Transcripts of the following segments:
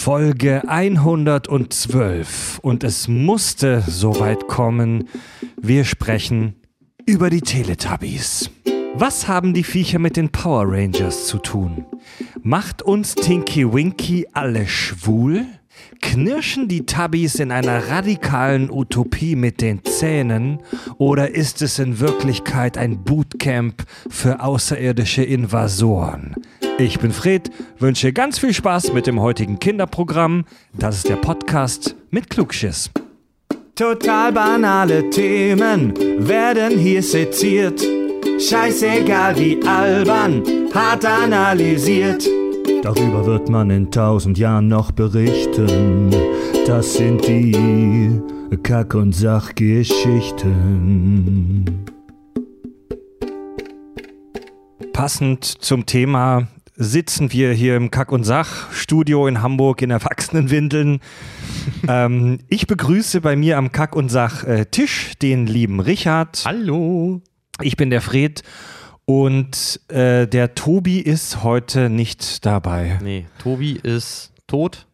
Folge 112 und es musste soweit kommen. Wir sprechen über die Teletubbies. Was haben die Viecher mit den Power Rangers zu tun? Macht uns Tinky Winky alle schwul? Knirschen die Tubbies in einer radikalen Utopie mit den Zähnen oder ist es in Wirklichkeit ein Bootcamp für außerirdische Invasoren? Ich bin Fred, wünsche ganz viel Spaß mit dem heutigen Kinderprogramm. Das ist der Podcast mit Klugschiss. Total banale Themen werden hier seziert. Scheißegal wie albern, hart analysiert. Darüber wird man in tausend Jahren noch berichten. Das sind die Kack- und Sachgeschichten. Passend zum Thema sitzen wir hier im Kack- und Sach-Studio in Hamburg in Erwachsenenwindeln. ähm, ich begrüße bei mir am Kack- und Sach-Tisch den lieben Richard. Hallo. Ich bin der Fred und äh, der Tobi ist heute nicht dabei. Nee, Tobi ist tot.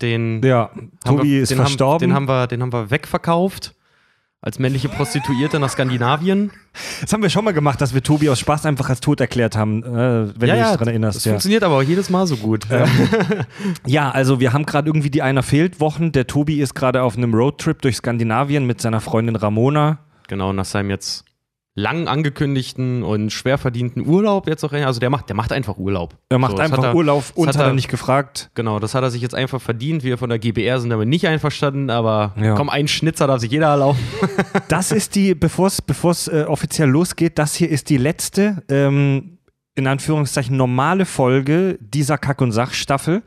Den Ja, Tobi wir, ist den verstorben. Haben, den, haben wir, den haben wir wegverkauft. Als männliche Prostituierte nach Skandinavien. das haben wir schon mal gemacht, dass wir Tobi aus Spaß einfach als tot erklärt haben, äh, wenn du dich daran erinnerst. Das Ja. funktioniert aber auch jedes Mal so gut. ja, also wir haben gerade irgendwie die Einer fehlt Wochen. Der Tobi ist gerade auf einem Roadtrip durch Skandinavien mit seiner Freundin Ramona. Genau, nach seinem jetzt lang angekündigten und schwer verdienten Urlaub jetzt auch. Also der macht, der macht einfach Urlaub. Er macht So, einfach er, Urlaub, uns das hat hat er er- nicht gefragt. Genau, das hat er sich jetzt einfach verdient. Wir von der GBR sind damit nicht einverstanden, aber Ja. komm, ein Schnitzer darf sich jeder erlauben. Das ist die, bevor es äh, offiziell losgeht, das hier ist die letzte, ähm, in Anführungszeichen, normale Folge dieser Kack- und Sach-Staffel.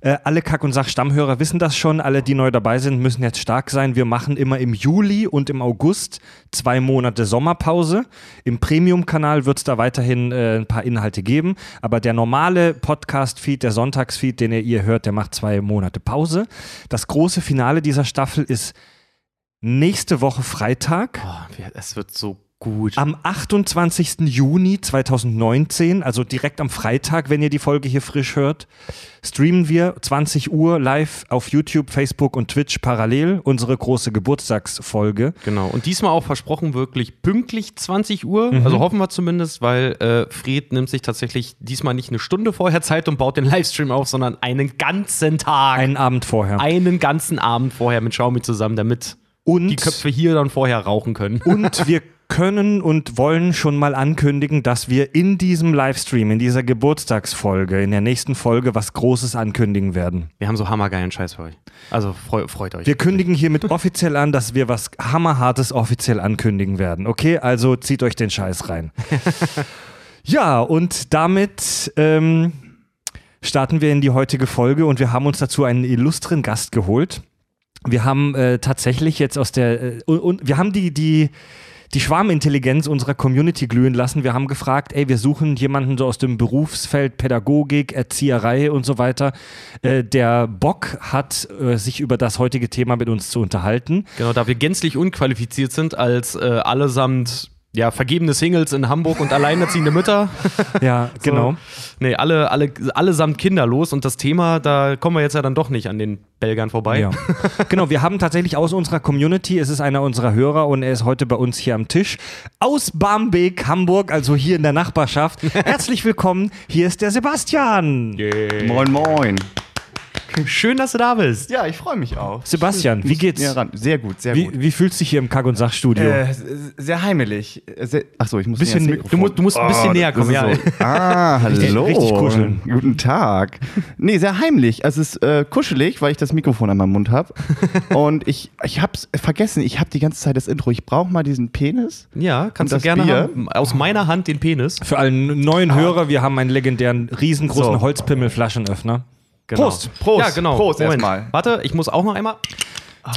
Äh, alle Kack- und Sach-Stammhörer wissen das schon. Alle, die neu dabei sind, müssen jetzt stark sein. Wir machen immer im Juli und im August zwei Monate Sommerpause. Im Premium-Kanal wird es da weiterhin äh, ein paar Inhalte geben. Aber der normale Podcast-Feed, der Sonntagsfeed, den ihr, ihr hört, der macht zwei Monate Pause. Das große Finale dieser Staffel ist nächste Woche Freitag. Oh, es wird so gut. Am 28. Juni 2019, also direkt am Freitag, wenn ihr die Folge hier frisch hört, streamen wir 20 Uhr live auf YouTube, Facebook und Twitch parallel unsere große Geburtstagsfolge. Genau. Und diesmal auch versprochen wirklich pünktlich 20 Uhr. Mhm. Also hoffen wir zumindest, weil äh, Fred nimmt sich tatsächlich diesmal nicht eine Stunde vorher Zeit und baut den Livestream auf, sondern einen ganzen Tag. Einen Abend vorher. einen ganzen Abend vorher mit Xiaomi zusammen, damit Und, die Köpfe hier dann vorher rauchen können. und wir können und wollen schon mal ankündigen, dass wir in diesem Livestream, in dieser Geburtstagsfolge, in der nächsten Folge was Großes ankündigen werden. Wir haben so hammergeilen Scheiß für euch. Also freu, freut euch. Wir kündigen hiermit offiziell an, dass wir was Hammerhartes offiziell ankündigen werden. Okay, also zieht euch den Scheiß rein. ja, und damit ähm, starten wir in die heutige Folge und wir haben uns dazu einen illustren Gast geholt. Wir haben äh, tatsächlich jetzt aus der äh, und, und wir haben die die die Schwarmintelligenz unserer Community glühen lassen. Wir haben gefragt, ey, wir suchen jemanden so aus dem Berufsfeld Pädagogik, Erzieherei und so weiter, äh, der Bock hat, äh, sich über das heutige Thema mit uns zu unterhalten. Genau, da wir gänzlich unqualifiziert sind als äh, allesamt ja, vergebene Singles in Hamburg und alleinerziehende Mütter. Ja, genau. Nee, alle, alle, allesamt kinderlos und das Thema, da kommen wir jetzt ja dann doch nicht an den Belgern vorbei. Ja. genau, wir haben tatsächlich aus unserer Community, es ist einer unserer Hörer und er ist heute bei uns hier am Tisch, aus Barmbek, Hamburg, also hier in der Nachbarschaft. Herzlich willkommen, hier ist der Sebastian. Moin, moin. Schön, dass du da bist. Ja, ich freue mich auch. Sebastian, wie geht's? Sehr gut, sehr Wie, gut. wie fühlst du dich hier im Kack- und Sachstudio? Äh, sehr heimelig. Sehr, achso, ich muss Bisschen- ins Du, musst- du musst ein bisschen näher das kommen, ja. so. Ah, hallo. richtig kuscheln. Guten Tag. Nee, sehr heimlich. Also es ist äh, kuschelig, weil ich das Mikrofon an meinem Mund habe. Und ich, ich hab's vergessen. Ich habe die ganze Zeit das Intro. Ich brauche mal diesen Penis. Ja, kannst du gerne Bier? haben. Aus meiner Hand den Penis. Für alle neuen Hörer, wir haben einen legendären, riesengroßen So. Holzpimmelflaschenöffner. Genau. Prost. Prost. Ja, genau. Prost erstmal. Warte, ich muss auch noch einmal. Ah,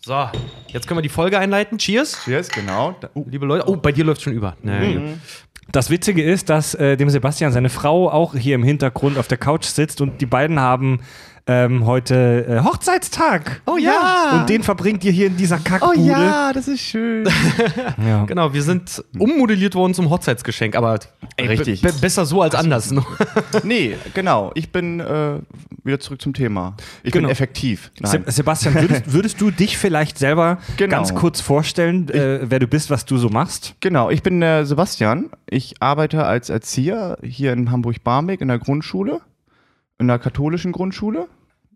So, jetzt können wir die Folge einleiten. Cheers. Cheers, genau. Uh, Liebe Leute. Oh, bei dir läuft schon über. Nee, Das Witzige ist, dass äh, dem Sebastian seine Frau auch hier im Hintergrund auf der Couch sitzt und die beiden haben ähm, heute äh, Hochzeitstag. Oh ja. Und den verbringt ihr hier in dieser Oh Kackbude. ja, das ist schön. Ja. Genau, wir sind ummodelliert worden zum Hochzeitsgeschenk, aber ey, Richtig. be- be- besser so als anders. Ne? nee, genau. Ich bin äh, wieder zurück zum Thema. Ich Genau. bin effektiv. Se. Sebastian, würdest, würdest du dich vielleicht selber Genau. ganz kurz vorstellen, äh, wer du bist, was du so machst? Genau, ich bin der Sebastian. Ich arbeite als Erzieher hier in Hamburg-Barmbek in der Grundschule, in der katholischen Grundschule,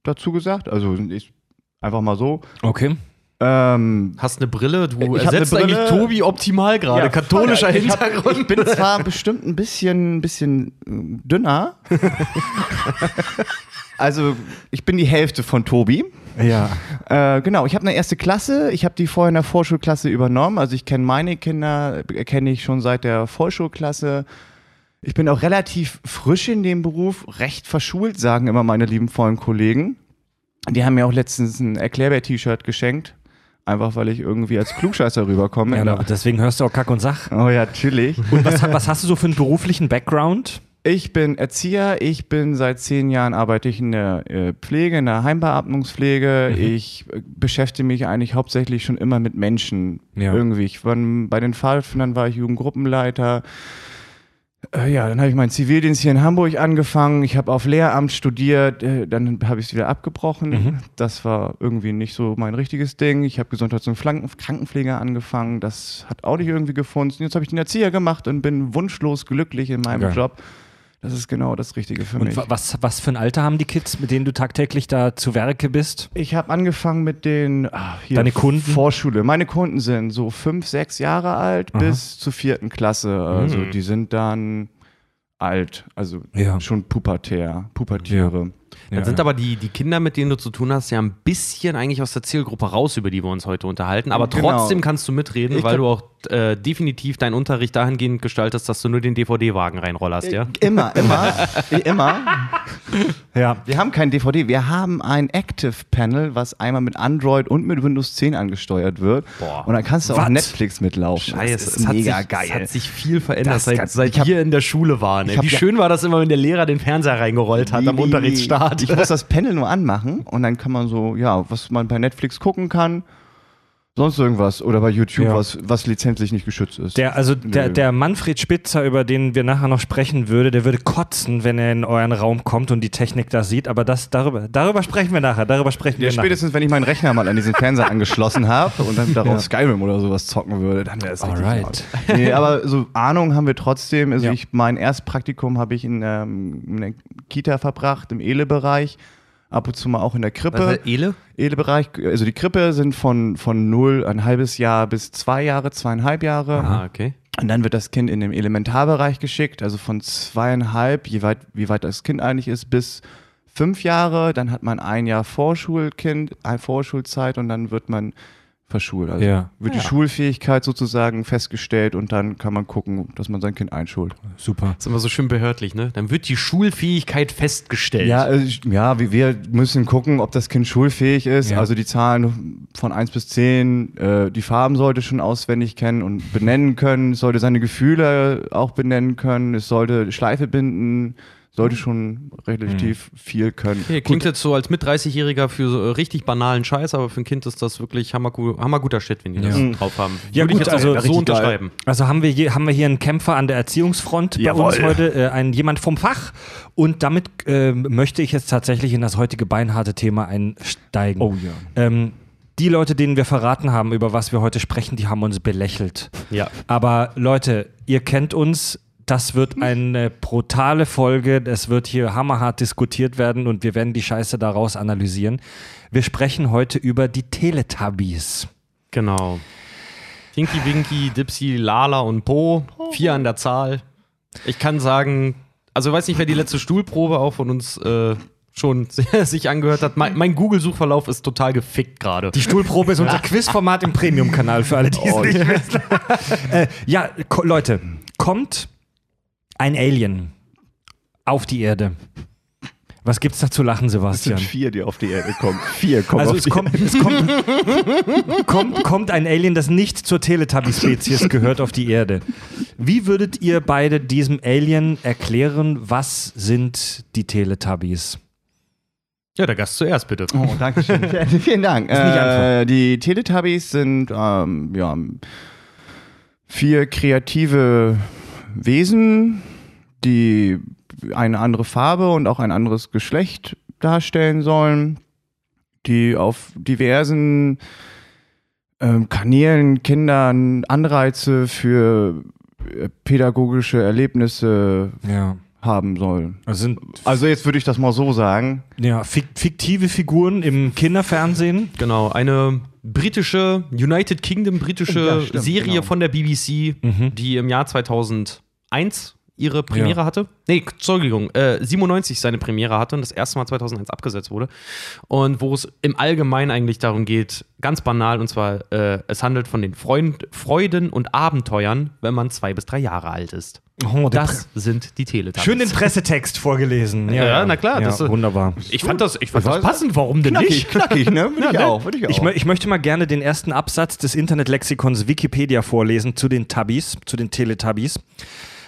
dazu gesagt. Also ich, einfach mal so. Okay. Ähm, Hast eine Brille, du Ich hab ersetzt eine Brille. eigentlich Tobi optimal gerade. Ja, Katholischer voll. ich hab- Hintergrund. Ich bin zwar bestimmt ein bisschen, bisschen äh, dünner. also ich bin die Hälfte von Tobi. Ja. Äh, genau, ich habe eine erste Klasse. Ich habe die vorher in der Vorschulklasse übernommen. Also ich kenne meine Kinder, äh, kenne ich schon seit der Vorschulklasse. Ich bin auch relativ frisch in dem Beruf, recht verschult, sagen immer meine lieben vollen Kollegen. Die haben mir auch letztens ein Erklärbär-T-Shirt geschenkt. Einfach weil ich irgendwie als Klugscheißer rüberkomme. ja aber deswegen hörst du auch Kack und Sach. oh ja, chillig. Und was, was hast du so für einen beruflichen Background? Ich bin Erzieher, ich bin seit zehn Jahren arbeite ich in der äh, Pflege, in der Heimbeatmungspflege. Ich äh, beschäftige mich eigentlich hauptsächlich schon immer mit Menschen. Ja. Irgendwie. Ich war, bei den Pfadfindern war ich Jugendgruppenleiter. Äh, ja, dann habe ich meinen Zivildienst hier in Hamburg angefangen. Ich habe auf Lehramt studiert, äh, dann habe ich es wieder abgebrochen. Das war irgendwie nicht so mein richtiges Ding. Ich habe Gesundheits- und Flanken- Krankenpflege angefangen. Das hat auch nicht irgendwie gefunden. Jetzt habe ich den Erzieher gemacht und bin wunschlos glücklich in meinem Geil. Job. Das ist genau das Richtige für Und mich. wa- was, was für ein Alter haben die Kids, mit denen du tagtäglich da zu Werke bist? Ich habe angefangen mit den ah, hier, Deine Kunden? Vorschule. Meine Kunden sind so fünf, sechs Jahre alt bis zur vierten Klasse. Also Mhm. die sind dann alt, also Ja. schon pubertär, pubertiere. Dann sind aber die, die Kinder, mit denen du zu tun hast, ja ein bisschen eigentlich aus der Zielgruppe raus, über die wir uns heute unterhalten. Aber Genau. trotzdem kannst du mitreden, Ich weil du auch äh, definitiv deinen Unterricht dahingehend gestaltest, dass du nur den DVD-Wagen reinrollerst, ja? Immer, immer, immer. Ja. Wir haben kein DVD, wir haben ein Active Panel, was einmal mit Android und mit Windows 10 angesteuert wird. Boah. Und dann kannst du auch Was? Netflix mitlaufen. Scheiße, das ist mega sich, geil. Es hat sich viel verändert, Das seit, seit ich hab- wir in der Schule waren. Wie ja- schön war das immer, wenn der Lehrer den Fernseher reingerollt hat am Unterrichtsstart. Ich muss das Panel nur anmachen und dann kann man so, ja, was man bei Netflix gucken kann, sonst irgendwas oder bei YouTube, Ja. was, was lizenzlich nicht geschützt ist. Der, also der, der Manfred Spitzer, über den wir nachher noch sprechen würde, der würde kotzen, wenn er in euren Raum kommt und die Technik da sieht. Aber das, darüber, darüber sprechen wir nachher. Darüber sprechen ja, wir nachher. spätestens, wenn ich meinen Rechner mal an diesen Fernseher angeschlossen habe und dann darauf Ja. Skyrim oder sowas zocken würde, dann wäre es Alright. Nee, aber so Ahnung haben wir trotzdem. Also Ja. ich, mein Erstpraktikum habe ich in, ähm, in der Kita verbracht, im Ele-Bereich. Ab und zu mal auch in der Krippe. Was heißt Ele? Ele-Bereich, also die Krippe sind von, von null, ein halbes Jahr bis zwei Jahre, zweieinhalb Jahre. Ah, okay. Und dann wird das Kind in den Elementarbereich geschickt, also von zweieinhalb, je weit, wie weit das Kind eigentlich ist, bis fünf Jahre. Dann hat man ein Jahr Vorschulkind, eine Vorschulzeit und dann wird man verschult. Also Ja. wird Ja. die Schulfähigkeit sozusagen festgestellt und dann kann man gucken, dass man sein Kind einschult. Super. Das ist immer so schön behördlich, ne? Dann wird die Schulfähigkeit festgestellt. Ja, also ich- ja, wir, wir müssen gucken, ob das Kind schulfähig ist. Ja. Also die Zahlen von 1 bis 10, äh, die Farben sollte schon auswendig kennen und benennen können, es sollte seine Gefühle auch benennen können, es sollte Schleife binden, sollte schon relativ viel können. Okay, klingt jetzt so als mit 30-Jähriger für so äh, richtig banalen Scheiß, aber für ein Kind ist das wirklich hammergu hammerguter Shit, wenn die das Ja. drauf haben. Ja, Würde gut, ich jetzt also so richtig unterschreiben. Also haben wir, hier, haben wir hier einen Kämpfer an der Erziehungsfront bei Jawohl. uns heute, äh, ein, jemand vom Fach. Und damit ähm, möchte ich jetzt tatsächlich in das heutige beinharte Thema einsteigen. Oh ja. Ähm, die Leute, denen wir verraten haben, über was wir heute sprechen, die haben uns belächelt. Ja. Aber Leute, ihr kennt uns. Das wird eine brutale Folge. Es wird hier hammerhart diskutiert werden und wir werden die Scheiße daraus analysieren. Wir sprechen heute über die Teletubbies. Genau. Tinky, Winky, Dipsy, Lala und Po. Vier an der Zahl. Ich kann sagen, also ich weiß nicht, wer die letzte Stuhlprobe auch von uns äh, schon sich angehört hat. Mein, mein Google-Suchverlauf ist total gefickt gerade. Die Stuhlprobe ist unser Quizformat im Premium-Kanal für alle, die es nicht wissen. äh, ja, Leute, kommt ein Alien auf die Erde. Was gibt's da zu lachen, Es sind Sebastian? vier, die auf die Erde kommen. Vier kommen Also auf es die kommt, es kommt, kommt, kommt ein Alien, das nicht zur Teletubby-Spezies gehört, auf die Erde. Wie würdet ihr beide diesem Alien erklären, was sind die Teletubbies? Ja, der Gast zuerst, bitte. Oh, danke schön. Vielen Dank. Ist nicht Äh, die Teletubbies sind ähm, ja, vier kreative Wesen, die eine andere Farbe und auch ein anderes Geschlecht darstellen sollen, die auf diversen ähm, Kanälen Kindern Anreize für äh, pädagogische Erlebnisse Ja. haben sollen. Also Also jetzt würde ich das mal so sagen. ja, fik fiktive Figuren im Kinderfernsehen. Genau, eine britische, United Kingdom britische Ja, stimmt, Serie genau. von der BBC, die im Jahr 2001 ihre Premiere Ja. hatte. Nee, Entschuldigung, äh, 97 seine Premiere hatte und das erste Mal 2001 abgesetzt wurde. Und wo es im Allgemeinen eigentlich darum geht, ganz banal, und zwar, äh, es handelt von den Freund Freuden und Abenteuern, wenn man zwei bis drei Jahre alt ist. Oh, Das sind die Teletubbies. Schön den Pressetext vorgelesen. Ja, na klar, Ja, das ist- wunderbar. ich fand das, ich fand Das passend, warum denn Knackig, nicht? knackig, ne? Würde ich ne? auch. Würde ich auch. Ich, ich möchte mal gerne den ersten Absatz des Internetlexikons Wikipedia vorlesen zu den Tubbies, zu den Teletubbies.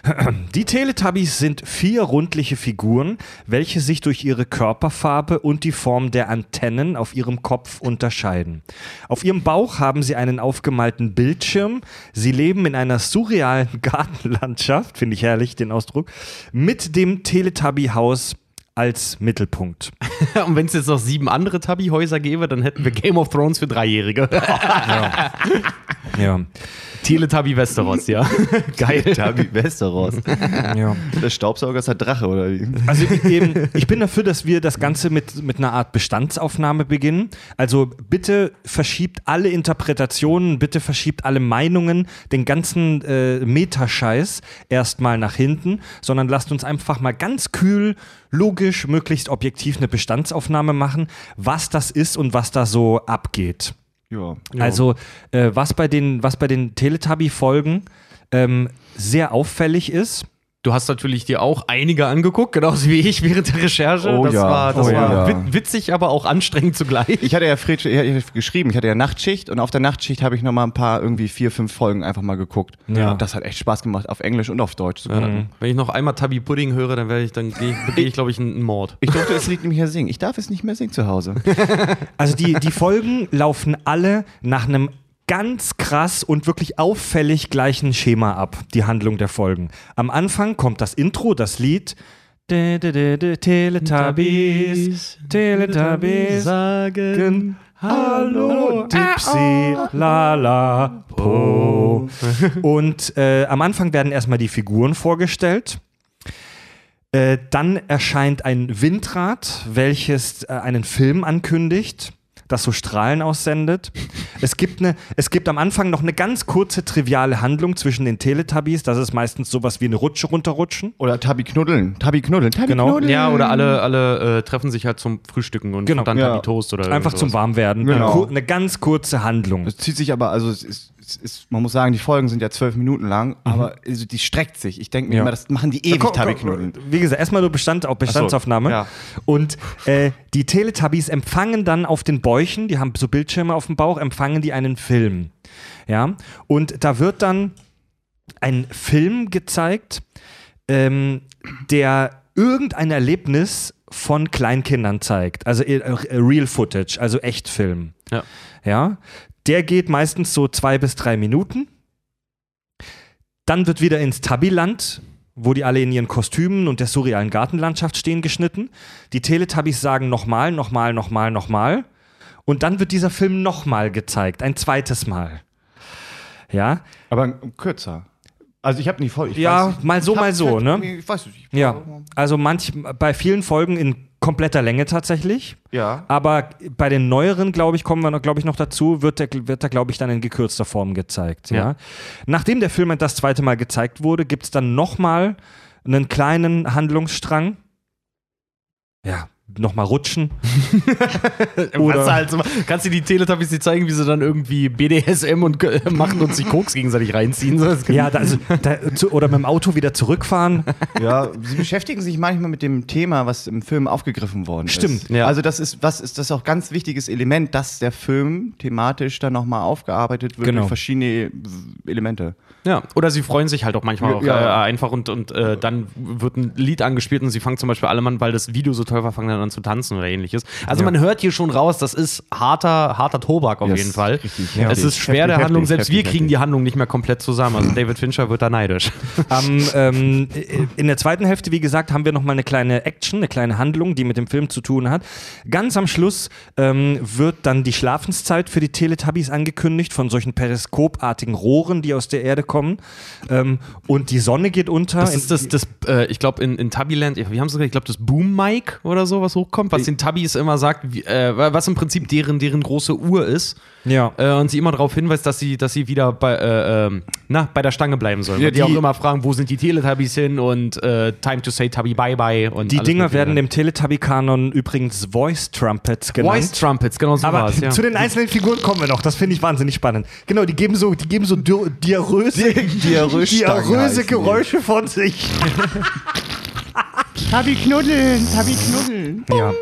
Die Teletubbies sind vier rundliche Figuren, welche sich durch ihre Körperfarbe und die Form der Antennen auf ihrem Kopf unterscheiden. Auf ihrem Bauch haben sie einen aufgemalten Bildschirm. Sie leben in einer surrealen Gartenlandschaft, finde ich herrlich den Ausdruck, mit dem Teletubby-Haus als Mittelpunkt. Und wenn es jetzt noch sieben andere Tubby-Häuser gäbe, dann hätten wir Game of Thrones für Dreijährige. Ja, Teletubby Westeros, ja. Geil. Tabi Westeros. ja. Der Staubsauger ist der Drache, oder wie? Also eben, ich bin dafür, dass wir das Ganze mit, mit einer Art Bestandsaufnahme beginnen. Also bitte verschiebt alle Interpretationen, bitte verschiebt alle Meinungen, den ganzen äh, Metascheiß erstmal nach hinten, sondern lasst uns einfach mal ganz kühl, logisch, möglichst objektiv eine Bestandsaufnahme machen, was das ist und was da so abgeht. Ja. Also äh, was bei den, was bei den Teletubby-Folgen ähm, sehr auffällig ist, Du hast natürlich dir auch einige angeguckt, genauso wie ich während der Recherche. Oh das ja, war, das oh war ja. wit- witzig, aber auch anstrengend zugleich. Ich hatte ja Fred, ich hatte geschrieben, ich hatte ja Nachtschicht und auf der Nachtschicht habe ich noch mal ein paar irgendwie vier, fünf Folgen einfach mal geguckt. Ja. Das hat echt Spaß gemacht, auf Englisch und auf Deutsch zu gucken. Wenn ich noch einmal Tubby Pudding höre, dann werde ich, dann gehe ich, begehe ich glaube ich, einen einen Mord. Ich durfte das Lied nicht mehr singen. Ich darf es nicht mehr singen zu Hause. Also die, die Folgen laufen alle nach einem ganz krass und wirklich auffällig gleichen Schema ab, die Handlung der Folgen. Am Anfang kommt das Intro, das Lied. Teletubbies, Teletubbies sagen Hallo, Dipsy, Lala, Po. Und äh, am Anfang werden erstmal die Figuren vorgestellt. Äh, dann erscheint ein Windrad, welches äh, einen Film ankündigt, das so Strahlen aussendet. Es gibt, eine, es gibt am Anfang noch eine ganz kurze, triviale Handlung zwischen den Teletubbies. Das ist meistens sowas wie eine Rutsche runterrutschen. Oder Tabi knuddeln. Tabi knuddeln. Tabi Genau. knuddeln. Ja, oder alle, alle äh, treffen sich halt zum Frühstücken und Genau. dann Ja. Tubby Toast oder Einfach zum. Warmwerden. Genau. Eine, eine ganz kurze Handlung. Es zieht sich aber, also es ist, ist, man muss sagen, die Folgen sind ja zwölf Minuten lang, aber also die streckt sich. Ich denke mir Ja. immer, das machen die ewig, Komm, Tabi komm, knuddeln. Wie gesagt, erstmal nur Bestand, auf Bestandsaufnahme. ja. Und äh, die Teletubbies empfangen dann auf den Bäuchen, die haben so Bildschirme auf dem Bauch, empfangen die einen Film. Ja. Und da wird dann ein Film gezeigt, ähm, der irgendein Erlebnis von Kleinkindern zeigt. Also äh, äh, Real Footage, also Echtfilm. Ja. Ja. Der geht meistens so zwei bis drei Minuten. Dann wird wieder ins Tabiland, wo die alle in ihren Kostümen und der surrealen Gartenlandschaft stehen, geschnitten. Die Teletubbies sagen nochmal, nochmal, nochmal, nochmal. Und dann wird dieser Film nochmal gezeigt, ein zweites Mal. Ja, Aber kürzer. Also ich habe nie voll. Ich Ja, weiß, mal so, ich mal so, halt- ne? Ich weiß es nicht. ja. Also manch, bei vielen Folgen in kompletter Länge tatsächlich. Ja. Aber bei den neueren, glaube ich, kommen wir noch, glaube ich, noch dazu, wird der, wird der, glaube ich, dann in gekürzter Form gezeigt. Ja. Ja. Nachdem der Film das zweite Mal gezeigt wurde, gibt es dann nochmal einen kleinen Handlungsstrang. Ja, nochmal rutschen. Oder- halt so, kannst du die Teletubbies nicht zeigen, wie sie dann irgendwie BDSM und äh, machen und sich Koks gegenseitig reinziehen? So, Ja, da, also, da, zu, oder mit dem Auto wieder zurückfahren. Ja, sie beschäftigen sich manchmal mit dem Thema, was im Film aufgegriffen worden Stimmt, ist. ja. Also das ist, was ist das auch ganz wichtiges Element, dass der Film thematisch dann nochmal aufgearbeitet wird Genau. durch verschiedene Elemente. Ja, oder sie freuen sich halt auch manchmal auch Ja. äh, einfach und, und äh, dann wird ein Lied angespielt und sie fangen zum Beispiel alle an, weil das Video so toll war, fangen dann miteinander zu tanzen oder ähnliches. Also man hört hier schon raus, das ist harter, harter Tobak auf Yes, jeden Fall. richtig es ist schwer der Heftig, Handlung, heftig, selbst heftig, wir kriegen die Handlung nicht mehr komplett zusammen. Also David Fincher wird da neidisch. Am, ähm, in der zweiten Hälfte, wie gesagt, haben wir nochmal eine kleine Action, eine kleine Handlung, die mit dem Film zu tun hat. Ganz am Schluss ähm, wird dann die Schlafenszeit für die Teletubbies angekündigt von solchen periskopartigen Rohren, die aus der Erde kommen. Ähm, und die Sonne geht unter. Das ist das, das äh, ich glaube, in, in Tubbyland, wie haben sie gesagt, ich glaube, das Boom-Mic oder so, was hochkommt, was den Tubbys immer sagt, wie, äh, was im Prinzip deren, deren große Uhr ist. ja. Äh, und sie immer darauf hinweist, dass sie, dass sie wieder bei, äh, ähm, na, bei der Stange bleiben sollen. Ja, die, die- auch immer fragen, wo sind die Teletubbies hin und äh, Time to say Tubby bye bye. Und Die Dinger werden dem Teletubby-Kanon übrigens Voice Trumpets genannt. Voice Trumpets, genau so Aber war es, ja. zu den einzelnen Figuren kommen wir noch. Das finde ich wahnsinnig spannend. Genau, die geben so, die geben so dio- die. Geräusche von sich. Tabi knuddeln, Tabi knuddeln. Ja.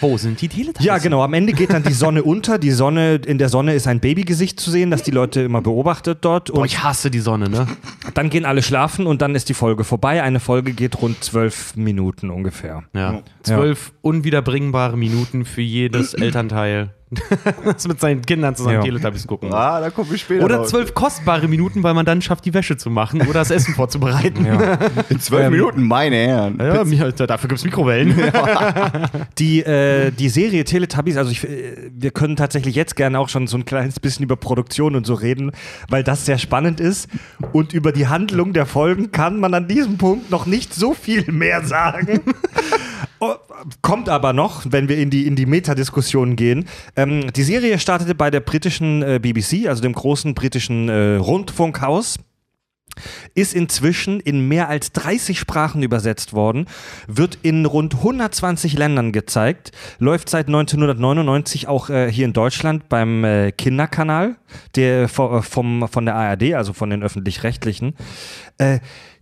Wo sind die Teletubbies? ja, genau. Am Ende geht dann die Sonne unter. Die Sonne, in der Sonne ist ein Babygesicht zu sehen, das die Leute immer beobachtet dort. Boah, Und ich hasse die Sonne, ne? dann gehen alle schlafen und dann ist die Folge vorbei. Eine Folge geht rund zwölf Minuten ungefähr. Ja. Zwölf unwiederbringbare Minuten für jedes Elternteil, das mit seinen Kindern zusammen Ja. Teletubbies gucken. Ah, da kommen wir später Oder zwölf kostbare Minuten, weil man dann schafft, die Wäsche zu machen oder das Essen vorzubereiten. Ja, In zwölf Ähm, Minuten, meine Herren. mir, dafür gibt es Mikrowellen. Die, äh, die Serie Teletubbies, also ich, äh, wir können tatsächlich jetzt gerne auch schon so ein kleines bisschen über Produktion und so reden, weil das sehr spannend ist. Und über die Handlung der Folgen kann man an diesem Punkt noch nicht so viel mehr sagen. Oh, Kommt aber noch, wenn wir in die, in die Metadiskussion gehen. Ähm, die Serie startete bei der britischen äh, BBC, also dem großen britischen äh, Rundfunkhaus ist inzwischen in mehr als 30 Sprachen übersetzt worden, wird in rund 120 Ländern gezeigt, läuft seit 1999 auch äh, hier in Deutschland beim äh, Kinderkanal der, vo- äh, vom, von der ARD, also von den öffentlich-rechtlichen. Äh,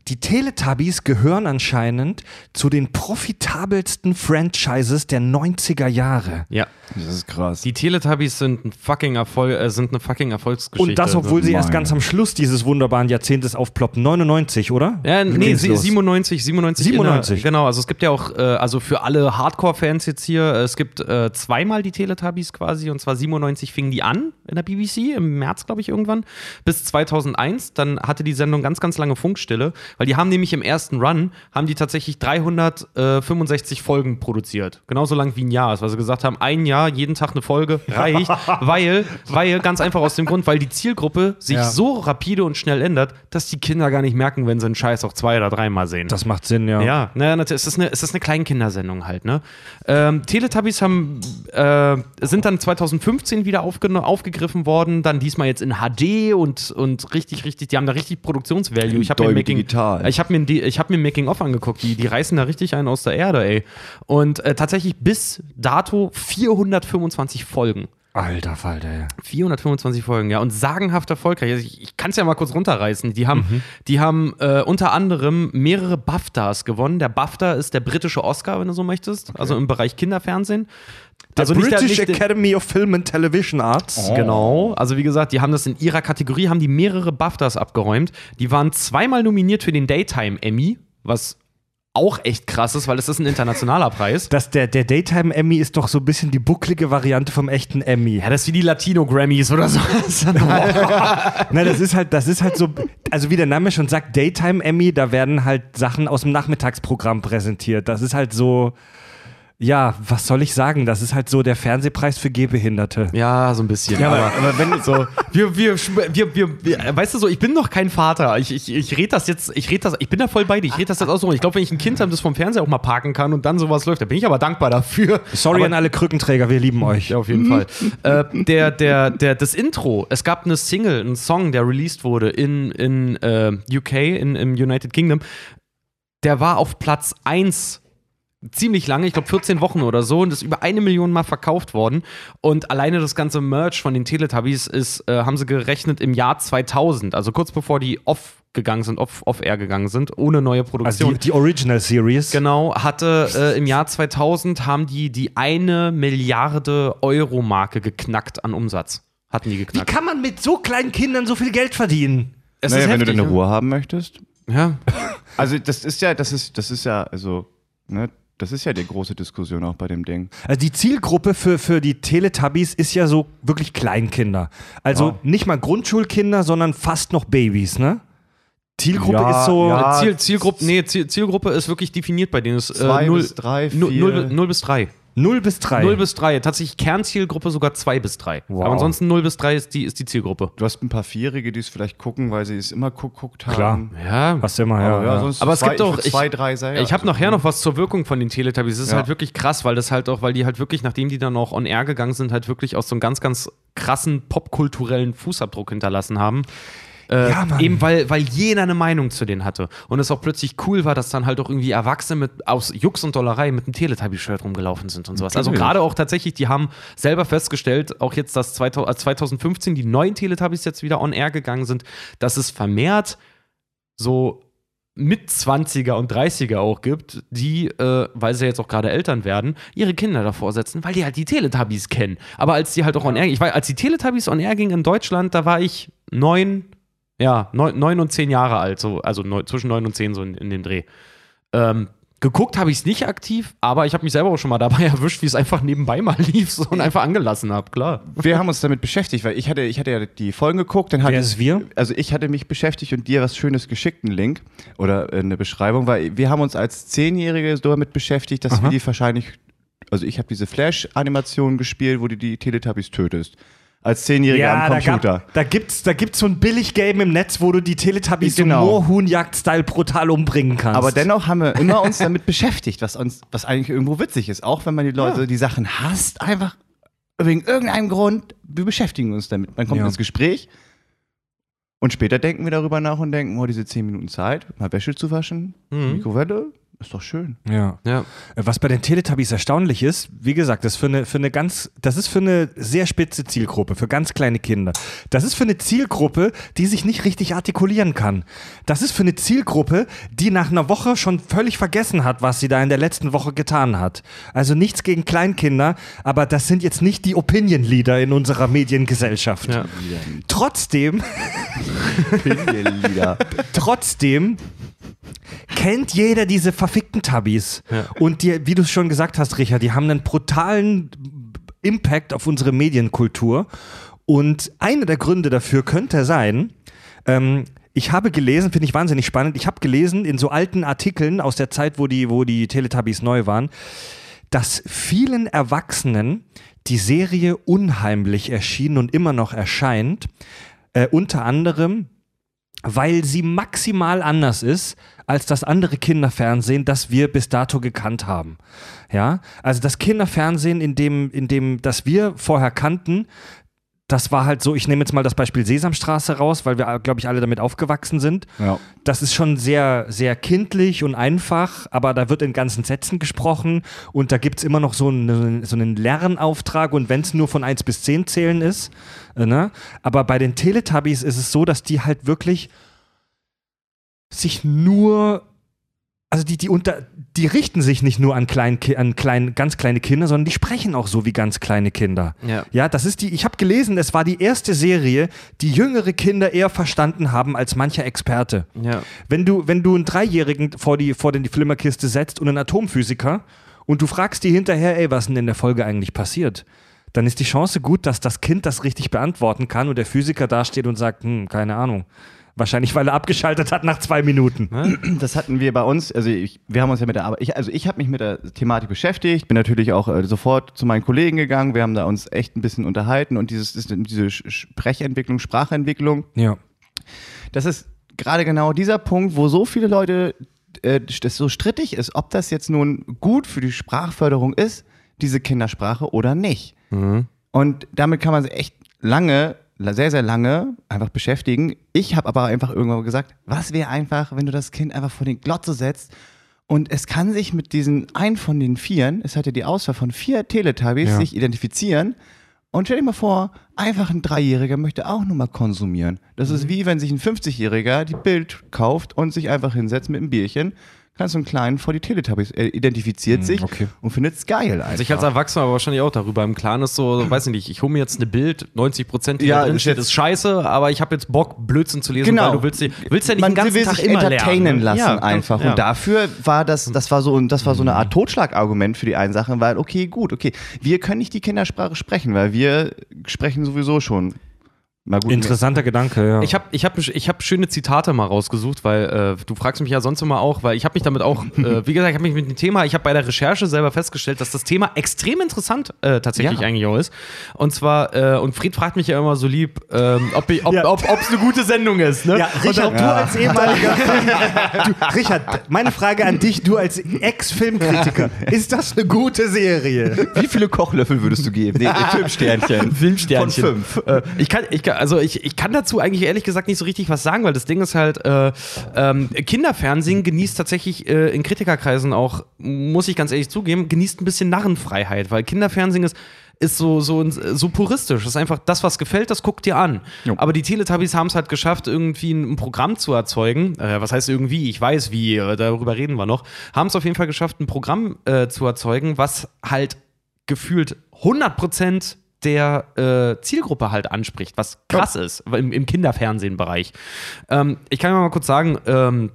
die Teletubbies gehören anscheinend zu den profitabelsten Franchises der 90er Jahre. ja. Das ist krass. Die Teletubbies sind ein fucking Erfolg, äh, sind eine fucking Erfolgsgeschichte. Und das, obwohl sie erst ganz am Schluss dieses wunderbaren Jahrzehntes aufploppen. 99, oder? Ja, nee, sie- los? 97, 97. 97. In der, genau, also es gibt ja auch, äh, also für alle Hardcore-Fans jetzt hier, äh, es gibt äh, zweimal die Teletubbies quasi, und zwar 97 fingen die an in der BBC, im März, glaube ich, irgendwann, bis 2001. Dann hatte die Sendung ganz, ganz lange Funkstille, weil die haben nämlich im ersten Run, haben die tatsächlich 365 Folgen produziert. Genauso lang wie ein Jahr ist, weil sie gesagt haben, ein Jahr, jeden Tag eine Folge reicht, weil, weil, ganz einfach aus dem Grund, weil die Zielgruppe sich Ja. so rapide und schnell ändert, dass die Kinder gar nicht merken, wenn sie einen Scheiß auch zwei oder dreimal sehen. Das macht Sinn, ja. ja, naja, natürlich, es ist eine, es ist eine Kleinkindersendung halt, ne? Ähm, Teletubbies haben, äh, sind dann 2015 wieder aufgegriffen worden, dann diesmal jetzt in HD und, und richtig, richtig, die haben da richtig Produktionsvalue. Ich habe mir, Making- Digital. Ich hab mir, die- ich hab mir Making-of angeguckt, die, die reißen da richtig einen aus der Erde, ey. Und äh, tatsächlich bis dato 425 Folgen. Alter Falter, ja. 425 Folgen, ja, und sagenhaft erfolgreich. Also ich ich kann es ja mal kurz runterreißen. Die haben, Mhm. die haben äh, unter anderem mehrere BAFTAs gewonnen. Der BAFTA ist der britische Oscar, wenn du so möchtest, also im Bereich Kinderfernsehen. Also nicht der- British nicht der- Academy of Film and Television Arts. Genau, also wie gesagt, die haben das in ihrer Kategorie, haben die mehrere BAFTAs abgeräumt. Die waren zweimal nominiert für den Daytime Emmy, was auch echt krass ist, weil das ist ein internationaler Preis. Das, der, der Daytime Emmy ist doch so ein bisschen die bucklige Variante vom echten Emmy. Ja, das ist wie die Latino Grammys oder so. Na, das ist halt, das ist halt so, also wie der Name schon sagt, Daytime Emmy, da werden halt Sachen aus dem Nachmittagsprogramm präsentiert. Das ist halt so, ja, was soll ich sagen? Das ist halt so der Fernsehpreis für Gehbehinderte. Ja, so ein bisschen. Ja, aber- aber, wenn so, wir, wir, wir, wir, weißt du so, ich bin noch kein Vater. Ich, ich, ich rede das jetzt, ich rede das, ich bin da voll bei dir. Ich rede das jetzt aus. so. Ich glaube, wenn ich ein Kind habe, das vom Fernseher auch mal parken kann und dann sowas läuft, da bin ich aber dankbar dafür. Sorry aber, an alle Krückenträger, wir lieben euch. Ja, auf jeden Fall. äh, der, der, der, das Intro, es gab eine Single, einen Song, der released wurde in, in äh, UK, in, im United Kingdom. Der war auf Platz 1 ziemlich lange, ich glaube 14 Wochen oder so, und ist über eine Million Mal verkauft worden. Und alleine das ganze Merch von den Teletubbies ist, äh, haben sie gerechnet im Jahr 2000, also kurz bevor die off gegangen sind, off, off air gegangen sind, ohne neue Also Produktion. die, die Original Series. Genau, hatte äh, im Jahr 2000 haben die die eine Milliarde Euro Marke geknackt an Umsatz. Hatten die Wie geknackt. kann man mit so kleinen Kindern so viel Geld verdienen? Es naja, ist wenn du heftig, deine ne? Ruhe haben möchtest. Ja. Also das ist ja, das ist, das ist ja, also, ne, Das ist ja die große Diskussion auch bei dem Ding. Also die Zielgruppe für, für die Teletubbies ist ja so wirklich Kleinkinder. Also Ja. nicht mal Grundschulkinder, sondern fast noch Babys, ne? Zielgruppe Ja, ist so. ja. Ziel, Zielgruppe, nee, Ziel, Zielgruppe ist wirklich definiert bei denen. Ist, Zwei äh, 0, bis drei, 0, vier. 0, 0 bis 3. 0 bis 3. 0 bis 3. Tatsächlich Kernzielgruppe sogar 2 bis 3. Wow. Aber ansonsten 0 bis 3 ist die, ist die Zielgruppe. Du hast ein paar Vierjährige, die es vielleicht gucken, weil sie es immer geguckt haben. Klar. Ja. Was immer, ja. Aber, ja, ja. sonst Aber es zwei, gibt auch- ich zwei, drei sein. Ich habe nachher noch was zur Wirkung von den Teletubbies. Das ist Ja. halt wirklich krass, weil das halt auch, weil die halt wirklich, nachdem die dann auch on air gegangen sind, halt wirklich aus so einem ganz, ganz krassen popkulturellen Fußabdruck hinterlassen haben. Äh, Ja, Mann. eben weil, weil jeder eine Meinung zu denen hatte. Und es auch plötzlich cool war, dass dann halt auch irgendwie Erwachsene mit, aus Jux und Dollerei mit einem Teletubby-Shirt rumgelaufen sind und sowas. Also Natürlich. gerade auch tatsächlich, die haben selber festgestellt, auch jetzt, dass 2000, äh, 2015 die neuen Teletubbies jetzt wieder on air gegangen sind, dass es vermehrt so mit 20er und 30er auch gibt, die, äh, weil sie jetzt auch gerade Eltern werden, ihre Kinder davor setzen, weil die halt die Teletubbies kennen. Aber als die halt auch on air, ich weiß, als die Teletubbies on air gingen in Deutschland, da war ich neun, ja, neun, neun und zehn Jahre alt, so, also neun, zwischen neun und zehn so in, in dem Dreh. Ähm, geguckt habe ich es nicht aktiv, aber ich habe mich selber auch schon mal dabei erwischt, wie es einfach nebenbei mal lief so, und einfach angelassen habe, klar. Wir haben uns damit beschäftigt, weil ich hatte, ich hatte ja die Folgen geguckt, dann hatte Wer ist wir? Also ich hatte mich beschäftigt und dir was Schönes geschickt, einen Link oder äh, eine Beschreibung, weil wir haben uns als Zehnjährige so damit beschäftigt, dass wir die wahrscheinlich, also ich habe diese Flash-Animation gespielt, wo du die Teletubbies tötest. Als Zehnjähriger am da, Computer. gab, da gibt's, da gibt's so ein Billig-Game im Netz, wo du die Teletubbies Genau. so Moorhuhn-Jagd-Style brutal umbringen kannst. Aber dennoch haben wir immer uns damit beschäftigt, was uns, was eigentlich irgendwo witzig ist. Auch wenn man die Leute, die Sachen hasst, einfach wegen irgendeinem Grund, wir beschäftigen uns damit. Man kommt Ja. ins Gespräch und später denken wir darüber nach und denken, oh, diese zehn Minuten Zeit, mal Wäsche zu waschen, Mhm. Mikrowelle, ist doch schön. Ja. Ja. Was bei den Teletubbies erstaunlich ist, wie gesagt, das ist für eine, für eine ganz, das ist für eine sehr spitze Zielgruppe, für ganz kleine Kinder. Das ist für eine Zielgruppe, die sich nicht richtig artikulieren kann. Das ist für eine Zielgruppe, die nach einer Woche schon völlig vergessen hat, was sie da in der letzten Woche getan hat. Also nichts gegen Kleinkinder, aber das sind jetzt nicht die Opinion-Leader in unserer Mediengesellschaft. Ja. Trotzdem, Lieder. trotzdem kennt jeder diese verfickten Tubbies. Ja. Und die, wie du es schon gesagt hast, Richard, die haben einen brutalen Impact auf unsere Medienkultur. Und einer der Gründe dafür könnte sein, ähm, ich habe gelesen, finde ich wahnsinnig spannend, ich habe gelesen in so alten Artikeln aus der Zeit, wo die, wo die Teletubbies neu waren, dass vielen Erwachsenen die Serie unheimlich erschien und immer noch erscheint. Äh, unter anderem, weil sie maximal anders ist als das andere Kinderfernsehen, das wir bis dato gekannt haben. Ja, also das Kinderfernsehen, in dem, in dem, das wir vorher kannten, das war halt so, ich nehme jetzt mal das Beispiel Sesamstraße raus, weil wir, glaube ich, alle damit aufgewachsen sind. Ja. Das ist schon sehr, sehr kindlich und einfach, aber da wird in ganzen Sätzen gesprochen und da gibt es immer noch so einen, so einen Lernauftrag und wenn es nur von 1 bis 10 zählen ist. Äh, ne? Aber bei den Teletubbies ist es so, dass die halt wirklich sich nur. Also die, die, unter, die richten sich nicht nur an, klein, an klein, ganz kleine Kinder, sondern die sprechen auch so wie ganz kleine Kinder. Ja. Ja, das ist die, ich habe gelesen, es war die erste Serie, die jüngere Kinder eher verstanden haben als mancher Experte. Ja. Wenn du, wenn du einen Dreijährigen vor die, vor die Flimmerkiste setzt und einen Atomphysiker und du fragst die hinterher, ey, was denn in der Folge eigentlich passiert, dann ist die Chance gut, dass das Kind das richtig beantworten kann und der Physiker dasteht und sagt, hm, keine Ahnung. Wahrscheinlich, weil er abgeschaltet hat nach zwei Minuten. Das hatten wir bei uns, also ich, wir haben uns ja mit der Arbeit, ich, also ich habe mich mit der Thematik beschäftigt, bin natürlich auch äh, sofort zu meinen Kollegen gegangen, wir haben da uns echt ein bisschen unterhalten und dieses, diese Sprechentwicklung, Sprachentwicklung, Ja. das ist gerade genau dieser Punkt, wo so viele Leute äh, das so strittig ist, ob das jetzt nun gut für die Sprachförderung ist, diese Kindersprache oder nicht. Und damit kann man sich echt lange, sehr, sehr lange einfach beschäftigen. Ich habe aber einfach irgendwann gesagt, was wäre einfach, wenn du das Kind einfach vor die Glotze setzt und es kann sich mit diesen einen von den Vieren, es hat ja die Auswahl von vier Teletubbies, Ja. sich identifizieren. Und stell dir mal vor, einfach ein Dreijähriger möchte auch nur mal konsumieren. Das ist wie wenn sich ein 50-Jähriger die Bild kauft und sich einfach hinsetzt mit einem Bierchen. Ganz einen kleinen vor die Teletubbies. Er identifiziert sich okay. und findet es geil einfach. Sich als Erwachsener aber wahrscheinlich auch darüber im Klaren ist so, weiß ich nicht, ich hole mir jetzt eine Bild, 90 Prozent, die Ja, da drin ist steht, ist scheiße, aber ich habe jetzt Bock, Blödsinn zu lesen, Genau. weil du willst, die- willst ja nicht man den ganzen will Tag sich immer entertainen lernen. ne? lassen Ja, einfach. ja. Und dafür war das, das war so, das war so eine Art Totschlagargument für die einen Sachen, weil, okay, gut, okay, wir können nicht die Kindersprache sprechen, weil wir sprechen sowieso schon. Gut. Interessanter Gedanke, ja. Ich habe ich hab, ich hab schöne Zitate mal rausgesucht, weil äh, du fragst mich ja sonst immer auch, weil ich habe mich damit auch, äh, wie gesagt, ich habe mich mit dem Thema, ich habe bei der Recherche selber festgestellt, dass das Thema extrem interessant äh, tatsächlich Ja. eigentlich auch ist. Und zwar, äh, und Fried fragt mich ja immer so lieb, ähm, ob es ob, Ja. ob, ob's eine gute Sendung ist. Ne? Ja, Richard, du als ehemaliger Film. Du, Richard, meine Frage an dich, du als Ex-Filmkritiker. Ist das eine gute Serie? Wie viele Kochlöffel würdest du geben? Nee, Filmsternchen. Filmsternchen. Von fünf. Äh, ich kann, ich kann, also ich, ich kann dazu eigentlich ehrlich gesagt nicht so richtig was sagen, weil das Ding ist halt, äh, ähm, Kinderfernsehen genießt tatsächlich äh, in Kritikerkreisen auch, muss ich ganz ehrlich zugeben, genießt ein bisschen Narrenfreiheit, weil Kinderfernsehen ist ist so, so, so puristisch. Das ist einfach das, was gefällt, das guckt dir an. Jo. Aber die Teletubbies haben es halt geschafft, irgendwie ein, Programm zu erzeugen. Äh, was heißt irgendwie? Ich weiß wie, äh, darüber reden wir noch. Haben es auf jeden Fall geschafft, ein Programm äh, zu erzeugen, was halt gefühlt 100% der äh, Zielgruppe halt anspricht, was krass ist im, im Kinderfernsehen-Bereich. Ähm, ich kann mal kurz sagen, ähm,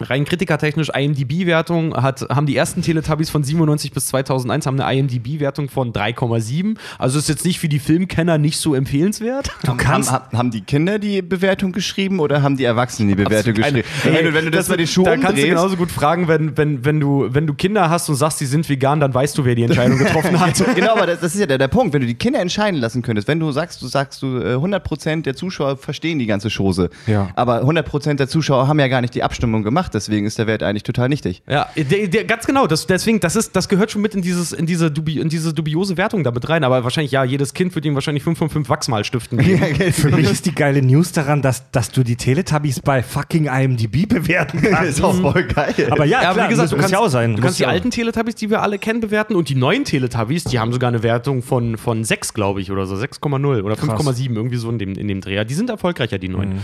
rein kritikertechnisch IMDb-Wertung hat, haben die ersten Teletubbies von 97 bis 2001 haben eine IMDb-Wertung von 3,7. Also ist jetzt nicht für die Filmkenner nicht so empfehlenswert. Du kannst. haben, haben die Kinder die Bewertung geschrieben oder haben die Erwachsenen die Bewertung geschrieben? wenn, du, wenn du das, bei den Schuhen Da kannst du genauso gut fragen, wenn, wenn, wenn, du, wenn du Kinder hast und sagst, sie sind vegan, dann weißt du, wer die Entscheidung getroffen hat. genau, aber das, das ist ja der, der Punkt. Wenn du die Kinder entscheiden lassen könntest, wenn du sagst, du sagst, du äh, 100% der Zuschauer verstehen die ganze Chose, Ja. aber 100% der Zuschauer haben ja gar nicht die Abstimmung gemacht, deswegen ist der Wert eigentlich total nichtig. Ja, der, der, ganz genau. Das, deswegen, das, ist, das gehört schon mit in, dieses, in, diese dubi, in diese dubiose Wertung da mit rein. Aber wahrscheinlich, ja, jedes Kind wird ihm wahrscheinlich 5 von 5 Wachsmalstiften geben. Für mich ist die geile News daran, dass, dass du die Teletubbies bei fucking IMDb bewerten kannst. ist auch voll geil. Aber ja, Ja, klar, wie gesagt, du kannst, ja auch sein. du kannst die alten Teletubbies, die wir alle kennen, bewerten und die neuen Teletubbies, die haben sogar eine Wertung von, von 6, glaube ich, oder so, 6,0 oder 5,7, irgendwie so in dem, in dem Dreh. Die sind erfolgreicher, die neuen.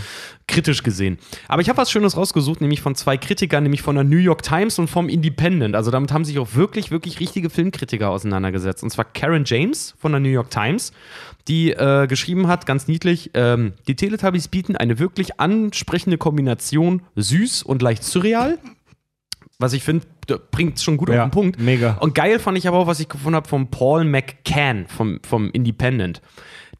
Kritisch gesehen. Aber ich habe was Schönes rausgesucht, nämlich von zwei Kritikern, nämlich von der New York Times und vom Independent. Also damit haben sich auch wirklich, wirklich richtige Filmkritiker auseinandergesetzt. Und zwar Karen James von der New York Times, die äh, geschrieben hat, ganz niedlich, ähm, die Teletubbies bieten eine wirklich ansprechende Kombination süß und leicht surreal. Was ich finde, bringt schon gut Ja, auf den Punkt. mega. Und geil fand ich aber auch, was ich gefunden habe von Paul McCann vom, vom Independent.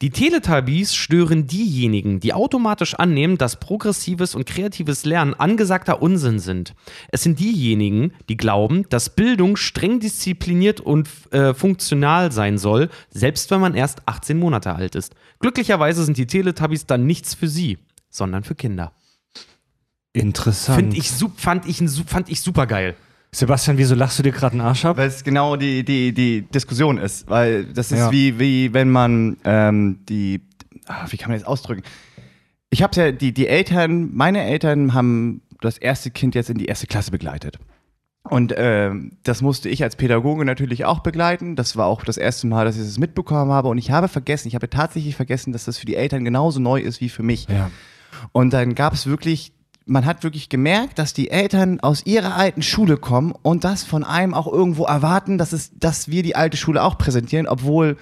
Die Teletubbies stören diejenigen, die automatisch annehmen, dass progressives und kreatives Lernen angesagter Unsinn sind. Es sind diejenigen, die glauben, dass Bildung streng diszipliniert und äh, funktional sein soll, selbst wenn man erst 18 Monate alt ist. Glücklicherweise sind die Teletubbies dann nichts für sie, sondern für Kinder. Interessant. Find ich, fand, ich, fand ich super geil. Sebastian, wieso lachst du dir gerade einen Arsch ab? Weil es genau die, die, die Diskussion ist. Weil das ist Ja. wie, wie wenn man ähm, die, ah, wie kann man das ausdrücken? Ich habe ja, die, die Eltern, meine Eltern haben das erste Kind jetzt in die erste Klasse begleitet. Und ähm, das musste ich als Pädagoge natürlich auch begleiten. Das war auch das erste Mal, dass ich das mitbekommen habe. Und ich habe vergessen, ich habe tatsächlich vergessen, dass das für die Eltern genauso neu ist wie für mich. Ja. Und dann gab es wirklich, man hat wirklich gemerkt, dass die Eltern aus ihrer alten Schule kommen und das von einem auch irgendwo erwarten, dass, es, dass wir die alte Schule auch präsentieren, obwohl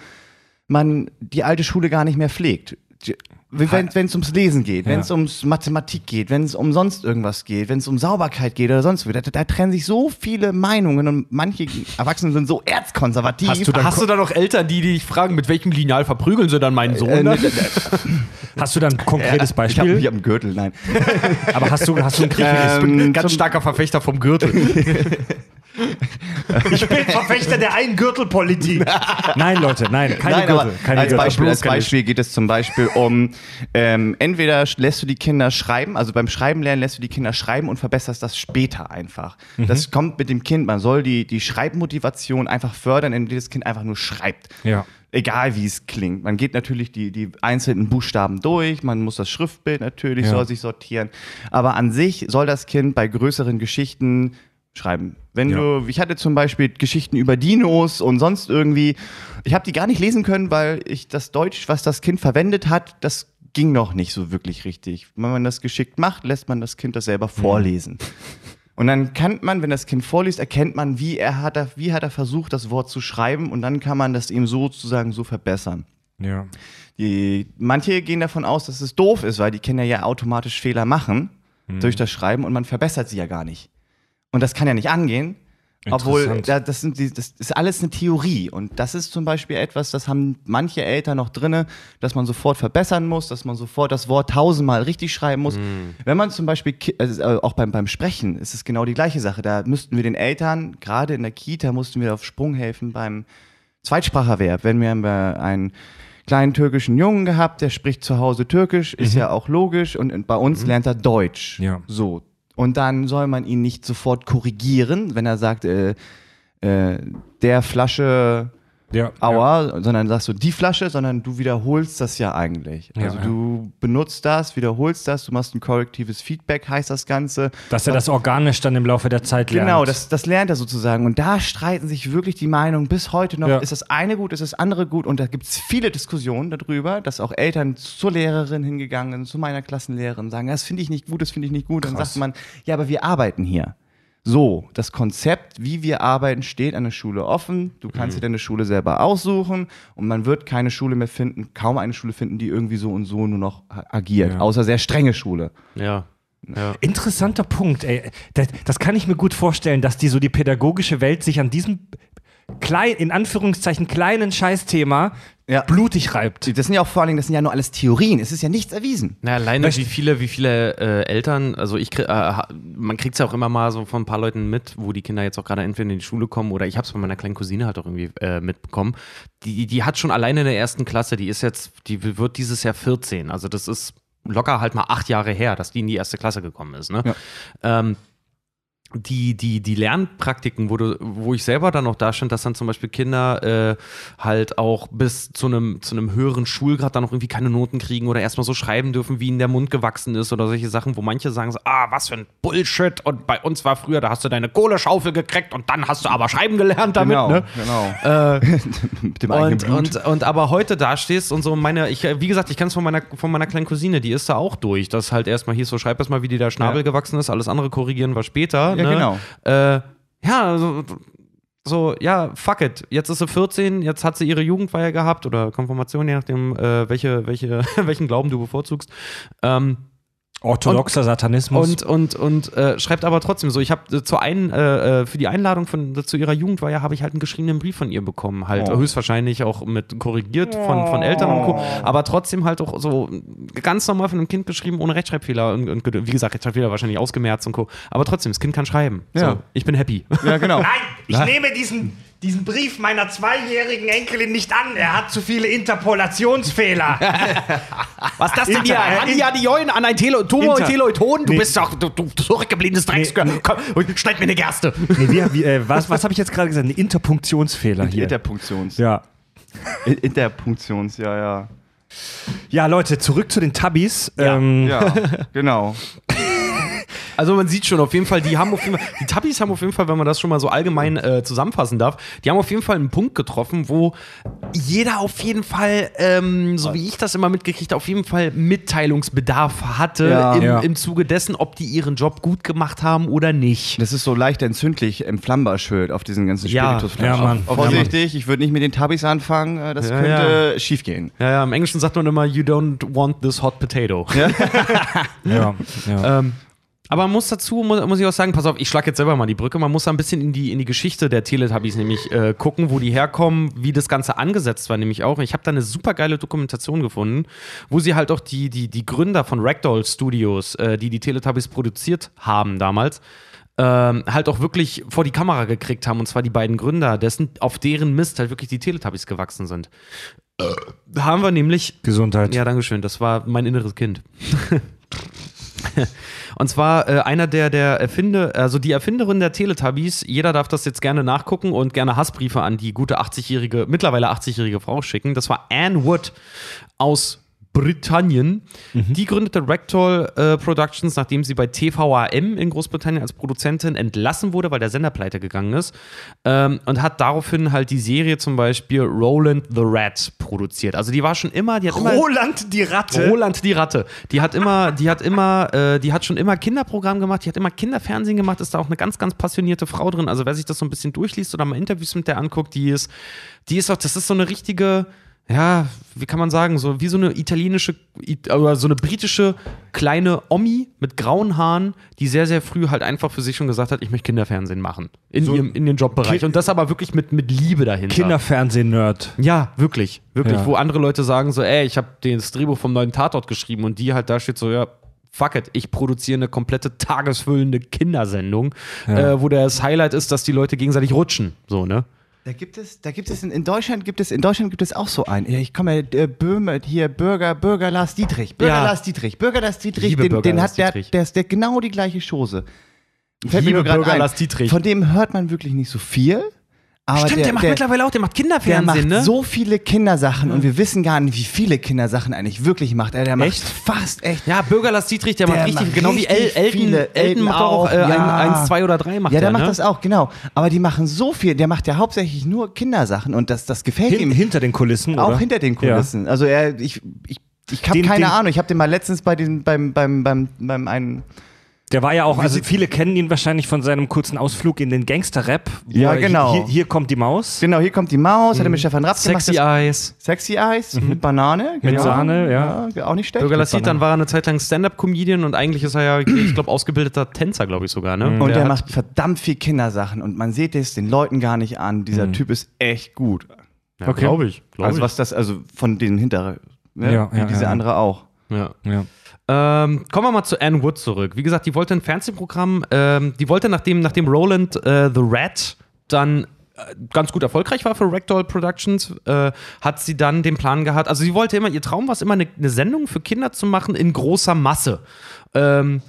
man die alte Schule gar nicht mehr pflegt. Wenn es ums Lesen geht, wenn es ums Mathematik geht, wenn es um sonst irgendwas geht, wenn es um Sauberkeit geht oder sonst was, da, da trennen sich so viele Meinungen und manche Erwachsene sind so erzkonservativ. Hast du da- Hast du da noch Eltern, die dich fragen, mit welchem Lineal verprügeln sie dann meinen Sohn? äh, dann? ne, Hast du da ein konkretes ich habe Beispiel? hab einen Gürtel, nein. Aber hast du, hast du ein ein ganz starker Verfechter vom Gürtel. Ich bin Verfechter der Ein-Gürtel-Politik. Nein, Leute, nein, keine Nein, Gürtel. keine als, Gürtel. Beispiel, als Beispiel geht es zum Beispiel um, ähm, entweder lässt du die Kinder schreiben, also beim Schreiben lernen lässt du die Kinder schreiben und verbesserst das später einfach. Mhm. Das kommt mit dem Kind, man soll die, die Schreibmotivation einfach fördern, indem das Kind einfach nur schreibt. Ja. Egal wie es klingt. Man geht natürlich die, die einzelnen Buchstaben durch, man muss das Schriftbild natürlich, Ja. soll sich sortieren. Aber an sich soll das Kind bei größeren Geschichten schreiben. Wenn Ja. du, ich hatte zum Beispiel Geschichten über Dinos und sonst irgendwie, ich habe die gar nicht lesen können, weil ich das Deutsch, was das Kind verwendet hat, das ging noch nicht so wirklich richtig. Wenn man das geschickt macht, lässt man das Kind das selber vorlesen. Und dann kann man, wenn das Kind vorliest, erkennt man, wie er hat, er, wie hat er versucht, das Wort zu schreiben und dann kann man das ihm sozusagen so verbessern. Ja. Die, manche gehen davon aus, dass es doof ist, weil die Kinder ja automatisch Fehler machen durch das Schreiben und man verbessert sie ja gar nicht. Und das kann ja nicht angehen. Obwohl, das, sind die, das ist alles eine Theorie. Und das ist zum Beispiel etwas, das haben manche Eltern noch drinne, dass man sofort verbessern muss, dass man sofort das Wort tausendmal richtig schreiben muss. Wenn man zum Beispiel, also äh, auch beim, beim Sprechen, ist es genau die gleiche Sache. Da müssten wir den Eltern, gerade in der Kita, mussten wir auf Sprung helfen beim Zweitspracherwerb. Wenn wir einen kleinen türkischen Jungen gehabt, der spricht zu Hause Türkisch, ist ja auch logisch und und bei uns lernt er Deutsch. Ja. So. Und dann soll man ihn nicht sofort korrigieren, wenn er sagt, äh, äh, der Flasche Ja. Aua, sondern sagst du die Flasche, sondern du wiederholst das ja eigentlich. Ja, also ja. du benutzt das, wiederholst das, du machst ein korrektives Feedback, heißt das Ganze. Dass er das organisch dann im Laufe der Zeit lernt. Genau, das, das lernt er sozusagen. Und da streiten sich wirklich die Meinungen bis heute noch. Ja. Ist das eine gut, ist das andere gut? Und da gibt es viele Diskussionen darüber, dass auch Eltern zur Lehrerin hingegangen sind, zu meiner Klassenlehrerin, sagen, das finde ich nicht gut, das finde ich nicht gut. Dann Krass. sagt man, ja, aber wir arbeiten hier. So, das Konzept, wie wir arbeiten, steht an der Schule offen. Du kannst dir deine Schule selber aussuchen und man wird keine Schule mehr finden, kaum eine Schule finden, die irgendwie so und so nur noch agiert. Ja. Außer sehr strenge Schule. Ja. ja. Interessanter Punkt, ey. Das, das kann ich mir gut vorstellen, dass die so die pädagogische Welt sich an diesem klein, in Anführungszeichen kleinen Scheißthema Ja. blutig reibt. Das sind ja auch vor allen Dingen, das sind ja nur alles Theorien. Es ist ja nichts erwiesen. Na, alleine wie viele, wie viele äh, Eltern, also ich krieg, äh, man kriegt es ja auch immer mal so von ein paar Leuten mit, wo die Kinder jetzt auch gerade entweder in die Schule kommen oder ich habe es bei meiner kleinen Cousine halt auch irgendwie äh, mitbekommen. Die, die hat schon alleine in der ersten Klasse, die ist jetzt, die wird dieses Jahr 14. Also das ist locker halt mal acht Jahre her, dass die in die erste Klasse gekommen ist. Ne? Ja. Ähm, die, die, die Lernpraktiken, wo, du, wo ich selber dann noch da stand, dass dann zum Beispiel Kinder äh, halt auch bis zu einem, zu einem höheren Schulgrad dann noch irgendwie keine Noten kriegen oder erstmal so schreiben dürfen, wie ihnen der Mund gewachsen ist oder solche Sachen, wo manche sagen so, ah, was für ein Bullshit und bei uns war früher, da hast du deine Kohleschaufel gekriegt und dann hast du aber schreiben gelernt damit, genau, ne? genau. Mit dem eigenen Und, Blut. und, und aber heute da stehst und so meine, ich, wie gesagt, ich es von meiner, von meiner kleinen Cousine, die ist da auch durch. Das halt erstmal hier so, schreib erst mal, wie dir der Schnabel Ja. gewachsen ist, alles andere korrigieren wir später. Ja, ne? genau. Äh, ja, so, so, ja, fuck it. Jetzt ist sie 14, jetzt hat sie ihre Jugendfeier gehabt oder Konfirmation, je nachdem, äh, welche, welche, welchen Glauben du bevorzugst. Ähm, Orthodoxer Satanismus. und und, und äh, schreibt aber trotzdem so, ich habe äh, zur ein, äh, äh, für die Einladung von, zu ihrer Jugendweihe habe ich halt einen geschriebenen Brief von ihr bekommen. Halt Oh. höchstwahrscheinlich auch mit korrigiert von, von Eltern und Co. Aber trotzdem halt auch so ganz normal von einem Kind geschrieben, ohne Rechtschreibfehler und, und wie gesagt, Rechtschreibfehler wahrscheinlich ausgemerzt und Co. Aber trotzdem, das Kind kann schreiben. Ja. So, ich bin happy. ja, genau. Nein, ich nehme diesen, diesen Brief meiner zweijährigen Enkelin nicht an. Er hat zu viele Interpolationsfehler. Was das denn hier? Andiadioin, Anteloton, Inter- Teleoton? Du Nee. bist doch du, du zurückgebliebenes Drecksgehör. Komm, schneid mir eine Gerste. nee, wie, wie, äh, was was habe ich jetzt gerade gesagt? Ein Interpunktionsfehler hier. Interpunktions. Ja. In- Interpunktions, ja, ja. Ja, Leute, zurück zu den Tabis. Ähm, Ja, genau. Also man sieht schon auf jeden Fall, die haben auf jeden Fall, die Tabis haben auf jeden Fall, wenn man das schon mal so allgemein äh, zusammenfassen darf, die haben auf jeden Fall einen Punkt getroffen, wo jeder auf jeden Fall, ähm, so wie ich das immer mitgekriegt habe, auf jeden Fall Mitteilungsbedarf hatte Ja. im, Ja. im Zuge dessen, ob die ihren Job gut gemacht haben oder nicht. Das ist so leicht entzündlich, entflammbar schön auf diesen ganzen Ja, Spiritusflaschen. ja, Mann. Vorsichtig, ich würde nicht mit den Tabis anfangen, äh, das Ja, könnte schief gehen. Ja, ja, im Englischen sagt man immer, you don't want this hot potato. ja, ja. Ähm, aber man muss dazu, muss, muss ich auch sagen, pass auf, ich schlage jetzt selber mal die Brücke, man muss da ein bisschen in die, in die Geschichte der Teletubbies nämlich äh, gucken, wo die herkommen, wie das Ganze angesetzt war nämlich auch. Ich habe da eine super geile Dokumentation gefunden, wo sie halt auch die, die, die Gründer von Ragdoll Studios, äh, die die Teletubbies produziert haben damals, ähm, halt auch wirklich vor die Kamera gekriegt haben, und zwar die beiden Gründer, dessen, auf deren Mist halt wirklich die Teletubbies gewachsen sind. Da haben wir nämlich Gesundheit. ja, danke schön. Das war mein inneres Kind. Und zwar äh, einer der, der Erfinder, also die Erfinderin der Teletubbies, jeder darf das jetzt gerne nachgucken und gerne Hassbriefe an die gute 80-jährige, mittlerweile 80-jährige Frau schicken. Das war Anne Wood aus Britannien. Die gründete Rectal äh, Productions, nachdem sie bei TVAM in Großbritannien als Produzentin entlassen wurde, weil der Sender pleite gegangen ist. Ähm, und hat daraufhin halt die Serie zum Beispiel Roland the Rat produziert. Also die war schon immer, die hat immer Roland die Ratte. Roland die Ratte. Die hat immer, die hat immer, äh, die hat schon immer Kinderprogramm gemacht, die hat immer Kinderfernsehen gemacht, ist da auch eine ganz, ganz passionierte Frau drin. Also wer sich das so ein bisschen durchliest oder mal Interviews mit der anguckt, die ist, die ist auch, das ist so eine richtige, ja, wie kann man sagen, so wie so eine italienische it- oder so eine britische kleine Omi mit grauen Haaren, die sehr, sehr früh halt einfach für sich schon gesagt hat, ich möchte Kinderfernsehen machen. In, ihrem, in den Jobbereich. Ki- Und das aber wirklich mit, mit Liebe dahinter. Kinderfernsehen-Nerd. Ja, wirklich, wirklich. Ja. Wo andere Leute sagen so, ey, ich habe das Drehbuch vom neuen Tatort geschrieben und die halt da steht so, ja, fuck it, ich produziere eine komplette tagesfüllende Kindersendung, äh, wo das Highlight ist, dass die Leute gegenseitig rutschen, so, ne? Da gibt es, da gibt es in, in Deutschland gibt es in Deutschland gibt es auch so einen. Ich komme äh, Böhme hier Bürger Bürger Lars Dietrich. Bürger Ja. Lars Dietrich. Bürger Lars Dietrich, Liebe den, Bürger den Lars hat der, Dietrich. der ist der genau die gleiche Chose. Fällt Liebe Bürger ein. Lars Dietrich. Von dem hört man wirklich nicht so viel. Aber Stimmt, der, der, macht der, mittlerweile auch, der macht der Kinderfernsehen, macht ne? so viele Kindersachen und wir wissen gar nicht, wie viele Kindersachen eigentlich wirklich macht. Er der macht fast echt. ja, Bürger Lars Dietrich, der, Der macht richtig, macht genau wie El, richtig Elton. viele. Elton, macht auch auch, äh, ein, ja. eins, zwei oder drei macht ja, der der, macht ne? das auch, genau. Aber die machen so viel. Der macht ja hauptsächlich nur Kindersachen und das, das gefällt Hin, ihm. hinter den Kulissen, Auch oder? hinter den Kulissen. Also er, ich, ich, ich habe keine den- Ahnung. Ich habe den mal letztens bei den, beim, beim, beim, beim einen. Der war ja auch, also viele kennen ihn wahrscheinlich von seinem kurzen Ausflug in den Gangster-Rap. Ja, er- genau. Hier, hier kommt die Maus. Genau, hier kommt die Maus, hat er mit Stefan Rapp Sexy gemacht. Eyes. Sexy Eyes mit Banane. Mit Sahne, ja. ja. Auch nicht schlecht. Bürger dann war er eine Zeit lang Stand-Up-Comedian und eigentlich ist er ja, ich glaube, ausgebildeter Tänzer, glaube ich sogar, ne? Und der, hat- macht verdammt viel Kindersachen und man sieht es den Leuten gar nicht an. Dieser Typ ist echt gut. Ja, Okay. glaube ich. Glaub Also was das, also von den hinteren, ne? Ja, wie ja, diese ja. andere auch. Ja. Ja. Ähm, kommen wir mal zu Anne Wood zurück. Wie gesagt, die wollte ein Fernsehprogramm, ähm, die wollte, nachdem, nachdem Roland äh, The Rat dann äh, ganz gut erfolgreich war für Ragdoll Productions, äh, hat sie dann den Plan gehabt, also sie wollte immer, ihr Traum war es immer, eine, eine Sendung für Kinder zu machen in großer Masse. Ähm,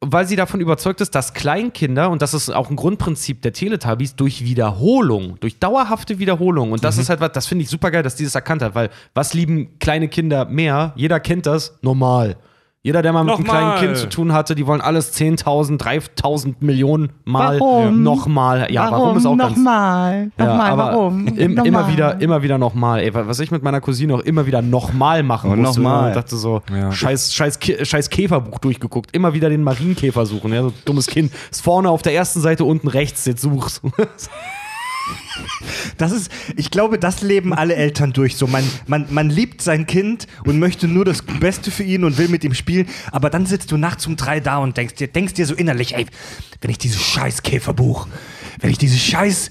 weil sie davon überzeugt ist, dass Kleinkinder, und das ist auch ein Grundprinzip der Teletubbies, durch Wiederholung, durch dauerhafte Wiederholung, und das ist halt was, das finde ich super geil, dass die das erkannt hat, weil was lieben kleine Kinder mehr? Jeder kennt das, normal. Jeder, der mal mit einem Nochmal. kleinen Kind zu tun hatte, die wollen alles 10.000, 3.000 Millionen Mal Warum? nochmal. Ja, warum, ist auch ganz Nochmal. ja, Nochmal, aber warum? Im, Nochmal. immer wieder, immer wieder nochmal. Ey, was ich mit meiner Cousine auch immer wieder nochmal machen Und musste. nochmal. Und dachte so, Ja. scheiß, scheiß, scheiß Käferbuch durchgeguckt. Immer wieder den Marienkäfer suchen. Ja, so dummes Kind. Ist vorne auf der ersten Seite unten rechts, jetzt suchst. Das ist, ich glaube, das leben alle Eltern durch. So, man, man, man liebt sein Kind und möchte nur das Beste für ihn und will mit ihm spielen, aber dann sitzt du nachts um drei da und denkst dir, denkst dir so innerlich, ey, wenn ich dieses scheiß Käferbuch, wenn ich dieses scheiß,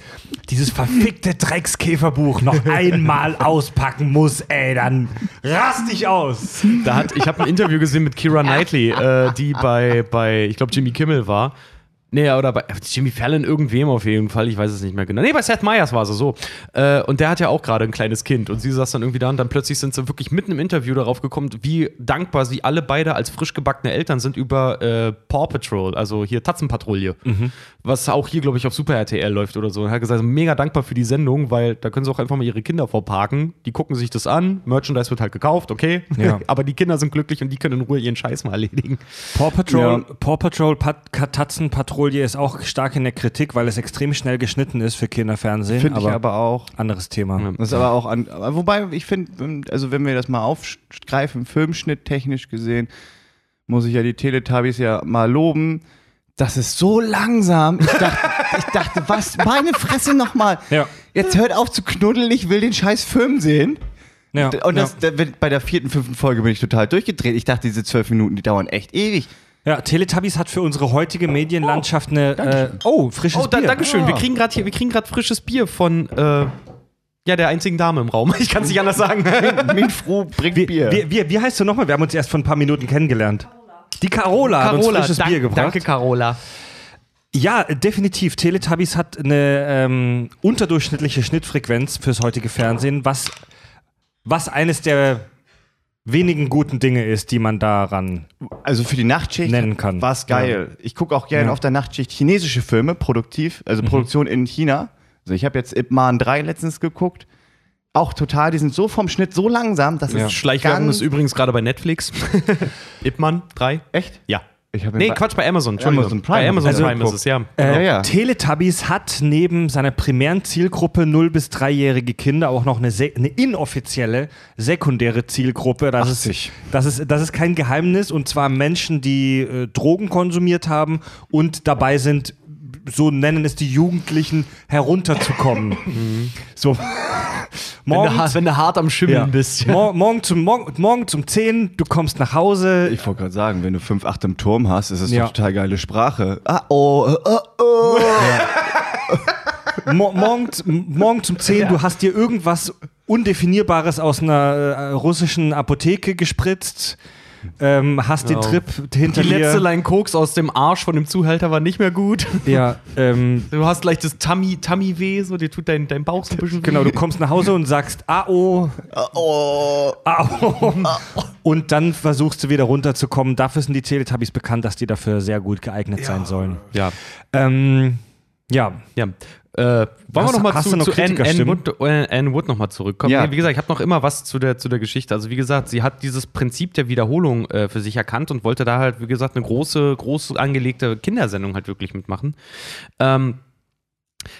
dieses verfickte Dreckskäferbuch noch einmal auspacken muss, ey, dann rast ich aus. Da hat, ich habe ein Interview gesehen mit Kira Knightley, äh, die bei, bei ich glaube, Jimmy Kimmel war. Nee, oder bei Jimmy Fallon, irgendwem auf jeden Fall, ich weiß es nicht mehr genau. Nee, bei Seth Meyers war sie so. Äh, und der hat ja auch gerade ein kleines Kind. Und sie saß dann irgendwie da und dann plötzlich sind sie wirklich mitten im Interview darauf gekommen, wie dankbar sie alle beide als frisch gebackene Eltern sind über äh, Paw Patrol, also hier Tatzenpatrouille. Was auch hier, glaube ich, auf Super RTL läuft oder so. Und er hat gesagt, mega dankbar für die Sendung, weil da können sie auch einfach mal ihre Kinder vorparken. Die gucken sich das an, Merchandise wird halt gekauft, okay. Ja. Aber die Kinder sind glücklich und die können in Ruhe ihren Scheiß mal erledigen. Paw Patrol, Ja. Paw Patrol Pat Katzenpatrouille ist auch stark in der Kritik, weil es extrem schnell geschnitten ist für Kinderfernsehen. Finde ich aber auch. anderes Thema. Das ist aber auch an. Wobei, ich finde, also wenn wir das mal aufgreifen, Filmschnitt technisch gesehen, muss ich ja die Teletubbies ja mal loben. Das ist so langsam. Ich dachte, ich dachte was? Meine Fresse nochmal. Ja. Jetzt hört auf zu knuddeln, ich will den scheiß Film sehen. Ja, Und das, ja. bei der vierten, fünften Folge bin ich total durchgedreht. Ich dachte, diese zwölf Minuten, die dauern echt ewig. ja, Teletubbies hat für unsere heutige Medienlandschaft eine. Äh, oh, frisches Oh, da, Bier. Dankeschön. Ah. Wir kriegen gerade hier, wir kriegen gerade frisches Bier von äh, ja, der einzigen Dame im Raum. Ich kann es nicht anders sagen. Minfru bringt Wie, Bier. wie, wie, wie heißt du nochmal? Wir haben uns erst vor ein paar Minuten kennengelernt. Die Carola, hat uns frisches dank- Bier gebracht. danke Carola. Ja, definitiv. Teletubbies hat eine ähm, unterdurchschnittliche Schnittfrequenz fürs heutige Fernsehen, was, was eines der wenigen guten Dinge ist, die man daran. Also für die Nachtschicht Nennen kann. war es geil. Ich gucke auch gerne Ja. Mhm. auf der Nachtschicht chinesische Filme, produktiv, also Produktion in China. Also ich habe jetzt Ip Man 3 letztens geguckt. Auch total, die sind so vom Schnitt so langsam, das Ja. ist Schleichwerbung ist übrigens gerade bei Netflix. Ip Man 3. Echt? Ja. Ich Nee, Quatsch, bei Amazon. Entschuldigung. Amazon Prime bei Amazon ich Prime ist es, ja. Äh, Ja, ja. Teletubbies hat neben seiner primären Zielgruppe 0- bis 3-jährige Kinder auch noch eine, se- eine inoffizielle sekundäre Zielgruppe. Das 80. ist, das, ist, das ist kein Geheimnis und zwar Menschen, die äh, Drogen konsumiert haben und dabei sind, so nennen es die Jugendlichen, herunterzukommen. so. Wenn du, wenn du hart am Schimmeln ja. bist. Mor morgen, zum, morgen, morgen zum 10, du kommst nach Hause, Ich wollte gerade sagen, wenn du 5, 8 im Turm hast, ist es Ja. total geile Sprache. Ah, oh, äh, oh. Mo morgen, morgen zum 10, du hast dir irgendwas Undefinierbares aus einer russischen Apotheke gespritzt, ähm, hast den Genau. Trip hinter Die dir. letzte Line Koks aus dem Arsch von dem Zuhälter war nicht mehr gut. ja, ähm, Du hast gleich das Tummy, Tummy weh, so dir tut dein, dein Bauch so ein bisschen genau, weh. du kommst nach Hause und sagst AO, oh. AO und dann versuchst du wieder runterzukommen. Dafür sind die Teletubbies bekannt, dass die dafür sehr gut geeignet sein sollen. Ja. Ähm, ja, Ja. Äh, wollen Hast- wir noch mal hast zu, noch zu Anne, Anne? Wood, äh, Anne Wood noch mal zurückkommen? Ja. Nee, wie gesagt, ich habe noch immer was zu der, zu der Geschichte. Also wie gesagt, sie hat dieses Prinzip der Wiederholung äh, für sich erkannt und wollte da halt, wie gesagt, eine große, groß angelegte Kindersendung halt wirklich mitmachen. Ähm,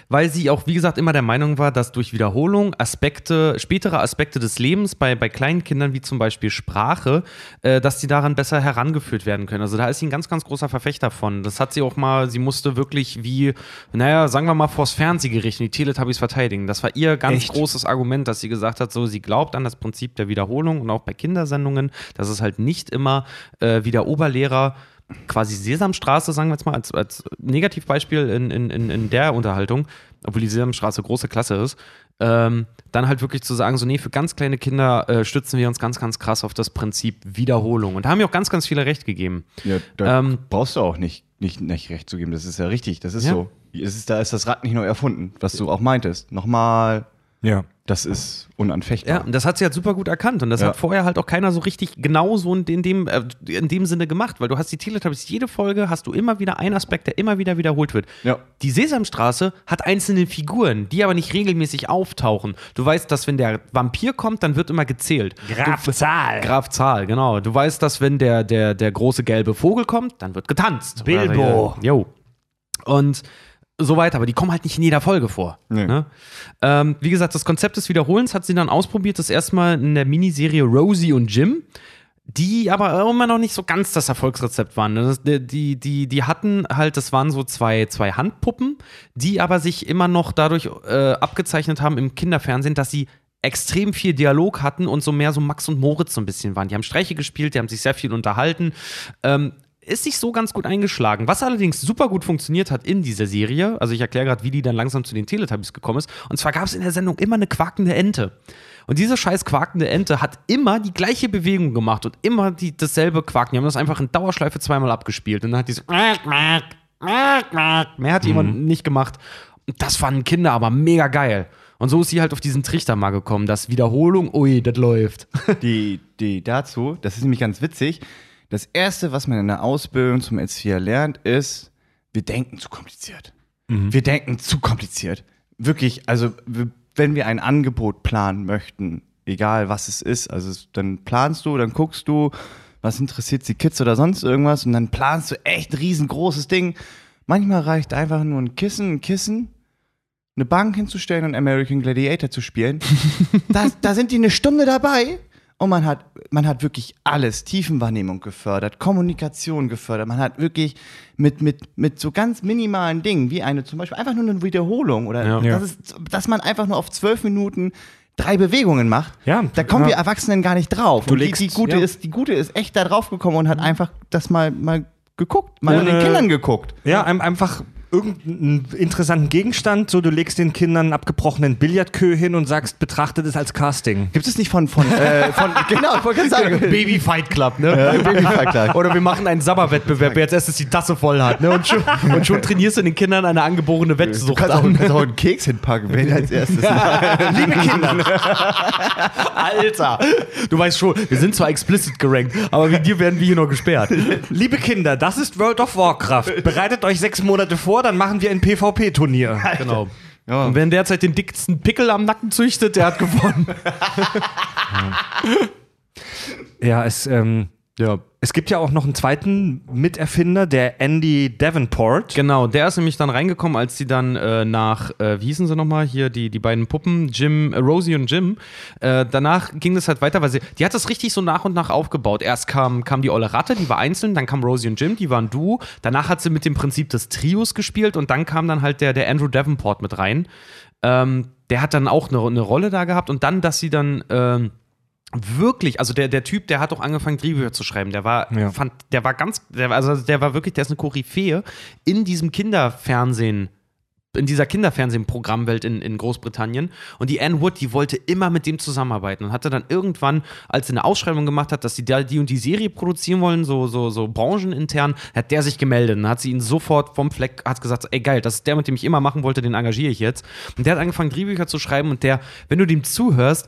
weil sie auch, wie gesagt, immer der Meinung war, dass durch Wiederholung Aspekte, spätere Aspekte des Lebens bei, bei kleinen Kindern, wie zum Beispiel Sprache, äh, dass die daran besser herangeführt werden können. Also da ist sie ein ganz, ganz großer Verfechter von. Das hat sie auch mal, sie musste wirklich wie, naja, sagen wir mal, vors Fernsehgericht und die Teletubbies verteidigen. Das war ihr ganz Echt? großes Argument, dass sie gesagt hat, so, sie glaubt an das Prinzip der Wiederholung und auch bei Kindersendungen, dass es halt nicht immer äh, wie der Oberlehrer quasi Sesamstraße, sagen wir jetzt mal, als, als Negativbeispiel in, in, in, in der Unterhaltung, obwohl die Sesamstraße große Klasse ist, ähm, dann halt wirklich zu sagen, so, nee, für ganz kleine Kinder äh, stützen wir uns ganz, ganz krass auf das Prinzip Wiederholung. Und da haben mir auch ganz, ganz viele recht gegeben. Ja, da Ähm, brauchst du auch nicht, nicht, nicht recht zu geben. Das ist ja richtig. Das ist Ja. so. Es ist, da ist das Rad nicht neu erfunden, was du auch meintest. Nochmal, ja. das ist unanfechtbar. Ja, und das hat sie halt super gut erkannt. Und das Ja. hat vorher halt auch keiner so richtig genau so in dem, äh, in dem Sinne gemacht, weil du hast die Teletubbies, jede Folge hast du immer wieder einen Aspekt, der immer wieder wiederholt wird. Ja. Die Sesamstraße hat einzelne Figuren, die aber nicht regelmäßig auftauchen. Du weißt, dass wenn der Vampir kommt, dann wird immer gezählt. Graf Zahl. Graf Zahl, genau. Du weißt, dass wenn der, der, der große gelbe Vogel kommt, dann wird getanzt. Bilbo. Jo. Und so weiter, aber die kommen halt nicht in jeder Folge vor. Nee. Ne? Ähm, wie gesagt, das Konzept des Wiederholens hat sie dann ausprobiert, das erste Mal in der Miniserie Rosie und Jim, die aber immer noch nicht so ganz das Erfolgsrezept waren. Das, die, die, die, die hatten halt, das waren so zwei, zwei Handpuppen, die aber sich immer noch dadurch äh, abgezeichnet haben im Kinderfernsehen, dass sie extrem viel Dialog hatten und so mehr so Max und Moritz so ein bisschen waren. Die haben Streiche gespielt, die haben sich sehr viel unterhalten. Ähm, ist nicht so ganz gut eingeschlagen. Was allerdings super gut funktioniert hat in dieser Serie, also ich erkläre gerade, wie die dann langsam zu den Teletubbies gekommen ist, und zwar gab es in der Sendung immer eine quakende Ente. Und diese scheiß quakende Ente hat immer die gleiche Bewegung gemacht und immer die, dasselbe Quaken. Die haben das einfach in Dauerschleife zweimal abgespielt. Und dann hat die so mehr hat jemand nicht gemacht. Das fanden Kinder aber mega geil. Und so ist sie halt auf diesen Trichter mal gekommen, dass Wiederholung, ui, das läuft. Die, die dazu, das ist nämlich ganz witzig. Das erste, was man in der Ausbildung zum Erzieher lernt, ist, wir denken zu kompliziert. Wir denken zu kompliziert. Wirklich, also wenn wir ein Angebot planen möchten, egal was es ist, also dann planst du, dann guckst du, was interessiert die Kids oder sonst irgendwas und dann planst du echt ein riesengroßes Ding. Manchmal reicht einfach nur ein Kissen, ein Kissen, eine Bank hinzustellen und American Gladiator zu spielen. da, da sind die eine Stunde dabei und man hat, man hat wirklich alles, Tiefenwahrnehmung gefördert, Kommunikation gefördert, man hat wirklich mit, mit, mit so ganz minimalen Dingen, wie eine zum Beispiel einfach nur eine Wiederholung oder Ja. Das ist, dass man einfach nur auf zwölf Minuten drei Bewegungen macht, Ja, da kommen ja. wir Erwachsenen gar nicht drauf. Du und die, legst- die, Gute ja. ist, die Gute ist echt da drauf gekommen und hat einfach das mal, mal geguckt, mal Ja, mit den Kindern geguckt. Ja, ein- einfach irgendeinen interessanten Gegenstand, so du legst den Kindern einen abgebrochenen Billardkö hin und sagst, betrachtet es als Casting. Gibt es nicht von, von, äh, von genau, ich wollte gerade sagen, Baby Fight Club, ne? Ja, Babyfight Club. Oder wir machen einen Sabberwettbewerb, wer jetzt erst die Tasse voll hat. Ne? Und, schon, und schon trainierst du den Kindern eine angeborene Du Wettsucht kannst auch, an. kannst auch einen Keks hinpacken, wer als erstes. Liebe Kinder. Alter. Du weißt schon, wir sind zwar explicit gerankt, aber wegen dir werden wir hier noch gesperrt. Liebe Kinder, das ist World of Warcraft. Bereitet euch sechs Monate vor, dann machen wir ein PvP-Turnier. Genau. Ja. Und wer derzeit den dicksten Pickel am Nacken züchtet, der hat gewonnen. Ja, es, ähm, Ja. Es gibt ja auch noch einen zweiten Miterfinder, der Andy Davenport. Genau, der ist nämlich dann reingekommen, als sie dann äh, nach, äh, wie hießen sie nochmal, hier die, die beiden Puppen, Jim, äh, Rosie und Jim. Äh, danach ging das halt weiter, weil sie, die hat das richtig so nach und nach aufgebaut. Erst kam, kam die Olle Ratte, die war einzeln, dann kam Rosie und Jim, die waren Duo. Danach hat sie mit dem Prinzip des Trios gespielt und dann kam dann halt der, der Andrew Davenport mit rein. Ähm, der hat dann auch eine, eine Rolle da gehabt und dann, dass sie dann. Ähm, wirklich, also der, der Typ, der hat auch angefangen, Drehbücher zu schreiben. Der war, Ja. fand, der war ganz, der, war- also der war wirklich, der ist eine Koryphäe in diesem Kinderfernsehen, in dieser Kinderfernsehen-Programmwelt in, in Großbritannien. Und die Anne Wood, die wollte immer mit dem zusammenarbeiten und hatte dann irgendwann, als sie eine Ausschreibung gemacht hat, dass sie da die und die Serie produzieren wollen, so, so, so branchenintern, hat der sich gemeldet. Und hat sie ihn sofort vom Fleck, hat gesagt, ey geil, das ist der, mit dem ich immer machen wollte, den engagiere ich jetzt. Und der hat angefangen, Drehbücher zu schreiben und der, wenn du dem zuhörst,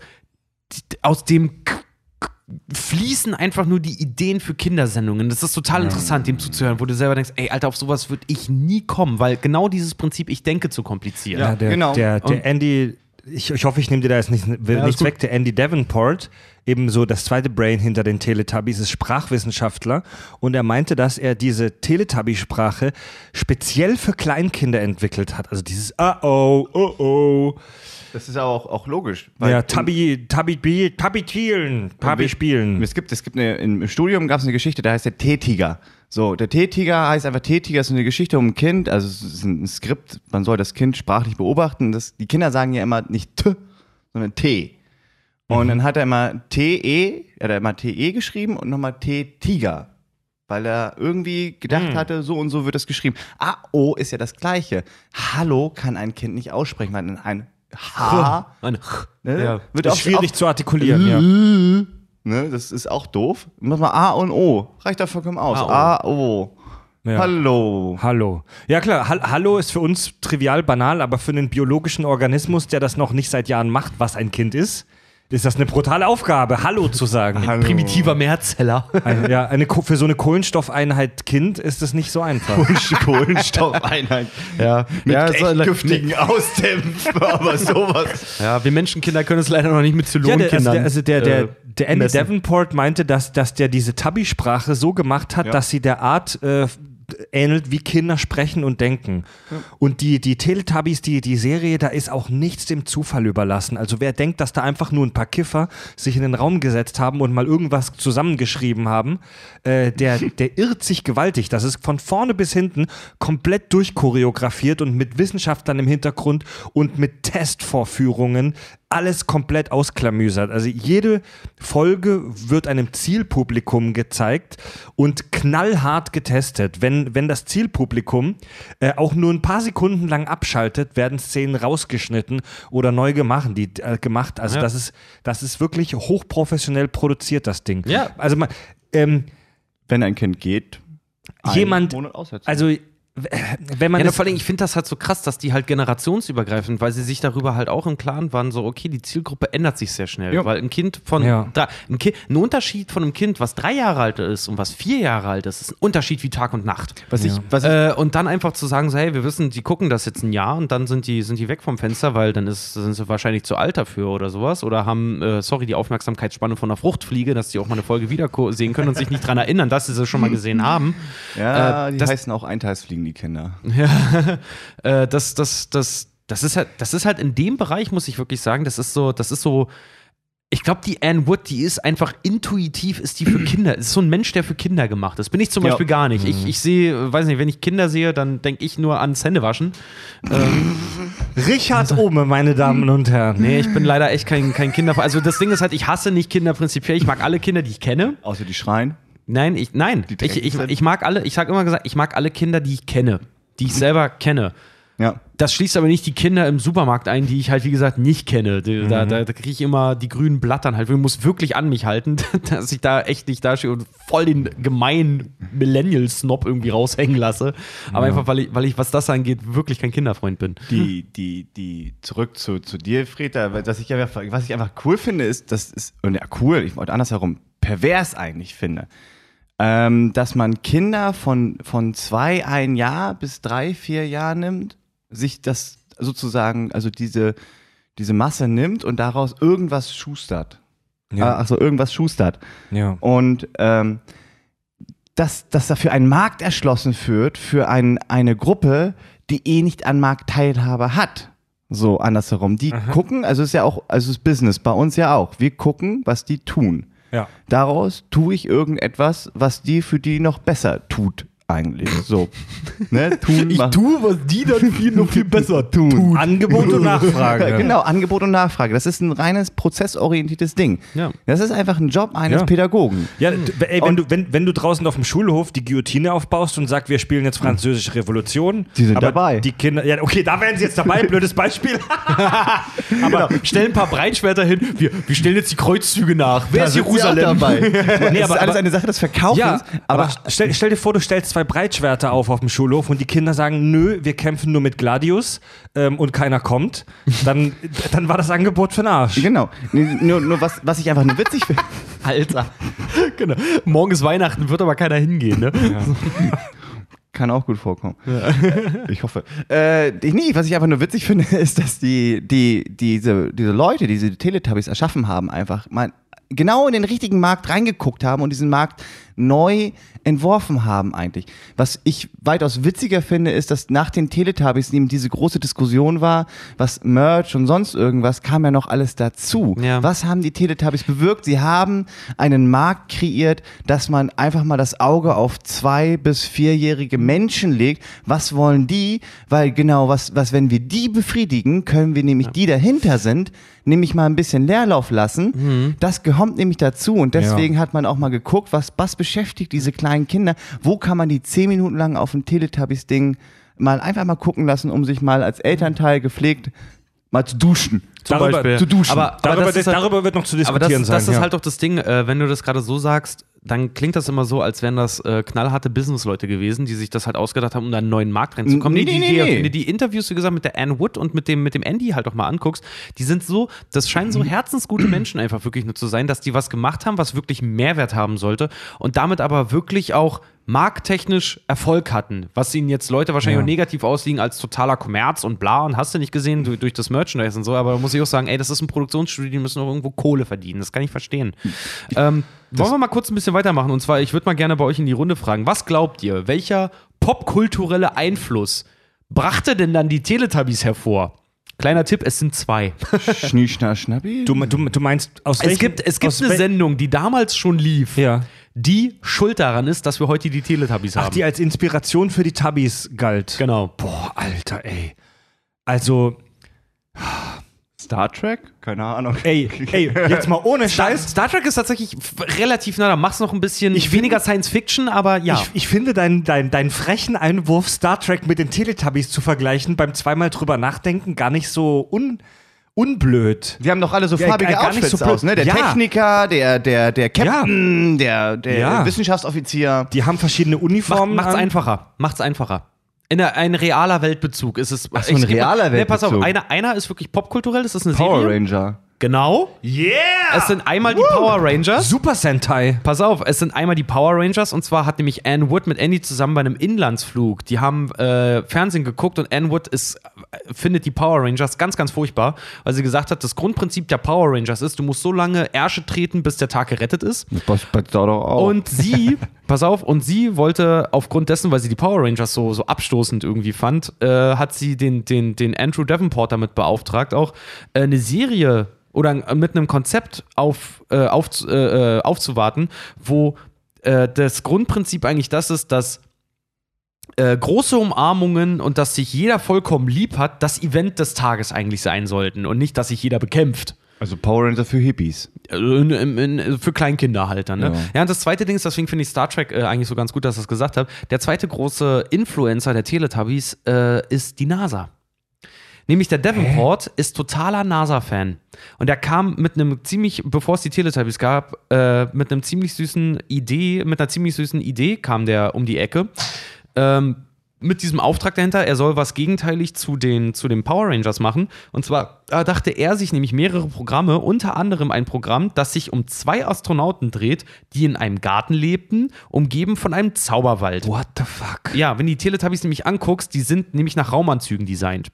aus dem k- k- fließen einfach nur die Ideen für Kindersendungen. Das ist total interessant, dem zuzuhören, wo du selber denkst, ey, Alter, auf sowas würde ich nie kommen, weil genau dieses Prinzip, ich denke zu kompliziert. Ja, der, genau. der, der Andy, ich, ich hoffe, ich nehme dir da jetzt nicht, Ja, nichts weg. Der Andy Davenport, eben so das zweite Brain hinter den Teletubbies, ist Sprachwissenschaftler und er meinte, dass er diese Teletubby-Sprache speziell für Kleinkinder entwickelt hat. Also dieses Uh-oh, oh-oh. Das ist aber auch, auch logisch. Ja, Tabby, Tabby, Tabby, Tabby Tielen, Tabby spielen. Es gibt, es gibt eine, im Studium gab es eine Geschichte, da heißt der T-Tiger. So, der T-Tiger heißt einfach T-Tiger, ist eine Geschichte um ein Kind, also es ist ein Skript, man soll das Kind sprachlich beobachten. Das, die Kinder sagen ja immer nicht T, sondern T. Und dann hat er immer T-E, er hat immer T-E geschrieben und nochmal T-Tiger. Weil er irgendwie gedacht hatte, so und so wird es geschrieben. A-O ist ja das Gleiche. Hallo kann ein Kind nicht aussprechen, weil ein H Ein- ne, Ja. wird Das auch ist schwierig auch, zu artikulieren, ja. Ne, das ist auch doof. Muss mal A und O. Reicht da vollkommen aus. A, O. Ja. Hallo. Hallo. Ja klar, Hall Hallo ist für uns trivial banal, aber für einen biologischen Organismus, der das noch nicht seit Jahren macht, was ein Kind ist, ist das eine brutale Aufgabe, Hallo zu sagen. Hallo. Primitiver Mehrzeller. Ein, ja, eine, für so eine Kohlenstoffeinheit Kind ist das nicht so einfach. Kohlenstoffeinheit. ja, Mit ja, echt so- giftigen Ausdämpfen, aber sowas. ja, wir Menschenkinder können es leider noch nicht mit Ja, der, also der, also der, der, äh, der Andy messen. Davenport meinte, dass, dass der diese Tabby-Sprache so gemacht hat, Ja. dass sie der Art äh, ähnelt, wie Kinder sprechen und denken. Und die, die Teletubbies, die, die Serie, da ist auch nichts dem Zufall überlassen. Also wer denkt, dass da einfach nur ein paar Kiffer sich in den Raum gesetzt haben und mal irgendwas zusammengeschrieben haben, äh, der, der irrt sich gewaltig. Das ist von vorne bis hinten komplett durchchoreografiert und mit Wissenschaftlern im Hintergrund und mit Testvorführungen alles komplett ausklamüsert. Also jede Folge wird einem Zielpublikum gezeigt und knallhart getestet. Wenn, wenn das Zielpublikum äh, auch nur ein paar Sekunden lang abschaltet, werden Szenen rausgeschnitten oder neu gemacht. Die, äh, gemacht. Also Ja. das, ist, das ist wirklich hochprofessionell produziert, das Ding. Ja. Also man, ähm, Wenn ein Kind geht, Jemand- also wenn man Ja, vor allem, ich finde das halt so krass, dass die halt generationsübergreifend, weil sie sich darüber halt auch im Klaren waren, so, okay, die Zielgruppe ändert sich sehr schnell. Ja. Weil ein Kind von, Ja. drei, ein, kind, ein Unterschied von einem Kind, was drei Jahre alt ist und was vier Jahre alt ist, ist ein Unterschied wie Tag und Nacht. was ich, was ich, Äh, und dann einfach zu sagen, so, hey, wir wissen, die gucken das jetzt ein Jahr und dann sind die, sind die weg vom Fenster, weil dann ist, sind sie wahrscheinlich zu alt dafür oder sowas. Oder haben, äh, sorry, die Aufmerksamkeitsspanne von einer Fruchtfliege, dass die auch mal eine Folge wieder sehen können und sich nicht dran erinnern, dass sie sie schon mal gesehen haben. ja, äh, die das- heißen auch Einteilsfliegen, die Kinder. äh, das, das, das, das ist halt, das ist halt in dem Bereich, muss ich wirklich sagen, das ist so, das ist so. Ich glaube, die Anne Wood, die ist einfach intuitiv, ist die für Kinder. Ist so ein Mensch, der für Kinder gemacht ist. Bin ich zum Ja. Beispiel gar nicht. Ich, ich sehe, weiß nicht, wenn ich Kinder sehe, dann denke ich nur ans Händewaschen. Ähm, Richard Ohme, meine Damen und Herren. nee, ich bin leider echt kein, kein Kinder. Also das Ding ist halt, ich hasse nicht Kinder prinzipiell. Ich mag alle Kinder, die ich kenne. Außer die schreien. Nein, ich, nein. Ich, ich, ich mag alle, ich sage immer gesagt, ich mag alle Kinder, die ich kenne. Die ich selber kenne. Ja. Das schließt aber nicht die Kinder im Supermarkt ein, die ich halt, wie gesagt, nicht kenne. Da, da, da kriege ich immer die grünen Blattern halt. Ich muss wirklich an mich halten, dass ich da echt nicht dastehe und voll den gemeinen Millennial-Snob irgendwie raushängen lasse. Aber einfach, weil ich, weil ich, was das angeht, wirklich kein Kinderfreund bin. Die, die, die, zurück zu, zu dir, Freda, was ich, einfach, was ich einfach cool finde, ist, das ist, und ja, cool, ich wollte andersherum, pervers eigentlich finde, ähm, dass man Kinder von, von zwei, ein Jahr bis drei, vier Jahre nimmt, sich das sozusagen, also diese, diese Masse nimmt und daraus irgendwas schustert. Ja. Äh, also irgendwas schustert. Ja. Und ähm, dass, dass dafür ein Markt erschlossen wird für ein, eine Gruppe, die eh nicht an Marktteilhabe hat. So andersherum. Die gucken, also ist ja auch, also ist Business bei uns ja auch. Wir gucken, was die tun. Ja. Daraus tue ich irgendetwas, was die für die noch besser tut, eigentlich. So. ne? Tun, machen. tue, was die dann viel noch viel besser tun. Angebot und Nachfrage. Genau, Angebot und Nachfrage. Das ist ein reines prozessorientiertes Ding. Ja. Das ist einfach ein Job eines Ja. Pädagogen. Ja, ey, wenn, du, wenn, wenn du draußen auf dem Schulhof die Guillotine aufbaust und sagst, wir spielen jetzt französische Revolution. Die sind aber dabei. Die Kinder, ja, okay, da wären sie jetzt dabei, blödes Beispiel. Aber stell ein paar Breitschwerter hin. Wir, wir stellen jetzt die Kreuzzüge nach. Wer ist sind sie Jerusalem? dabei. nee, aber, aber- ist alles aber- eine Sache des Verkaufens. Ja, aber, aber, stell, stell dir vor, du stellst zwei Breitschwerter auf auf dem Schulhof und die Kinder sagen, nö, wir kämpfen nur mit Gladius ähm, und keiner kommt. Dann, dann war das Angebot für den Arsch. genau. Nee, Nur, nur was, was ich einfach nur witzig finde. Alter. genau. Morgen ist Weihnachten, wird aber keiner hingehen, ne? Kann auch gut vorkommen. Ich hoffe. Äh, nee, was ich einfach nur witzig finde, ist, dass die, die, diese, diese Leute, die diese Teletubbies erschaffen haben, einfach mal genau in den richtigen Markt reingeguckt haben und diesen Markt neu entworfen haben eigentlich. Was ich weitaus witziger finde, ist, dass nach den Teletubbies eben diese große Diskussion war, was Merch und sonst irgendwas, kam ja noch alles dazu. Ja. Was haben die Teletubbies bewirkt? Sie haben einen Markt kreiert, dass man einfach mal das Auge auf zwei- bis vierjährige Menschen legt. Was wollen die? Weil genau, was, was wenn wir die befriedigen, können wir nämlich die dahinter sind, nämlich mal ein bisschen Leerlauf lassen. Das gehört nämlich dazu und deswegen hat man auch mal geguckt, was, was beschäftigt diese kleinen Kinder? Wo kann man die zehn Minuten lang auf ein Teletubbies-Ding mal einfach mal gucken lassen, um sich mal als Elternteil gepflegt mal zu duschen. Zum Darüber- Beispiel. zu duschen. Aber, aber Darüber, das ist halt, darüber wird noch zu aber diskutieren das, sein. das ist ja. halt doch das Ding, äh, wenn du das gerade so sagst, dann klingt das immer so, als wären das äh, knallharte Businessleute gewesen, die sich das halt ausgedacht haben, um da einen neuen Markt reinzukommen. Nee, die, nee, die, nee, die, nee. die, Interviews, wie gesagt, mit der Anne Wood und mit dem, mit dem Andy halt auch mal anguckst, die sind so, das scheinen so herzensgute Menschen einfach wirklich nur zu sein, dass die was gemacht haben, was wirklich Mehrwert haben sollte und damit aber wirklich auch markttechnisch Erfolg hatten, was ihnen jetzt Leute wahrscheinlich Ja. auch negativ ausliegen als totaler Kommerz und bla und hast du nicht gesehen durch, durch das Merchandise und so, aber da muss ich auch sagen, ey, das ist ein Produktionsstudio, die müssen auch irgendwo Kohle verdienen, das kann ich verstehen. Ähm, wollen wir mal kurz ein bisschen weitermachen und zwar, ich würde mal gerne bei euch in die Runde fragen, was glaubt ihr, welcher popkulturelle Einfluss brachte denn dann die Teletubbies hervor? Kleiner Tipp, es sind zwei. Schnie, schna, schnappi. du, du, du meinst, aus Es welchem- gibt, es gibt aus eine Sendung, die damals schon lief, Ja. Die schuld daran ist, dass wir heute die Teletubbies Ach, haben. die als Inspiration für die Tubbies galt. genau. Boah, Alter, ey. Also, Star Trek? Keine Ahnung. ey, ey, jetzt mal ohne Star, Scheiß. Star Trek ist tatsächlich relativ nah, da machst du noch ein bisschen Ich weniger Science Fiction, aber ja. Ich, ich finde deinen dein, dein frechen Einwurf, Star Trek mit den Teletubbies zu vergleichen, beim zweimal drüber nachdenken, gar nicht so un, unblöd. Die haben doch alle so Ja, farbige gar nicht Outfits so aus, ne? Der Ja. Techniker, der, der, der Captain, der, der Ja. Wissenschaftsoffizier. Die haben verschiedene Macht, Uniformen. macht's an. einfacher. Macht's einfacher. In der, ein realer Weltbezug ist es. Ach so, ein realer Nee, pass auf, Weltbezug. einer, einer ist wirklich popkulturell, das ist eine Power Serie. Ranger. Genau. Yeah! Es sind einmal die Power Rangers. Super Sentai. Pass auf, es sind einmal die Power Rangers und zwar hat nämlich Anne Wood mit Andy zusammen bei einem Inlandsflug, die haben äh, Fernsehen geguckt und Anne Wood ist, äh, findet die Power Rangers ganz, ganz furchtbar, weil sie gesagt hat, das Grundprinzip der Power Rangers ist, du musst so lange Ärsche treten, bis der Tag gerettet ist. Das bei da doch auch. Und sie, pass auf, und sie wollte aufgrund dessen, weil sie die Power Rangers so, so abstoßend irgendwie fand, äh, hat sie den, den, den Andrew Davenport damit beauftragt, auch äh, eine Serie oder mit einem Konzept auf, äh, auf, äh, äh, aufzuwarten, wo äh, das Grundprinzip eigentlich das ist, dass äh, große Umarmungen und dass sich jeder vollkommen lieb hat, das Event des Tages eigentlich sein sollten und nicht, dass sich jeder bekämpft. Also Power Ranger für Hippies. Also in, in, in, für Kleinkinder halt dann. Ne? Ja. Ja. und das zweite Ding ist, deswegen finde ich Star Trek äh, eigentlich so ganz gut, dass ich das gesagt habe. Der zweite große Influencer der Teletubbies äh, ist die NASA. Nämlich der Davenport ist totaler NASA-Fan. Und er kam mit einem ziemlich, bevor es die Teletubbies gab, äh, mit einem ziemlich süßen Idee, mit einer ziemlich süßen Idee kam der um die Ecke. Ähm, mit diesem Auftrag dahinter, er soll was gegenteilig zu den, zu den Power Rangers machen. Und zwar dachte er sich nämlich mehrere Programme, unter anderem ein Programm, das sich um zwei Astronauten dreht, die in einem Garten lebten, umgeben von einem Zauberwald. What the fuck? Ja, wenn die Teletubbies nämlich anguckst, die sind nämlich nach Raumanzügen designt.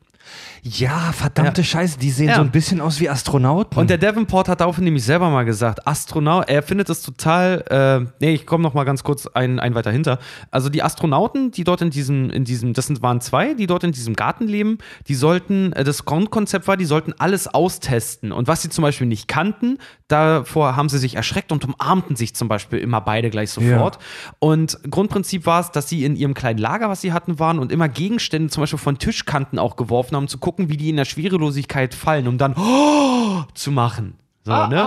Ja, verdammte Ja. Scheiße, die sehen Ja. so ein bisschen aus wie Astronauten. Und der Davenport hat daraufhin nämlich selber mal gesagt, Astronaut, er findet es total, äh, nee, ich komme noch mal ganz kurz ein, ein weiter hinter. Also die Astronauten, die dort in diesem, in diesem, das sind, waren zwei, die dort in diesem Garten leben, die sollten, äh, das Grundkonzept war, die sollten alles austesten. Und was sie zum Beispiel nicht kannten, davor haben sie sich erschreckt und umarmten sich zum Beispiel immer beide gleich sofort. Und Grundprinzip war es, dass sie in ihrem kleinen Lager, was sie hatten, waren und immer Gegenstände zum Beispiel von Tischkanten auch geworfen haben, zu gucken, wie die in der Schwerelosigkeit fallen, um dann zu machen. So, ne?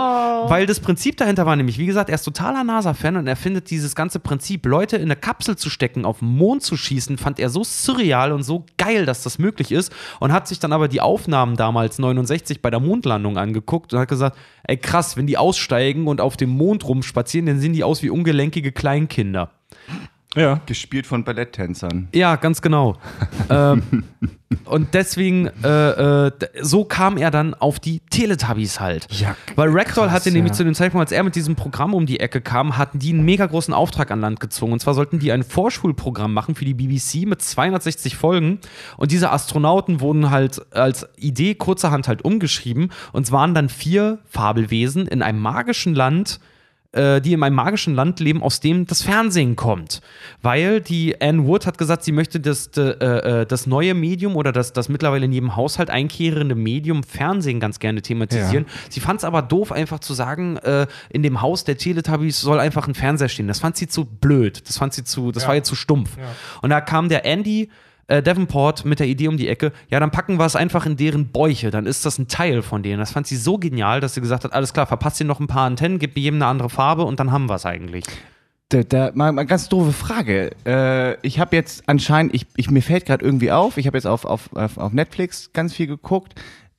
Weil das Prinzip dahinter war nämlich, wie gesagt, er ist totaler NASA-Fan und er findet dieses ganze Prinzip, Leute in eine Kapsel zu stecken, auf den Mond zu schießen, fand er so surreal und so geil, dass das möglich ist und hat sich dann aber die Aufnahmen damals 69 bei der Mondlandung angeguckt und hat gesagt, ey krass, wenn die aussteigen und auf dem Mond rumspazieren, dann sehen die aus wie ungelenkige Kleinkinder. Ja. Gespielt von Balletttänzern. Ja, ganz genau. ähm, und deswegen, äh, äh, so kam er dann auf die Teletubbies halt. Ja, Weil Ragdoll hatte nämlich ja. zu dem Zeitpunkt, als er mit diesem Programm um die Ecke kam, hatten die einen mega großen Auftrag an Land gezogen. Und zwar sollten die ein Vorschulprogramm machen für die BBC mit 260 Folgen. Und diese Astronauten wurden halt als Idee kurzerhand halt umgeschrieben. Und es waren dann vier Fabelwesen in einem magischen Land, äh, die in einem magischen Land leben, aus dem das Fernsehen kommt. Weil die Anne Wood hat gesagt, sie möchte das, äh, äh, das neue Medium oder das, das mittlerweile in jedem Haushalt einkehrende Medium Fernsehen ganz gerne thematisieren. Sie fand es aber doof, einfach zu sagen, äh, in dem Haus der Teletubbies soll einfach ein Fernseher stehen. Das fand sie zu blöd. Das fand sie zu, das war ihr zu stumpf. Und da kam der Andy äh, Davenport mit der Idee um die Ecke, ja, dann packen wir es einfach in deren Bäuche, dann ist das ein Teil von denen. Das fand sie so genial, dass sie gesagt hat, alles klar, verpasst ihr noch ein paar Antennen, gebt jedem eine andere Farbe und dann haben wir es eigentlich. Da, da, mal, mal ganz doofe Frage. Äh, ich habe jetzt anscheinend, ich, ich, mir fällt gerade irgendwie auf, ich habe jetzt auf, auf, auf Netflix ganz viel geguckt,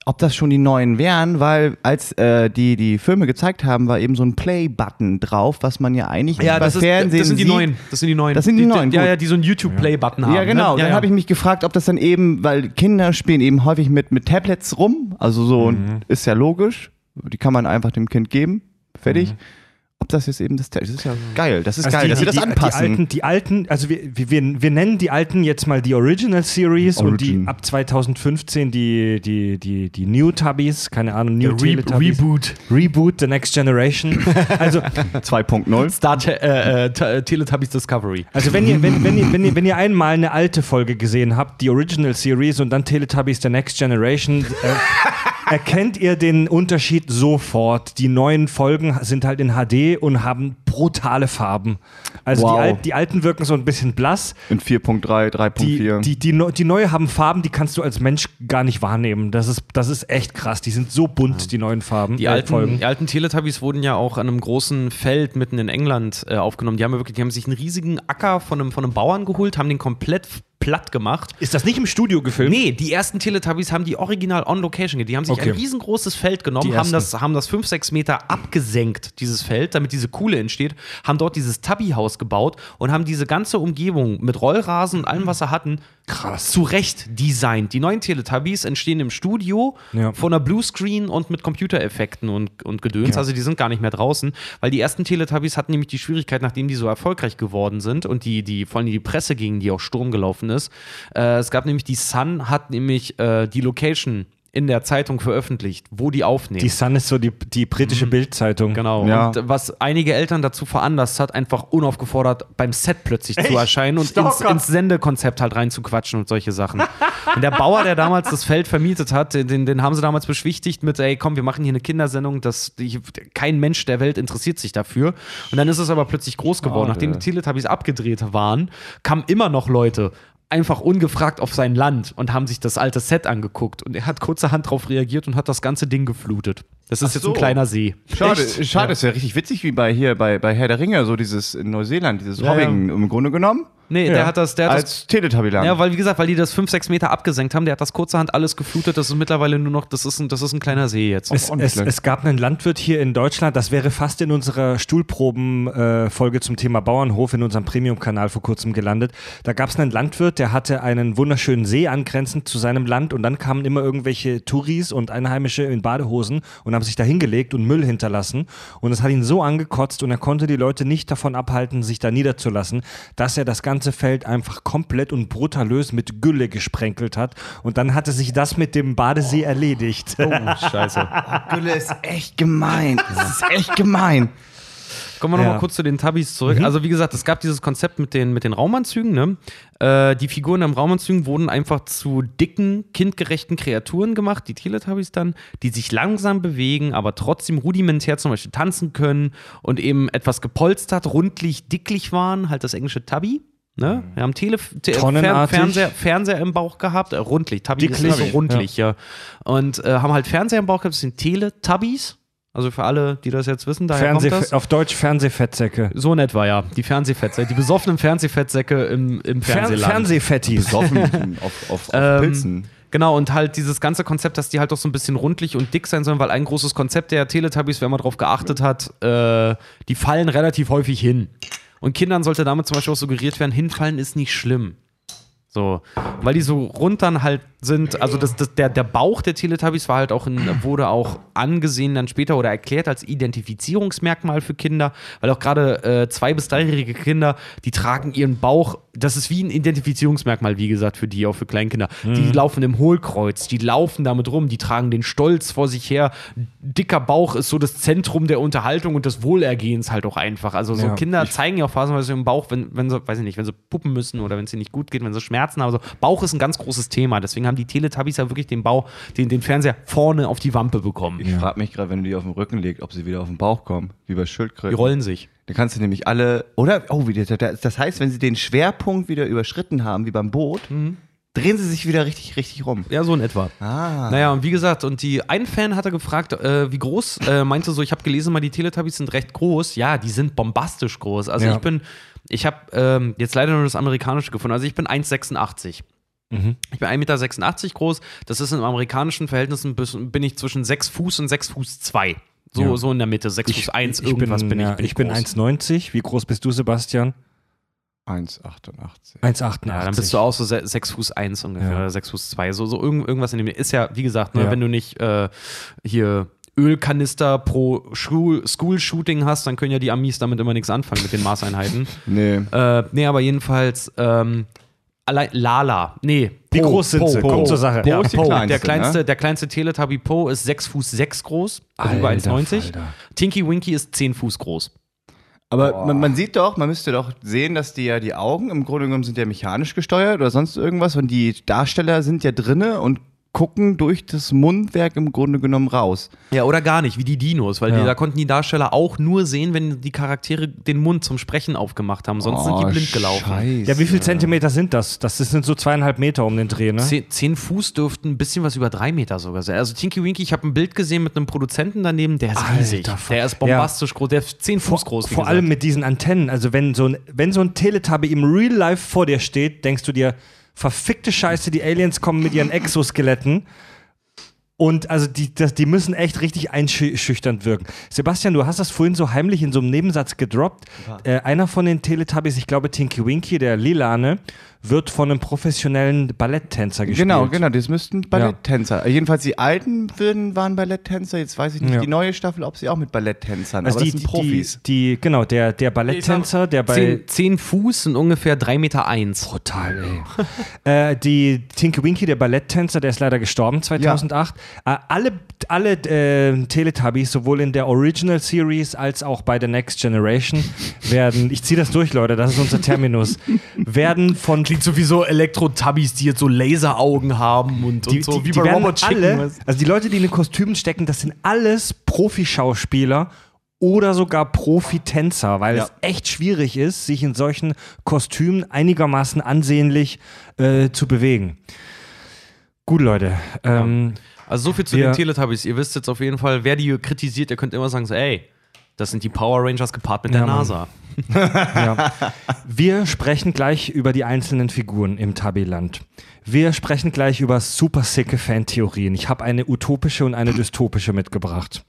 ob das schon die neuen wären, weil als äh, die die Filme gezeigt haben, war eben so ein Play-Button drauf, was man ja eigentlich nicht bei Fernsehen das sind die sieht. neuen. Das sind die neuen. Das sind die neuen, Ja, gut. ja, die so einen YouTube-Play-Button haben. Ja, genau. Ne? Dann habe ich mich gefragt, ob das dann eben, weil Kinder spielen eben häufig mit, mit Tablets rum, also so Mhm. ist ja logisch, die kann man einfach dem Kind geben, fertig. Mhm. Ob das jetzt eben das, das ist ja geil, das ist Also geil, die, dass sie das die, anpassen. Die alten, die alten, also wir, wir, wir wir nennen die alten jetzt mal die Original Series und die Origin. ab 2015 die, die, die, die New Tubbies, keine Ahnung, New Teletubbies. Reboot. Reboot, The Next Generation. Also, 2.0. Star äh, äh, Te- Teletubbies Discovery. also wenn, ihr, wenn, wenn, ihr, wenn, ihr, wenn ihr einmal eine alte Folge gesehen habt, die Original Series und dann Teletubbies The Next Generation, äh, erkennt ihr den Unterschied sofort. Die neuen Folgen sind halt in HD und haben brutale Farben. Also Wow. die, Al die alten wirken so ein bisschen blass. In 4.3, Die, 3.4. die, die, neu- die neue haben Farben, die kannst du als Mensch gar nicht wahrnehmen. Das ist, das ist echt krass. Die sind so bunt, die neuen Farben. Die äh, alten, Folgen. die alten Teletubbies wurden ja auch an einem großen Feld mitten in England äh, aufgenommen. Die haben ja wirklich, die haben sich einen riesigen Acker von einem, von einem Bauern geholt, haben den komplett platt gemacht. Ist das nicht im Studio gefilmt? Nee, die ersten Teletubbies haben die original on location. Die haben sich Okay. ein riesengroßes Feld genommen, haben das, haben das 5, 6 Meter abgesenkt, dieses Feld, damit diese Kuhle entsteht, haben dort dieses Tubby-Haus gebaut und haben diese ganze Umgebung mit Rollrasen und allem, was sie hatten, Krass. zurecht designt. Die neuen Teletubbies entstehen im Studio Ja. von einer Bluescreen und mit Computereffekten und, und Gedöns. Also die sind gar nicht mehr draußen, weil die ersten Teletubbies hatten nämlich die Schwierigkeit, nachdem die so erfolgreich geworden sind und die, die vor allem die Presse gegen die auch Sturm gelaufen ist. Äh, es gab nämlich die Sun hat nämlich äh, die Location in der Zeitung veröffentlicht, wo die aufnehmen. Die Sun ist so die, die britische Bildzeitung. Genau. Ja. Und was einige Eltern dazu veranlasst hat, einfach unaufgefordert beim Set plötzlich zu erscheinen und ins, ins Sendekonzept halt reinzuquatschen und solche Sachen. und der Bauer, der damals das Feld vermietet hat, den, den haben sie damals beschwichtigt mit, ey, komm, wir machen hier eine Kindersendung, das, die, kein Mensch der Welt interessiert sich dafür. Und dann ist es aber plötzlich groß geworden. Nachdem die Teletubbies abgedreht waren, kamen immer noch Leute einfach ungefragt auf sein Land und haben sich das alte Set angeguckt. Und er hat kurzerhand darauf reagiert und hat das ganze Ding geflutet. Das ist Ach jetzt so. ein kleiner See. Schade, Echt? schade, ist ja richtig witzig wie bei hier bei, bei Herr der Ringe, so dieses in Neuseeland, dieses Ja, Hobbing im Grunde genommen. Nee, Ja. der hat das, der hat das Als Teletubbyland. Ja, weil wie gesagt, weil die das 5, 6 Meter abgesenkt haben, der hat das kurzerhand alles geflutet. Das ist mittlerweile nur noch, das ist ein, das ist ein kleiner See jetzt. Es, es, es gab einen Landwirt hier in Deutschland, das wäre fast in unserer Stuhlproben-Folge zum Thema Bauernhof in unserem Premium-Kanal vor kurzem gelandet. Da gab es einen Landwirt, der hatte einen wunderschönen See angrenzend zu seinem Land und dann kamen immer irgendwelche Touris und Einheimische in Badehosen und haben sich da hingelegt und Müll hinterlassen. Und es hat ihn so angekotzt und er konnte die Leute nicht davon abhalten, sich da niederzulassen, dass er das ganze ganze Feld einfach komplett und brutalös mit Gülle gesprenkelt hat. Und dann hatte sich das mit dem Badesee erledigt. Oh, scheiße. Gülle ist echt gemein. Das ist echt gemein. Kommen wir noch Ja. mal kurz zu den Tabis zurück. Also wie gesagt, es gab dieses Konzept mit den, mit den Raumanzügen. Ne? Äh, die Figuren im Raumanzügen wurden einfach zu dicken, kindgerechten Kreaturen gemacht, die Teletubbies dann, die sich langsam bewegen, aber trotzdem rudimentär zum Beispiel tanzen können und eben etwas gepolstert, rundlich, dicklich waren, halt das englische Tubby. Ne? Wir haben Tele Tonnenartig. Fernseher, Fernseher im Bauch gehabt, äh, rundlich, Tubby ist Dicklich. so rundlich, ja. Und äh, haben halt Fernseher im Bauch gehabt, das sind Teletubbies. Also für alle, die das jetzt wissen, daher Fernseh, kommt das. auf Deutsch Fernsehfettsäcke. So in etwa, ja. Die Fernsehfettsäcke, die besoffenen Fernsehfettsäcke im, im Fer Fernsehland. Fernsehfettis. Besoffen auf, auf, auf Ähm, Pilzen. Genau, und halt dieses ganze Konzept, dass die halt doch so ein bisschen rundlich und dick sein sollen, weil ein großes Konzept der Teletubbies, wenn man drauf geachtet hat, äh, die fallen relativ häufig hin. Und Kindern sollte damit zum Beispiel auch suggeriert werden, hinfallen ist nicht schlimm. So, weil die so rund dann halt sind, also das, das, der, der Bauch der Teletubbies war halt auch in, wurde auch angesehen dann später oder erklärt als Identifizierungsmerkmal für Kinder, weil auch gerade äh, zwei- bis dreijährige Kinder, die tragen ihren Bauch, das ist wie ein Identifizierungsmerkmal, wie gesagt, für die, auch für Kleinkinder. Die laufen im Hohlkreuz, die laufen damit rum, die tragen den Stolz vor sich her. Dicker Bauch ist so das Zentrum der Unterhaltung und des Wohlergehens halt auch einfach. Also so Ja. Kinder zeigen ja auch phasenweise im Bauch, wenn, wenn sie, weiß ich nicht, wenn sie puppen müssen oder wenn es ihnen nicht gut geht, wenn sie Schmerzen haben. Also Bauch ist ein ganz großes Thema. Deswegen haben die Teletubbies ja wirklich den Bau, den, den Fernseher vorne auf die Wampe bekommen. Ich frage mich gerade, wenn du die auf den Rücken legst, ob sie wieder auf den Bauch kommen, wie bei Die Schildkröten. rollen sich. Dann kannst du nämlich alle, oder? Oh, wie, das- das heißt, wenn sie den Schwerpunkt wieder überschritten haben, wie beim Boot, drehen sie sich wieder richtig, richtig rum. Ja, so in etwa. Ah. Naja, und wie gesagt, und die ein Fan hatte gefragt, äh, wie groß, äh, meinte so, ich habe gelesen, mal die Teletubbies sind recht groß. Ja, die sind bombastisch groß. Also Ja. ich bin, ich habe ähm, jetzt leider nur das amerikanische gefunden. Also ich bin 1,86. Mhm. Ich bin 1,86 Meter groß. Das ist in amerikanischen Verhältnissen bin ich zwischen 6 Fuß und 6 Fuß 2. So, Ja. so in der Mitte, 6 Fuß 1, ich irgendwas bin, bin, ich. Bin ich bin groß. 1,90. Wie groß bist du, Sebastian? 1,88. 1,88. Ja, dann bist du auch so 6 Fuß 1 ungefähr, Ja. oder 6 Fuß 2. So, so irgend, irgendwas in dem. Ist ja, wie gesagt, ne, Ja. wenn du nicht äh, hier Ölkanister pro School- School-Shooting hast, dann können ja die Amis damit immer nichts anfangen mit den Maßeinheiten. Nee. äh, nee, aber jedenfalls, ähm, allein Lala, nee. Wie Po, groß sind Po, sie? Po. Kommt zur Sache. Po Ja, ist die Po. kleinste, der kleinste, ne? der kleinste Teletubby Po ist 6 Fuß 6 groß, also über Alter 1,90. Falter. Tinky Winky ist 10 Fuß groß. Aber man, man sieht doch, man müsste doch sehen, dass die ja die Augen im Grunde genommen sind ja mechanisch gesteuert oder sonst irgendwas und die Darsteller sind ja drinne und gucken durch das Mundwerk im Grunde genommen raus. Ja, oder gar nicht, wie die Dinos, weil Ja. die, da konnten die Darsteller auch nur sehen, wenn die Charaktere den Mund zum Sprechen aufgemacht haben. Sonst sind die Oh, blind gelaufen. Scheiße. Ja, wie viel Zentimeter sind das? Das sind so zweieinhalb Meter um den Dreh, ne? Zehn, zehn Fuß dürften ein bisschen was über drei Meter sogar sein. Also Tinky Winky, ich habe ein Bild gesehen mit einem Produzenten daneben, der ist Alter riesig. Der ist bombastisch groß, der ist zehn Fuß groß. wie Vor gesagt. allem mit diesen Antennen. Also wenn so ein, wenn so ein Teletubby im Real Life vor dir steht, denkst du dir, verfickte Scheiße, die Aliens kommen mit ihren Exoskeletten. Und also die, das, die müssen echt richtig einschüchternd wirken. Sebastian, du hast das vorhin so heimlich in so einem Nebensatz gedroppt. Äh, einer von den Teletubbies, ich glaube Tinky Winky, der Lilane, wird von einem professionellen Balletttänzer gespielt. Genau, genau, das müssten Balletttänzer. Jedenfalls die alten würden, waren Balletttänzer, jetzt weiß ich nicht, Ja. die neue Staffel, ob sie auch mit Balletttänzern, Also aber die, das sind Profis. Die, die, genau, der, der Balletttänzer, der bei. Zehn, zehn Fuß und ungefähr drei Meter eins. Total, ey. äh, die Tinky Winky, der Balletttänzer, der ist leider gestorben 2008. Äh, alle alle äh, Teletubbies, sowohl in der Original Series als auch bei The Next Generation, werden, ich ziehe das durch, Leute, das ist unser Terminus, werden von Klingt sowieso Elektro-Tubbies, die jetzt so Laseraugen haben und, die, und so, die, wie die bei werden Robot Chicken. alle, also die Leute, die in den Kostümen stecken, das sind alles Profischauspieler oder sogar Profitänzer, weil Ja. es echt schwierig ist, sich in solchen Kostümen einigermaßen ansehnlich äh, zu bewegen. Gut, Leute. Ähm, Also so viel zu den Teletubbies. Ihr wisst jetzt auf jeden Fall, wer die kritisiert, ihr könnt immer sagen, so, ey, das sind die Power Rangers gepaart mit Ja, der Mann. Ja. Wir sprechen gleich über die einzelnen Figuren im Tabiland. Wir sprechen gleich über super sicke Fantheorien. Ich habe eine utopische und eine dystopische mitgebracht.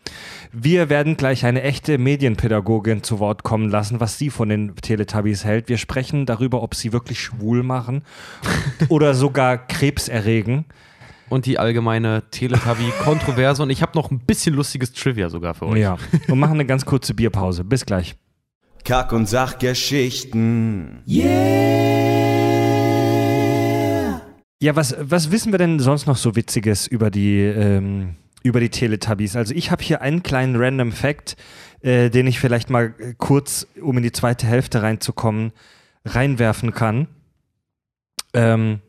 Wir werden gleich eine echte Medienpädagogin zu Wort kommen lassen, was sie von den Teletubbies hält. Wir sprechen darüber, ob sie wirklich schwul machen oder sogar Krebs erregen. Und die allgemeine Teletubby-Kontroverse. Und ich habe noch ein bisschen lustiges Trivia sogar für euch. Ja. Und machen eine ganz kurze Bierpause. Bis gleich. Kack- und Sachgeschichten. Ja, was, was wissen wir denn sonst noch so Witziges über die, ähm, über die Teletubbies? Also ich habe hier einen kleinen Random Fact, äh, den ich vielleicht mal äh, kurz, um in die zweite Hälfte reinzukommen, reinwerfen kann. Ähm,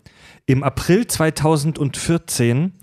Im April 2014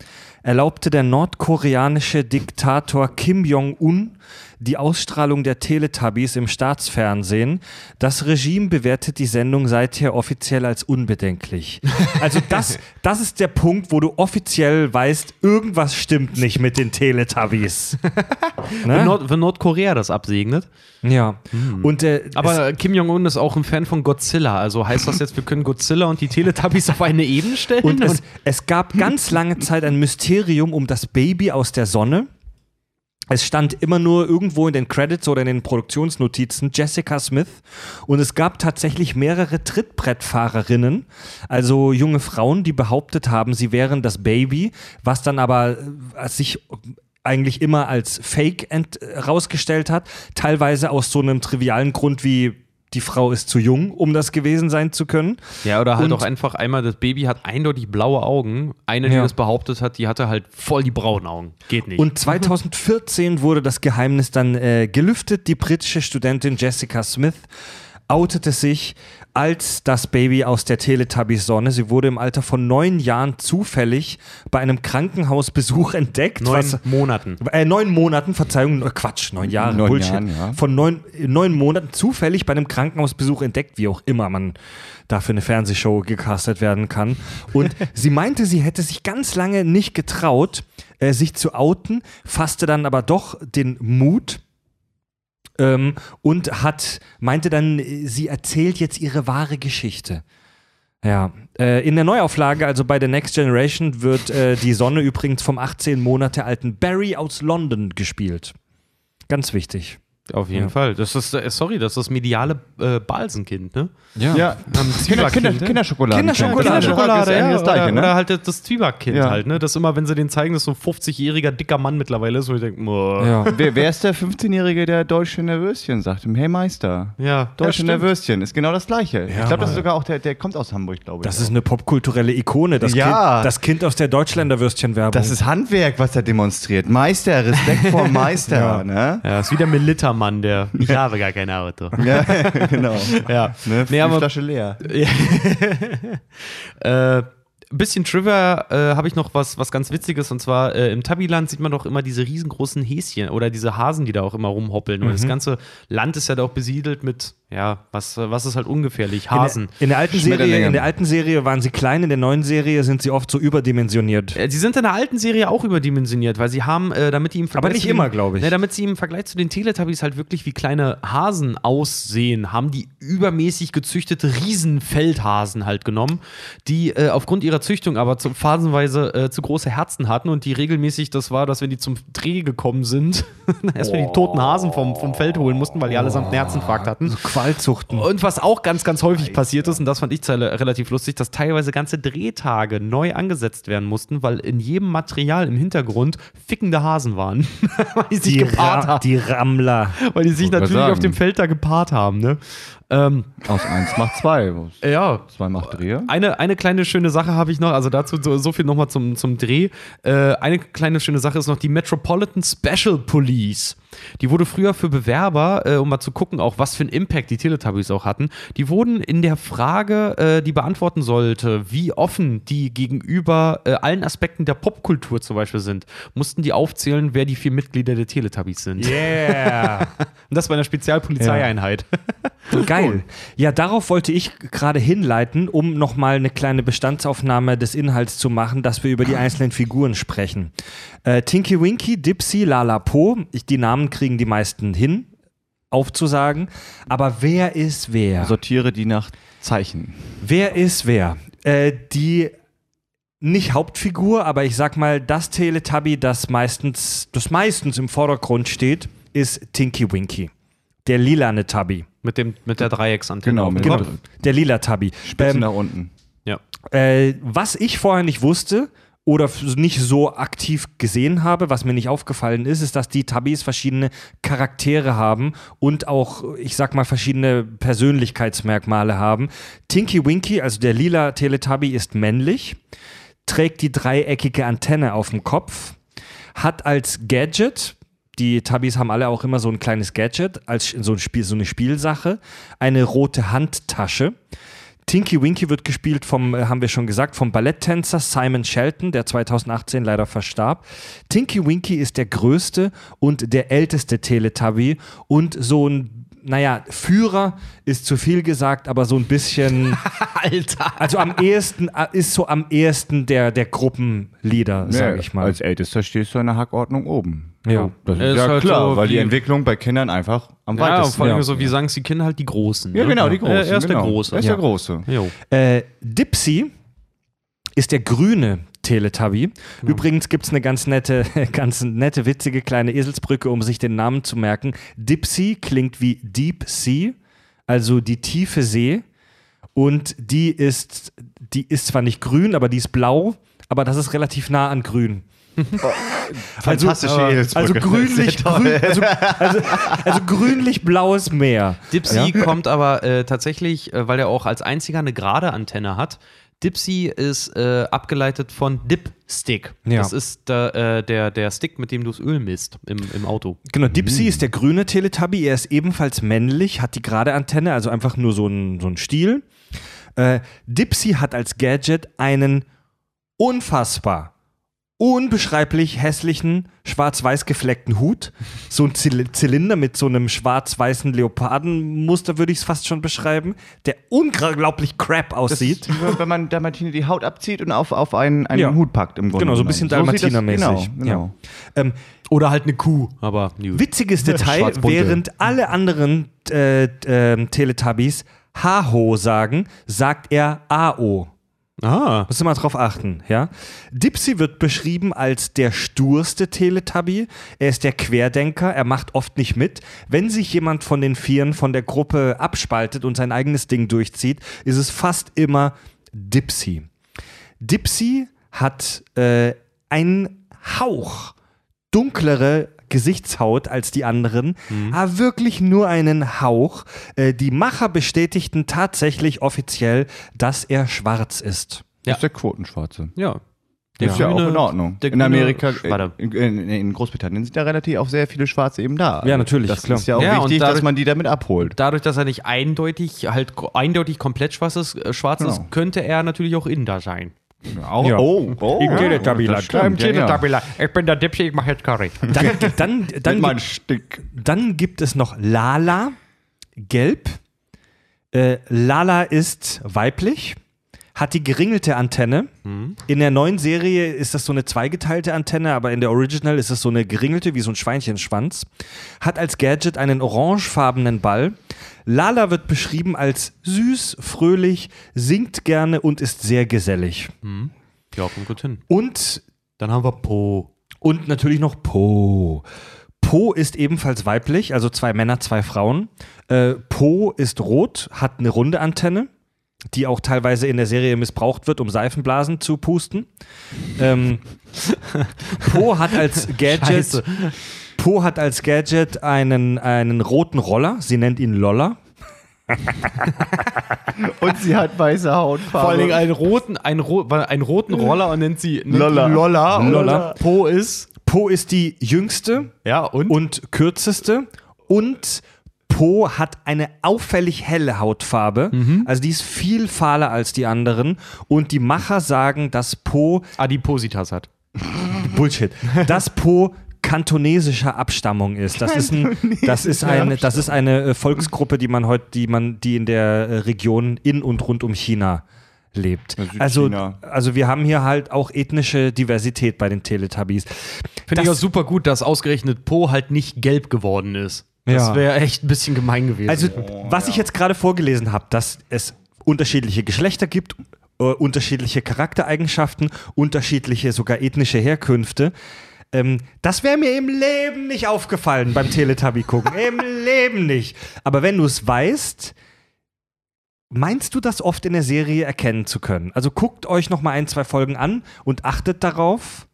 erlaubte der nordkoreanische Diktator Kim Jong-un die Ausstrahlung der Teletubbies im Staatsfernsehen. Das Regime bewertet die Sendung seither offiziell als unbedenklich. Also das, das ist der Punkt, wo du offiziell weißt, irgendwas stimmt nicht mit den Teletubbies. Wenn, ne? Nord wenn Nordkorea das absegnet. Ja. Und äh, Aber Kim Jong-un ist auch ein Fan von Godzilla. Also heißt das jetzt, wir können Godzilla und die Teletubbies auf eine Ebene stellen? Und es, es gab ganz lange Zeit ein Mysterium um das Baby aus der Sonne. Es stand immer nur irgendwo in den Credits oder in den Produktionsnotizen Jessica Smith. Und es gab tatsächlich mehrere Trittbrettfahrerinnen, also junge Frauen, die behauptet haben, sie wären das Baby, was dann aber äh, sich eigentlich immer als Fake ent- rausgestellt hat, teilweise aus so einem trivialen Grund wie die Frau ist zu jung, um das gewesen sein zu können. ja, oder halt Und- auch einfach einmal, das Baby hat eindeutig blaue Augen. Eine, die Ja. das behauptet hat, die hatte halt voll die braunen Augen. Geht nicht. Und 2014 wurde das Geheimnis dann äh, gelüftet. Die britische Studentin Jessica Smith outete sich als das Baby aus der Teletubbies-Sonne. Sie wurde im Alter von neun Jahren zufällig bei einem Krankenhausbesuch entdeckt. neun was, Monaten. äh, neun Monaten, Verzeihung, äh, Quatsch, neun Jahre, Neun Bullshit. Jahren, ja. Von neun, neun Monaten zufällig bei einem Krankenhausbesuch entdeckt, wie auch immer man da für eine Fernsehshow gecastet werden kann. Und sie meinte, sie hätte sich ganz lange nicht getraut, äh, sich zu outen, fasste dann aber doch den Mut. Ähm, und hat, meinte dann, sie erzählt jetzt ihre wahre Geschichte. Ja, äh, in der Neuauflage, also bei The Next Generation, wird äh, die Sonne übrigens vom 18 Monate alten Barry aus London gespielt. Ganz wichtig. Auf jeden Ja. Fall. Das ist, äh, sorry, das ist das mediale äh, Balsenkind, ne? Ja. Kinder- Kinder, Kinder, Kinder- Kinderschokolade. Kinderschokolade. Das ist Schokolade, eigentlich ja, das Gleiche, oder, ne? oder halt das- das Zwiebackkind Ja. halt, ne? Das immer, wenn sie den zeigen, dass so ein 50-jähriger dicker Mann mittlerweile ist, wo ich denke. Ja. Wer, wer ist der 15-Jährige, der Deutsche Nervöschen sagt? Hey Meister. Ja, Deutsche ja, Nervöschen ist genau das Gleiche. ich glaube, das ist sogar auch der, der kommt aus Hamburg, glaube ich. Das ist eine popkulturelle Ikone. Das, Ja. kind, das Kind aus der Deutschländer Würstchenwerbung. das ist Handwerk, was er demonstriert. Meister, Respekt vor Meister. Ja. ne? Ja, ist wie der Militermann, der. Ich habe gar kein Auto. ja, genau. Ja. Ne? Nee, aber- Flasche leer. Äh, bisschen Trivia äh, habe ich noch was, was ganz Witziges und zwar äh, im Tabiland sieht man doch immer diese riesengroßen Häschen oder diese Hasen, die da auch immer rumhoppeln. Und das Mhm. ganze Land ist ja da auch besiedelt mit, ja, was, was ist halt ungefährlich? Hasen. In der, in der alten Serie, in der alten Serie waren sie klein, in der neuen Serie sind sie oft so überdimensioniert. Äh, Sie sind in der alten Serie auch überdimensioniert, weil sie haben, äh, damit die im Vergleich Aber nicht zu immer, glaub ich. Ne, damit sie im Vergleich zu den Teletubbies halt wirklich wie kleine Hasen aussehen, haben die übermäßig gezüchtete Riesenfeldhasen halt genommen, die äh, aufgrund ihrer Züchtung aber zum, phasenweise äh, zu große Herzen hatten und die regelmäßig das war, dass wenn die zum Dreh gekommen sind, erstmal die toten Hasen vom, vom Feld holen mussten, weil die allesamt einen Herzinfarkt hatten. So Qualzuchten. Und was auch ganz, ganz häufig passiert ist, und das fand ich relativ lustig, dass teilweise ganze Drehtage neu angesetzt werden mussten, weil in jedem Material im Hintergrund fickende Hasen waren. weil die sich Die, gepaart Ra haben. die Rammler. Weil die sich natürlich sagen. auf dem Feld da gepaart haben. Ne? Ähm, Aus eins macht zwei. ja, Zwei macht Dreh. eine, eine kleine schöne Sache habe ich noch, also dazu so, so viel nochmal zum, zum Dreh. Äh, eine kleine schöne Sache ist noch die Metropolitan Special Police. Die wurde früher für Bewerber, äh, um mal zu gucken, auch was für einen Impact die Teletubbies auch hatten, die wurden in der Frage, äh, die beantworten sollte, wie offen die gegenüber äh, allen Aspekten der Popkultur zum Beispiel sind, mussten die aufzählen, wer die vier Mitglieder der Teletubbies sind. Yeah. Und das bei einer Spezialpolizeieinheit. Geil. Ja, darauf wollte ich gerade hinleiten, um nochmal eine kleine Bestandsaufnahme des Inhalts zu machen, dass wir über die einzelnen Figuren sprechen. Äh, Tinky Winky, Dipsy, Lala Po, ich, die Namen kriegen die meisten hin, aufzusagen. Aber wer ist wer? Sortiere die nach Zeichen. Wer ist wer? Äh, die nicht Hauptfigur, aber ich sag mal, das Teletubby, das meistens, das meistens im Vordergrund steht, ist Tinky Winky. Der lilane Tubby. Mit, dem, mit der Dreiecksantenne. Genau, mit Kopf. dem Der lila Tubby. Spitze Ähm, nach unten. Ja. Äh, was ich vorher nicht wusste oder nicht so aktiv gesehen habe, was mir nicht aufgefallen ist, ist, dass die Tabbies verschiedene Charaktere haben und auch, ich sag mal, verschiedene Persönlichkeitsmerkmale haben. Tinky Winky, also der lila Teletubby, ist männlich, trägt die dreieckige Antenne auf dem Kopf, hat als Gadget, die Tabbies haben alle auch immer so ein kleines Gadget, als so, ein Spiel, so eine Spielsache, eine rote Handtasche. Tinky Winky wird gespielt vom, äh, haben wir schon gesagt, vom Balletttänzer Simon Shelton, der 2018 leider verstarb. Tinky Winky ist der größte und der älteste Teletubby und so ein, naja, Führer ist zu viel gesagt, aber so ein bisschen, Alter. also am ehesten, äh, ist so am ehesten der, der Gruppenleader, sag Ja, ich mal. Als Ältester stehst du in der Hackordnung oben. Ja. Das ist, Ist ja halt klar, so weil die Entwicklung bei Kindern einfach am Ja, weitesten. vor allem Ja. so, wie sagen es die Kinder halt die Großen. Ja, ne? genau, die Großen. Er, er ist genau. der Große. Er ist Ja. der Große. Äh, Dipsy ist der grüne Teletubby. Übrigens gibt es eine ganz nette, ganz nette, witzige kleine Eselsbrücke, um sich den Namen zu merken. Dipsy klingt wie Deep Sea, also die tiefe See. Und die ist, die ist zwar nicht grün, aber die ist blau, aber das ist relativ nah an grün. Fantastische Also, also grünlich, grün, also, also, also grünlich-blaues Meer. Dipsy kommt aber äh, tatsächlich, äh, weil er auch als einziger eine gerade Antenne hat. Dipsy ist äh, abgeleitet von Dipstick. Ja. Das ist der, äh, der, der Stick, mit dem du das Öl misst im, im Auto. Genau, Dipsy ist der grüne Teletubby. Er ist ebenfalls männlich, hat die gerade Antenne, also einfach nur so ein, so ein Stiel. Äh, Dipsy hat als Gadget einen unfassbar, unbeschreiblich hässlichen, schwarz-weiß gefleckten Hut. So ein Zyl- Zylinder mit so einem schwarz-weißen Leopardenmuster, würde ich es fast schon beschreiben, der unglaublich crap aussieht. Wenn man Dalmatiner die Haut abzieht und auf, auf einen, einen Ja. Hut packt im Grunde. Genau, so ein bisschen das- Dalmatiner-mäßig. Genau, genau. Ähm, Oder halt eine Kuh, aber gut. Witziges Detail, während alle anderen äh, ähm, Teletubbies Haho sagen, sagt er AO. Ah. Musst du mal drauf achten, ja? Dipsy wird beschrieben als der sturste Teletubby. Er ist der Querdenker, er macht oft nicht mit. Wenn sich jemand von den Vieren von der Gruppe abspaltet und sein eigenes Ding durchzieht, ist es fast immer Dipsy. Dipsy hat äh, einen Hauch dunklere Gesichtshaut als die anderen, aber wirklich nur einen Hauch. Äh, die Macher bestätigten tatsächlich offiziell, dass er schwarz ist. Ja. Ist der Quotenschwarze. Ja. ist ja auch in Ordnung. der in Amerika, Warte. in, in, in Großbritannien sind ja relativ auch sehr viele Schwarze eben da. Ja, natürlich, Das klar. ist ja auch Ja, und wichtig, dass dadurch- man die damit abholt. Dadurch, dass er nicht eindeutig, halt eindeutig komplett schwarz ist, äh, schwarz ist, Genau. könnte er natürlich auch Inder sein. Auch, Ja. Oh, oh. Im ja, Teletubbyland. das stimmt, ja, ja. Ich bin der Dipsy, ich mache jetzt Curry. Dann, dann, dann, meinem gibt, Stück. dann gibt es noch Lala, gelb. Äh, Lala ist weiblich, hat die geringelte Antenne. In der neuen Serie ist das so eine zweigeteilte Antenne, aber in der Original ist es so eine geringelte, wie so ein Schweinchenschwanz. Hat als Gadget einen orangefarbenen Ball. Lala wird beschrieben als süß, fröhlich, singt gerne und ist sehr gesellig. Ja, kommt gut hin. Und Dann haben wir Po. Und natürlich noch Po. Po ist ebenfalls weiblich, also zwei Männer, zwei Frauen. Äh, po ist rot, hat eine runde Antenne, die auch teilweise in der Serie missbraucht wird, um Seifenblasen zu pusten. Ähm, po hat als Gadget. Scheiße. Po hat als Gadget einen, einen roten Roller. Sie nennt ihn Lolla. Und sie hat weiße Hautfarbe. Vor allen Dingen einen roten, einen, ro einen roten Roller und nennt sie nennt Lolla. Lolla. Lolla. Po ist. Po ist die jüngste Ja, und? und kürzeste. Und Po hat eine auffällig helle Hautfarbe. Also die ist viel fahler als die anderen. Und die Macher sagen, dass Po Adipositas hat. Bullshit, dass Po kantonesischer Abstammung ist. Das ist, ein, das ist eine, das ist eine äh, Volksgruppe, die man heute, die man, die in der äh, Region in und rund um China lebt. Also, also wir haben hier halt auch ethnische Diversität bei den Teletubbies. Finde ich auch super gut, dass ausgerechnet Po halt nicht gelb geworden ist. Das wäre echt ein bisschen gemein gewesen. Also, was ich jetzt gerade vorgelesen habe, dass es unterschiedliche Geschlechter gibt, äh, unterschiedliche Charaktereigenschaften, unterschiedliche sogar ethnische Herkünfte. Ähm, das wäre mir im Leben nicht aufgefallen beim Teletubby gucken. Im Leben nicht. Aber wenn du es weißt, Meinst du das oft in der Serie erkennen zu können? Also guckt euch noch mal ein, zwei Folgen an und achtet darauf.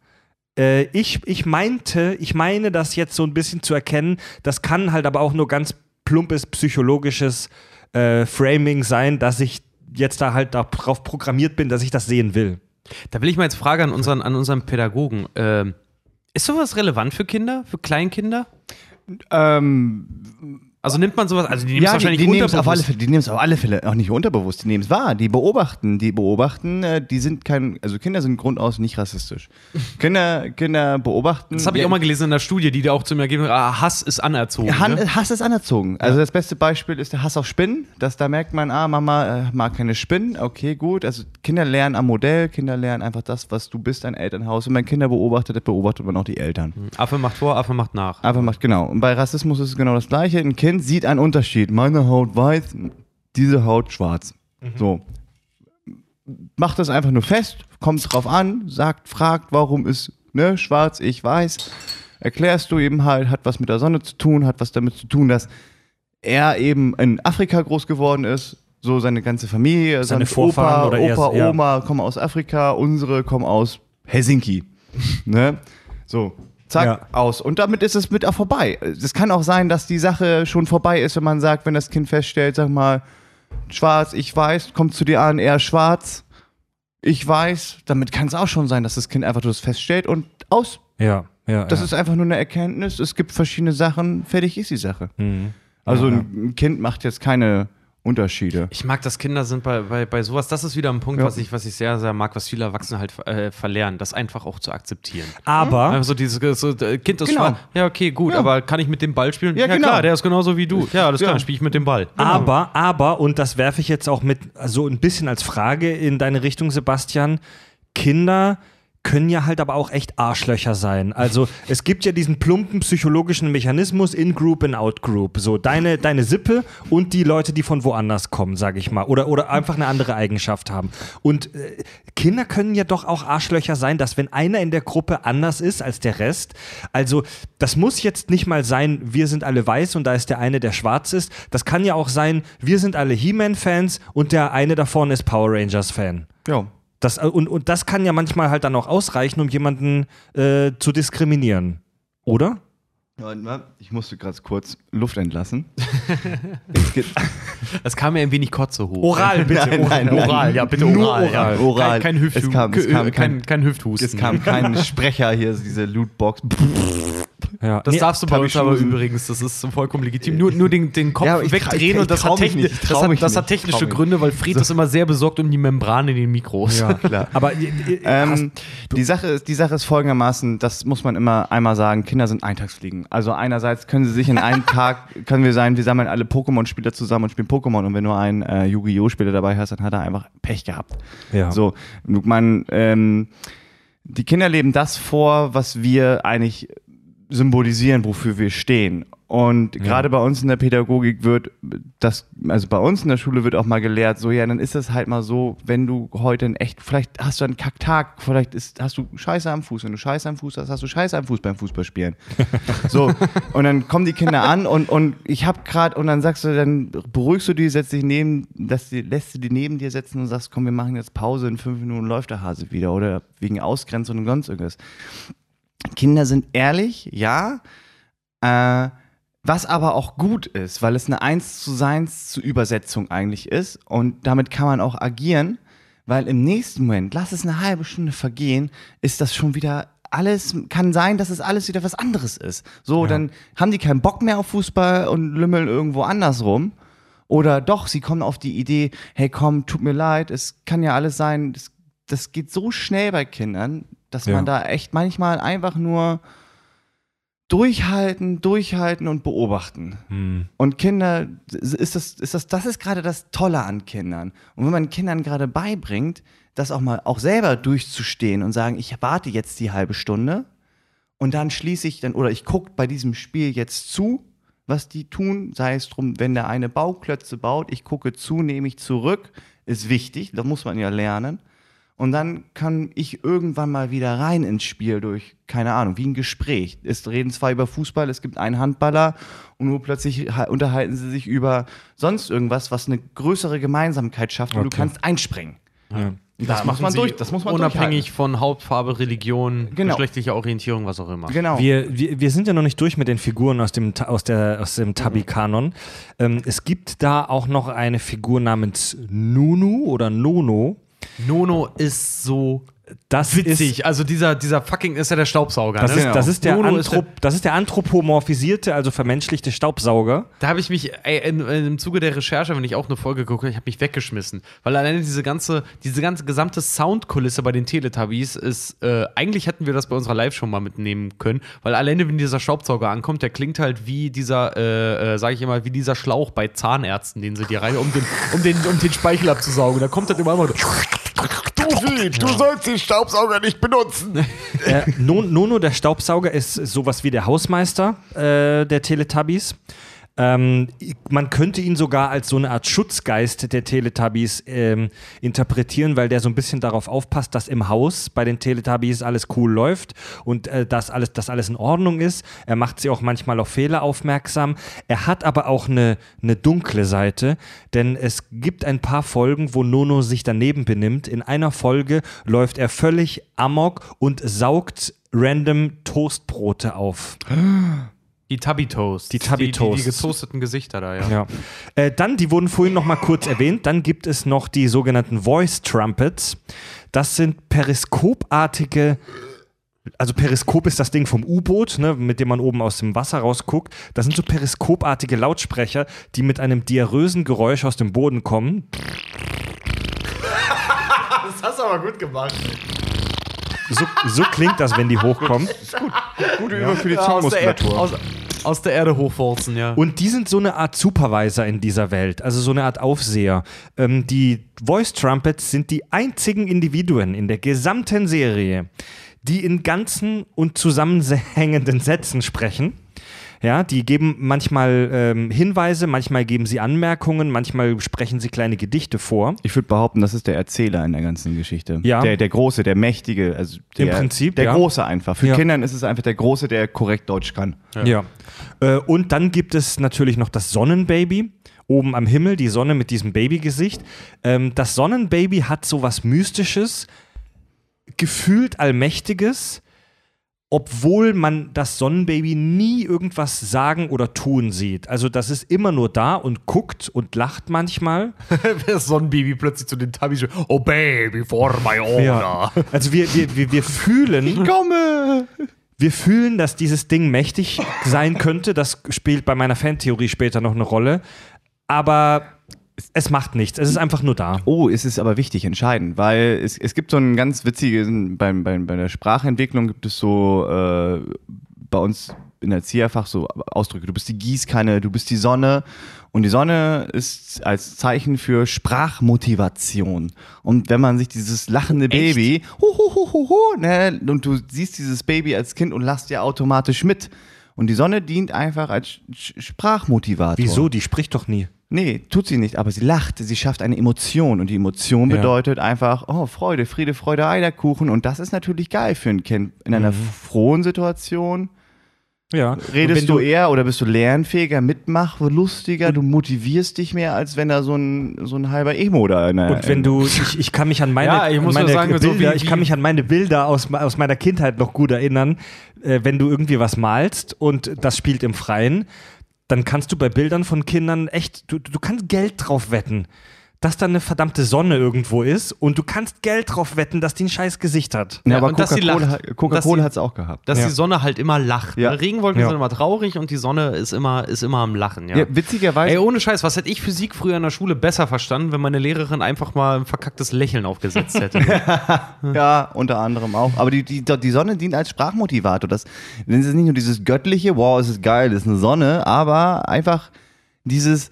Äh, ich, ich meinte, ich meine das jetzt so ein bisschen zu erkennen. Das kann halt aber auch nur ganz plumpes psychologisches äh, Framing sein, dass ich jetzt da halt darauf programmiert bin, dass ich das sehen will. Da will ich mal jetzt Frage an unseren, an unseren Pädagogen. Ähm, ist sowas relevant für Kinder, für Kleinkinder? Ähm, Also nimmt man sowas, also die nehmen es ja, die, wahrscheinlich die nehmen es auf alle unterbewusst. Fälle, die nehmen es auf alle Fälle auch nicht unterbewusst, die nehmen es wahr, die beobachten, die beobachten, äh, die sind kein, also Kinder sind grundaus nicht rassistisch. Kinder, Kinder beobachten. Das habe ich ja, auch mal gelesen in der Studie, die da auch zu mir gegeben hat, ah, Hass ist anerzogen. Han ne? Hass ist anerzogen. Also das beste Beispiel ist der Hass auf Spinnen. Das, da merkt man, ah, Mama äh, mag keine Spinnen. Okay, gut. Also Kinder lernen am Modell, Kinder lernen einfach das, was du bist, dein Elternhaus. Und wenn Kinder beobachtet, beobachtet man auch die Eltern. Affe macht vor, Affe macht nach. Einfach macht, genau. Und bei Rassismus ist es genau das Gleiche. Ein Kind sieht einen Unterschied. Meine Haut weiß, diese Haut schwarz. So. Macht das einfach nur fest, kommt drauf an, sagt, fragt, warum ist ne, schwarz, ich weiß. Erklärst du eben halt, hat was mit der Sonne zu tun, hat was damit zu tun, dass er eben in Afrika groß geworden ist. So seine ganze Familie, Seine sein Vorfahren Opa, oder Opa, ja. Oma kommen aus Afrika, unsere kommen aus Helsinki. ne? So, zack, Ja. aus. Und damit ist es mit auch vorbei. Es kann auch sein, dass die Sache schon vorbei ist, wenn man sagt, wenn das Kind feststellt, sag mal, schwarz, ich weiß, kommt zu dir an, er schwarz, ich weiß. Damit kann es auch schon sein, dass das Kind einfach das feststellt und aus. Ja, ja. Das ja. ist einfach nur eine Erkenntnis. Es gibt verschiedene Sachen, fertig ist die Sache. Mhm. Also Ja, ein Kind macht jetzt keine Unterschiede. Ich mag, dass Kinder sind bei, bei, bei sowas, das ist wieder ein Punkt, Ja. was, ich, was ich sehr, sehr mag, was viele Erwachsene halt äh, verlernen, das einfach auch zu akzeptieren. Aber Einfach so dieses so, äh, Kind ist Genau. Ja, okay, gut, Ja. aber kann ich mit dem Ball spielen? Ja, genau. klar, der ist genauso wie du. Ja, alles klar, Ja. dann spiele ich mit dem Ball. Aber, aber, und das werfe ich jetzt auch mit so ein bisschen als Frage in deine Richtung, Sebastian, Kinder können ja halt aber auch echt Arschlöcher sein. Also es gibt ja diesen plumpen psychologischen Mechanismus In-Group, In-Out-Group. So deine, deine Sippe und die Leute, die von woanders kommen, sage ich mal. Oder, oder einfach eine andere Eigenschaft haben. Und äh, Kinder können ja doch auch Arschlöcher sein, dass wenn einer in der Gruppe anders ist als der Rest, also das muss jetzt nicht mal sein, wir sind alle weiß und da ist der eine, der schwarz ist. Das kann ja auch sein, wir sind alle He-Man-Fans und der eine da vorne ist Power Rangers-Fan. Ja. Das, äh, und, und das kann ja manchmal halt dann auch ausreichen, um jemanden äh, zu diskriminieren. Oder? Warte mal, Ich musste gerade kurz Luft entlassen. es kam mir ein wenig Kotze hoch. Oral, bitte. Nein, nein, nein. Oral, ja, bitte Nur oral. oral. Ja. Oral. Kein, kein, Hüft Es kam- es kam kein, kein- kein Hüfthusten. es kam kein Sprecher hier, diese Lootbox. Ja. Das Nee, darfst du bei uns aber übrigens, das ist vollkommen legitim. Nur, nur den, den Kopf Ja, wegdrehen und das, hat, techni das, hat, das hat technische Gründe, weil Fred ist immer sehr besorgt um die Membran in den Mikros. Ja, klar. Aber äh, äh, Ähm, die, Sache ist, die Sache ist folgendermaßen, das muss man immer einmal sagen, Kinder sind Eintagsfliegen. Also einerseits können sie sich in einem Tag, können wir sein, wir sammeln alle Pokémon-Spieler zusammen und spielen Pokémon und wenn nur ein äh, Yu-Gi-Oh! Spieler dabei hast, dann hat er einfach Pech gehabt. ja. So, man, ähm, die Kinder leben das vor, was wir eigentlich symbolisieren, wofür wir stehen. Und gerade bei uns in der Pädagogik wird das, also bei uns in der Schule wird auch mal gelehrt, so ja, dann ist es halt mal so, wenn du heute ein echt, vielleicht hast du einen Kacktag, vielleicht ist, hast du Scheiße am Fuß. Wenn du Scheiße am Fuß hast, hast du Scheiße am Fuß beim Fußballspielen. so, und dann kommen die Kinder an und, und ich hab gerade, und dann sagst du, dann beruhigst du die, setzt dich neben, dass die, lässt du die neben dir setzen und sagst, komm, wir machen jetzt Pause, in fünf Minuten läuft der Hase wieder oder wegen Ausgrenzung und sonst irgendwas. Kinder sind ehrlich, ja. Äh, was aber auch gut ist, weil es eine 1 zu 1 zu Übersetzung eigentlich ist und damit kann man auch agieren, weil im nächsten Moment, lass es eine halbe Stunde vergehen, ist das schon wieder alles, kann sein, dass es alles wieder was anderes ist. So, dann haben die keinen Bock mehr auf Fußball und lümmeln irgendwo anders rum. Oder doch, sie kommen auf die Idee, hey komm, tut mir leid, es kann ja alles sein, das, das geht so schnell bei Kindern, dass Ja. man da echt manchmal einfach nur durchhalten, durchhalten und beobachten. Hm. Und Kinder, ist das, ist das, das ist gerade das Tolle an Kindern. Und wenn man Kindern gerade beibringt, das auch mal auch selber durchzustehen und sagen, ich warte jetzt die halbe Stunde und dann schließe ich dann, oder ich gucke bei diesem Spiel jetzt zu, was die tun, sei es drum, wenn der eine Bauklötze baut, ich gucke zu, nehme ich zurück, ist wichtig, das muss man ja lernen. Und dann kann ich irgendwann mal wieder rein ins Spiel durch, keine Ahnung, wie ein Gespräch. Es reden zwei über Fußball, es gibt einen Handballer und nur plötzlich ha- unterhalten sie sich über sonst irgendwas, was eine größere Gemeinsamkeit schafft und du Okay. kannst einspringen. Ja. Und da muss man durch, das muss man Unabhängig von Hauptfarbe, Religion, Genau. geschlechtlicher Orientierung, was auch immer. Genau. Wir, wir, wir sind ja noch nicht durch mit den Figuren aus dem, aus der, aus dem Tabi-Kanon. Ähm, es gibt da auch noch eine Figur namens Nunu oder Nono. Nono ist so Das witzig. Ist, also dieser, dieser fucking ist ja der Staubsauger. das, ne? ist, das, ist der Nono ist Anthrop, das ist der anthropomorphisierte, also vermenschlichte Staubsauger. Da habe ich mich ey, in, in, im Zuge der Recherche, wenn ich auch eine Folge gucke, ich habe mich weggeschmissen. Weil alleine diese ganze, diese ganze gesamte Soundkulisse bei den Teletubbies ist, äh, eigentlich hätten wir das bei unserer Live-Show mal mitnehmen können, weil alleine, wenn dieser Staubsauger ankommt, der klingt halt wie dieser, äh, äh, sage ich immer, wie dieser Schlauch bei Zahnärzten, den sie dir rein, um den, um den, um den Speichel abzusaugen. Da kommt halt immer immer. du, du sollst den Staubsauger nicht benutzen. Äh, Non- Nono, der Staubsauger, ist sowas wie der Hausmeister äh, der Teletubbies. Ähm, man könnte ihn sogar als so eine Art Schutzgeist der Teletubbies ähm, interpretieren, weil der so ein bisschen darauf aufpasst, dass im Haus bei den Teletubbies alles cool läuft und äh, dass, alles, dass alles in Ordnung ist. Er macht sie auch manchmal auf Fehler aufmerksam. Er hat aber auch eine, eine dunkle Seite, denn es gibt ein paar Folgen, wo Nono sich daneben benimmt. In einer Folge läuft er völlig amok und saugt random Toastbrote auf. Die Tubby Toast. Die Tubby Die, die, Toasts. die getoasteten Gesichter da, ja. Ja. Äh, dann, die wurden vorhin noch mal kurz erwähnt, dann gibt es noch die sogenannten Voice Trumpets. Das sind periskopartige also Periskop ist das Ding vom U-Boot, ne, mit dem man oben aus dem Wasser rausguckt. Das sind so periskopartige Lautsprecher, die mit einem diarösen Geräusch aus dem Boden kommen. Das hast du aber gut gemacht. So, so klingt das, wenn die hochkommen. Gute Übung für die aus, der Zungenmuskulatur. aus, aus der Erde hochwurzen, ja. Und die sind so eine Art Supervisor in dieser Welt, also so eine Art Aufseher. Ähm, die Voice Trumpets sind die einzigen Individuen in der gesamten Serie, die in ganzen und zusammenhängenden Sätzen sprechen. Ja, die geben manchmal ähm, Hinweise, manchmal geben sie Anmerkungen, manchmal sprechen sie kleine Gedichte vor. Ich würde behaupten, das ist der Erzähler in der ganzen Geschichte. Ja. Der, der Große, der Mächtige. Also der, Im Prinzip, Der ja. Große einfach. Für Ja. Kindern ist es einfach der Große, der korrekt Deutsch kann. Ja. Äh, und dann gibt es natürlich noch das Sonnenbaby. Oben am Himmel, die Sonne mit diesem Babygesicht. Ähm, das Sonnenbaby hat so was Mystisches, gefühlt Allmächtiges, obwohl man das Sonnenbaby nie irgendwas sagen oder tun sieht. Also das ist immer nur da und guckt und lacht manchmal. das Sonnenbaby plötzlich zu den Tubby Oh Baby, for my owner. Also wir, wir, wir, wir fühlen. Komme! Wir fühlen, dass dieses Ding mächtig sein könnte. Das spielt bei meiner Fantheorie später noch eine Rolle. Aber es macht nichts. Es ist einfach nur da. Oh, es ist aber wichtig, entscheidend, weil es, es gibt so einen ganz witzigen, beim, beim, bei der Sprachentwicklung gibt es so äh, bei uns in der Erzieherfach so Ausdrücke. Du bist die Gießkanne, du bist die Sonne. Und die Sonne ist als Zeichen für Sprachmotivation. Und wenn man sich dieses lachende Baby, hu, hu, hu, hu, ne, und du siehst dieses Baby als Kind und lachst ja automatisch mit. Und die Sonne dient einfach als Sprachmotivator. Wieso? Die spricht doch nie. Nee, tut sie nicht, aber sie lacht, sie schafft eine Emotion und die Emotion Ja. bedeutet einfach, oh, Freude, Friede, Freude, Eierkuchen und das ist natürlich geil für ein Kind. In einer Mhm. frohen Situation Ja. redest du, wenn eher oder bist du lernfähiger, mitmachlustiger, du motivierst dich mehr, als wenn da so ein, so ein halber Emo da in der Und wenn du, ich, ich kann mich an meine, Ja, ich muss meine sagen, so Bilder, wie- ich kann mich an meine Bilder aus, aus meiner Kindheit noch gut erinnern. Äh, wenn du irgendwie was malst und das spielt im Freien, dann kannst du bei Bildern von Kindern echt, du, du kannst Geld drauf wetten, dass da eine verdammte Sonne irgendwo ist und du kannst Geld drauf wetten, dass die ein scheiß Gesicht hat. ja, Ja, aber Coca-Cola hat- es auch gehabt. Dass Ja. die Sonne halt immer lacht. Ja. Regenwolken Ja. sind immer traurig und die Sonne ist immer, ist immer am Lachen. Ja. Ja, witzigerweise, Ey, ohne Scheiß, was hätte ich Physik früher in der Schule besser verstanden, wenn meine Lehrerin einfach mal ein verkacktes Lächeln aufgesetzt hätte? Ja, unter anderem auch. Aber die, die, die Sonne dient als Sprachmotivator. Das, das ist nicht nur dieses göttliche, wow, es ist geil, es ist eine Sonne, aber einfach dieses,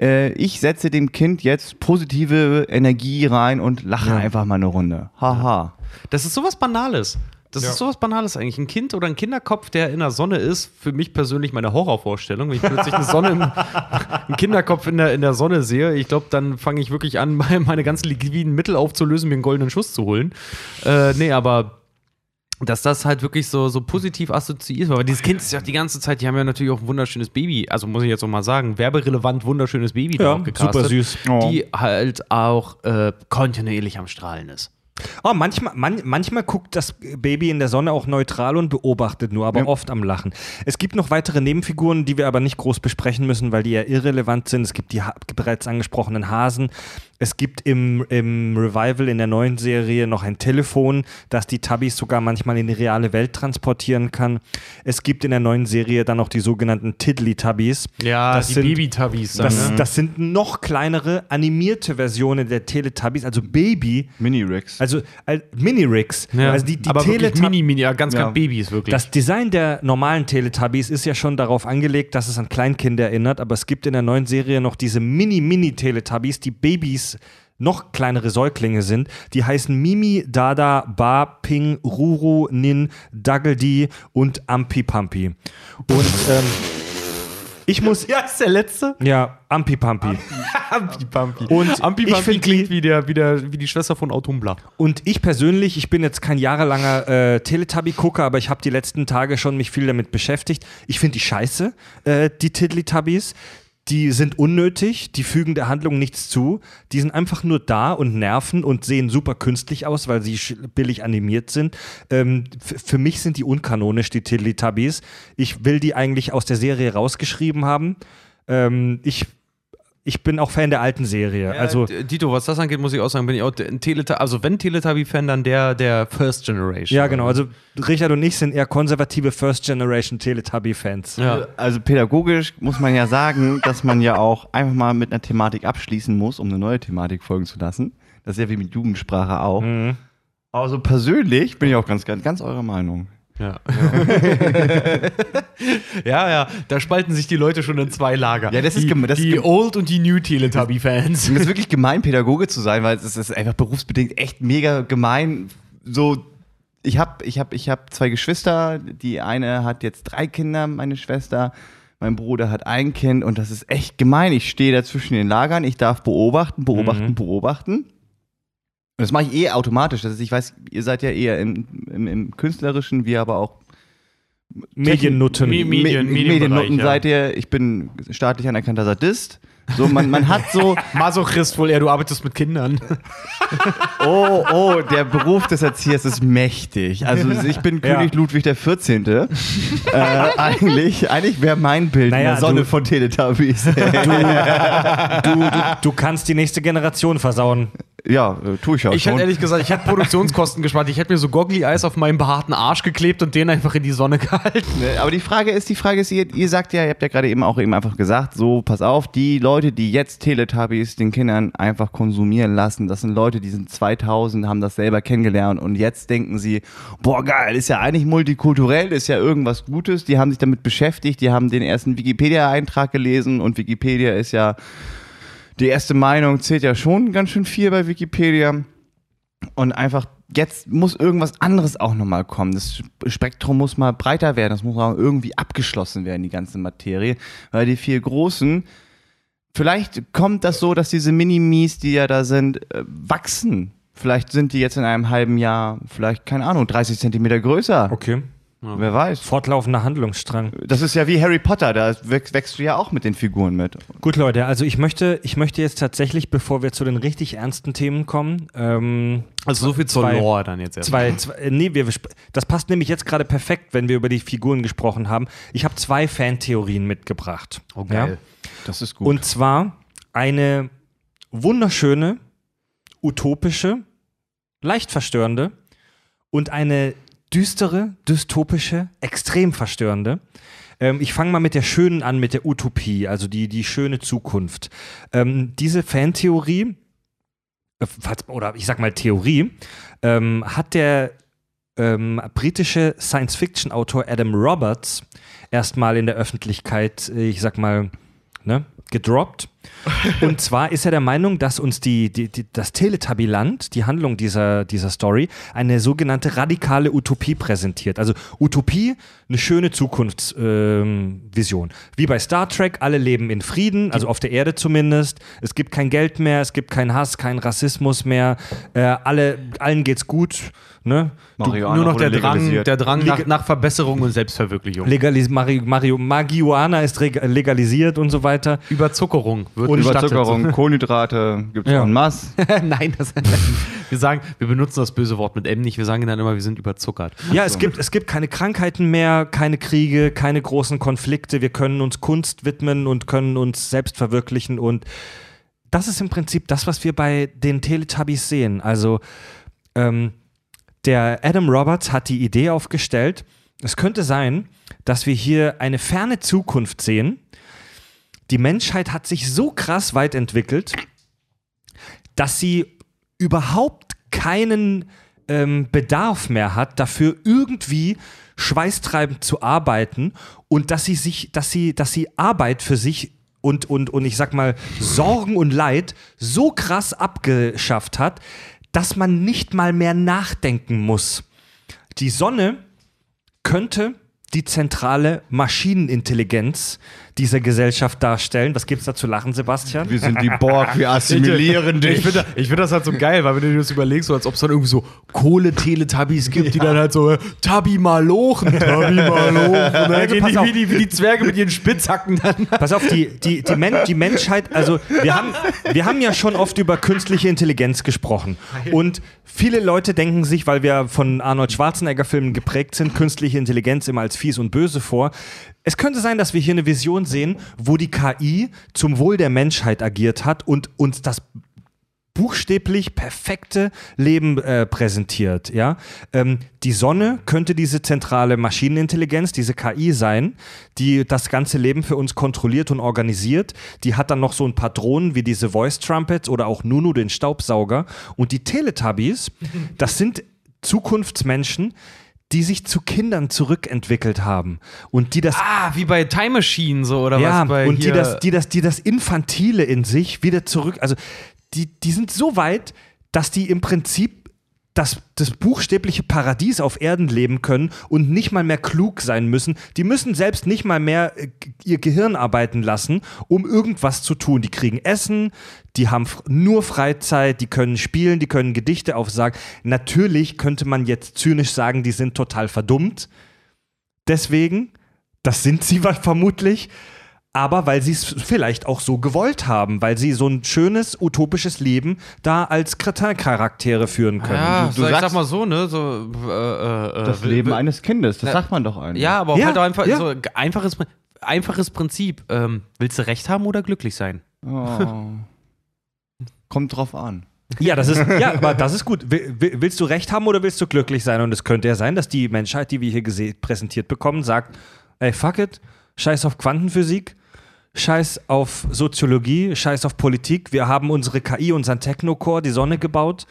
äh, ich setze dem Kind jetzt positive Energie rein und lache Ja. einfach mal eine Runde. Haha. Das ist sowas Banales. Das ist sowas Banales eigentlich. Ein Kind oder ein Kinderkopf, der in der Sonne ist, für mich persönlich meine Horrorvorstellung. Wenn ich plötzlich eine Sonne, im, einen Kinderkopf in der, in der Sonne sehe, ich glaube, dann fange ich wirklich an, meine ganzen liquiden Mittel aufzulösen, mir einen goldenen Schuss zu holen. Äh, nee, aber dass das halt wirklich so, so positiv assoziiert war. Aber dieses Kind ist ja die ganze Zeit, die haben ja natürlich auch ein wunderschönes Baby, also muss ich jetzt auch mal sagen, werberelevant wunderschönes Baby da Ja, super süß. Oh. die halt auch äh, kontinuierlich am Strahlen ist. Oh, manchmal, man, manchmal guckt das Baby in der Sonne auch neutral und beobachtet nur, aber Ja. oft am Lachen. Es gibt noch weitere Nebenfiguren, die wir aber nicht groß besprechen müssen, weil die ja irrelevant sind. Es gibt die ha bereits angesprochenen Hasen. Es gibt im, im Revival in der neuen Serie noch ein Telefon, das die Tubbies sogar manchmal in die reale Welt transportieren kann. Es gibt in der neuen Serie dann noch die sogenannten Tiddly-Tubbies. Ja, Das die sind- Baby-Tubbies. dann, Das, ne? das sind noch kleinere animierte Versionen der Teletubbies, also Baby, Mini-Rigs. also äh, Mini-Rigs. ja. Also die, die aber wirklich Teletab- mini, mini, ja, ganz, Ja. ganz Babys wirklich. Das Design der normalen Teletubbies ist ja schon darauf angelegt, dass es an Kleinkinder erinnert, aber es gibt in der neuen Serie noch diese Mini-Mini-Teletubbies, die Babys noch kleinere Säuglinge sind. Die heißen Mimi, Dada, Ba, Ping, Ruru, Nin, Duggledy und Ampi Pampi. Und ähm, ich muss. ja, ist der letzte. Ja, Ampi Pampi. Ampi Pampi. Und Ampi ich find klingt wie, der, wie, der, wie die Schwester von Autumbla. Und ich persönlich, ich bin jetzt kein jahrelanger äh, Teletubby-Gucker, aber ich habe die letzten Tage schon mich viel damit beschäftigt. Ich finde die scheiße, äh, die Tiddly-Tubbies. Die sind unnötig, die fügen der Handlung nichts zu. Die sind einfach nur da und nerven und sehen super künstlich aus, weil sie billig animiert sind. Ähm, für mich sind die unkanonisch, die Tiddly-Tubbies. Ich will die eigentlich aus der Serie rausgeschrieben haben. Ähm, ich, ich bin auch Fan der alten Serie. also äh, Dito, was das angeht, muss ich auch sagen, bin ich auch ein Teletubby, also wenn Teletubby-Fan, dann der, der First Generation. Ja, genau. Also Richard und ich sind eher konservative First Generation Teletubby-Fans. Ja. Also pädagogisch muss man ja sagen, dass man ja auch einfach mal mit einer Thematik abschließen muss, um eine neue Thematik folgen zu lassen. Das ist ja wie mit Jugendsprache auch. Mhm. Aber so persönlich bin ich auch ganz, ganz, ganz eurer Meinung. Ja. ja, ja, da spalten sich die Leute schon in zwei Lager. Ja, das ist die, gem- das ist die Old und die New Teletubby-Fans. Und es ist wirklich gemein, Pädagoge zu sein, weil es ist einfach berufsbedingt echt mega gemein. So, ich habe ich hab, ich hab zwei Geschwister. Die eine hat jetzt drei Kinder, meine Schwester. Mein Bruder hat ein Kind und das ist echt gemein. Ich stehe da zwischen den Lagern, ich darf beobachten, beobachten, Mhm. beobachten. Und das mache ich eh automatisch. Das ist, ich weiß, ihr seid ja eher im, im, im Künstlerischen, wir aber auch Mediennutten. Medien- Mediennutten ja. seid ihr. Ich bin staatlich anerkannter Sadist. So, man, man hat so, Masochist wohl eher, du arbeitest mit Kindern. Oh, oh, der Beruf des Erziehers ist mächtig. Also ich bin Ja. König Ludwig der 14. äh, eigentlich eigentlich wäre mein Bild Naja, in der Sonne du- von Teletubbies. Du, du, du kannst die nächste Generation versauen. Ja, äh, tue ich auch Ich schon. hätte ehrlich gesagt, ich hätte Produktionskosten gespart. Ich hätte mir so Goggly Eyes auf meinen behaarten Arsch geklebt und den einfach in die Sonne gehalten. Ne, Aber die Frage ist, die Frage ist, ihr, ihr sagt ja, ihr habt ja gerade eben auch eben einfach gesagt, so, pass auf, die Leute, die jetzt Teletubbies den Kindern einfach konsumieren lassen, das sind Leute, die sind 2000, haben das selber kennengelernt und jetzt denken sie, boah, geil, ist ja eigentlich multikulturell, ist ja irgendwas Gutes, die haben sich damit beschäftigt, die haben den ersten Wikipedia-Eintrag gelesen und Wikipedia ist ja, die erste Meinung zählt ja schon ganz schön viel bei Wikipedia und einfach jetzt muss irgendwas anderes auch nochmal kommen. Das Spektrum muss mal breiter werden, das muss auch irgendwie abgeschlossen werden, die ganze Materie, weil die vier Großen, vielleicht kommt das so, dass diese Minimis, die ja da sind, äh, wachsen. Vielleicht sind die jetzt in einem halben Jahr, vielleicht, keine Ahnung, 30 Zentimeter größer. Okay. Wer weiß. Fortlaufender Handlungsstrang. Das ist ja wie Harry Potter, da wächst, du ja auch mit den Figuren mit. Gut, Leute, also ich möchte, ich möchte jetzt tatsächlich, bevor wir zu den richtig ernsten Themen kommen, ähm, Also so viel zur Zwei- Lore dann jetzt erst. zwei, zwei äh, nee, wir, das passt nämlich jetzt gerade perfekt, wenn wir über die Figuren gesprochen haben. Ich habe zwei Fantheorien mitgebracht. Oh, geil. Das ist gut. Und zwar eine wunderschöne, utopische, leicht verstörende und eine düstere, dystopische, extrem verstörende. Ähm, ich fange mal mit der schönen an, mit der Utopie, also die, die schöne Zukunft. Ähm, diese Fantheorie, äh, oder ich sag mal Theorie, ähm, hat der ähm, britische Science-Fiction-Autor Adam Roberts erstmal in der Öffentlichkeit, äh, ich sag mal, ne, gedroppt. Und zwar ist er der Meinung, dass uns die, die, die, das Teletubbyland, die Handlung dieser, dieser Story, eine sogenannte radikale Utopie präsentiert. Also Utopie, eine schöne Zukunftsvision. Wie bei Star Trek, alle leben in Frieden, also auf der Erde zumindest. Es gibt kein Geld mehr, es gibt keinen Hass, keinen Rassismus mehr. Äh, alle, allen geht's gut. Ne? Marihuana Nur noch der Drang, der Drang nach, nach Verbesserung und Selbstverwirklichung. Legalis Mari Mario Marihuana ist legalisiert und so weiter. Überzuckerung wird Und. Überzuckerung, Kohlenhydrate gibt es Ja. en masse. Nein, das, wir sagen, wir benutzen das böse Wort mit M nicht, wir sagen dann immer, wir sind überzuckert. Ja, es gibt, es gibt keine Krankheiten mehr, keine Kriege, keine großen Konflikte. Wir können uns Kunst widmen und können uns selbst verwirklichen. Und das ist im Prinzip das, was wir bei den Teletubbies sehen. Also ähm, der Adam Roberts hat die Idee aufgestellt, es könnte sein, dass wir hier eine ferne Zukunft sehen. Die Menschheit hat sich so krass weit entwickelt, dass sie überhaupt keinen ähm, Bedarf mehr hat, dafür irgendwie schweißtreibend zu arbeiten und dass sie sich, dass sie, dass sie Arbeit für sich und, und, und ich sag mal Sorgen und Leid so krass abgeschafft hat, dass man nicht mal mehr nachdenken muss. Die Sonne könnte die zentrale Maschinenintelligenz dieser Gesellschaft darstellen. Was gibt's da zu lachen, Sebastian? Wir sind die Borg, wir assimilieren Ich dich. finde ich find das halt so geil, weil wenn du dir das überlegst, so als ob es dann irgendwie so Kohle-Teletubbies gibt, die dann halt so äh, Tabi Malochen, Tabi Malochen. Also gehen pass die, auf. wie, die, wie die Zwerge mit ihren Spitzhacken dann. Pass auf, die, die, die, Men die Menschheit, also wir haben, wir haben ja schon oft über künstliche Intelligenz gesprochen. Und viele Leute denken sich, weil wir von Arnold Schwarzenegger-Filmen geprägt sind, künstliche Intelligenz immer als fies und böse vor. Es könnte sein, dass wir hier eine Vision sehen, wo die KI zum Wohl der Menschheit agiert hat und uns das buchstäblich perfekte Leben äh, präsentiert. Ja? Ähm, die Sonne könnte diese zentrale Maschinenintelligenz, diese KI sein, die das ganze Leben für uns kontrolliert und organisiert. Die hat dann noch so ein paar Drohnen wie diese Voice Trumpets oder auch Nunu, den Staubsauger. Und die Teletubbies, das sind Zukunftsmenschen, die sich zu Kindern zurückentwickelt haben und die das Ah, wie bei Time Machine so, oder ja, was? Bei und die das, die, das, die das Infantile in sich wieder zurück, also die, die sind so weit, dass die im Prinzip das, das buchstäbliche Paradies auf Erden leben können und nicht mal mehr klug sein müssen. Die müssen selbst nicht mal mehr äh, ihr Gehirn arbeiten lassen, um irgendwas zu tun. Die kriegen Essen, die haben nur Freizeit, die können spielen, die können Gedichte aufsagen. Natürlich könnte man jetzt zynisch sagen, die sind total verdummt. Deswegen, das sind sie vermutlich, aber weil sie es vielleicht auch so gewollt haben, weil sie so ein schönes, utopisches Leben da als Kretin-Charaktere führen können. ja, Du- du so, ich sag sagst- mal so, ne? So, äh, äh, Das äh, Leben will- eines Kindes, das Ja. sagt man doch eigentlich. Ja, aber Ja, halt auch einfach ja. so einfaches, einfaches Prinzip. Ähm, willst du recht haben oder glücklich sein? Oh. Kommt drauf an. Ja, das ist, ja, aber das ist gut. Will- will- Willst du recht haben oder willst du glücklich sein? Und es könnte ja sein, dass die Menschheit, die wir hier präsentiert bekommen, sagt, ey, fuck it, scheiß auf Quantenphysik, scheiß auf Soziologie, scheiß auf Politik. Wir haben unsere KI, unseren Technocore, die Sonne gebaut.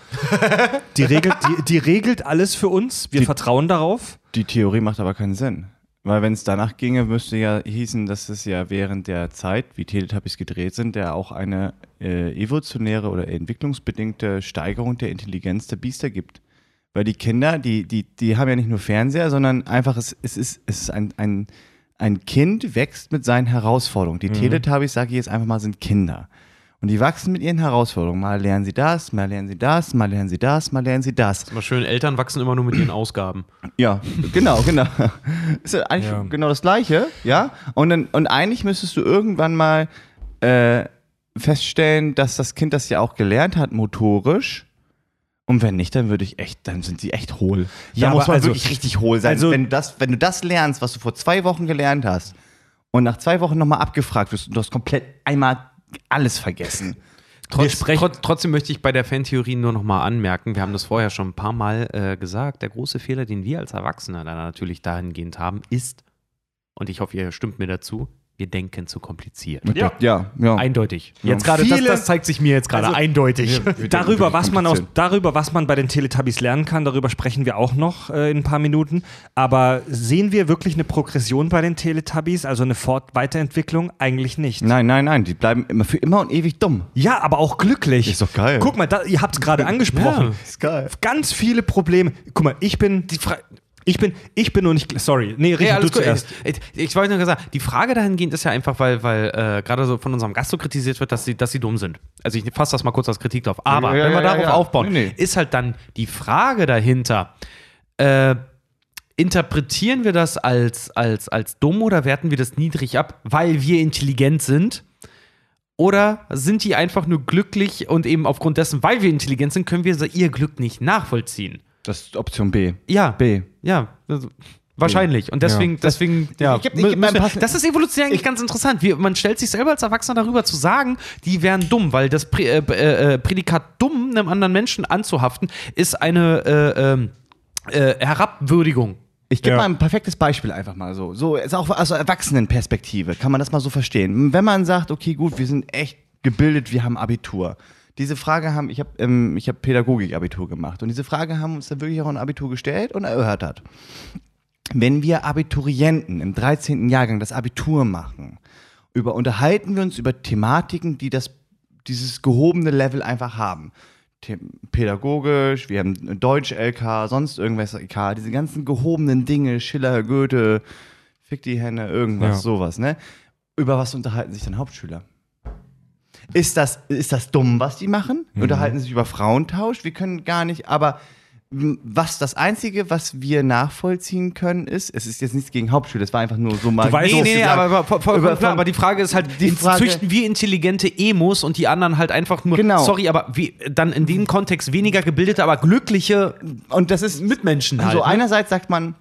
Die regelt, die, die regelt alles für uns. Wir Die- vertrauen darauf. Die Theorie macht aber keinen Sinn. Weil wenn es danach ginge, müsste ja hießen, dass es ja während der Zeit, wie Teletubbies gedreht sind, ja auch eine äh, evolutionäre oder entwicklungsbedingte Steigerung der Intelligenz der Biester gibt. Weil die Kinder, die, die, die haben ja nicht nur Fernseher, sondern einfach, es, es ist, es ist ein, ein, ein Kind wächst mit seinen Herausforderungen. Die Teletubbies, sage ich jetzt einfach mal, sind Kinder. Und die wachsen mit ihren Herausforderungen. Mal lernen sie das, mal lernen sie das, mal lernen sie das, mal lernen sie das. Ist immer schön, Eltern wachsen immer nur mit ihren Ausgaben. Ja, genau, genau. Ist ja eigentlich Ja. genau das Gleiche, ja? Und, dann, und eigentlich müsstest du irgendwann mal äh, feststellen, dass das Kind das ja auch gelernt hat, motorisch. Und wenn nicht, dann würde ich echt, dann sind sie echt hohl. Ja, da muss man also- wirklich richtig hohl sein. also- wenn, das, wenn du das lernst, was du vor zwei Wochen gelernt hast, und nach zwei Wochen nochmal abgefragt wirst und du hast komplett einmal alles vergessen. Trotz, sprechen- trotz, trotzdem möchte ich bei der Fantheorie nur noch mal anmerken, wir haben das vorher schon ein paar Mal äh, gesagt, der große Fehler, den wir als Erwachsene dann natürlich dahingehend haben, ist, und ich hoffe, ihr stimmt mir dazu, wir denken zu kompliziert. Ja, ja. ja. Eindeutig. Jetzt gerade, das, das zeigt sich mir jetzt gerade Also- eindeutig. Darüber was, man aus, darüber, was man bei den Teletubbies lernen kann, darüber sprechen wir auch noch äh, in ein paar Minuten. Aber sehen wir wirklich eine Progression bei den Teletubbies, also eine Fort Weiterentwicklung? Eigentlich nicht. Nein, nein, nein, die bleiben immer für immer und ewig dumm. Ja, aber auch glücklich. Ist doch geil. Guck mal, da, ihr habt es gerade angesprochen. Ja, ist geil. Ganz viele Probleme. Guck mal, ich bin die Fra ich bin ich bin nur nicht sorry. Nee, Richard, alles du gut. zuerst. Ich, ich wollte nur gesagt, die Frage dahingehend ist ja einfach, weil, weil äh, gerade so von unserem Gast so kritisiert wird, dass sie, dass sie dumm sind. Also ich fasse das mal kurz als Kritik drauf. Aber Ja, ja, wenn wir ja, darauf ja. aufbauen, Nee, nee. ist halt dann die Frage dahinter, äh, interpretieren wir das als, als, als dumm oder werten wir das niedrig ab, weil wir intelligent sind? Oder sind die einfach nur glücklich und eben aufgrund dessen, weil wir intelligent sind, können wir ihr Glück nicht nachvollziehen? Das ist Option B. Ja. B. Ja, also, wahrscheinlich. Und deswegen, deswegen, ja. ich geb- ich geb müssen das ist evolutionär eigentlich ganz interessant. Wir, man stellt sich selber als Erwachsener darüber zu sagen, die wären dumm, weil das Prä, äh, äh, äh, Prädikat dumm einem anderen Menschen anzuhaften, ist eine äh, ähm, äh, Herabwürdigung. Ich gebe Ja. mal ein perfektes Beispiel einfach mal so. So ist auch aus Erwachsenenperspektive kann man das mal so verstehen. Wenn man sagt, okay, gut, wir sind echt gebildet, wir haben Abitur. Diese Frage haben, ich habe ähm, ich hab Pädagogik-Abitur gemacht und diese Frage haben uns dann wirklich auch ein Abitur gestellt und erörtert. Wenn wir Abiturienten im 13. Jahrgang das Abitur machen, über, unterhalten wir uns über Thematiken, die das, dieses gehobene Level einfach haben. The pädagogisch, wir haben Deutsch-LK, sonst irgendwas LK, diese ganzen gehobenen Dinge, Schiller, Goethe, Fick die Henne, irgendwas, Ja. sowas, ne? Über was unterhalten sich dann Hauptschüler? Ist das, ist das dumm, was die machen? Unterhalten sich über Frauentausch? Wir können gar nicht, aber was das Einzige, was wir nachvollziehen können, ist, es ist jetzt nichts gegen Hauptschüler, es war einfach nur so mal. weißt- Nee, Nee, gesagt. aber, voll, voll, Über- klar, aber die Frage ist halt, Die die Frage- züchten wir intelligente Emos und die anderen halt einfach nur, Genau. sorry, aber wie, dann in dem Kontext weniger gebildete, aber glückliche Und das ist Mitmenschen halt. Also ne? einerseits sagt man,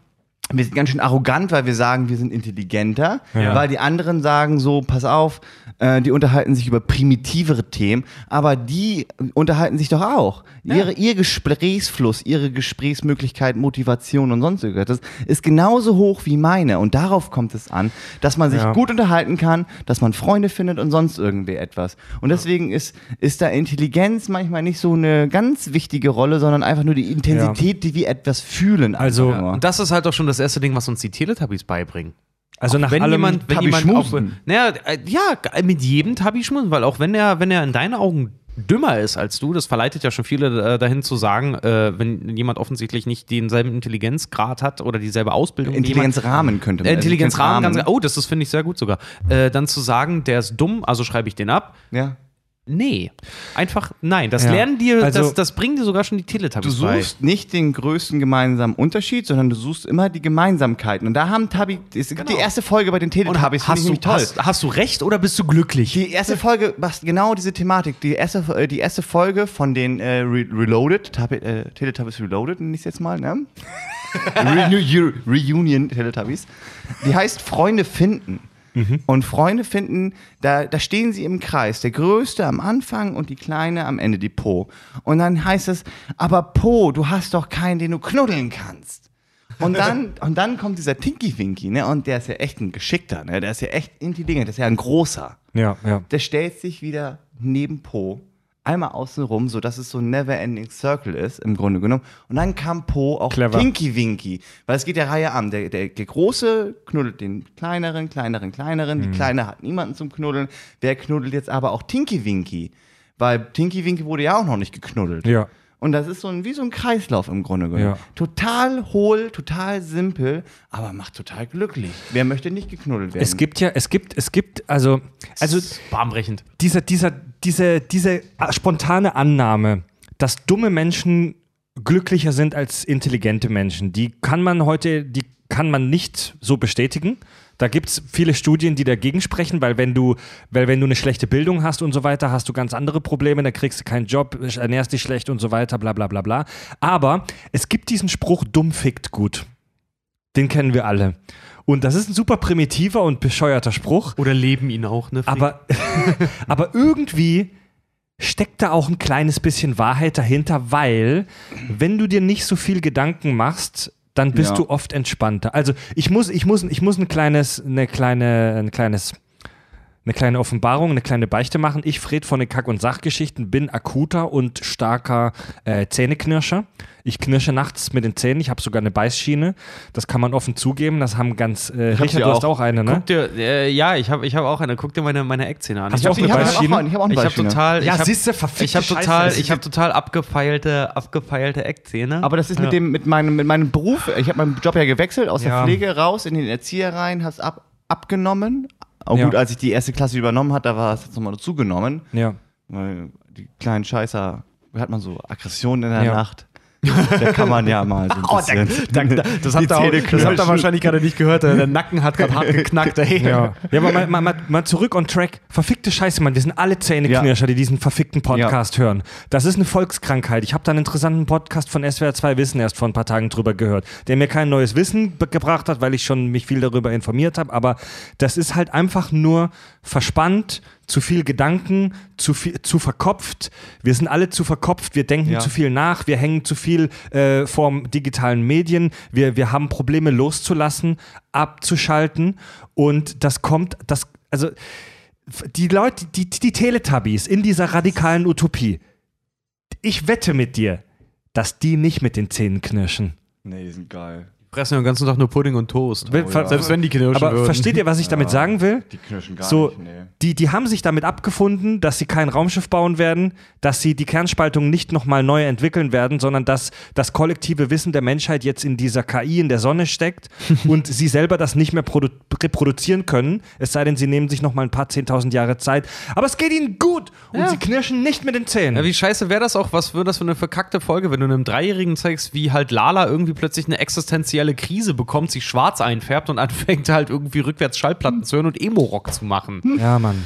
wir sind ganz schön arrogant, weil wir sagen, wir sind intelligenter, Ja. weil die anderen sagen so, pass auf, äh, die unterhalten sich über primitivere Themen, aber die unterhalten sich doch auch. Ihre, ihr Gesprächsfluss, ihre Gesprächsmöglichkeit, Motivation und sonst irgendwas, das ist genauso hoch wie meine und darauf kommt es an, dass man sich Ja. gut unterhalten kann, dass man Freunde findet und sonst irgendwie etwas. Und deswegen ist, ist da Intelligenz manchmal nicht so eine ganz wichtige Rolle, sondern einfach nur die Intensität, die wir etwas fühlen. Also, das ist halt auch schon das erste Ding, was uns die Teletubbies beibringen. Also nach wenn allem jemand, wenn Tabi jemand auch, schmusen. naja, äh, ja, g- mit jedem Tabi schmusen, weil auch wenn er, wenn er in deinen Augen dümmer ist als du, das verleitet ja schon viele äh, dahin zu sagen, äh, wenn jemand offensichtlich nicht denselben Intelligenzgrad hat oder dieselbe Ausbildung. jemand- Intelligenzrahmen könnte man. Äh, Intelligenzrahmen, ganz, Intelligenzrahmen. oh, das, das finde ich sehr gut sogar. Äh, dann zu sagen, der ist dumm, also schreibe ich den ab. Ja. Nee. Einfach nein. Das Ja. lernen dir, Also- das, das bringen dir sogar schon die Du Teletubbies bei. suchst nicht den größten gemeinsamen Unterschied, sondern du suchst immer die Gemeinsamkeiten. Und da haben Tabi, es gibt die erste Folge bei den Genau. Und Teletubbies, finde hast, du, toll. hast, hast du recht oder bist du glücklich? Die erste Folge macht genau diese Thematik. Die erste, äh, die erste Folge von den äh, Re Reloaded, Tabi, äh, Teletubbies Reloaded, nenne ich es jetzt mal, ne? Re Reunion Teletubbies. Die heißt Freunde finden. Und Freunde finden, da, da stehen sie im Kreis. Der Größte am Anfang und die Kleine am Ende, die Po. Und dann heißt es, aber Po, du hast doch keinen, den du knuddeln kannst. Und dann, und dann kommt dieser Tinky Winky, ne? Und der ist ja echt ein Geschickter, ne? Der ist ja echt intelligent, der ist ja ein großer Ja, ja. der stellt sich wieder neben Po, einmal außen rum, sodass es so ein never-ending Circle ist, im Grunde genommen. Und dann kam Po auch Clever. Tinky Winky, weil es geht der Reihe an. Der, der, der Große knuddelt den Kleineren, Kleineren, Kleineren. Mhm. Die Kleine hat niemanden zum Knuddeln. Wer knuddelt jetzt aber auch Tinky Winky? Weil Tinky Winky wurde ja auch noch nicht geknuddelt. Ja. Und das ist so ein, wie so ein Kreislauf im Grunde genommen. Ja. Total hohl, total simpel, aber macht total glücklich. Wer möchte nicht geknuddelt werden? Es gibt ja, es gibt, es gibt, also, also bahnbrechend. dieser, dieser, diese, diese spontane Annahme, dass dumme Menschen glücklicher sind als intelligente Menschen, die kann man heute, die kann man nicht so bestätigen. Da gibt es viele Studien, die dagegen sprechen, weil wenn du, weil wenn du eine schlechte Bildung hast und so weiter, hast du ganz andere Probleme, dann kriegst du keinen Job, ernährst dich schlecht und so weiter, bla bla bla bla. Aber es gibt diesen Spruch, dumm fickt gut. Den kennen wir alle. Und das ist ein super primitiver und bescheuerter Spruch. Oder leben ihn auch, ne? Aber, aber irgendwie steckt da auch ein kleines bisschen Wahrheit dahinter, weil wenn du dir nicht so viel Gedanken machst, dann bist Ja. du oft entspannter. Also ich muss, ich muss, ich muss ein kleines, eine kleine, ein kleines eine kleine Offenbarung, eine kleine Beichte machen. Ich, Fred von den Kack- und Sachgeschichten, bin akuter und starker äh, Zähneknirscher. Ich knirsche nachts mit den Zähnen. Ich habe sogar eine Beißschiene. Das kann man offen zugeben. Das haben ganz. Äh, hab Richard, du hast auch. auch eine, ne? Guck dir, äh, ja, ich habe ich hab auch eine. Guck dir meine, meine Eckzähne an. Hast ich du hab auch eine ich habe Beißschiene? auch, ich hab auch einen ich habe Beißschiene. total, Ja, ich hab, siehste, verfickte ich habe total, ich habe total abgefeilte, abgefeilte Eckzähne. Aber das ist mit Ja. dem, mit meinem, mit meinem Beruf, ich habe meinen Job ja gewechselt, aus Ja. der Pflege raus in den Erzieher rein, hast ab, abgenommen. Auch Ja. gut, als ich die erste Klasse übernommen hat, da war es jetzt nochmal zugenommen. Ja. Weil die kleinen Scheißer, hat man so Aggressionen in der Ja. Nacht. Da kann man ja mal so ein bisschen. das die habt ihr, auch, Zähne das habt ihr wahrscheinlich gerade nicht gehört. Der Nacken hat gerade hart geknackt. Ey. Ja. ja, aber mal, mal, mal, mal zurück on track. Verfickte Scheiße, Mann. Wir sind alle Zähneknirscher, die diesen verfickten Podcast hören. Das ist eine Volkskrankheit. Ich habe da einen interessanten Podcast von SWR 2 Wissen erst vor ein paar Tagen drüber gehört, der mir kein neues Wissen gebracht hat, weil ich schon mich viel darüber informiert habe. Aber das ist halt einfach nur verspannt, zu viel Gedanken, zu viel, zu verkopft. Wir sind alle zu verkopft, wir denken Ja. zu viel nach, wir hängen zu viel äh, vorm digitalen Medien, wir, wir haben Probleme loszulassen, abzuschalten und das kommt, das, also die Leute, die, die Teletubbies in dieser radikalen Utopie, ich wette mit dir, dass die nicht mit den Zähnen knirschen. Nee, die sind geil. Fressen den ganzen Tag nur Pudding und Toast. Will- ver- Selbst wenn die knirschen Aber würden. versteht ihr, was ich damit sagen will? Die knirschen gar So, nicht, nee. die, die haben sich damit abgefunden, dass sie kein Raumschiff bauen werden, dass sie die Kernspaltung nicht nochmal neu entwickeln werden, sondern dass das kollektive Wissen der Menschheit jetzt in dieser KI in der Sonne steckt und sie selber das nicht mehr produ reproduzieren können, es sei denn, sie nehmen sich nochmal ein paar zehntausend Jahre Zeit. Aber es geht ihnen gut und Ja. sie knirschen nicht mit den Zähnen. Ja, wie scheiße wäre das auch? Was wäre das für eine verkackte Folge, wenn du einem Dreijährigen zeigst, wie halt Lala irgendwie plötzlich eine existenzielle Krise bekommt, sich schwarz einfärbt und anfängt halt irgendwie rückwärts Schallplatten zu hören und Emo-Rock zu machen. ja, Mann.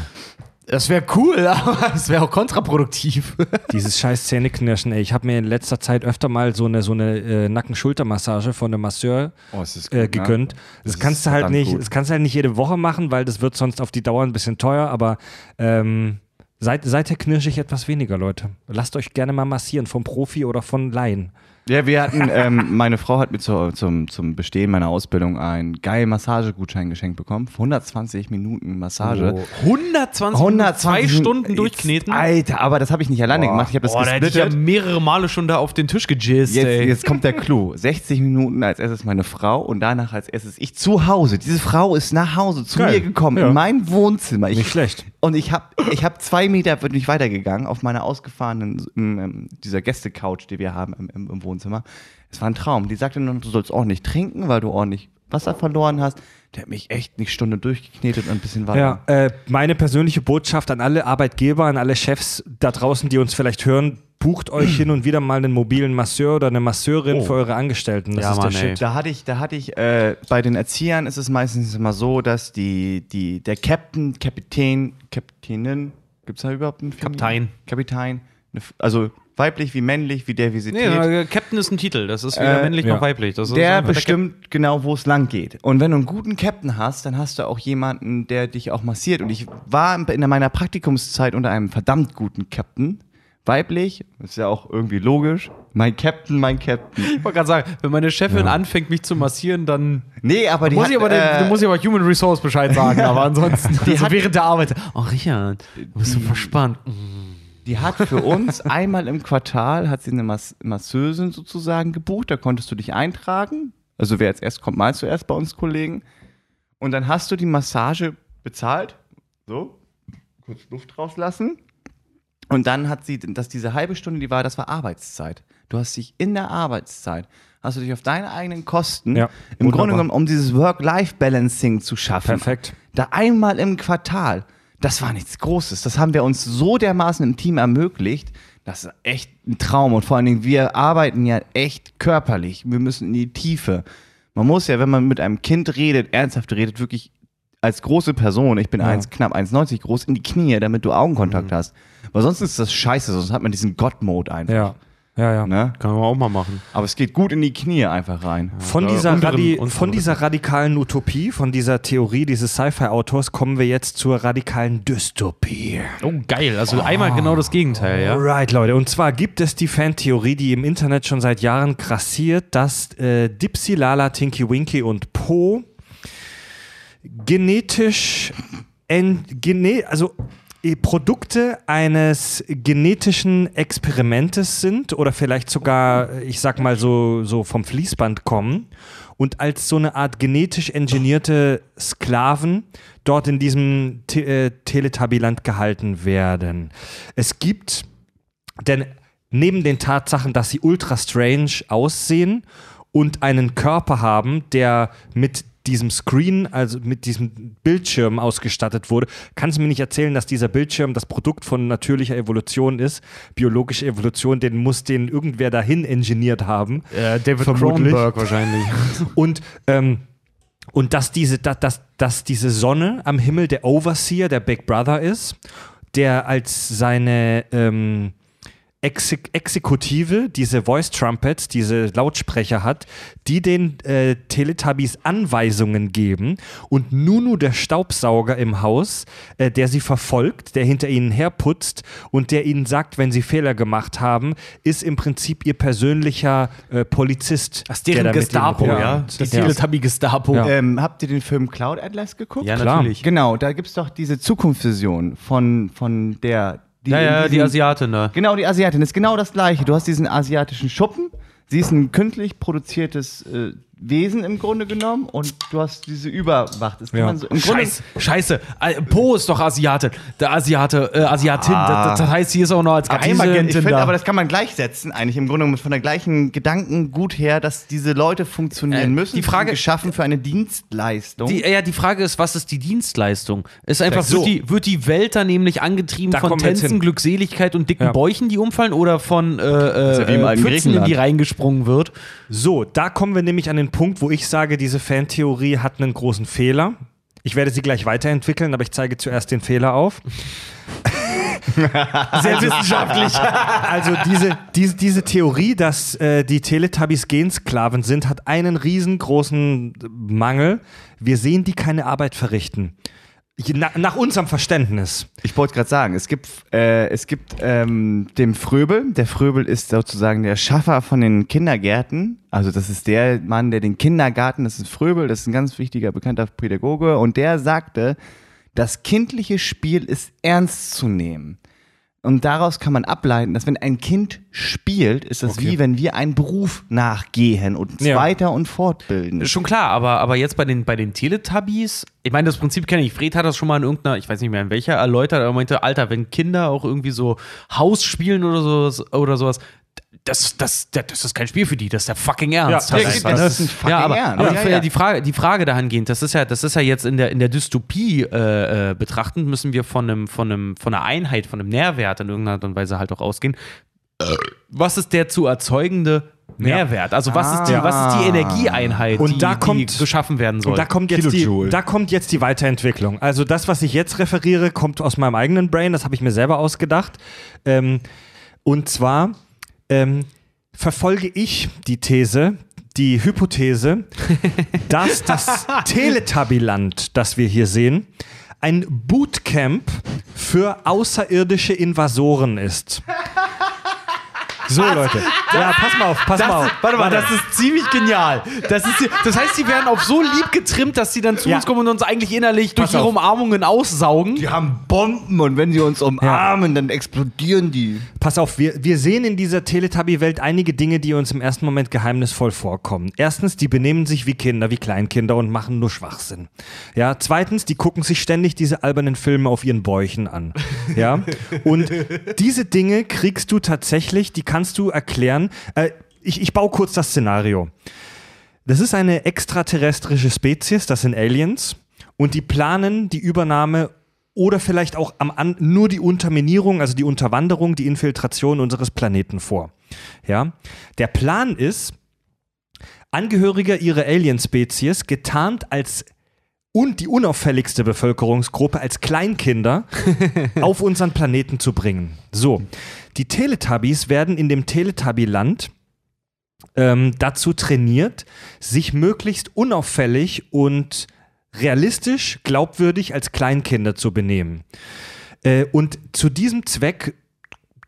Das wäre cool, aber das wäre auch kontraproduktiv. Dieses scheiß Zähneknirschen, ey. Ich habe mir in letzter Zeit öfter mal so eine, so eine äh, Nacken-Schulter-Massage von einem Masseur Oh, es äh, ne? gegönnt. Das, Das kannst du halt nicht, gut. das kannst du halt nicht jede Woche machen, weil das wird sonst auf die Dauer ein bisschen teuer, aber ähm, seit, seither knirsche ich etwas weniger, Leute. Lasst euch gerne mal massieren, vom Profi oder von Laien. Ja, wir hatten, ähm, meine Frau hat mir zu, zum, zum Bestehen meiner Ausbildung einen geilen Massagegutschein geschenkt bekommen. 120 Minuten Massage. Oh. 120, 120 zwei Stunden durchkneten. Alter, aber das habe ich nicht alleine gemacht. Ich habe das Boah, da hätte ich ja gesplittet. mehrere Male schon da auf den Tisch gejizzt, Jetzt, ey. jetzt kommt der Clou. 60 Minuten als erstes meine Frau und danach als erstes ich zu Hause. Diese Frau ist nach Hause zu Geil. mir gekommen, Ja. in mein Wohnzimmer. Ich, Nicht schlecht. Und ich habe ich hab zwei Meter bin ich weitergegangen auf meiner ausgefahrenen, ähm, ähm, dieser Gästecouch, die wir haben im, im, im Wohnzimmer. Es war ein Traum. Die sagte nur, du sollst ordentlich trinken, weil du ordentlich Wasser verloren hast. Der hat mich echt eine Stunde durchgeknetet und ein bisschen weiter. Ja, äh, meine persönliche Botschaft an alle Arbeitgeber, an alle Chefs da draußen, die uns vielleicht hören, bucht euch hin und wieder mal einen mobilen Masseur oder eine Masseurin Oh. für eure Angestellten. Das Ja, ist Mann, der ey. Shit. Da hatte ich, da hatte ich, äh, bei den Erziehern ist es meistens immer so, dass die, die, der Captain, Kapitän, Kapitänin, gibt es da überhaupt einen Kaptein. Kapitän, F- also weiblich wie männlich, wie der Nee, visitiert. äh, Captain ist ein Titel. Das ist weder Äh, männlich ja. noch weiblich. Das ist der bestimmt genau, wo es lang geht. Und wenn du einen guten Captain hast, dann hast du auch jemanden, der dich auch massiert. Und ich war in in meiner Praktikumszeit unter einem verdammt guten Captain. Weiblich, ist ja auch irgendwie logisch. Mein Captain, mein Captain. Ich wollte gerade sagen, wenn meine Chefin anfängt, mich zu massieren, dann Nee, aber die muss hat, ich aber, den, äh, muss ich aber Human Resource Bescheid sagen. aber ansonsten, Die also hat- während der Arbeit. Oh, Richard, du bist so verspannt. Die hat für uns einmal im Quartal hat sie eine Mas Masseusin sozusagen gebucht. Da konntest du dich eintragen. Also wer jetzt erst kommt, mal zuerst bei uns Kollegen. Und dann hast du die Massage bezahlt. So, kurz Luft rauslassen. Und dann hat sie, dass diese halbe Stunde, die war, das war Arbeitszeit. Du hast dich in der Arbeitszeit, hast du dich auf deine eigenen Kosten, Ja, im wunderbar. Grunde genommen, um dieses Work-Life-Balancing zu schaffen. Perfekt. Da einmal im Quartal, das war nichts Großes. Das haben wir uns so dermaßen im Team ermöglicht. Das ist echt ein Traum. Und vor allen Dingen, wir arbeiten ja echt körperlich. Wir müssen in die Tiefe. Man muss ja, wenn man mit einem Kind redet, ernsthaft redet, wirklich als große Person, ich bin Ja. eins, knapp 1,90 groß, in die Knie, damit du Augenkontakt hast. Weil sonst ist das scheiße, sonst hat man diesen God-Mode einfach. Ja, ja, ja. Ne? Kann man auch mal machen. Aber es geht gut in die Knie einfach rein. Von, Ja, dieser, unteren- Radi unteren von dieser radikalen Utopie, von dieser Theorie dieses Sci-Fi-Autors kommen wir jetzt zur radikalen Dystopie. Oh, geil. Also einmal genau das Gegenteil, ja. Right, Leute. Und zwar gibt es die Fantheorie, die im Internet schon seit Jahren grassiert, dass äh, Dipsy, Lala, Tinky Winky und Po genetisch en, gene, also äh, Produkte eines genetischen Experimentes sind oder vielleicht sogar, äh, ich sag mal so, so vom Fließband kommen und als so eine Art genetisch engineierte Sklaven dort in diesem Te äh, Teletubbyland gehalten werden. Es gibt, denn neben den Tatsachen, dass sie ultra strange aussehen und einen Körper haben, der mit diesem Screen, also mit diesem Bildschirm ausgestattet wurde, kannst du mir nicht erzählen, dass dieser Bildschirm das Produkt von natürlicher Evolution ist, biologische Evolution, den muss den irgendwer dahin engineert haben. Äh, David Vermutlich. Cronenberg wahrscheinlich. Und, ähm, und dass, diese, dass, dass, dass diese Sonne am Himmel der Overseer, der Big Brother ist, der als seine ähm, Exek Exekutive diese Voice Trumpets, diese Lautsprecher hat, die den äh, Teletubbies Anweisungen geben und Nunu, der Staubsauger im Haus, äh, der sie verfolgt, der hinter ihnen herputzt und der ihnen sagt, wenn sie Fehler gemacht haben, ist im Prinzip ihr persönlicher äh, Polizist. Das ist der deren ihnen Gestapo, ja. Das Ja. Teletubby-Gestapo. Ja. Ähm, habt ihr den Film Cloud Atlas geguckt? Ja, Klar. natürlich. Genau, da gibt es doch diese Zukunftsvision von, von der. Die Ja, ja, die Asiatin da. Genau, die Asiatin. Ist genau das Gleiche. Du hast diesen asiatischen Schuppen. Sie ist ein künstlich produziertes äh, Wesen im Grunde genommen und du hast diese Überwacht. Das Ja. man so, im Grunde, Scheiße, scheiße. Äh, Po ist doch Asiate. Der Asiate, äh, Asiatin. Das, das heißt, sie ist auch noch als ich Geheimagentin da. aber das kann man gleichsetzen, eigentlich im Grunde genommen von der gleichen Gedankengut her, dass diese Leute funktionieren Äh, müssen. die Frage- geschaffen für eine Dienstleistung. Die, ja, die Frage ist, was ist die Dienstleistung? Ist einfach, So. wird, die, wird die Welt da nämlich angetrieben Da von Tänzen. Glückseligkeit und dicken Ja. Bäuchen, die umfallen, oder von äh, ja äh, alten Pfützen, in die reingesprungen wird? So, da kommen wir nämlich an den Punkt, wo ich sage, diese Fantheorie hat einen großen Fehler. Ich werde sie gleich weiterentwickeln, aber ich zeige zuerst den Fehler auf. Sehr wissenschaftlich. Also diese, diese, diese Theorie, dass äh, die Teletubbies Gensklaven sind, hat einen riesengroßen Mangel. Wir sehen die keine Arbeit verrichten. Na, nach unserem Verständnis. Ich wollte gerade sagen, es gibt, äh, es gibt ähm, den Fröbel. Der Fröbel ist sozusagen der Schaffer von den Kindergärten. Also das ist der Mann, der den Kindergarten, das ist Fröbel, das ist ein ganz wichtiger, bekannter Pädagoge. Und der sagte, das kindliche Spiel ist ernst zu nehmen. Und daraus kann man ableiten, dass wenn ein Kind spielt, ist das Okay. wie wenn wir einen Beruf nachgehen und uns Ja. weiter und fortbilden. Schon klar, aber, aber jetzt bei den, bei den Teletubbies, ich meine, das Prinzip kenne ich. Fred hat das schon mal in irgendeiner, ich weiß nicht mehr in welcher, erläutert, aber er meinte, Alter, wenn Kinder auch irgendwie so Haus spielen oder sowas, oder sowas das, das, das, das ist kein Spiel für die, das ist der fucking Ernst. Ja, halt das ist- das ist ein fucking ja, aber, Ernst. aber Ja, die, ja. Die, Frage, die Frage dahingehend, das ist ja, das ist ja jetzt in der, in der Dystopie äh, äh, betrachtend, müssen wir von einem, von einem, von einer Einheit, von einem Nährwert in irgendeiner Art und Weise halt auch ausgehen. Was ist der zu erzeugende Mehrwert? Also was ist die, Ah. was ist die Energieeinheit, Und die, da die kommt- geschaffen werden soll? Und da kommt, jetzt die, da kommt jetzt die Weiterentwicklung. Also das, was ich jetzt referiere, kommt aus meinem eigenen Brain, das habe ich mir selber ausgedacht. Ähm, und zwar ähm, verfolge ich die These, die Hypothese, dass das Teletubbyland, das wir hier sehen, ein Bootcamp für außerirdische Invasoren ist. So, Leute. Ja, pass mal auf, pass mal auf. Warte mal, das ist ziemlich genial. Das, ist, das heißt, sie werden auf so lieb getrimmt, dass sie dann zu Ja. uns kommen und uns eigentlich innerlich durch Pass ihre auf. Umarmungen aussaugen. Die haben Bomben und wenn sie uns umarmen, dann explodieren die. Pass auf, wir, wir sehen in dieser Teletubby-Welt einige Dinge, die uns im ersten Moment geheimnisvoll vorkommen. Erstens, die benehmen sich wie Kinder, wie Kleinkinder und machen nur Schwachsinn. Ja, zweitens, die gucken sich ständig diese albernen Filme auf ihren Bäuchen an. Ja, und diese Dinge kriegst du tatsächlich, die kannst du erklären. Äh, ich, ich baue kurz das Szenario. Das ist eine extraterrestrische Spezies, das sind Aliens. Und die planen die Übernahme oder vielleicht auch am nur die Unterminierung, also die Unterwanderung, die Infiltration unseres Planeten vor. Ja? Der Plan ist, Angehörige ihrer Alien-Spezies getarnt als und die unauffälligste Bevölkerungsgruppe als Kleinkinder auf unseren Planeten zu bringen. So, die Teletubbies werden in dem Teletubby-Land ähm, dazu trainiert, sich möglichst unauffällig und realistisch, glaubwürdig als Kleinkinder zu benehmen. Äh, und zu diesem Zweck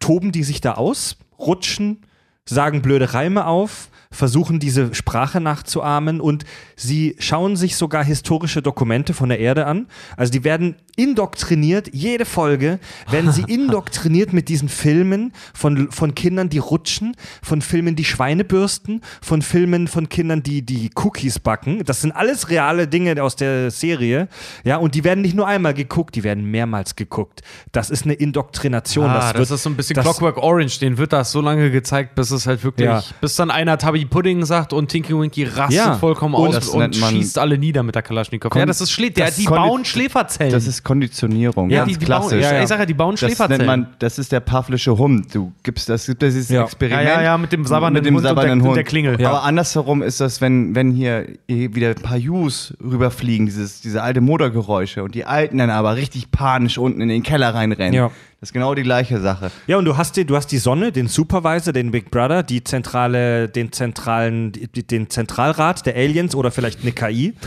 toben die sich da aus, rutschen, sagen blöde Reime auf, versuchen diese Sprache nachzuahmen und sie schauen sich sogar historische Dokumente von der Erde an. Also die werden indoktriniert, jede Folge werden sie indoktriniert mit diesen Filmen von, von Kindern, die rutschen, von Filmen, die Schweine bürsten, von Filmen von Kindern, die, die Cookies backen. Das sind alles reale Dinge aus der Serie. Ja, und die werden nicht nur einmal geguckt, die werden mehrmals geguckt. Das ist eine Indoktrination. Ah, das, wird- ist so ein bisschen das- Clockwork Orange. Den wird das so lange gezeigt, bis es halt wirklich, Ja. bis dann einer Tubby Pudding sagt und Tinky Winky rastet Ja. vollkommen Und aus das und schießt alle nieder mit der Kalaschnikow. Ja, das ist Schlä der, das die bauen Schläferzellen. Das ist Konditionierung, ja, ganz die, die bauen, ja, ja. Ich sage ja, die bauen Das Schläferzellen. nennt man, das ist der Pavlische Hund. Du gibst das, gibt dieses Ja. Experiment. Ja, ja, ja, mit dem sabbernden mit dem Hund und der- Hund. der Klingel. Aber andersherum ist das, wenn, wenn hier wieder ein paar Jus rüberfliegen, dieses, diese alte Motorgeräusche und die Alten dann aber richtig panisch unten in den Keller reinrennen. Ja. Das ist genau die gleiche Sache. Ja, und du hast, die, du hast die Sonne, den Supervisor, den Big Brother, die zentrale, den zentralen, den Zentralrat der Aliens oder vielleicht eine KI.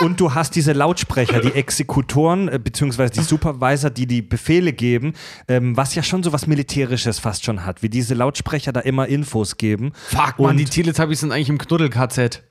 Und du hast diese Lautsprecher, die Exekutoren, äh, beziehungsweise die Supervisor, die die Befehle geben, ähm, was ja schon so was Militärisches fast schon hat, wie diese Lautsprecher da immer Infos geben. Fuck, Mann, Und- die Teletubbies sind eigentlich im Knuddel-KZ.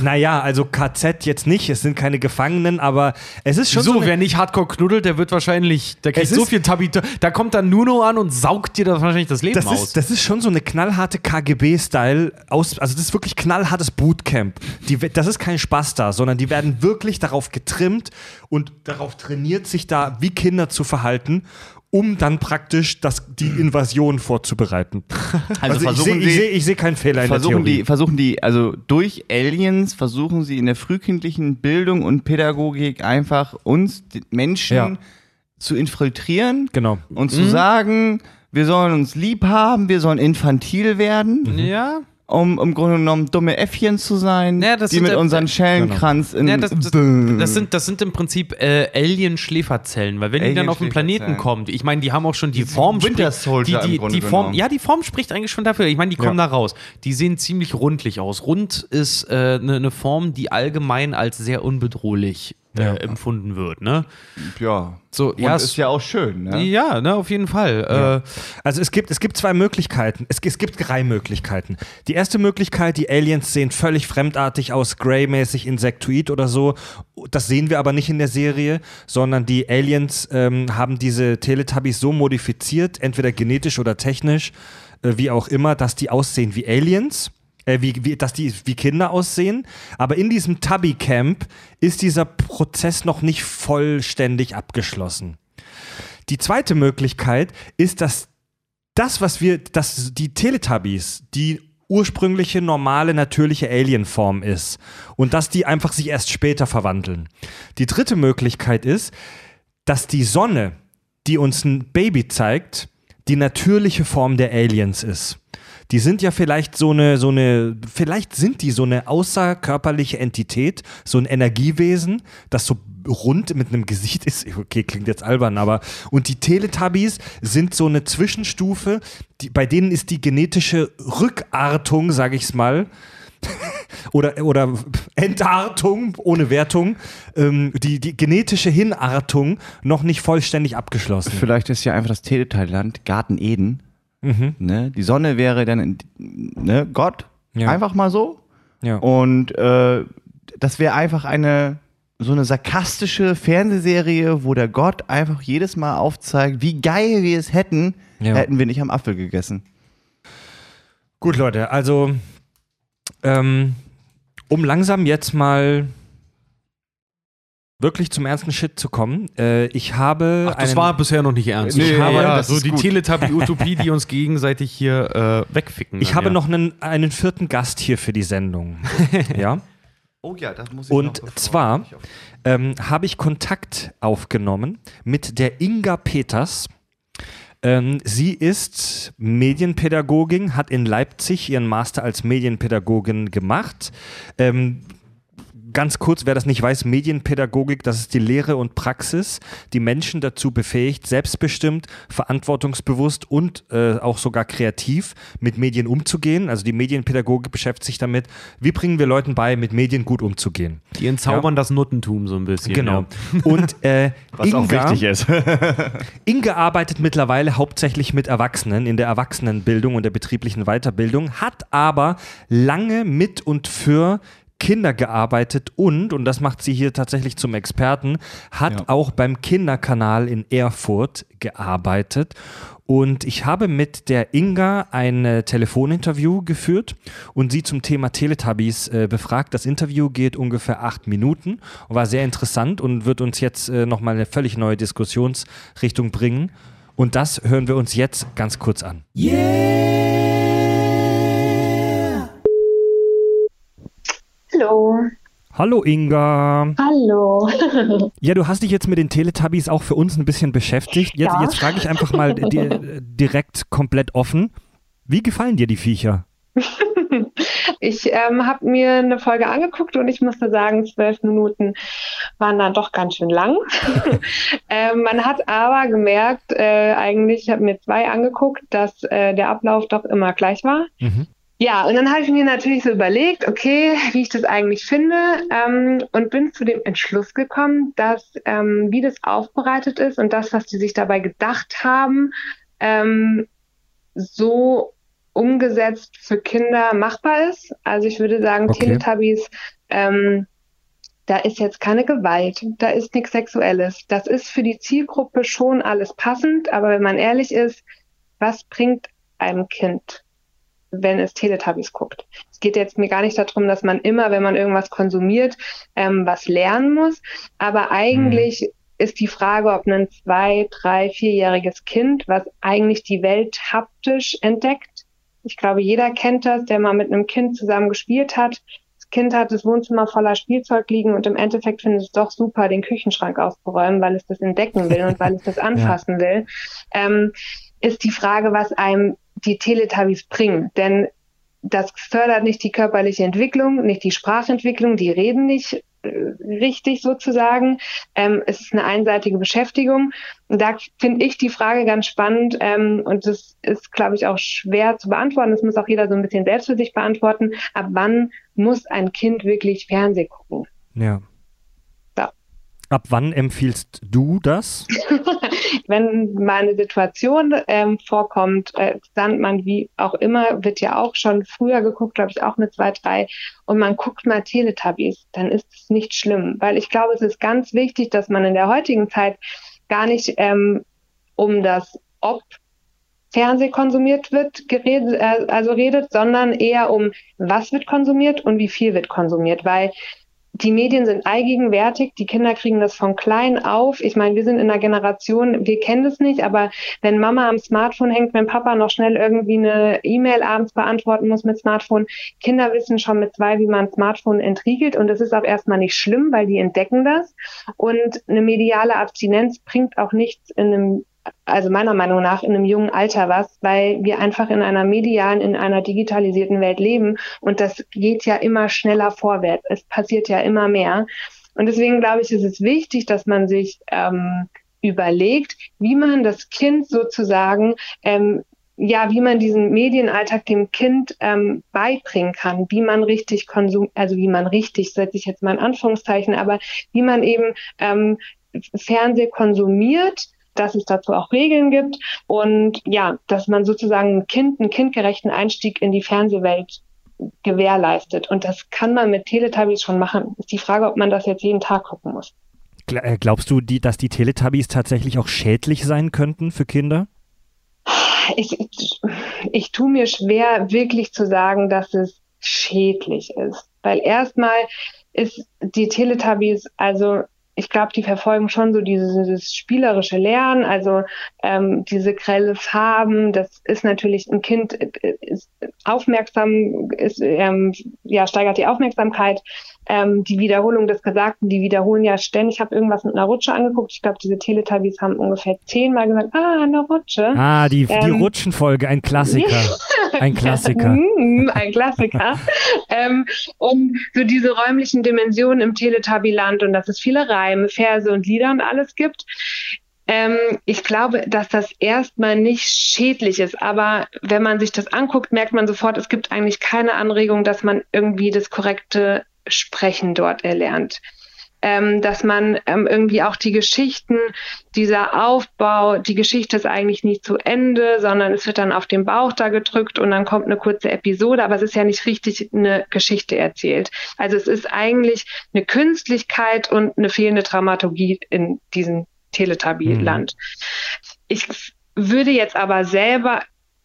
Naja, also KZ jetzt nicht, es sind keine Gefangenen, aber es ist schon so, so. wer nicht hardcore knuddelt, der wird wahrscheinlich, der kriegt so viel Tubby. Da kommt dann Nuno an und saugt dir das wahrscheinlich das Leben Das aus. ist, das ist schon so eine knallharte KGB-Style aus, also das ist wirklich knallhartes Bootcamp. Die, das ist kein Spaß da, sondern die werden wirklich darauf getrimmt und darauf trainiert, sich da wie Kinder zu verhalten, um dann praktisch das, die Invasion vorzubereiten. Also, ich sehe ich seh, ich seh keinen Fehler in der versuchen Theorie. die, versuchen die, also durch Aliens versuchen sie in der frühkindlichen Bildung und Pädagogik einfach uns die Menschen Ja. zu infiltrieren genau. und zu sagen, wir sollen uns lieb haben, wir sollen infantil werden, ja. Um im Grunde genommen dumme Äffchen zu sein, Ja, das die mit unseren Schellenkranz in Ja, das, das, das, sind, das sind im Prinzip äh, Alien-Schläferzellen, weil wenn die dann auf den Planeten kommen, ich meine, die haben auch schon die Form. Winter Soldier die, die, die Form, genommen. Ja, die Form spricht eigentlich schon dafür. Ich meine, die kommen Ja. da raus. Die sehen ziemlich rundlich aus. Rund ist eine äh, ne- ne Form, die allgemein als sehr unbedrohlich äh, Ja. empfunden wird. Ne? ja. So, Und ja, ist ja auch schön, ne? ja, ne, auf jeden Fall. Äh, Also es gibt, es gibt zwei Möglichkeiten. Es, es gibt drei Möglichkeiten. Die erste Möglichkeit, die Aliens sehen völlig fremdartig aus, Grey-mäßig, Insektoid oder so. Das sehen wir aber nicht in der Serie, sondern die Aliens ähm, haben diese Teletubbies so modifiziert, entweder genetisch oder technisch, äh, wie auch immer, dass die aussehen wie Aliens. Äh, wie, wie, dass die wie Kinder aussehen. Aber in diesem Tubby-Camp ist dieser Prozess noch nicht vollständig abgeschlossen. Die zweite Möglichkeit ist, dass das, was wir, dass die Teletubbies, die ursprüngliche, normale, natürliche Alienform ist und dass die einfach sich erst später verwandeln. Die dritte Möglichkeit ist, dass die Sonne, die uns ein Baby zeigt, die natürliche Form der Aliens ist. Die sind ja vielleicht so eine, so eine, vielleicht sind die so eine außerkörperliche Entität, so ein Energiewesen, das so rund mit einem Gesicht ist. Okay, klingt jetzt albern, aber und die Teletubbies sind so eine Zwischenstufe, die, bei denen ist die genetische Rückartung, sage ich's mal, oder, oder Entartung ohne Wertung, ähm, die, die genetische Hinartung noch nicht vollständig abgeschlossen. Vielleicht ist ja einfach das Teleteiland Garten Eden. Mhm. Ne? Die Sonne wäre dann ne? Gott. Ja. Einfach mal so. Ja. Und äh, das wäre einfach eine so eine sarkastische Fernsehserie, wo der Gott einfach jedes Mal aufzeigt, wie geil wir es hätten, Ja. hätten wir nicht am Apfel gegessen. Gut, Leute, also ähm, um langsam jetzt mal wirklich zum ernsten Shit zu kommen, äh, ich habe Ach, das einen, war bisher noch nicht ernst. Nee, ich habe ja, das so ist die. Teletubby-Utopie, die uns gegenseitig hier äh, wegficken. ich dann, habe ja. noch einen, einen vierten Gast hier für die Sendung. ja. Oh ja, das muss Und zwar ähm, habe ich Kontakt aufgenommen mit der Inga Peters. Ähm, sie ist Medienpädagogin, hat in Leipzig ihren Master als Medienpädagogin gemacht. Ähm, Ganz kurz, wer das nicht weiß, Medienpädagogik, das ist die Lehre und Praxis, die Menschen dazu befähigt, selbstbestimmt, verantwortungsbewusst und äh, auch sogar kreativ mit Medien umzugehen. Also die Medienpädagogik beschäftigt sich damit, wie bringen wir Leuten bei, mit Medien gut umzugehen. Die entzaubern das Nuttentum so ein bisschen. Genau. Ja. Und äh, Was Inga, auch wichtig ist. Inge arbeitet mittlerweile hauptsächlich mit Erwachsenen in der Erwachsenenbildung und der betrieblichen Weiterbildung, hat aber lange mit und für Kinder gearbeitet und, und das macht sie hier tatsächlich zum Experten, hat Ja. auch beim Kinderkanal in Erfurt gearbeitet. Und ich habe mit der Inga ein äh, Telefoninterview geführt und sie zum Thema Teletubbies äh, befragt. Das Interview geht ungefähr acht Minuten und war sehr interessant und wird uns jetzt äh, nochmal eine völlig neue Diskussionsrichtung bringen. Und das hören wir uns jetzt ganz kurz an. Hallo. Hallo Inga. Hallo. Ja, du hast dich jetzt mit den Teletubbies auch für uns ein bisschen beschäftigt. Jetzt, Ja. jetzt frage ich einfach mal di direkt komplett offen. Wie gefallen dir die Viecher? Ich ähm, habe mir eine Folge angeguckt und ich musste sagen, zwölf Minuten waren dann doch ganz schön lang. ähm, man hat aber gemerkt, äh, eigentlich, ich habe mir zwei angeguckt, dass äh, der Ablauf doch immer gleich war. Mhm. Ja, und dann habe ich mir natürlich so überlegt, okay, wie ich das eigentlich finde ähm, und bin zu dem Entschluss gekommen, dass ähm, wie das aufbereitet ist und das, was die sich dabei gedacht haben, ähm, so umgesetzt für Kinder machbar ist. Also ich würde sagen, Okay. Teletubbies, ähm, da ist jetzt keine Gewalt, da ist nichts Sexuelles. Das ist für die Zielgruppe schon alles passend, aber wenn man ehrlich ist, was bringt einem Kind, wenn es Teletubbies guckt? Es geht jetzt mir gar nicht darum, dass man immer, wenn man irgendwas konsumiert, ähm, was lernen muss, aber eigentlich ist die Frage, ob ein zwei, drei, vierjähriges Kind, was eigentlich die Welt haptisch entdeckt, ich glaube, jeder kennt das, der mal mit einem Kind zusammen gespielt hat. Das Kind hat das Wohnzimmer voller Spielzeug liegen und im Endeffekt findet es doch super, den Küchenschrank auszuräumen, weil es das entdecken will und weil es das anfassen will. Ähm, ist die Frage, was einem die Teletubbies bringen. Denn das fördert nicht die körperliche Entwicklung, nicht die Sprachentwicklung, die reden nicht äh, richtig sozusagen. Ähm, es ist eine einseitige Beschäftigung. Und da finde ich die Frage ganz spannend ähm, und das ist, glaube ich, auch schwer zu beantworten. Das muss auch jeder so ein bisschen selbst für sich beantworten. Ab wann muss ein Kind wirklich Fernsehen gucken? Ja. Ja. Ab wann empfiehlst du das? Wenn mal eine Situation ähm, vorkommt, äh, Sandmann, wie auch immer, wird ja auch schon früher geguckt, glaube ich, auch mit zwei, drei, und man guckt mal Teletubbies, dann ist es nicht schlimm. Weil ich glaube, es ist ganz wichtig, dass man in der heutigen Zeit gar nicht ähm, um das Ob Fernseh konsumiert wird, geredet, äh, also redet, sondern eher um, was wird konsumiert und wie viel wird konsumiert, weil die Medien sind allgegenwärtig, die Kinder kriegen das von klein auf. Ich meine, wir sind in einer Generation, wir kennen das nicht, aber wenn Mama am Smartphone hängt, wenn Papa noch schnell irgendwie eine E-Mail abends beantworten muss mit Smartphone, Kinder wissen schon mit zwei, wie man ein Smartphone entriegelt und das ist auch erstmal nicht schlimm, weil die entdecken das und eine mediale Abstinenz bringt auch nichts in einem also meiner Meinung nach in einem jungen Alter was, weil wir einfach in einer medialen, in einer digitalisierten Welt leben und das geht ja immer schneller vorwärts. Es passiert ja immer mehr. Und deswegen glaube ich, ist es wichtig, dass man sich ähm, überlegt, wie man das Kind sozusagen ähm, ja, wie man diesen Medienalltag dem Kind ähm, beibringen kann, wie man richtig konsum, also wie man richtig, setze ich jetzt mal in Anführungszeichen, aber wie man eben ähm, Fernseh konsumiert, dass es dazu auch Regeln gibt und ja, dass man sozusagen ein Kind, einen kindgerechten Einstieg in die Fernsehwelt gewährleistet. Und das kann man mit Teletubbies schon machen. Ist die Frage, ob man das jetzt jeden Tag gucken muss. Äh, Glaubst du, die, dass die Teletubbies tatsächlich auch schädlich sein könnten für Kinder? Ich, ich, ich tue mir schwer, wirklich zu sagen, dass es schädlich ist. Weil erstmal ist die Teletubbies, also ich glaube, die verfolgen schon so dieses, dieses spielerische Lernen, also ähm, diese grelle Farben, das ist natürlich ein Kind äh, ist aufmerksam, ist, ähm, ja, steigert die Aufmerksamkeit, ähm, die Wiederholung des Gesagten, die wiederholen ja ständig. Ich habe irgendwas mit einer Rutsche angeguckt. Ich glaube, diese Teletubbies haben ungefähr zehnmal gesagt, ah, eine Rutsche. Ah, die, die Ähm, Rutschenfolge, ein Klassiker. Ein Klassiker. Mm, ein Klassiker. ähm, und so diese räumlichen Dimensionen im Teletubbyland und dass es viele Reime, Verse und Lieder und alles gibt. Ähm, ich glaube, dass das erstmal nicht schädlich ist, aber wenn man sich das anguckt, merkt man sofort, es gibt eigentlich keine Anregung, dass man irgendwie das korrekte Sprechen dort erlernt. Ähm, dass man ähm, irgendwie auch die Geschichten, dieser Aufbau, die Geschichte ist eigentlich nicht zu Ende, sondern es wird dann auf den Bauch da gedrückt und dann kommt eine kurze Episode, aber es ist ja nicht richtig eine Geschichte erzählt. Also es ist eigentlich eine Künstlichkeit und eine fehlende Dramaturgie in diesem Teletubby-Land. Mhm. Ich würde jetzt aber selber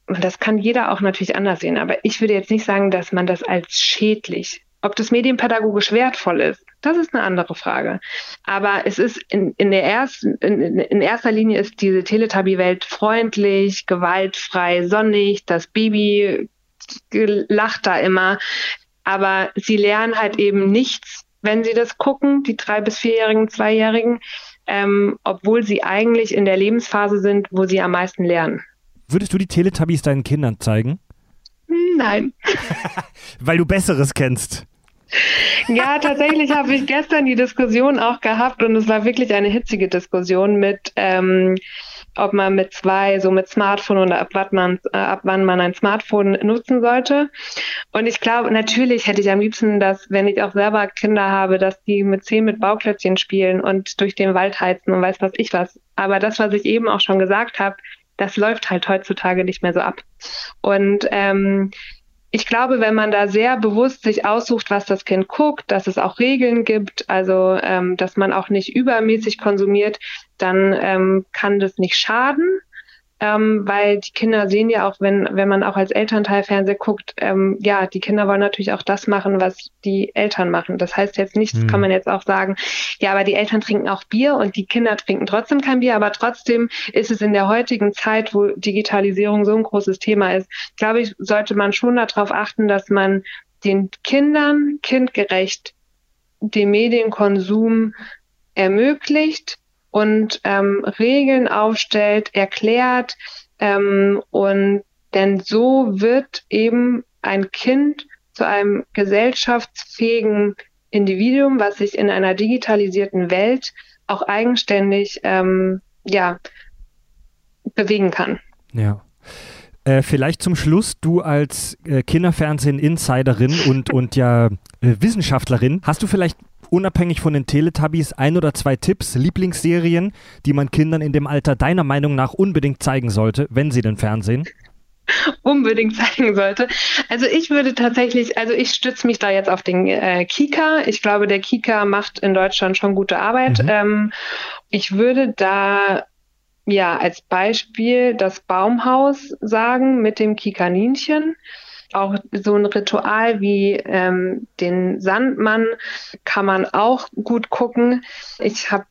und das kann jeder auch natürlich anders sehen, aber ich würde jetzt nicht sagen, dass man das als schädlich, ob das medienpädagogisch wertvoll ist, das ist eine andere Frage. Aber es ist in, in der ersten, in, in erster Linie ist diese Teletubby-Welt freundlich, gewaltfrei, sonnig, das Baby lacht da immer, aber sie lernen halt eben nichts, wenn sie das gucken, die drei bis vierjährigen, zweijährigen, ähm, obwohl sie eigentlich in der Lebensphase sind, wo sie am meisten lernen. Würdest du die Teletubbies deinen Kindern zeigen? Nein. Weil du Besseres kennst. Ja, tatsächlich habe ich gestern die Diskussion auch gehabt und es war wirklich eine hitzige Diskussion mit, ähm, ob man mit zwei, so mit Smartphone oder ab wann man, äh, ab wann man ein Smartphone nutzen sollte. Und ich glaube, natürlich hätte ich am liebsten, dass, wenn ich auch selber Kinder habe, dass die mit zehn mit Bauklötzchen spielen und durch den Wald heizen und weiß was ich was. Aber das, was ich eben auch schon gesagt habe, das läuft halt heutzutage nicht mehr so ab. Und ähm, ich glaube, wenn man da sehr bewusst sich aussucht, was das Kind guckt, dass es auch Regeln gibt, also ähm, dass man auch nicht übermäßig konsumiert, dann ähm, kann das nicht schaden ähm, weil die Kinder sehen ja auch, wenn, wenn man auch als Elternteil Fernsehen guckt, ähm, ja, die Kinder wollen natürlich auch das machen, was die Eltern machen. Das heißt jetzt nicht, das hm. kann man jetzt auch sagen, ja, aber die Eltern trinken auch Bier und die Kinder trinken trotzdem kein Bier, aber trotzdem ist es in der heutigen Zeit, wo Digitalisierung so ein großes Thema ist, glaube ich, sollte man schon darauf achten, dass man den Kindern kindgerecht den Medienkonsum ermöglicht und ähm, Regeln aufstellt, erklärt. Ähm, und denn so wird eben ein Kind zu einem gesellschaftsfähigen Individuum, was sich in einer digitalisierten Welt auch eigenständig ähm, ja, bewegen kann. Ja. Äh, vielleicht zum Schluss, du als äh, Kinderfernsehen-Insiderin und, und ja äh, Wissenschaftlerin, hast du vielleicht unabhängig von den Teletubbies ein oder zwei Tipps, Lieblingsserien, die man Kindern in dem Alter deiner Meinung nach unbedingt zeigen sollte, wenn sie den Fernsehen? unbedingt zeigen sollte. Also ich würde tatsächlich, also ich stütze mich da jetzt auf den äh, Kika. Ich glaube, der Kika macht in Deutschland schon gute Arbeit. Mhm. Ähm, ich würde da ja als Beispiel das Baumhaus sagen mit dem Kikaninchen auch so ein Ritual wie ähm, den Sandmann kann man auch gut gucken. Ich habe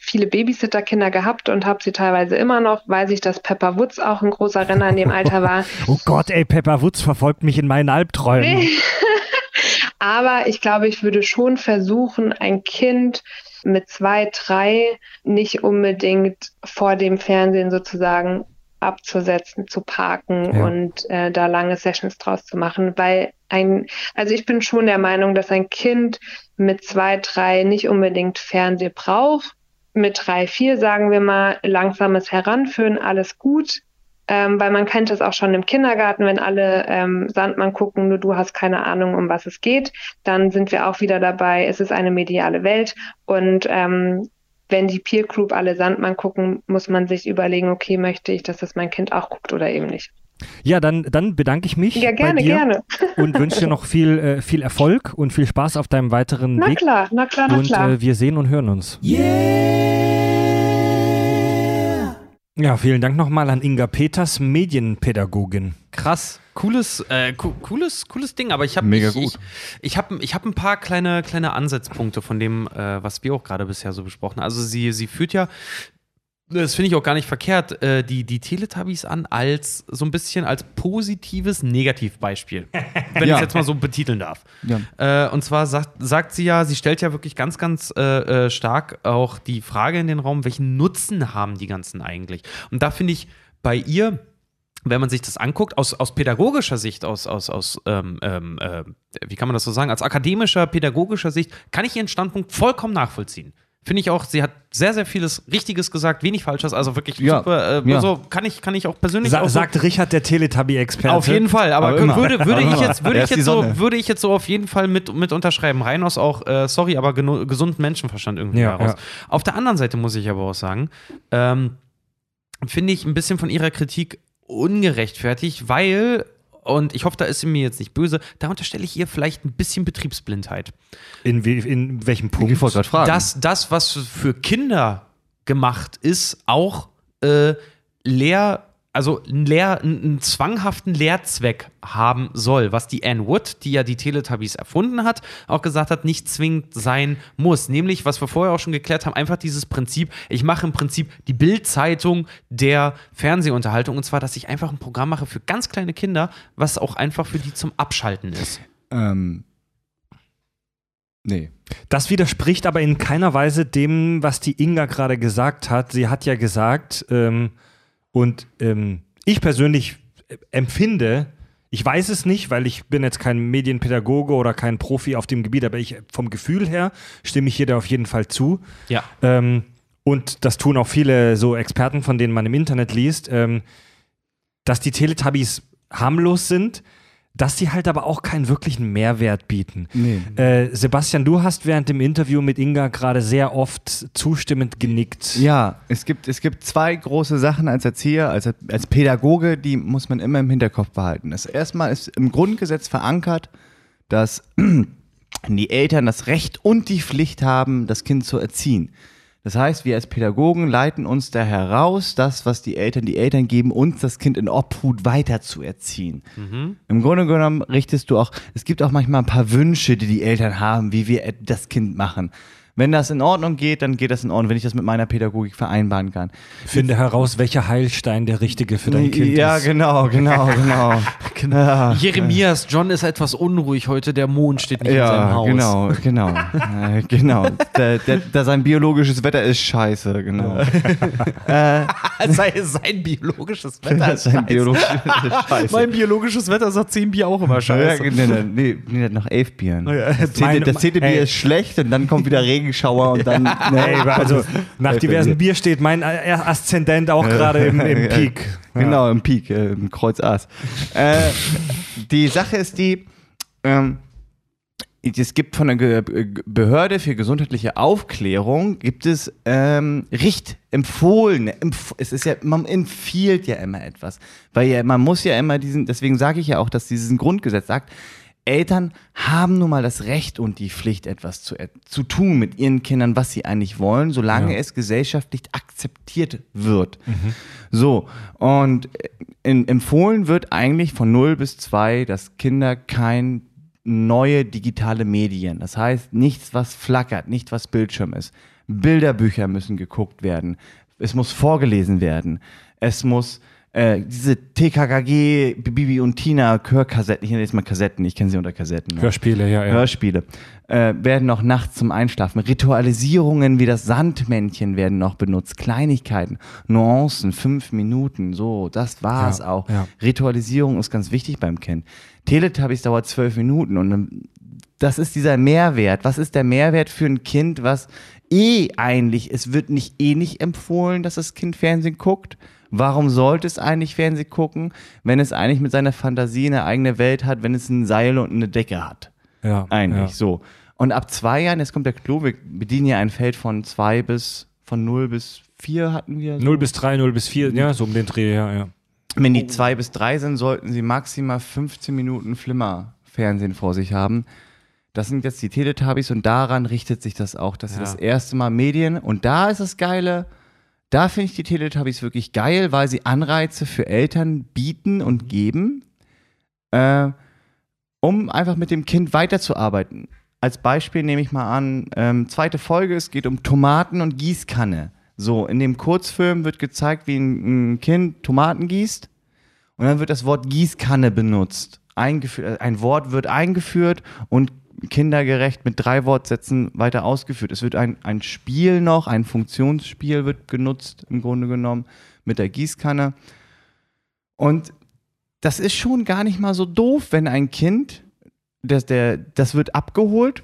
viele Babysitterkinder gehabt und habe sie teilweise immer noch. Weiß ich, dass Pepper Woods auch ein großer Renner in dem Alter war. oh Gott, ey, Pepper Woods verfolgt mich in meinen Albträumen. Aber ich glaube, ich würde schon versuchen, ein Kind mit zwei, drei nicht unbedingt vor dem Fernsehen sozusagen abzusetzen, zu parken ja. und äh, da lange Sessions draus zu machen, weil ein, also ich bin schon der Meinung, dass ein Kind mit zwei, drei nicht unbedingt Fernseh braucht. Mit drei, vier sagen wir mal langsames Heranführen, alles gut. Ähm, weil man kennt es auch schon im Kindergarten, wenn alle ähm, Sandmann gucken, nur du hast keine Ahnung, um was es geht, dann sind wir auch wieder dabei, es ist eine mediale Welt und ähm, wenn die Peer Group alle Sandmann gucken, muss man sich überlegen, okay, möchte ich, dass das mein Kind auch guckt oder eben nicht. Ja, dann, dann bedanke ich mich. Ja, gerne, bei dir gerne. Und wünsche dir noch viel, äh, viel Erfolg und viel Spaß auf deinem weiteren na Weg. Na klar, na klar, na klar. Und äh, wir sehen und hören uns. Yeah! Ja, vielen Dank nochmal an Inga Peters, Medienpädagogin. Krass cooles, äh, cooles, cooles Ding, aber ich habe mega ich, gut. Ich, ich habe ich hab ein paar kleine, kleine Ansatzpunkte von dem, äh, was wir auch gerade bisher so besprochen haben. Also sie, sie führt ja das finde ich auch gar nicht verkehrt, äh, die, die Teletubbies an als so ein bisschen als positives Negativbeispiel. wenn ja. ich es jetzt mal so betiteln darf. Ja. Äh, und zwar sagt, sagt sie ja, sie stellt ja wirklich ganz, ganz äh, äh stark auch die Frage in den Raum, welchen Nutzen haben die ganzen eigentlich? Und da finde ich bei ihr wenn man sich das anguckt, aus, aus pädagogischer Sicht, aus, aus, aus ähm, ähm, äh, wie kann man das so sagen, als akademischer, pädagogischer Sicht, kann ich Ihren Standpunkt vollkommen nachvollziehen. Finde ich auch, sie hat sehr, sehr vieles Richtiges gesagt, wenig Falsches, also wirklich Ja, super. Äh, ja. So kann ich, kann ich auch persönlich Sa auch so sagt Richard, der Teletubby-Experte. auf jeden Fall, aber, Aber würde, würde, Aber ich jetzt, würde, ich jetzt so, würde ich jetzt so auf jeden Fall mit, mit unterschreiben. Rein aus auch, äh, sorry, aber gesunden Menschenverstand irgendwie Ja, heraus. Auf der anderen Seite muss ich aber auch sagen, ähm, finde ich ein bisschen von ihrer Kritik ungerechtfertigt, weil, und ich hoffe, da ist sie mir jetzt nicht böse, da unterstelle ich ihr vielleicht ein bisschen Betriebsblindheit. In, wie, in welchem Punkt? Ich wollte gerade fragen. Dass das, was für Kinder gemacht ist, auch äh, leer, also einen, einen, einen zwanghaften Lehrzweck haben soll, was die Anne Wood, die ja die Teletubbies erfunden hat, auch gesagt hat, nicht zwingend sein muss. Nämlich, was wir vorher auch schon geklärt haben, einfach dieses Prinzip, ich mache im Prinzip die Bildzeitung der Fernsehunterhaltung und zwar, dass ich einfach ein Programm mache für ganz kleine Kinder, was auch einfach für die zum Abschalten ist. Ähm, nee. Das widerspricht aber in keiner Weise dem, was die Inga gerade gesagt hat. Sie hat ja gesagt, ähm, und ähm, ich persönlich äh, empfinde, ich weiß es nicht, weil ich bin jetzt kein Medienpädagoge oder kein Profi auf dem Gebiet, aber ich vom Gefühl her stimme ich hier da auf jeden Fall zu. Ja. Ähm, und das tun auch viele so Experten, von denen man im Internet liest, ähm, dass die Teletubbies harmlos sind, dass sie halt aber auch keinen wirklichen Mehrwert bieten. Nee. Äh, Sebastian, du hast während dem Interview mit Inga gerade sehr oft zustimmend genickt. Ja, es gibt, es gibt zwei große Sachen als Erzieher, als, als Pädagoge, die muss man immer im Hinterkopf behalten. Das erstmal ist im Grundgesetz verankert, dass die Eltern das Recht und die Pflicht haben, das Kind zu erziehen. Das heißt, wir als Pädagogen leiten uns da heraus, das, was die Eltern, die Eltern geben, uns das Kind in Obhut weiter zu erziehen. Im Grunde genommen richtest du auch, es gibt auch manchmal ein paar Wünsche, die die Eltern haben, wie wir das Kind machen. Wenn das in Ordnung geht, dann geht das in Ordnung, wenn ich das mit meiner Pädagogik vereinbaren kann. Finde heraus, welcher Heilstein der richtige für dein Kind ja, ist. genau, genau, genau. Ja, Jeremias, John ist etwas unruhig heute, der Mond steht nicht in seinem ja Haus. genau, genau, äh, genau. Der, der, der, sein biologisches Wetter ist scheiße, genau. Sei, sein biologisches Wetter ist sein scheiße. biologisches Wetter ist scheiße. Mein biologisches Wetter sagt 10 Bier auch immer Ja, scheiße. nee, nee, nee, nee, hat noch elf Bieren. ja. Das zehnte. Bier ist schlecht und dann kommt wieder Regenschauer und dann. ne, Ey, also nach diversen Bier. Steht mein äh, Aszendent auch gerade im, im Peak. Genau, im Peak, äh, im Kreuz Aas. äh, die Sache ist die, ähm, es gibt von der Ge Behörde für gesundheitliche Aufklärung, gibt es ähm, Richt empfohlene, empf es ist ja, man empfiehlt ja immer etwas, weil ja, man muss ja immer diesen, deswegen sage ich ja auch, dass dieses Grundgesetz sagt, Eltern haben nun mal das Recht und die Pflicht, etwas zu, zu tun mit ihren Kindern, was sie eigentlich wollen, solange Ja. es gesellschaftlich akzeptiert wird. So, und in, empfohlen wird eigentlich von 0 bis 2, dass Kinder kein neue digitale Medien, das heißt nichts, was flackert, nicht was Bildschirm ist. Bilderbücher müssen geguckt werden, es muss vorgelesen werden, es muss äh, diese TKKG, Bibi und Tina Hörkassetten, ich nenne jetzt mal Kassetten, ich kenne sie unter Kassetten. ne? Hörspiele, ja, ja. Hörspiele äh, werden noch nachts zum Einschlafen. Ritualisierungen wie das Sandmännchen werden noch benutzt. Kleinigkeiten, Nuancen, fünf Minuten, so, das war's Ja, auch. ja. Ritualisierung ist ganz wichtig beim Kind. Teletubbies dauert zwölf Minuten und das ist dieser Mehrwert. Was ist der Mehrwert für ein Kind, was eh eigentlich, es wird nicht eh nicht empfohlen, dass das Kind Fernsehen guckt. Warum sollte es eigentlich Fernsehen gucken, wenn es eigentlich mit seiner Fantasie eine eigene Welt hat, wenn es ein Seil und eine Decke hat? ja Eigentlich ja. so. Und ab zwei Jahren, jetzt kommt der Clou, wir bedienen ja ein Feld von zwei bis, von 0 bis 4 hatten wir. So. 0 bis 3, 0 bis 4, ja, so um den Dreh, ja, ja. Wenn die zwei bis drei sind, sollten sie maximal 15 Minuten Flimmer-Fernsehen vor sich haben. Das sind jetzt die Teletubbies und daran richtet sich das auch. Das ist Ja. das erste Mal Medien. Und da ist das Geile, da finde ich die Teletubbies wirklich geil, weil sie Anreize für Eltern bieten und geben, äh, um einfach mit dem Kind weiterzuarbeiten. Als Beispiel nehme ich mal an, ähm, zweite Folge, es geht um Tomaten und Gießkanne. So, in dem Kurzfilm wird gezeigt, wie ein, ein Kind Tomaten gießt und dann wird das Wort Gießkanne benutzt. Eingeführt, ein Wort wird eingeführt und kindergerecht mit drei Wortsätzen weiter ausgeführt. Es wird ein, ein Spiel noch, ein Funktionsspiel wird genutzt, im Grunde genommen, mit der Gießkanne. Und das ist schon gar nicht mal so doof, wenn ein Kind, das, der, das wird abgeholt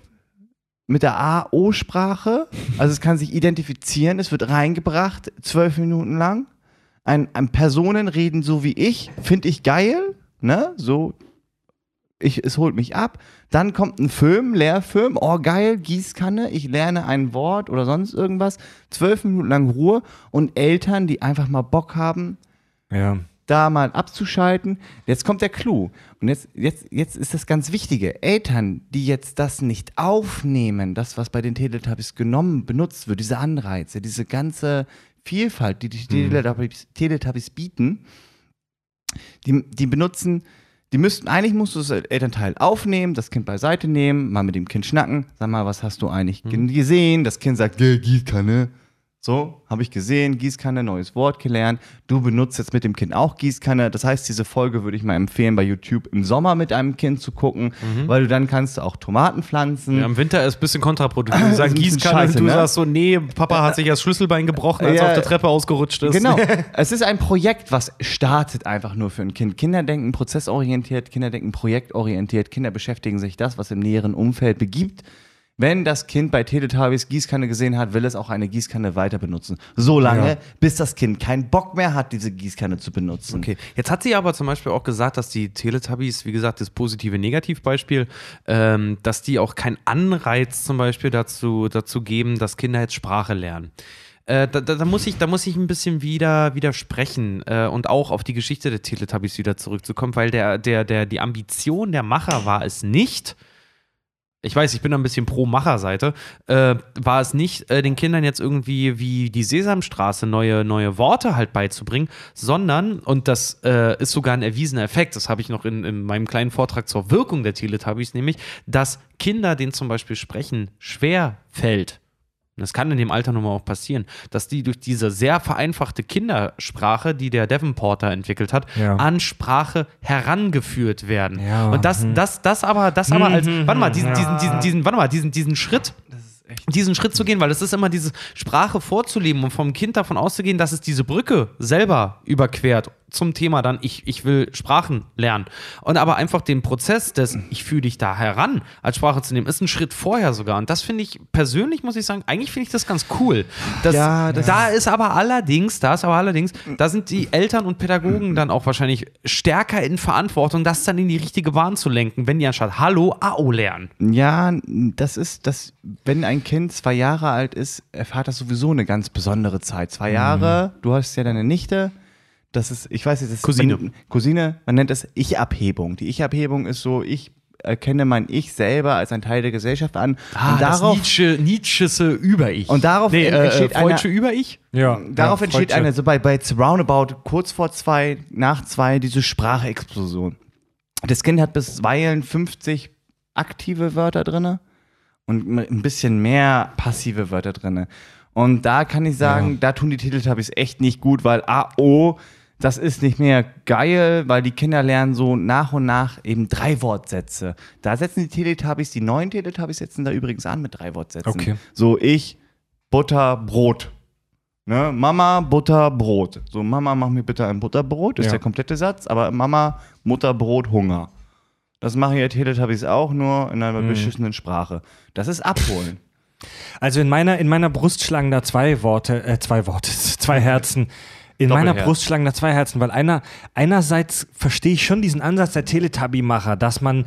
mit der A-O-Sprache. Also es kann sich identifizieren, es wird reingebracht, zwölf Minuten lang. Ein, ein Personen so wie ich, finde ich geil, ne? So, ich, es holt mich ab. Dann kommt ein Film, Lehrfilm, oh geil, Gießkanne, ich lerne ein Wort oder sonst irgendwas. Zwölf Minuten lang Ruhe und Eltern, die einfach mal Bock haben, Ja. da mal abzuschalten. Jetzt kommt der Clou. Und jetzt, jetzt, jetzt ist das ganz Wichtige. Eltern, die jetzt das nicht aufnehmen, das, was bei den Teletubbies genommen, benutzt wird, diese Anreize, diese ganze Vielfalt, die die Teletubbies, Teletubbies bieten, die, die benutzen, die müssten, eigentlich musst du das Elternteil aufnehmen, das Kind beiseite nehmen, mal mit dem Kind schnacken, sag mal, was hast du eigentlich gesehen? Das Kind sagt, "Geh, Gießkanne. So, habe ich gesehen, Gießkanne, neues Wort gelernt. Du benutzt jetzt mit dem Kind auch Gießkanne. Das heißt, diese Folge würde ich mal empfehlen, bei YouTube im Sommer mit einem Kind zu gucken, weil du dann kannst du auch Tomaten pflanzen. Ja, Im Winter ist ein bisschen kontraproduktiv. Ein bisschen Gießkanne scheiße, und du ne? sagst so, nee, Papa hat sich das Schlüsselbein gebrochen, als Ja. er auf der Treppe ausgerutscht ist. Genau. es ist ein Projekt, was startet einfach nur für ein Kind. Kinder denken prozessorientiert, Kinder denken projektorientiert, Kinder beschäftigen sich das, was im näheren Umfeld begibt. Wenn das Kind bei Teletubbies Gießkanne gesehen hat, will es auch eine Gießkanne weiter benutzen. So lange, Ja. bis das Kind keinen Bock mehr hat, diese Gießkanne zu benutzen. Okay, jetzt hat sie aber zum Beispiel auch gesagt, dass die Teletubbies, wie gesagt, das positive Negativbeispiel, ähm, dass die auch keinen Anreiz zum Beispiel dazu, dazu geben, dass Kinder jetzt Sprache lernen. Äh, da, da, da, muss ich, da muss ich ein bisschen wieder widersprechen äh, und auch auf die Geschichte der Teletubbies wieder zurückzukommen, weil der, der, der, die Ambition der Macher war es nicht, ich weiß, ich bin ein bisschen pro Macherseite, äh, war es nicht, äh, den Kindern jetzt irgendwie wie die Sesamstraße neue, neue Worte halt beizubringen, sondern, und das äh, ist sogar ein erwiesener Effekt, das habe ich noch in, in meinem kleinen Vortrag zur Wirkung der Teletubbies, nämlich, dass Kinder, denen zum Beispiel Sprechen schwer fällt, das kann in dem Alter nun mal auch passieren, dass die durch diese sehr vereinfachte Kindersprache, die der Davenporter entwickelt hat, Ja. an Sprache herangeführt werden. Ja, Und das, hm. das, das aber, das aber als, Mhm, warte mal, diesen, diesen, diesen, diesen, warte mal, diesen, diesen Schritt, diesen Schritt zu gehen, weil es ist immer diese Sprache vorzuleben und vom Kind davon auszugehen, dass es diese Brücke selber überquert zum Thema dann, ich, ich will Sprachen lernen. Und aber einfach den Prozess des, ich fühle dich da heran, als Sprache zu nehmen, ist ein Schritt vorher sogar. Und das finde ich persönlich, muss ich sagen, eigentlich finde ich das ganz cool. Das, Ja, das- da ist aber allerdings, da ist aber allerdings, da sind die Eltern und Pädagogen dann auch wahrscheinlich stärker in Verantwortung, das dann in die richtige Bahn zu lenken, wenn die anstatt Hallo AO lernen. Ja, das ist das, wenn ein Kind zwei Jahre alt ist, erfahrt das sowieso eine ganz besondere Zeit. Zwei Jahre, du hast ja deine Nichte. Das ist, ich weiß nicht, das ist Cousine. Man, Cousine, man nennt das Ich-Abhebung. Die Ich-Abhebung ist so, ich erkenne mein Ich selber als ein Teil der Gesellschaft an. und darauf, Ah, das Nietzsche, Nietzschese Über-Ich. Und darauf nee, äh, entsteht äh, Freudsche Über-Ich? Ja. darauf ja, entsteht Freudsche. eine, so bei, bei it's Roundabout, kurz vor zwei, nach zwei, diese Sprachexplosion. Das Kind hat bisweilen 50 aktive Wörter drin und ein bisschen mehr passive Wörter drin. Und da kann ich sagen, da tun die Teletubbies echt nicht gut, weil AO, das ist nicht mehr geil, weil die Kinder lernen so nach und nach eben drei Wortsätze. Da setzen die Teletubbies, die neuen Teletubbies setzen da übrigens an mit drei Wortsätzen. Okay. So ich, Butter, Brot. Ne? Mama, Butter, Brot. So, Mama, mach mir bitte ein Butterbrot, ist Ja. der komplette Satz, aber Mama, Mutter, Brot, Hunger. Das machen ja Teletubbies auch, nur in einer beschissenen Sprache. Das ist Abholen. Also in meiner, in meiner Brust schlagen da zwei Worte, äh, zwei Worte, zwei Herzen. In meiner. Brust schlagen da zwei Herzen, weil einer, einerseits verstehe ich schon diesen Ansatz der Teletubby-Macher, dass man,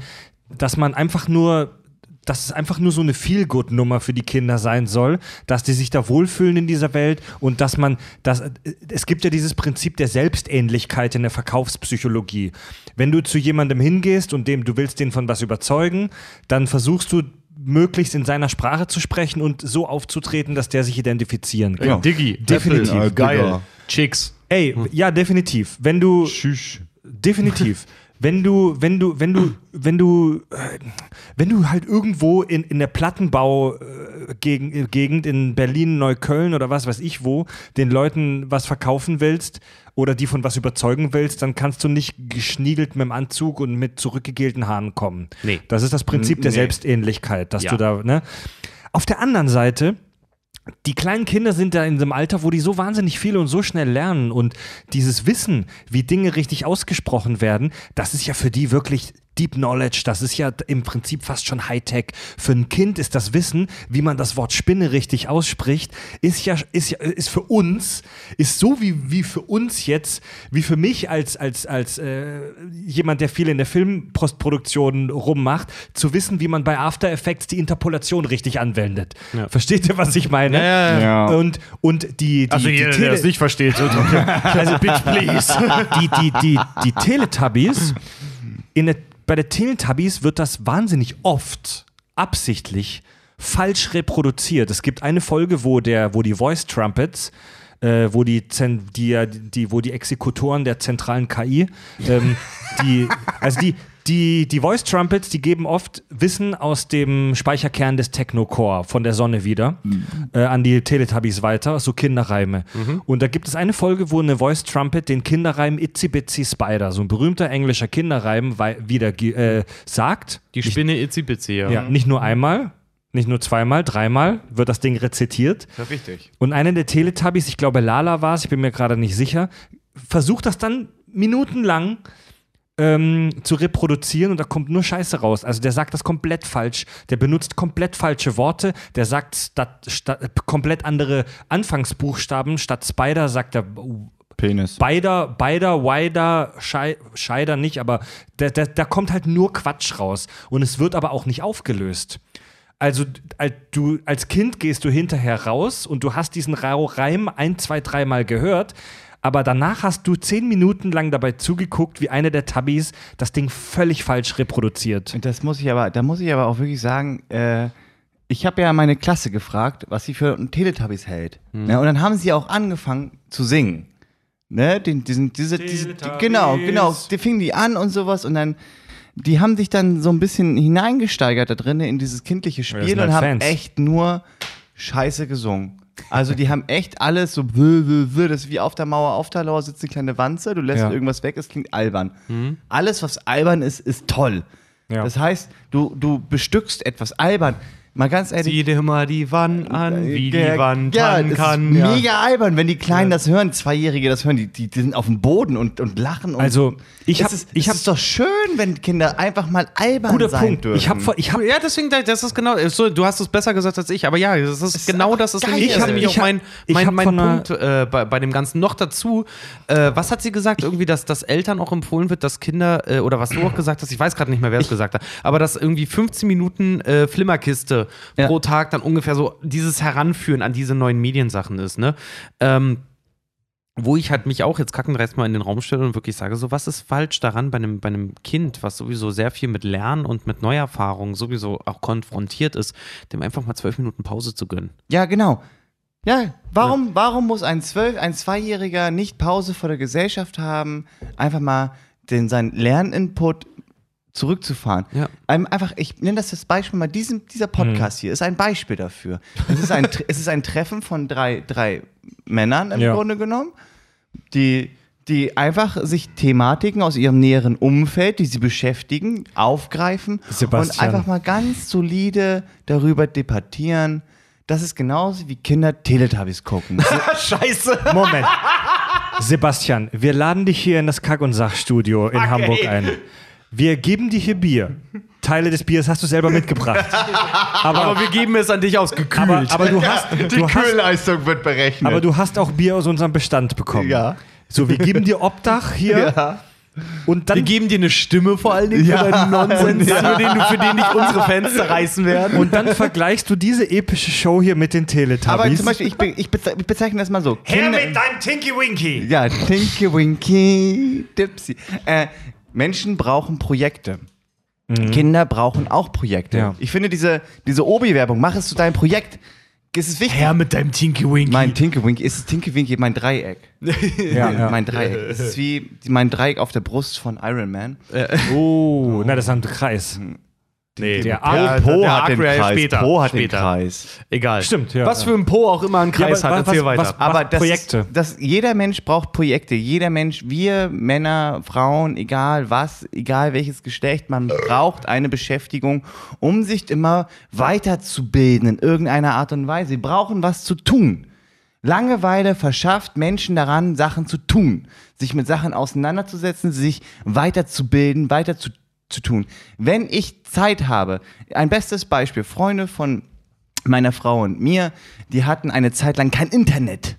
dass man einfach nur, dass es einfach nur so eine Feel-Good-Nummer für die Kinder sein soll, dass die sich da wohlfühlen in dieser Welt und dass man, dass, es gibt ja dieses Prinzip der Selbstähnlichkeit in der Verkaufspsychologie. Wenn du zu jemandem hingehst und dem, du willst den von was überzeugen, dann versuchst du möglichst in seiner Sprache zu sprechen und so aufzutreten, dass der sich identifizieren kann. Ja. Diggi, Definitiv. Apple, geil. Chicks. Ey, ja, definitiv. Wenn du Tschüss. definitiv. Wenn du, wenn du, wenn du, wenn du, äh, wenn du halt irgendwo in, in der Plattenbau-Gegend in Berlin, Neukölln oder was weiß ich wo, den Leuten was verkaufen willst oder die von was überzeugen willst, dann kannst du nicht geschniegelt mit dem Anzug und mit zurückgegelten Haaren kommen. Nee. Das ist das Prinzip der Nee. Selbstähnlichkeit, dass Ja. du da, ne? Auf der anderen Seite, die kleinen Kinder sind da in einem Alter, wo die so wahnsinnig viel und so schnell lernen und dieses Wissen, wie Dinge richtig ausgesprochen werden, das ist ja für die wirklich Deep Knowledge, das ist ja im Prinzip fast schon Hightech. Für ein Kind ist das Wissen, wie man das Wort Spinne richtig ausspricht, ist ja, ist ja, ist für uns, ist so wie, wie für uns jetzt, wie für mich als, als, als äh, jemand, der viel in der Filmpostproduktion rummacht, zu wissen, wie man bei After Effects die Interpolation richtig anwendet. Ja. Versteht ihr, was ich meine? Ja, Ja. Und, und die, die, Also die jeder, der Tele- das nicht versteht, so, also bitch please. die, die, die, die Teletubbies, in der, bei der Teletubbies wird das wahnsinnig oft absichtlich falsch reproduziert. Es gibt eine Folge, wo, der, wo die Voice Trumpets, äh, wo, die, die, die, wo die Exekutoren der zentralen KI, ähm, die, also die, die, die Voice Trumpets, die geben oft Wissen aus dem Speicherkern des Technocore von der Sonne wieder äh, an die Teletubbies weiter, so Kinderreime. Und da gibt es eine Folge, wo eine Voice Trumpet den Kinderreim Itsy Bitsy Spider, so ein berühmter englischer Kinderreim, wieder äh, sagt. Die Spinne Itzy Bitsy, ja. Ja, nicht nur einmal, nicht nur zweimal, dreimal wird das Ding rezitiert. Ja, richtig. Und einer der Teletubbies, ich glaube Lala war es, ich bin mir gerade nicht sicher, versucht das dann minutenlang ähm, zu reproduzieren und da kommt nur Scheiße raus. Also der sagt das komplett falsch, der benutzt komplett falsche Worte, der sagt statt, statt, komplett andere Anfangsbuchstaben. Statt Spider sagt er Penis. Beider, beider, wider, Schei, Scheider nicht, aber da, da, da kommt halt nur Quatsch raus. Und es wird aber auch nicht aufgelöst. Also als, du, als Kind gehst du hinterher raus und du hast diesen Reim ein, zwei, dreimal gehört, aber danach hast du zehn Minuten lang dabei zugeguckt, wie eine der Tabbies das Ding völlig falsch reproduziert. Und Das muss ich aber, da muss ich aber auch wirklich sagen, äh, ich habe ja meine Klasse gefragt, was sie für einen Teletubbies hält. Ne? Und dann haben sie auch angefangen zu singen. Ne? Den, diesen, diese, diese, genau, genau. Die fingen die an und sowas und dann, die haben sich dann so ein bisschen hineingesteigert da drin in dieses kindliche Spiel sind halt und haben Fans. echt nur Scheiße gesungen. Also die haben echt alles so, wö, wö, wö, das ist wie auf der Mauer, auf der Lauer sitzt eine kleine Wanze, du lässt Ja. irgendwas weg, es klingt albern. Alles, was albern ist, ist toll. Ja. Das heißt, du, du bestückst etwas albern. Mal ganz ehrlich. Sieh dir mal die Wand an, wie der- die Wand ja, an das kann. Ist mega albern, wenn die Kleinen das hören, Zweijährige das hören, die, die, die sind auf dem Boden und, und lachen. Und Also, ich es hab- ist, ich es hab- ist doch schön, wenn Kinder einfach mal albern Guter sein Punkt. dürfen. Ich habe ich hab, Ja, deswegen, das ist genau, so, du hast es besser gesagt als ich, aber ja, das ist, ist genau das ist Ich ist hab- nämlich ich auch hab- mein, mein, hab mein Punkt äh, bei, bei dem Ganzen. Noch dazu, äh, was hat sie gesagt? Irgendwie, dass, dass Eltern auch empfohlen wird, dass Kinder, äh, oder was du auch gesagt hast, ich weiß gerade nicht mehr, wer es gesagt hat, aber dass irgendwie 15 Minuten äh, Ja. pro Tag dann ungefähr so dieses Heranführen an diese neuen Mediensachen ist, ne? Ähm, wo ich halt mich auch jetzt kackendreist mal in den Raum stelle und wirklich sage, so was ist falsch daran bei einem, bei einem Kind, was sowieso sehr viel mit Lernen und mit Neuerfahrungen sowieso auch konfrontiert ist, dem einfach mal zwölf Minuten Pause zu gönnen. Ja, genau. Ja, warum, warum muss ein zwölf, ein Zweijähriger nicht Pause vor der Gesellschaft haben, einfach mal den, seinen Lerninput zurückzufahren? Ja. Ein- Einfach, ich nenne das das Beispiel mal, diesen, dieser Podcast hier ist ein Beispiel dafür. Es ist ein, es ist ein Treffen von drei, drei Männern im Ja. Grunde genommen, die, die einfach sich Thematiken aus ihrem näheren Umfeld, die sie beschäftigen, aufgreifen und Sebastian. einfach mal ganz solide darüber debattieren. Das ist genauso wie Kinder Teletubbies gucken. Scheiße! Moment. Sebastian, wir laden dich hier in das Kack- und Sachstudio in Hamburg ein. Wir geben dir hier Bier. Teile des Biers hast du selber mitgebracht. Aber, Aber wir geben es an dich aus gekühlt. aber, aber du hast, du hast, Kühlleistung wird berechnet. aber du hast auch Bier aus unserem Bestand bekommen. Ja. So, wir geben dir Obdach hier ja. und dann wir geben dir eine Stimme vor allen Dingen Ja. für deinen Nonsens, Ja. für, den, du- für den dich unsere Fans zerreißen werden. und dann vergleichst du diese epische Show hier mit den Teletubbies. Aber zum Beispiel, ich, be ich, beze ich bezeichne das mal so. Kinder- deinem Tinky Winky. Ja, Tinky Winky Dipsy. Äh, Menschen brauchen Projekte. Kinder brauchen auch Projekte. Ja. Ich finde diese, diese Obi-Werbung, mach es zu deinem Projekt. Es ist wichtig. Her mit deinem Tinky Winky. Mein Tinky Winky ist Tinky Winky mein Dreieck. Ja, ja. Mein Dreieck. Es ist wie mein Dreieck auf der Brust von Iron Man. Oh, na, das ist ein Kreis. Nee, der Po, Ar- Po der hat den Kreis. Später, Po hat später. den Kreis. Egal. Stimmt, ja, Was für ein Po auch immer einen Kreis Ja, aber hat, was- erzähl was- weiter. was- Aber das, Projekte. Das, jeder Mensch braucht Projekte. Jeder Mensch, wir Männer, Frauen, egal was, egal welches Geschlecht, man braucht eine Beschäftigung, um sich immer weiterzubilden in irgendeiner Art und Weise. Sie brauchen was zu tun. Langeweile verschafft Menschen daran, Sachen zu tun, sich mit Sachen auseinanderzusetzen, sich weiterzubilden, weiter zu, zu tun. Wenn ich Zeit habe, ein bestes Beispiel, Freunde von meiner Frau und mir, die hatten eine Zeit lang kein Internet.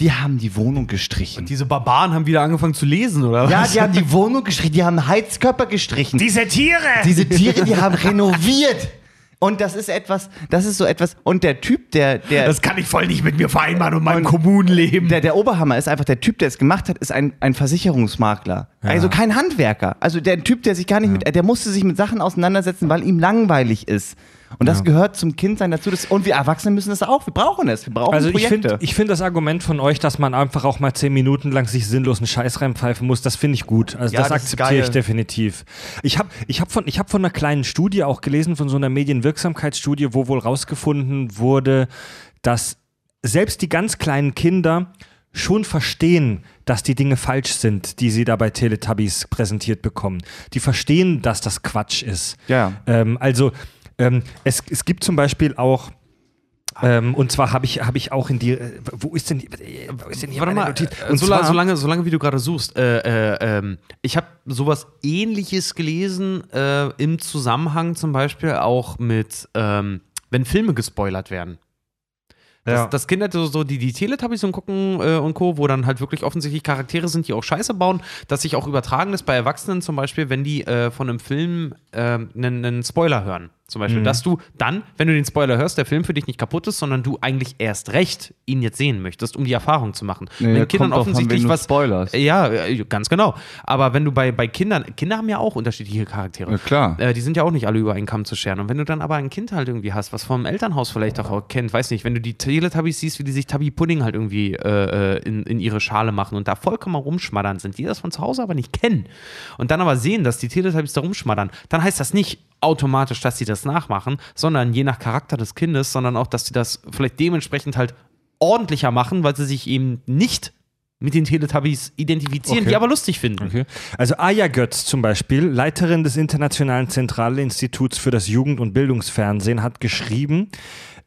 Die haben die Wohnung gestrichen. Diese Barbaren haben wieder angefangen zu lesen, oder ja, was? die haben die Wohnung gestrichen, die haben Heizkörper gestrichen. Diese Tiere! Diese Tiere, die haben renoviert. Und das ist etwas, das ist so etwas. Und der Typ, der, der, das kann ich voll nicht mit mir vereinbaren und meinem Kommunenleben. der, der Oberhammer ist einfach, der Typ, der es gemacht hat, ist ein, ein Versicherungsmakler. Also kein Handwerker. Also der Typ, der sich gar nicht mit, der musste sich mit Sachen auseinandersetzen, weil ihm langweilig ist. Und das gehört zum Kindsein dazu. Das, und wir Erwachsene müssen das auch. Wir brauchen es. Wir brauchen Also ich Projekte. finde ich find das Argument von euch, dass man einfach auch mal zehn Minuten lang sich sinnlosen Scheiß reinpfeifen muss, das finde ich gut. Also Ja, das, das akzeptiere ich definitiv. Ich habe ich hab von, ich hab von einer kleinen Studie auch gelesen, von so einer Medienwirksamkeitsstudie, wo wohl rausgefunden wurde, dass selbst die ganz kleinen Kinder schon verstehen, dass die Dinge falsch sind, die sie da bei Teletubbies präsentiert bekommen. Die verstehen, dass das Quatsch ist. Ja. Ähm, also ähm, es, es gibt zum Beispiel auch ähm, und zwar habe ich, hab ich auch in die. äh, Wo ist denn, die- äh, wo ist denn hier Warte meine mal, Notiz? äh, Und solange, zwar, solange, solange wie du gerade suchst, äh, äh, ähm, ich habe sowas ähnliches gelesen äh, im Zusammenhang zum Beispiel auch mit, ähm, wenn Filme gespoilert werden. Das, Ja. das Kinder so, so die, die Teletubbies und gucken äh, und Co., wo dann halt wirklich offensichtlich Charaktere sind, die auch Scheiße bauen, dass sich auch übertragen ist bei Erwachsenen zum Beispiel, wenn die äh, von einem Film äh, einen, einen Spoiler hören. Zum Beispiel, Mhm. dass du dann, wenn du den Spoiler hörst, der Film für dich nicht kaputt ist, sondern du eigentlich erst recht ihn jetzt sehen möchtest, um die Erfahrung zu machen. Nee, wenn Kindern offensichtlich was. spoilerst. Ja, äh, ganz genau. Aber wenn du bei, bei Kindern, Kinder haben ja auch unterschiedliche Charaktere. Ja, klar. Äh, die sind ja auch nicht alle über einen Kamm zu scheren. Und wenn du dann aber ein Kind halt irgendwie hast, was vom Elternhaus vielleicht auch kennt, weiß nicht, wenn du die Teletubbies siehst, wie die sich Tubby Pudding halt irgendwie äh, äh, in, in ihre Schale machen und da vollkommen rumschmattern sind, die das von zu Hause aber nicht kennen und dann aber sehen, dass die Teletubbies da rumschmattern, dann heißt das nicht automatisch, dass sie das nachmachen, sondern je nach Charakter des Kindes, sondern auch, dass sie das vielleicht dementsprechend halt ordentlicher machen, weil sie sich eben nicht mit den Teletubbies identifizieren, Okay. die aber lustig finden. Okay. Also Aya Götz zum Beispiel, Leiterin des Internationalen Zentralinstituts für das Jugend- und Bildungsfernsehen, hat geschrieben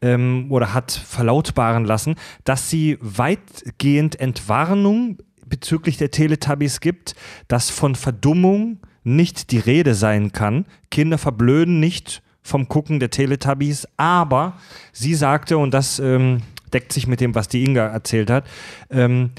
ähm, oder hat verlautbaren lassen, dass sie weitgehend Entwarnung bezüglich der Teletubbies gibt, dass von Verdummung nicht die Rede sein kann. Kinder verblöden nicht vom Gucken der Teletubbies, aber sie sagte, und das ähm, deckt sich mit dem, was die Inga erzählt hat, ähm,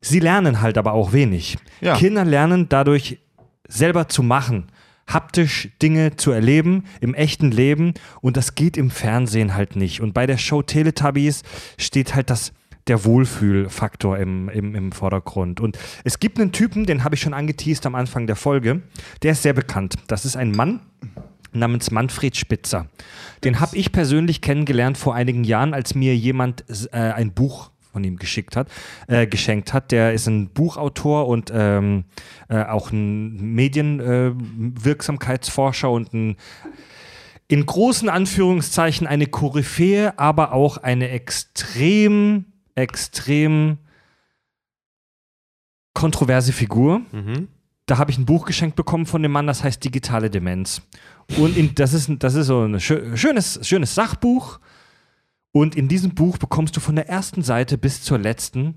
sie lernen halt aber auch wenig. Ja. Kinder lernen dadurch selber zu machen, haptisch Dinge zu erleben im echten Leben und das geht im Fernsehen halt nicht. Und bei der Show Teletubbies steht halt das der Wohlfühlfaktor im, im, im Vordergrund. Und es gibt einen Typen, den habe ich schon angeteased am Anfang der Folge, der ist sehr bekannt. Das ist ein Mann namens Manfred Spitzer. Den habe ich persönlich kennengelernt vor einigen Jahren, als mir jemand äh, ein Buch von ihm geschickt hat, äh, geschenkt hat. Der ist ein Buchautor und ähm, äh, auch ein Medienwirksamkeitsforscher und ein in großen Anführungszeichen eine Koryphäe, aber auch eine extrem, extrem kontroverse Figur. Mhm. Da habe ich ein Buch geschenkt bekommen von dem Mann, das heißt Digitale Demenz. Und in, das, ist, das ist so ein schö- schönes, schönes Sachbuch. Und in diesem Buch bekommst du von der ersten Seite bis zur letzten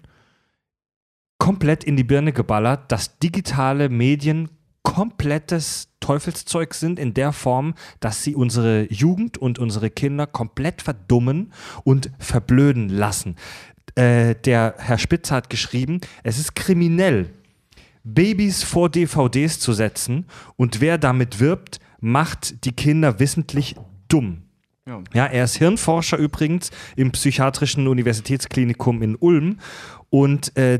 komplett in die Birne geballert, dass digitale Medien komplettes Teufelszeug sind in der Form, dass sie unsere Jugend und unsere Kinder komplett verdummen und verblöden lassen. Äh, der Herr Spitzer hat geschrieben, es ist kriminell, Babys vor DVDs zu setzen und wer damit wirbt, macht die Kinder wissentlich dumm. Ja. Ja, er ist Hirnforscher übrigens im Psychiatrischen Universitätsklinikum in Ulm und äh,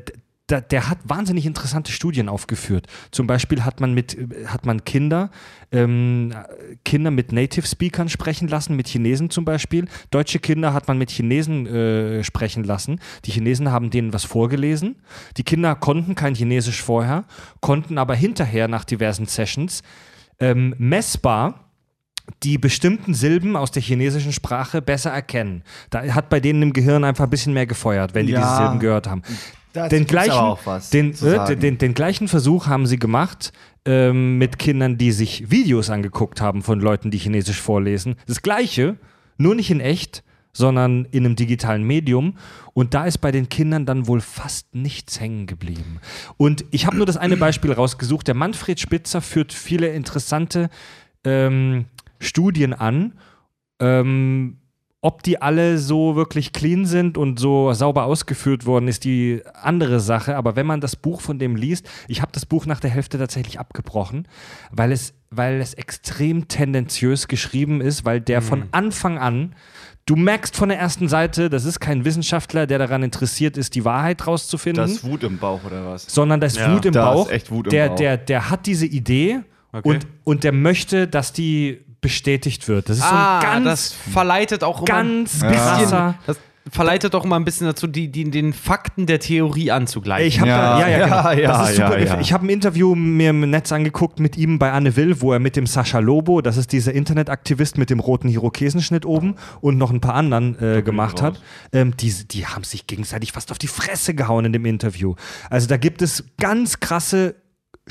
da, der hat wahnsinnig interessante Studien aufgeführt. Zum Beispiel hat man mit hat man Kinder ähm, Kinder mit Native Speakern sprechen lassen, mit Chinesen zum Beispiel. Deutsche Kinder hat man mit Chinesen äh, sprechen lassen. Die Chinesen haben denen was vorgelesen. Die Kinder konnten kein Chinesisch vorher, konnten aber hinterher nach diversen Sessions ähm, messbar die bestimmten Silben aus der chinesischen Sprache besser erkennen. Da hat bei denen im Gehirn einfach ein bisschen mehr gefeuert, wenn die Ja. diese Silben gehört haben. Den gleichen, den, den, den, den gleichen Versuch haben sie gemacht ähm, mit Kindern, die sich Videos angeguckt haben von Leuten, die Chinesisch vorlesen. Das gleiche, nur nicht in echt, sondern in einem digitalen Medium. Und da ist bei den Kindern dann wohl fast nichts hängen geblieben. Und ich habe nur das eine Beispiel rausgesucht. Der Manfred Spitzer führt viele interessante ähm, Studien an. Ähm, ob die alle so wirklich clean sind und so sauber ausgeführt worden, ist die andere Sache. Aber wenn man das Buch von dem liest, ich habe das Buch nach der Hälfte tatsächlich abgebrochen, weil es, weil es extrem tendenziös geschrieben ist, weil der von Anfang an, du merkst von der ersten Seite, das ist kein Wissenschaftler, der daran interessiert ist, die Wahrheit rauszufinden Das ist Wut im Bauch oder was? sondern da ist Ja, Wut im da ist Bauch. echt Wut im der, Bauch. Der, der hat diese Idee Okay. und, und der möchte, dass die bestätigt wird. Das ist so ein ganz, Ah, das verleitet auch immer ganz ein bisschen, krasser. das verleitet auch immer ein bisschen dazu, die, die, den Fakten der Theorie anzugleichen. Ich habe Ja, ja, ja, ja, genau. ja, ja, das ist super. ja, ja. Ich habe ein Interview mir im Netz angeguckt mit ihm bei Anne Will, wo er mit dem Sascha Lobo, das ist dieser Internetaktivist mit dem roten Irokesenschnitt oben und noch ein paar anderen äh, gemacht hat. Ähm, die, die haben sich gegenseitig fast auf die Fresse gehauen in dem Interview. Also da gibt es ganz krasse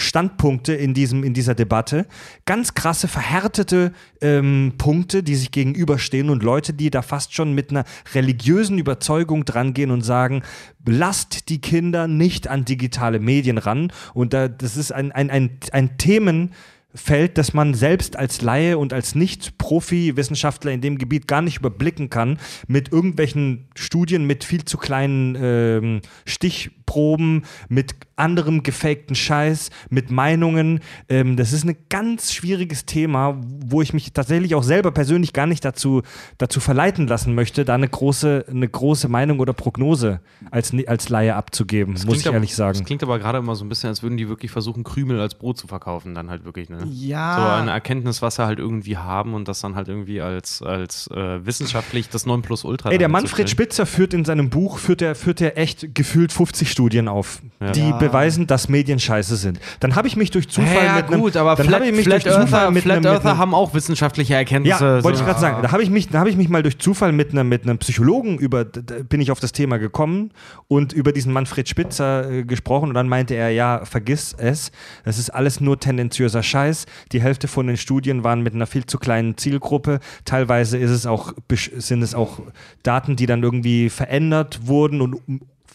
Standpunkte in, diesem, in dieser Debatte, ganz krasse, verhärtete ähm, Punkte, die sich gegenüberstehen und Leute, die da fast schon mit einer religiösen Überzeugung drangehen und sagen, lasst die Kinder nicht an digitale Medien ran. Und da, das ist ein, ein, ein, ein Themenfeld, das man selbst als Laie und als Nicht-Profi-Wissenschaftler in dem Gebiet gar nicht überblicken kann, mit irgendwelchen Studien mit viel zu kleinen ähm, Stichproben, mit anderem gefakten Scheiß, mit Meinungen. Ähm, das ist ein ganz schwieriges Thema, wo ich mich tatsächlich auch selber persönlich gar nicht dazu, dazu verleiten lassen möchte, da eine große, eine große Meinung oder Prognose als, als Laie abzugeben, muss ich aber, ehrlich sagen. Das klingt aber gerade immer so ein bisschen, als würden die wirklich versuchen, Krümel als Brot zu verkaufen, dann halt wirklich, ne? Ja. So eine Erkenntnis, was sie halt irgendwie haben und das dann halt irgendwie als, als äh, wissenschaftlich das Nonplusultra Ey, der Manfred. Spitzer führt in seinem Buch, führt er, führt er echt gefühlt 50 Studien auf, Ja. die beweisen, dass Medien scheiße sind. Dann habe ich mich durch Zufall Ja, mit einem, gut, aber dann Flat, ich mich Flat durch Zufall Earther, mit Flat einem, mit Earther einem haben auch wissenschaftliche Erkenntnisse. ja, wollte ich so. gerade sagen. Da habe ich mich, da habe ich mich mal durch Zufall mit einem, mit einem Psychologen über, bin ich auf das Thema gekommen und über diesen Manfred Spitzer äh, gesprochen und dann meinte er, ja, vergiss es, das ist alles nur tendenziöser Scheiß. Die Hälfte von den Studien waren mit einer viel zu kleinen Zielgruppe. Teilweise ist es auch, sind es auch Daten, die dann irgendwie verändert wurden und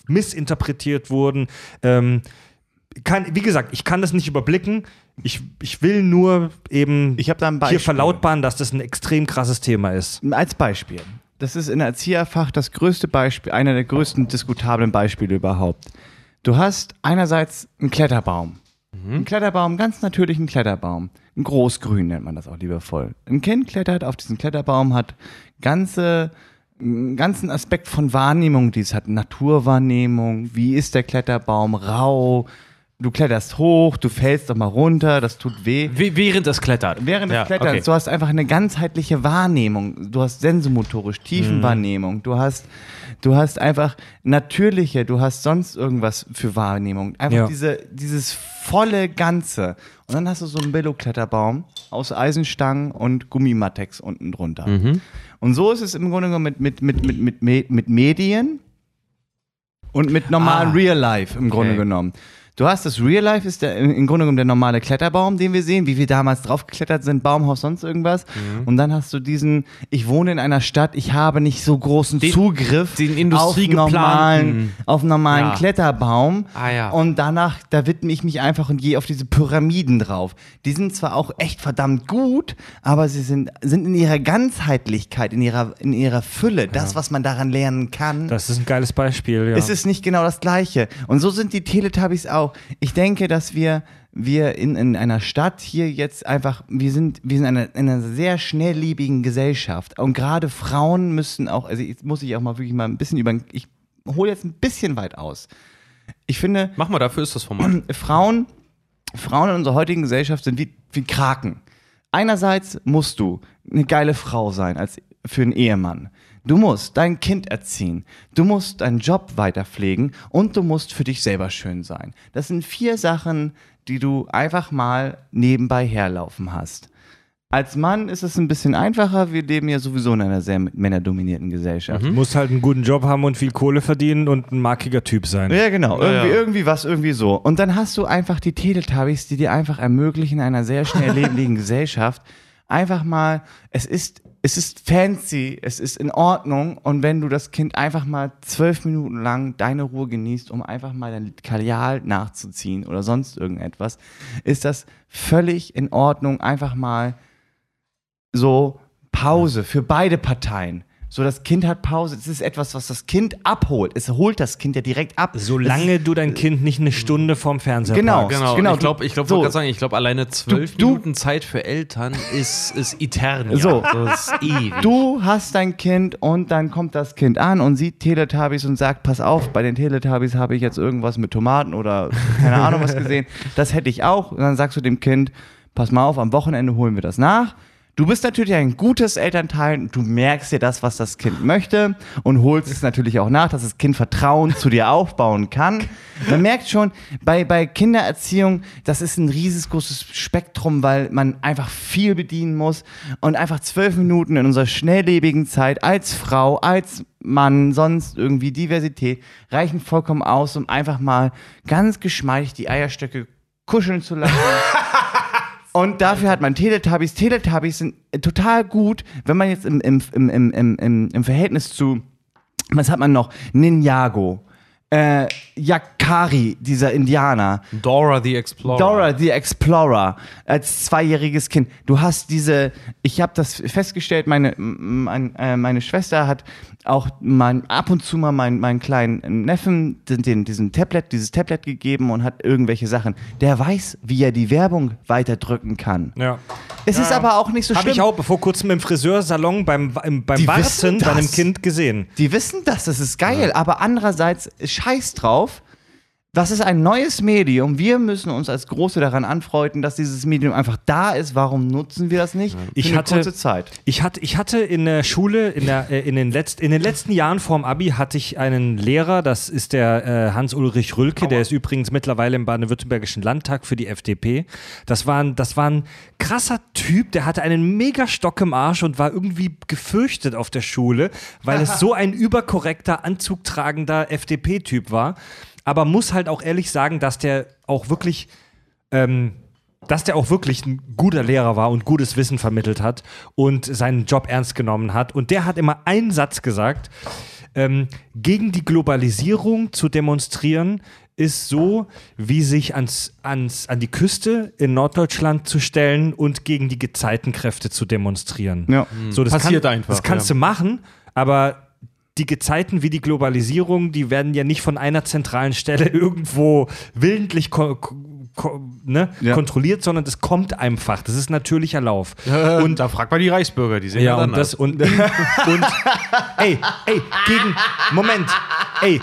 missinterpretiert wurden. Ähm, kann, wie gesagt, ich kann das nicht überblicken. Ich, ich will nur eben hier verlautbaren, dass das ein extrem krasses Thema ist. Als Beispiel. Das ist in Erzieherfach das größte Beispiel, einer der größten diskutablen Beispiele überhaupt. Du hast einerseits einen Kletterbaum. Ein Kletterbaum, ganz natürlichen Kletterbaum. Ein Großgrün nennt man das auch liebevoll. Ein Kind klettert auf diesen Kletterbaum, hat ganze, einen ganzen Aspekt von Wahrnehmung, die es hat. Naturwahrnehmung, wie ist der Kletterbaum, rau. Du kletterst hoch, du fällst doch mal runter, das tut weh. Wie- Während es klettert. Während Ja, Kletterns, okay. du hast einfach eine ganzheitliche Wahrnehmung. Du hast sensomotorisch, Tiefenwahrnehmung. Du hast, du hast einfach natürliche, du hast sonst irgendwas für Wahrnehmung. Einfach Ja. diese, dieses volle Ganze. Und dann hast du so einen Billo-Kletterbaum aus Eisenstangen und Gummimatex unten drunter. Und so ist es im Grunde genommen mit, mit, mit, mit, mit, mit Medien und mit normalen Ah. Real Life im Grunde genommen. Du hast das Real Life, ist der, im Grunde genommen der normale Kletterbaum, den wir sehen, wie wir damals draufgeklettert sind, Baumhaus, sonst irgendwas. Mhm. Und dann hast du diesen, ich wohne in einer Stadt, ich habe nicht so großen Den- Zugriff den auf normalen, auf normalen Ja. Kletterbaum. Ah, ja. Und danach, da widme ich mich einfach und gehe auf diese Pyramiden drauf. Die sind zwar auch echt verdammt gut, aber sie sind, sind in ihrer Ganzheitlichkeit, in ihrer, in ihrer Fülle, das, was man daran lernen kann. Das ist ein geiles Beispiel, ja. Es ist nicht genau das Gleiche. Und so sind die Teletubbies auch. Ich denke, dass wir, wir in, in einer Stadt hier jetzt einfach, wir sind, wir sind in einer, in einer sehr schnelllebigen Gesellschaft. Und gerade Frauen müssen auch, also jetzt muss ich auch mal wirklich mal ein bisschen über, ich hole jetzt ein bisschen weit aus. Ich finde, Mach mal, dafür ist das Format. Frauen, Frauen in unserer heutigen Gesellschaft sind wie, wie Kraken. Einerseits musst du eine geile Frau sein als für einen Ehemann. Du musst dein Kind erziehen. Du musst deinen Job weiterpflegen und du musst für dich selber schön sein. Das sind vier Sachen, die du einfach mal nebenbei herlaufen hast. Als Mann ist es ein bisschen einfacher. Wir leben ja sowieso in einer sehr männerdominierten Gesellschaft. Du musst halt einen guten Job haben und viel Kohle verdienen und ein markiger Typ sein. Ja, genau. Ja, Irgendwie, ja. irgendwie was, irgendwie so. Und dann hast du einfach die Teletubbies, die dir einfach ermöglichen, in einer sehr schnell lebendigen Gesellschaft einfach mal, es ist, es ist fancy, es ist in Ordnung und wenn du das Kind einfach mal zwölf Minuten lang deine Ruhe genießt, um einfach mal dein Kajal nachzuziehen oder sonst irgendetwas, ist das völlig in Ordnung, einfach mal so Pause für beide Parteien. So, das Kind hat Pause. Es ist etwas, was das Kind abholt. Es holt das Kind ja direkt ab. Solange du dein Kind nicht eine Stunde vorm Fernseher Genau. parkst. Genau, Genau, ich glaube, ich glaub, so. wollte gerade sagen, ich glaube, alleine zwölf Du- du- Minuten Zeit für Eltern ist, ist etern. So. das ist ewig. Du hast dein Kind und dann kommt das Kind an und sieht Teletubbies und sagt, pass auf, bei den Teletubbies habe ich jetzt irgendwas mit Tomaten oder keine Ahnung was gesehen. Das hätte ich auch. Und dann sagst du dem Kind, pass mal auf, am Wochenende holen wir das nach. Du bist natürlich ein gutes Elternteil, du merkst dir das, was das Kind möchte und holst es natürlich auch nach, dass das Kind Vertrauen zu dir aufbauen kann. Man merkt schon, bei, bei Kindererziehung, das ist ein riesengroßes Spektrum, weil man einfach viel bedienen muss und einfach zwölf Minuten in unserer schnelllebigen Zeit als Frau, als Mann, sonst irgendwie Diversität, reichen vollkommen aus, um einfach mal ganz geschmeidig die Eierstöcke kuscheln zu lassen. Und dafür hat man Teletubbies. Teletubbies sind total gut, wenn man jetzt im, im, im, im, im, im, Verhältnis zu, was hat man noch? Ninjago, äh, Yakari, dieser Indianer, Dora the Explorer. Dora the Explorer als zweijähriges Kind. Du hast diese, ich habe das festgestellt, meine, mein, äh, meine Schwester hat auch mein, ab und zu mal meinen, meinen kleinen Neffen den, den, diesen Tablet, dieses Tablet gegeben und hat irgendwelche Sachen. Der weiß, wie er die Werbung weiterdrücken kann. Ja. Es ist aber auch nicht so Habe schlimm. ich auch vor kurzem im Friseursalon beim, im, beim Die Warten bei einem. Kind gesehen. Die wissen das, das ist geil, aber andererseits scheiß drauf. Das ist ein neues Medium. Wir müssen uns als Große daran anfreunden, dass dieses Medium einfach da ist. Warum nutzen wir das nicht? Für Ich eine hatte- kurze Zeit. Ich hatte, ich hatte in der Schule, in, der, äh, in, den, letzt, in den letzten Jahren vorm Abi, hatte ich einen Lehrer, das ist der äh, Hans-Ulrich Rülke, der ist übrigens mittlerweile im Baden-Württembergischen Landtag für die FDP. Das war, ein, das war ein krasser Typ, der hatte einen Megastock im Arsch und war irgendwie gefürchtet auf der Schule, weil es so ein überkorrekter, anzugtragender FDP-Typ war. Aber muss halt auch ehrlich sagen, dass der auch wirklich ähm, dass der auch wirklich ein guter Lehrer war und gutes Wissen vermittelt hat und seinen Job ernst genommen hat. Und der hat immer einen Satz gesagt, ähm, gegen die Globalisierung zu demonstrieren ist so, wie sich ans, ans, an die Küste in Norddeutschland zu stellen und gegen die Gezeitenkräfte zu demonstrieren. Ja. So, das Passiert kann, einfach, Das kannst ja. du machen, aber die Gezeiten wie die Globalisierung, die werden ja nicht von einer zentralen Stelle irgendwo willentlich ko ko ne, Ja. kontrolliert, sondern das kommt einfach. Das ist natürlicher Lauf. Und da fragt man die Reichsbürger, die sehen Ja, ja, und das und, und ey, ey, gegen Moment, ey,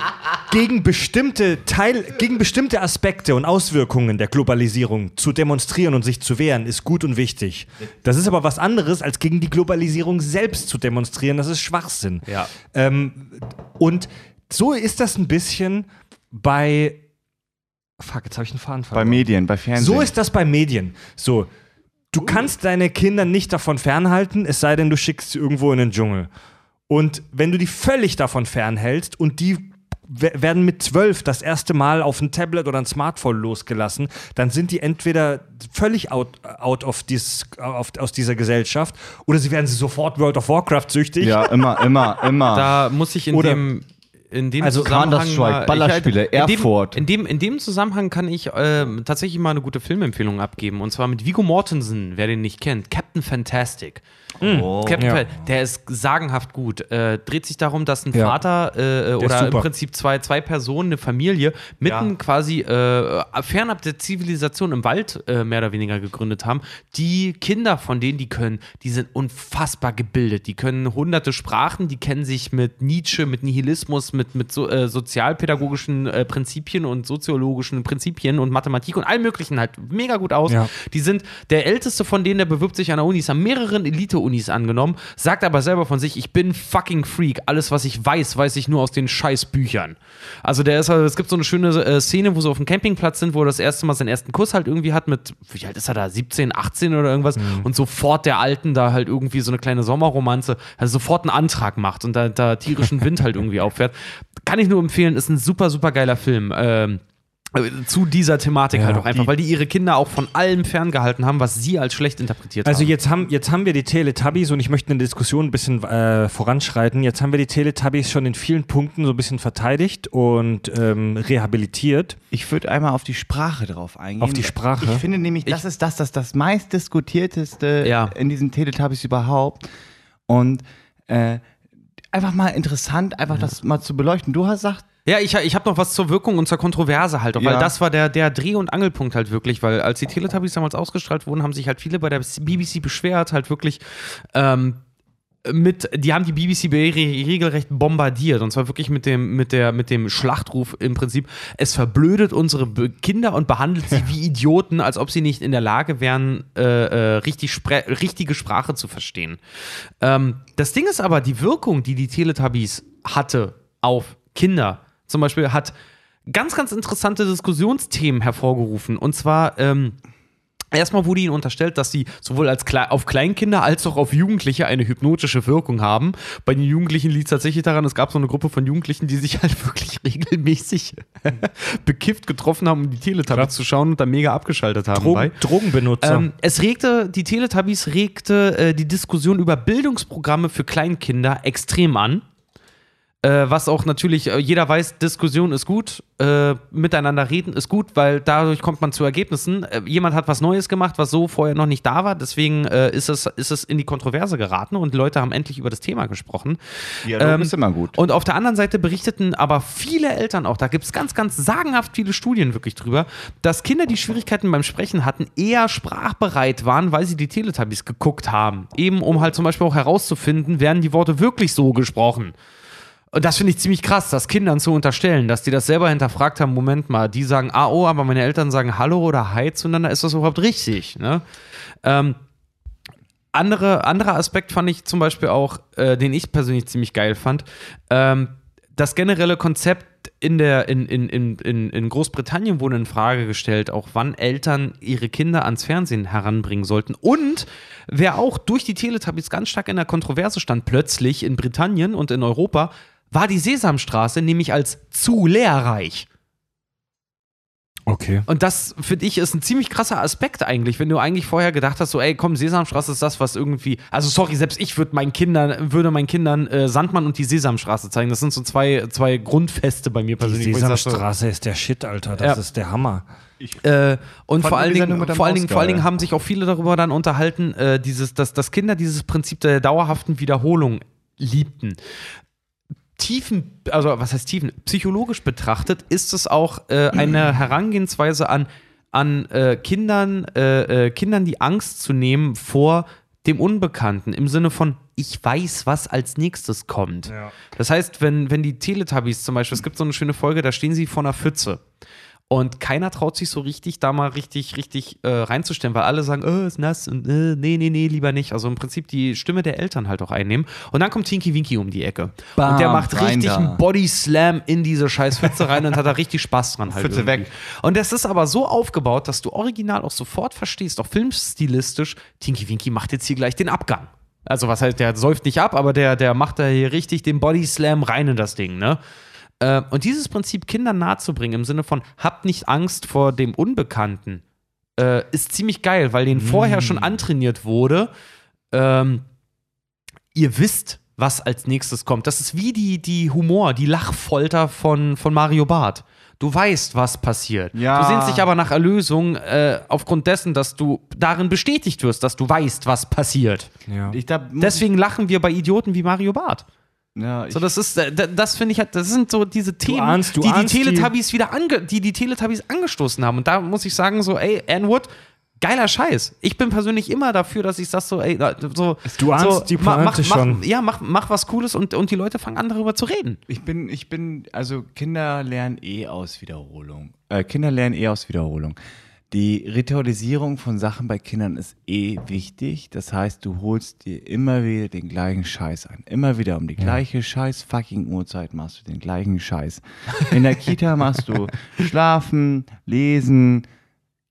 gegen bestimmte Teil, gegen bestimmte Aspekte und Auswirkungen der Globalisierung zu demonstrieren und sich zu wehren, ist gut und wichtig. Das ist aber was anderes, als gegen die Globalisierung selbst zu demonstrieren. Das ist Schwachsinn. Ja. Ähm, und so ist das ein bisschen bei. Fuck, jetzt habe ich einen Faden Bei verloren. Medien, bei Fernsehen. So ist das bei Medien. So, du kannst deine Kinder nicht davon fernhalten, es sei denn, du schickst sie irgendwo in den Dschungel. Und wenn du die völlig davon fernhältst und die we- werden mit zwölf das erste Mal auf ein Tablet oder ein Smartphone losgelassen, dann sind die entweder völlig out, out of this, auf, aus dieser Gesellschaft oder sie werden sie sofort World of Warcraft süchtig. ja, immer, immer, immer. Da muss ich in Oder- dem in dem Also Zusammenhang mal- Ballerspiele, ich halt- in Erfurt. Dem, in, dem, in dem Zusammenhang kann ich ähm, tatsächlich mal eine gute Filmempfehlung abgeben. Und zwar mit Vigo Mortensen, wer den nicht kennt. Captain Fantastic. Oh. Captain Ja. Fa- der ist sagenhaft gut. Äh, dreht sich darum, dass ein Ja. Vater äh, oder im. Prinzip zwei, zwei Personen, eine Familie, mitten quasi äh, fernab der Zivilisation im Wald äh, mehr oder weniger gegründet haben. Die Kinder von denen, die können, die sind unfassbar gebildet. Die können hunderte Sprachen, die kennen sich mit Nietzsche, mit Nihilismus, mit, mit so, äh, sozialpädagogischen äh, Prinzipien und soziologischen Prinzipien und Mathematik und allem möglichen halt mega gut aus. Ja. Die sind der älteste von denen, der bewirbt sich an der Uni, ist an mehreren Elite-Unis angenommen, sagt aber selber von sich, ich bin fucking Freak. Alles, was ich weiß, weiß ich nur aus den scheiß Büchern. Also der ist, also, es gibt so eine schöne äh, Szene, wo sie auf dem Campingplatz sind, wo er das erste Mal seinen ersten Kuss halt irgendwie hat mit, wie alt ist er da, 17, 18 oder irgendwas und sofort der Alten da halt irgendwie so eine kleine Sommerromanze, also sofort einen Antrag macht und da, da tierischen Wind halt irgendwie auffährt. Kann ich nur empfehlen, ist ein super, super geiler Film. Ähm, Äh, Zu dieser Thematik Ja, halt auch einfach, die- weil die ihre Kinder auch von allem ferngehalten haben, was sie als schlecht interpretiert Also haben. jetzt haben, jetzt haben wir die Teletubbies und ich möchte eine Diskussion ein bisschen äh, voranschreiten. Jetzt haben wir die Teletubbies schon in vielen Punkten so ein bisschen verteidigt und ähm, rehabilitiert. Ich würde einmal auf die Sprache drauf eingehen. Auf die Sprache? Ich finde nämlich, das ist das, das, das meistdiskutierteste Ja. in diesen Teletubbies überhaupt. Und äh, einfach mal interessant, einfach das mal zu beleuchten. Du hast gesagt, Ja, ich, ich habe noch was zur Wirkung und zur Kontroverse halt, auch, weil Ja. das war der, der Dreh- und Angelpunkt halt wirklich, weil als die Teletubbies damals ausgestrahlt wurden, haben sich halt viele bei der BBC beschwert, halt wirklich ähm, mit, die haben die BBC re- regelrecht bombardiert und zwar wirklich mit dem, mit der, mit dem Schlachtruf im Prinzip, es verblödet unsere Kinder und behandelt sie wie Idioten, als ob sie nicht in der Lage wären, äh, äh, richtig spre richtige Sprache zu verstehen. Ähm, das Ding ist aber, die Wirkung, die die Teletubbies hatte auf Kinder, zum Beispiel, hat ganz, ganz interessante Diskussionsthemen hervorgerufen. Und zwar, ähm, erstmal wurde ihnen unterstellt, dass sie sowohl als Kle auf Kleinkinder als auch auf Jugendliche eine hypnotische Wirkung haben. Bei den Jugendlichen liegt es tatsächlich daran, es gab so eine Gruppe von Jugendlichen, die sich halt wirklich regelmäßig bekifft getroffen haben, um die Teletubbies zu schauen und dann mega abgeschaltet haben. Drogen. Drogenbenutzer. Ähm, es regte, die Teletubbies regte äh, die Diskussion über Bildungsprogramme für Kleinkinder extrem an. Äh, was auch natürlich, äh, jeder weiß, Diskussion ist gut, äh, miteinander reden ist gut, weil dadurch kommt man zu Ergebnissen. Äh, jemand hat was Neues gemacht, was so vorher noch nicht da war, deswegen äh, ist, es, ist es in die Kontroverse geraten und Leute haben endlich über das Thema gesprochen. Dialog Ähm, ist immer gut. Und auf der anderen Seite berichteten aber viele Eltern auch, da gibt es ganz, ganz sagenhaft viele Studien wirklich drüber, dass Kinder, die Schwierigkeiten beim Sprechen hatten, eher sprachbereit waren, weil sie die Teletubbies geguckt haben. Eben um halt zum Beispiel auch herauszufinden, werden die Worte wirklich so gesprochen. Und das finde ich ziemlich krass, das Kindern zu unterstellen, dass die das selber hinterfragt haben, Moment mal, die sagen ah, oh, aber meine Eltern sagen Hallo oder Hi zueinander, ist das überhaupt richtig? Ne? Ähm, andere, anderer Aspekt fand ich zum Beispiel auch, äh, den ich persönlich ziemlich geil fand, ähm, das generelle Konzept in, der, in, in, in, in, Großbritannien wurde in Frage gestellt, auch wann Eltern ihre Kinder ans Fernsehen heranbringen sollten. Und wer auch durch die Teletubbies ganz stark in der Kontroverse stand, plötzlich in Britannien und in Europa, war die Sesamstraße nämlich als zu lehrreich. okay. Und das, finde ich, ist ein ziemlich krasser Aspekt eigentlich, wenn du eigentlich vorher gedacht hast, so, ey, komm, Sesamstraße ist das, was irgendwie. Also, sorry, selbst ich würde meinen Kindern, würde meinen Kindern äh, Sandmann und die Sesamstraße zeigen. Das sind so zwei, zwei Grundfeste bei mir Die persönlich. so, Sesamstraße ist der Shit, Alter. Das Ja. ist der Hammer. Äh, und vor allen, die Dingen, vor, allen Dingen, vor allen. Dingen haben sich auch viele darüber dann unterhalten, äh, dieses, dass, dass Kinder dieses Prinzip der dauerhaften Wiederholung liebten. Tiefen, also was heißt Tiefen? Psychologisch betrachtet ist es auch äh, eine Herangehensweise an, an äh, Kindern, äh, äh, Kindern die Angst zu nehmen vor dem Unbekannten im Sinne von ich weiß, was als nächstes kommt. Das heißt, wenn, wenn die Teletubbies zum Beispiel, es gibt so eine schöne Folge, da stehen sie vor einer Pfütze. Und keiner traut sich so richtig, da mal richtig, richtig äh, reinzustellen, weil alle sagen, oh, ist nass und äh, nee, nee, nee, lieber nicht. Also im Prinzip die Stimme der Eltern halt auch einnehmen. Und dann kommt Tinky Winky um die Ecke. Bam, und der macht richtig da. einen Body Slam in diese scheiß Pfütze rein und hat da richtig Spaß dran halt. Pfütze weg. Und das ist aber so aufgebaut, dass du original auch sofort verstehst, auch filmstilistisch, Tinky Winky macht jetzt hier gleich den Abgang. Also was heißt, der säuft nicht ab, aber der, der macht da hier richtig den Body Slam rein in das Ding, ne? Äh, und dieses Prinzip Kindern nahezubringen, im Sinne von, habt nicht Angst vor dem Unbekannten, äh, ist ziemlich geil, weil denen vorher schon antrainiert wurde, ähm, ihr wisst, was als nächstes kommt. Das ist wie die, die Humor, die Lachfolter von, von Mario Barth. Du weißt, was passiert. Ja. Du sehnst dich aber nach Erlösung äh, aufgrund dessen, dass du darin bestätigt wirst, dass du weißt, was passiert. Ja. Muss Deswegen lachen wir bei Idioten wie Mario Barth. Ja, So, das ist, äh, da- das finde ich halt, das sind so diese Themen, ahnst- du die die ahnst die- Teletubbies wieder ange, die die Teletubbies angestoßen haben. Und da muss ich sagen, so, ey, Anne Wood, geiler Scheiß. Ich bin persönlich immer dafür, dass ich sag so, ey, so, Du ahnst so, die ma- mach, Pointe mach, schon. Ja, mach, mach was Cooles und, und die Leute fangen an, darüber zu reden. ich bin, ich bin, also Kinder lernen eh aus Wiederholung. Äh, Kinder lernen eh aus Wiederholung. Die Ritualisierung von Sachen bei Kindern ist eh wichtig. Das heißt, du holst dir immer wieder den gleichen Scheiß ein. Immer wieder um die gleiche Scheiß fucking Uhrzeit machst du den gleichen Scheiß. In der Kita machst du schlafen, lesen,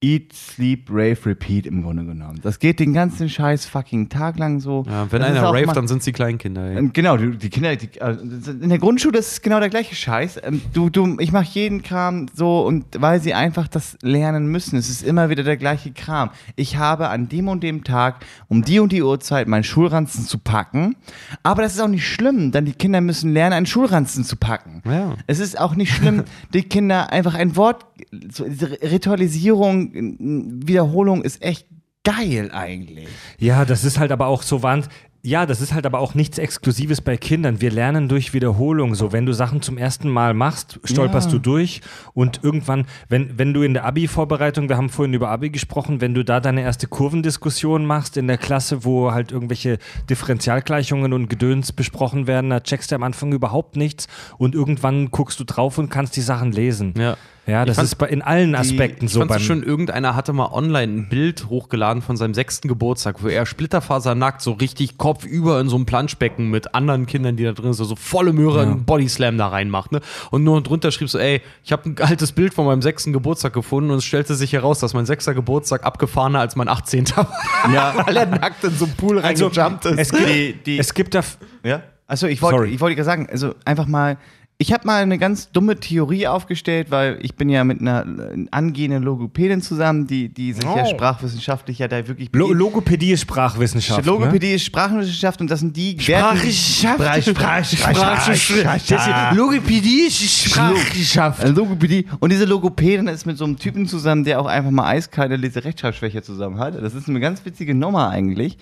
Eat, Sleep, Rave, Repeat im Grunde genommen. Das geht den ganzen scheiß fucking Tag lang so. Ja, wenn Das einer rave, dann sind es die Kleinkinder. Ey. Ähm, Genau, die, die Kinder, die, äh, in der Grundschule ist es genau der gleiche Scheiß. Ähm, Du, du, ich mache jeden Kram so und weil sie einfach das lernen müssen. Es ist immer wieder der gleiche Kram. Ich habe an dem und dem Tag um die und die Uhrzeit meinen Schulranzen zu packen. Aber das ist auch nicht schlimm, denn die Kinder müssen lernen, einen Schulranzen zu packen. Ja. Es ist auch nicht schlimm, die Kinder einfach ein Wort, so diese Ritualisierung, Wiederholung ist echt geil eigentlich. Ja, das ist halt aber auch so wahn- Ja, das ist halt aber auch nichts Exklusives bei Kindern. Wir lernen durch Wiederholung. So, wenn du Sachen zum ersten Mal machst, stolperst Ja. du durch und irgendwann, wenn, wenn du in der Abi-Vorbereitung, wir haben vorhin über Abi gesprochen, wenn du da deine erste Kurvendiskussion machst in der Klasse, wo halt irgendwelche Differentialgleichungen und Gedöns besprochen werden, da checkst du am Anfang überhaupt nichts und irgendwann guckst du drauf und kannst die Sachen lesen. Ja. Ja, das fand- ist bei, in allen Aspekten Ich so fand beim so schön, irgendeiner hatte mal online ein Bild hochgeladen von seinem sechsten Geburtstag, wo er splitterfasernackt so richtig kopfüber in so einem Planschbecken mit anderen Kindern, die da drin sind, so volle Möhre einen Bodyslam da reinmacht. Ne? Und nur drunter schrieb so, ey, ich habe ein altes Bild von meinem sechsten Geburtstag gefunden und es stellte sich heraus, dass mein sechster Geburtstag abgefahrener als mein 18. war. Ja. Weil er nackt in so einen Pool Also, reingejumpt ist. es gibt, Die- die- es gibt da Ja? Achso, ich wollte ich wollte gerade sagen, also einfach mal, ich habe mal eine ganz dumme Theorie aufgestellt, weil ich bin ja mit einer äh, angehenden Logopädin zusammen, die, die sich ja Oh. sprachwissenschaftlich ja da wirklich Lo Logopädie ist Sprachwissenschaft. ne? Logopädie ist Sprachwissenschaft und das sind die Sprachwissenschaft. Sprachwissenschaft. Logopädie ist Sprachwissenschaft. Also Logopädie. Und diese Logopädin ist mit so einem Typen zusammen, der auch einfach mal eiskalte Leserechtschreibschwäche zusammen hat. Das ist eine ganz witzige Nummer eigentlich.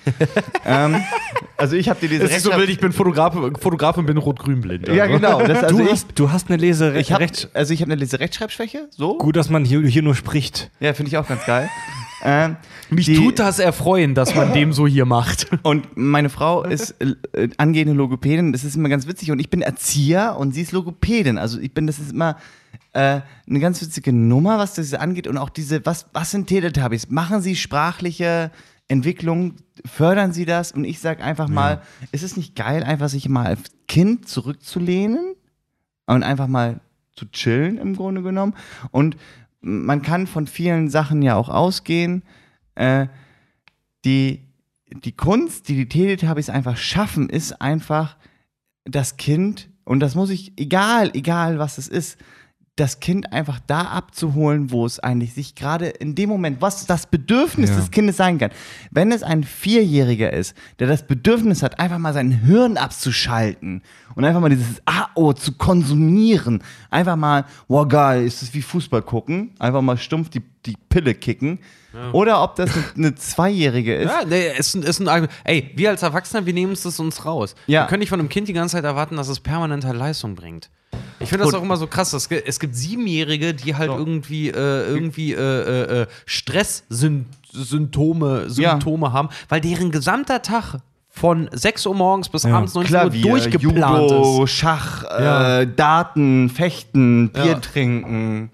ähm, also ich habe die Es ist so wild, ich bin Fotograf, Fotograf und bin rot-grün blind. ja, genau. Das, also Du ich, hast, du hast eine Leserecht. ich hab, also ich habe eine Leserechtschreibschwäche, so. Gut, dass man hier, hier nur spricht. Ja, finde ich auch ganz geil. ähm, Mich die- tut das erfreuen, dass man dem so hier macht. Und meine Frau ist äh, angehende Logopädin, das ist immer ganz witzig. Und ich bin Erzieher und sie ist Logopädin. Also ich bin, das ist immer äh, eine ganz witzige Nummer, was das angeht. Und auch diese, was, was sind Teletubbies? Machen sie sprachliche Entwicklung? Fördern sie das? Und ich sage einfach mal, ist es nicht geil, einfach sich mal als Kind zurückzulehnen und einfach mal zu chillen im Grunde genommen? Und man kann von vielen Sachen ja auch ausgehen. Äh, die, die Kunst, die die Teletubbies einfach schaffen, ist einfach das Kind, und das muss ich, egal, egal was es ist, das Kind einfach da abzuholen, wo es eigentlich sich gerade in dem Moment, was das Bedürfnis Ja. des Kindes sein kann. Wenn es ein Vierjähriger ist, der das Bedürfnis hat, einfach mal sein Hirn abzuschalten und einfach mal dieses AO zu konsumieren, einfach mal, wow geil, ist es wie Fußball gucken, einfach mal stumpf die, die Pille kicken. Oder ob das eine, Zweijährige ist. Ja, nee, ist, ein- ist ein. Ey, wir als Erwachsene, wir nehmen es uns raus. Ja. Wir können nicht von einem Kind die ganze Zeit erwarten, dass es permanent halt Leistung bringt. Ich finde das auch immer so krass. Es gibt, es gibt Siebenjährige, die halt irgendwie, äh, irgendwie äh, äh, äh, Stresssymptome Symptome haben, weil deren gesamter Tag von 6 Uhr morgens bis abends 19 Klavier, Uhr durchgeplant Judo, ist. Schach, Ja. äh, Daten, Fechten, Bier Ja. trinken,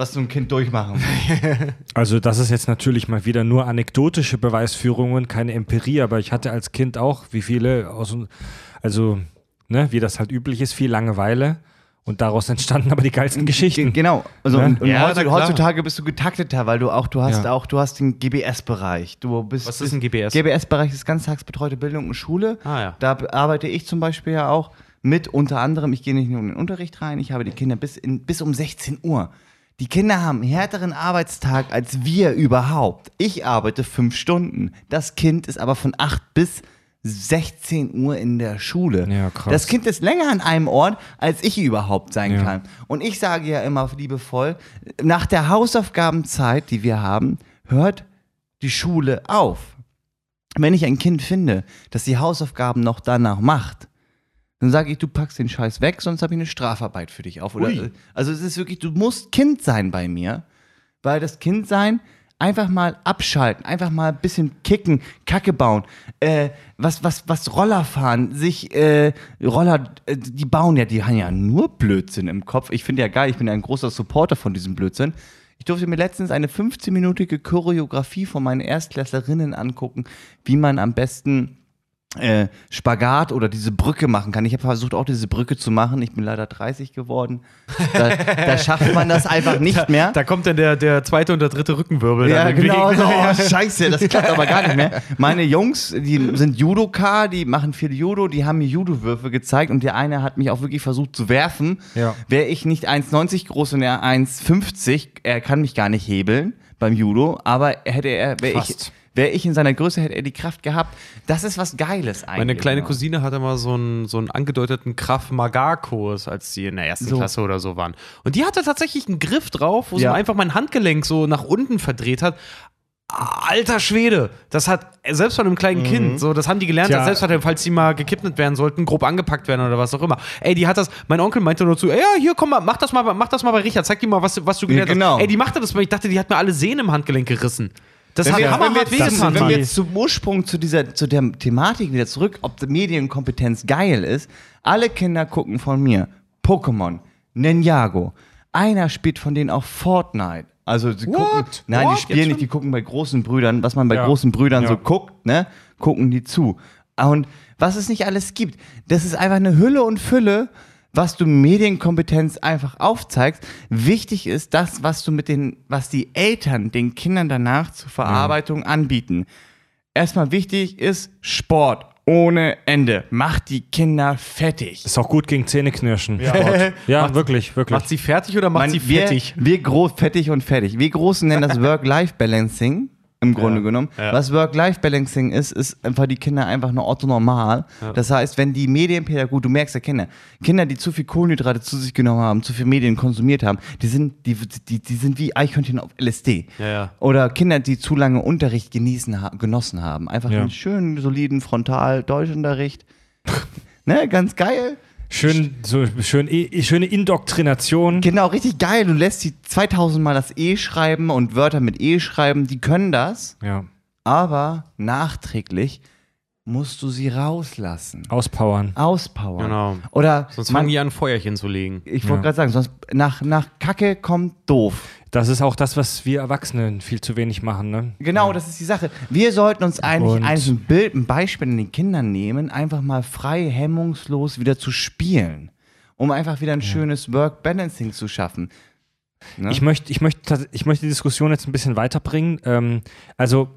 was so ein Kind durchmachen muss. Also das ist jetzt natürlich mal wieder nur anekdotische Beweisführungen, keine Empirie, aber ich hatte als Kind auch, wie viele, aus, also ne, wie das halt üblich ist, viel Langeweile und daraus entstanden aber die geilsten Geschichten. Genau. Also Ne? und, und Ja, heutzutage, heutzutage bist du getakteter, weil du auch, du hast Ja. auch, du hast den GBS-Bereich. Du bist. Was ist ein GBS? GBS-Bereich ist ganztagsbetreute Bildung und Schule. Ah, ja. Da arbeite ich zum Beispiel ja auch mit unter anderem, ich gehe nicht nur in den Unterricht rein, ich habe die Kinder bis, in, bis um 16 Uhr. Die Kinder haben einen härteren Arbeitstag als wir überhaupt. Ich arbeite fünf Stunden. Das Kind ist aber von 8 bis 16 Uhr in der Schule. Ja, krass. Das Kind ist länger an einem Ort, als ich überhaupt sein Ja. kann. Und ich sage ja immer liebevoll, nach der Hausaufgabenzeit, die wir haben, hört die Schule auf. Wenn ich ein Kind finde, das die Hausaufgaben noch danach macht, dann sage ich, du packst den Scheiß weg, sonst habe ich eine Strafarbeit für dich auf. Oder, Ui. also es ist wirklich, du musst Kind sein bei mir, weil das Kind sein einfach mal abschalten, einfach mal ein bisschen kicken, Kacke bauen, äh, was, was, was Roller fahren, sich äh, Roller, äh, die bauen ja, die haben ja nur Blödsinn im Kopf. Ich finde ja geil, ich bin ja ein großer Supporter von diesem Blödsinn. Ich durfte mir letztens eine 15-minütige Choreografie von meinen Erstklässlerinnen angucken, wie man am besten äh, Spagat oder diese Brücke machen kann. Ich habe versucht auch diese Brücke zu machen. Ich bin leider 30 geworden. Da, da schafft man das einfach nicht mehr. Da kommt dann der, der zweite und der dritte Rückenwirbel. Ja, genau. So, oh, scheiße, das klappt aber gar nicht mehr. Meine Jungs, die sind Judoka, die machen viel Judo, die haben mir Judo-Würfe gezeigt und der eine hat mich auch wirklich versucht zu werfen. Ja. Wäre ich nicht 1,90 groß und er 1,50, er kann mich gar nicht hebeln beim Judo, aber hätte er, wäre ich, Fast. wär ich in seiner Größe, hätte er die Kraft gehabt. Das ist was Geiles eigentlich. Meine kleine ne? Cousine hatte mal so einen, so einen angedeuteten Kraft Magar-Kurs, als sie in der ersten So. Klasse oder so waren. Und die hatte tatsächlich einen Griff drauf, wo Ja. sie einfach mein Handgelenk so nach unten verdreht hat. Alter Schwede, das hat selbst von einem kleinen Kind, so das haben die gelernt, Tja. selbst falls die mal gekippnet werden sollten, grob angepackt werden oder was auch immer. Ey, die hat das, mein Onkel meinte nur zu, ja, hier komm mal, mach das mal, mach das mal bei Richard, zeig dir mal, was, was du gelernt genau. hast. Ey, die machte das, weil ich dachte, die hat mir alle Sehnen im Handgelenk gerissen. Das Wenn hat wir, wenn, wir jetzt, wehgetan. wenn wir die- jetzt zum Ursprung zu dieser zu der Thematik wieder zurück, ob die Medienkompetenz geil ist, alle Kinder gucken von mir Pokémon, Ninjago. Einer spielt von denen auch Fortnite. Also sie gucken, nein, What? die spielen Jetzt nicht, die gucken bei großen Brüdern, was man bei Ja. großen Brüdern Ja. so guckt, ne, gucken die zu. Und was es nicht alles gibt, das ist einfach eine Hülle und Fülle, was du Medienkompetenz einfach aufzeigst. Wichtig ist das, was du mit den, was die Eltern den Kindern danach zur Verarbeitung anbieten. Erstmal wichtig ist Sport ohne Ende. Macht die Kinder fettig. Ist auch gut gegen Zähneknirschen. Ja, Macht- wirklich, wirklich. Macht sie fertig oder macht Man, sie wir, fettig? Wir groß, fettig und fertig. Wir Großen nennen das Work-Life-Balancing. Im Grunde genommen. ja. Was Work-Life-Balancing ist, ist einfach die Kinder einfach nur Otto normal. Das heißt, wenn die Medienpädagogik, du merkst ja Kinder, Kinder, die zu viel Kohlenhydrate zu sich genommen haben, zu viel Medien konsumiert haben, die sind, die, die, die sind wie Eichhörnchen auf LSD. Ja, ja. Oder Kinder, die zu lange Unterricht genießen, genossen haben. Einfach Ja. einen schönen, soliden Frontal-Deutschunterricht. ne, ganz geil. Schön, so schön, eh- schöne Indoktrination. Genau, richtig geil. Du lässt sie 2000 Mal das E schreiben und Wörter mit E schreiben. Die können das, Ja. aber nachträglich musst du sie rauslassen. Auspowern. Auspowern. Genau. Oder Sonst man, fangen die an, Feuerchen zu legen. ich wollte gerade sagen, sonst nach, nach Kacke kommt doof. Das ist auch das, was wir Erwachsene viel zu wenig machen, ne? Genau, das ist die Sache. Wir sollten uns eigentlich Und- ein Bild, ein Beispiel an den Kindern nehmen, einfach mal frei, hemmungslos wieder zu spielen. Um einfach wieder ein schönes Work-Balancing zu schaffen. Ne? Ich möchte, ich, möchte, ich möchte die Diskussion jetzt ein bisschen weiterbringen. Ähm, also,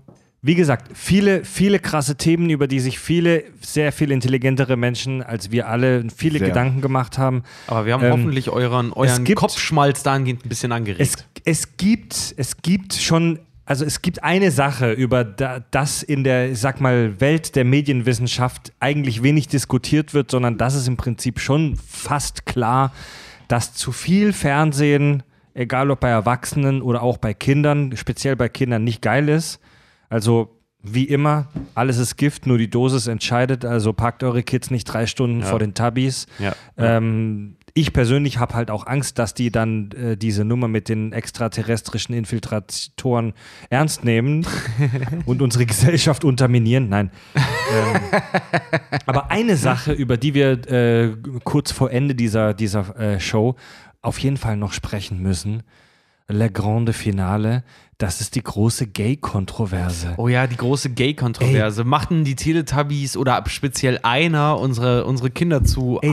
wie gesagt, viele, viele krasse Themen, über die sich viele, sehr viel intelligentere Menschen als wir alle viele Sehr. Gedanken gemacht haben. Aber wir haben Ähm, hoffentlich euren, euren gibt- Kopfschmalz dahingehend ein bisschen angeregt. Es, es, gibt, es gibt schon, also es gibt eine Sache, über da, das in der, ich sag mal, Welt der Medienwissenschaft eigentlich wenig diskutiert wird, sondern das ist im Prinzip schon fast klar, dass zu viel Fernsehen, egal ob bei Erwachsenen oder auch bei Kindern, speziell bei Kindern, nicht geil ist. Also wie immer, alles ist Gift, nur die Dosis entscheidet. Also packt eure Kids nicht drei Stunden vor den Tabis. Ja. Ähm, ich persönlich habe halt auch Angst, dass die dann äh, diese Nummer mit den extraterrestrischen Infiltratoren ernst nehmen und unsere Gesellschaft unterminieren. Nein. ähm, aber eine Sache, über die wir äh, kurz vor Ende dieser, dieser äh, Show auf jeden Fall noch sprechen müssen, Le Grande Finale, das ist die große Gay-Kontroverse. Oh ja, die große Gay-Kontroverse. Machten die Teletubbies oder speziell einer unsere, unsere Kinder zu Ey,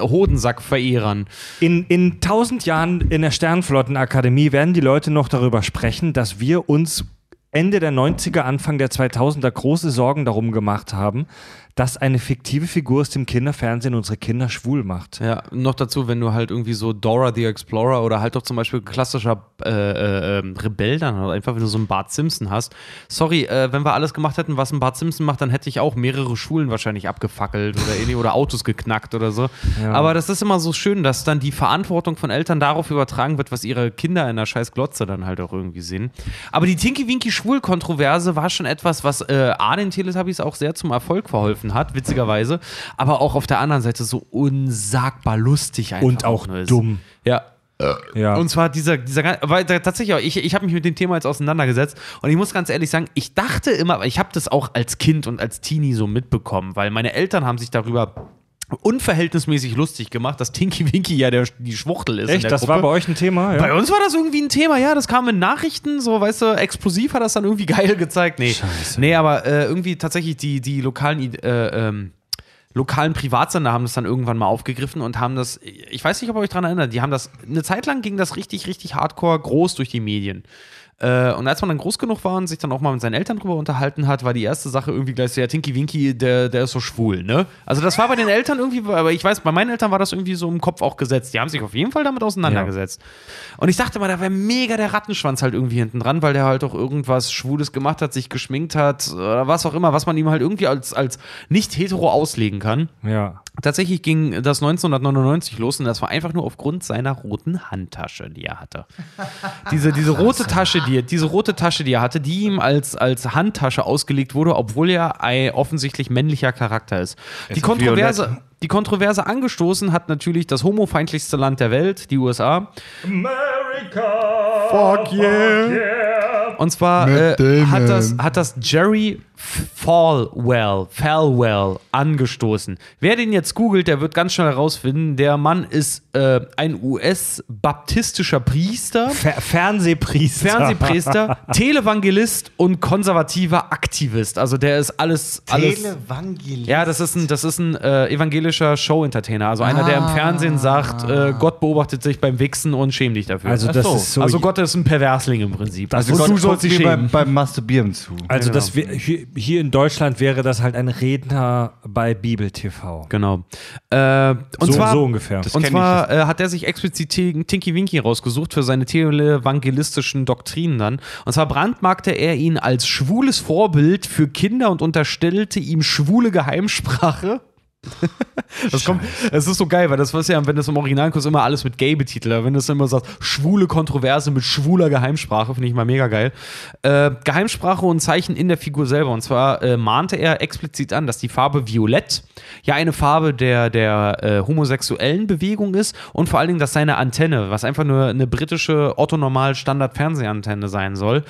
Hodensack-Verehrern? In, in tausend Jahren in der Sternflottenakademie werden die Leute noch darüber sprechen, dass wir uns Ende der 90er, Anfang der 2000er große Sorgen darum gemacht haben, dass eine fiktive Figur aus dem Kinderfernsehen unsere Kinder schwul macht. Ja, noch dazu, wenn du halt irgendwie so Dora the Explorer oder halt doch zum Beispiel klassischer äh, äh, ähm, Rebell dann oder einfach, wenn du so einen Bart Simpson hast. Sorry, äh, wenn wir alles gemacht hätten, was ein Bart Simpson macht, dann hätte ich auch mehrere Schulen wahrscheinlich abgefackelt oder, ähnlich oder Autos geknackt oder so. Ja. Aber das ist immer so schön, dass dann die Verantwortung von Eltern darauf übertragen wird, was ihre Kinder in der scheiß Glotze dann halt auch irgendwie sehen. Aber die Tinky Winky Schwul-Kontroverse war schon etwas, was äh, A den Teletubbies auch sehr zum Erfolg verholfen hat, witzigerweise, aber auch auf der anderen Seite so unsagbar lustig einfach Und auch nur ist. dumm. Ja. Ja. Und zwar dieser, dieser weil tatsächlich auch, ich, ich habe mich mit dem Thema jetzt auseinandergesetzt und ich muss ganz ehrlich sagen, ich dachte immer, ich habe das auch als Kind und als Teenie so mitbekommen, weil meine Eltern haben sich darüber unverhältnismäßig lustig gemacht, dass Tinky Winky ja der, die Schwuchtel ist. Echt? Das Gruppe. war bei euch ein Thema? Ja. Bei uns war das irgendwie ein Thema, ja, das kam in Nachrichten, so, weißt du, explosiv hat das dann irgendwie geil gezeigt. Nee, Scheiße. nee aber äh, irgendwie tatsächlich die, die lokalen, äh, ähm, lokalen Privatsender haben das dann irgendwann mal aufgegriffen und haben das, ich weiß nicht, ob ihr euch daran erinnert, die haben das, eine Zeit lang ging das richtig, richtig hardcore groß durch die Medien. Äh, und als man dann groß genug war und sich dann auch mal mit seinen Eltern drüber unterhalten hat, war die erste Sache irgendwie gleich so, ja, Tinky Winky, der, der ist so schwul, ne? Also das war bei den Eltern irgendwie, aber ich weiß, bei meinen Eltern war das irgendwie so im Kopf auch gesetzt. Die haben sich auf jeden Fall damit auseinandergesetzt. Und ich dachte mal, da wäre mega der Rattenschwanz halt irgendwie hinten dran, weil der halt auch irgendwas Schwules gemacht hat, sich geschminkt hat oder was auch immer, was man ihm halt irgendwie als, als nicht hetero auslegen kann. ja. Tatsächlich ging das 1999 los und das war einfach nur aufgrund seiner roten Handtasche, die er hatte. Diese, diese rote Tasche, die er, diese rote Tasche, die er hatte, die ihm als, als Handtasche ausgelegt wurde, obwohl er ein offensichtlich männlicher Charakter ist. Die Kontroverse, violett. die Kontroverse angestoßen hat natürlich das homofeindlichste Land der Welt, die USA. Fuck yeah. Und zwar äh, hat, das, hat das Jerry Falwell, Falwell angestoßen. Wer den jetzt googelt, der wird ganz schnell herausfinden, der Mann ist äh, ein US-baptistischer Priester, Fer Fernsehpriester. Fernsehpriester, Televangelist und konservativer Aktivist. Also der ist alles, alles Televangelist. ja, das ist ein, das ist ein äh, evangelischer Show-Entertainer. Also einer, der im Fernsehen sagt, äh, Gott beobachtet sich beim Wichsen und schämt dich dafür. Also das ist so. also Gott ist ein Perversling im Prinzip. Also und Gott du sollst dich schämen. beim, beim Masturbieren zu. also genau. das wär, hier, in Deutschland wäre das halt ein Redner bei Bibel TV. Genau. Äh, und so, zwar, so ungefähr. Das und zwar äh, hat er sich explizit Tin- Tinky Winky rausgesucht für seine televangelistischen Doktrinen dann. Und zwar brandmarkte er ihn als schwules Vorbild für Kinder und unterstellte ihm schwule Geheimsprache. Das kommt, es ist so geil, weil das was ja, wenn das im Originalkurs immer alles mit gay betitelt, wenn du immer sagst, schwule Kontroverse mit schwuler Geheimsprache, finde ich mal mega geil. Äh, Geheimsprache und Zeichen in der Figur selber. Und zwar äh, mahnte er explizit an, dass die Farbe Violett ja eine Farbe der, der äh, homosexuellen Bewegung ist und vor allen Dingen, dass seine Antenne, was einfach nur eine britische Otto-Normal-Standard-Fernsehantenne sein soll,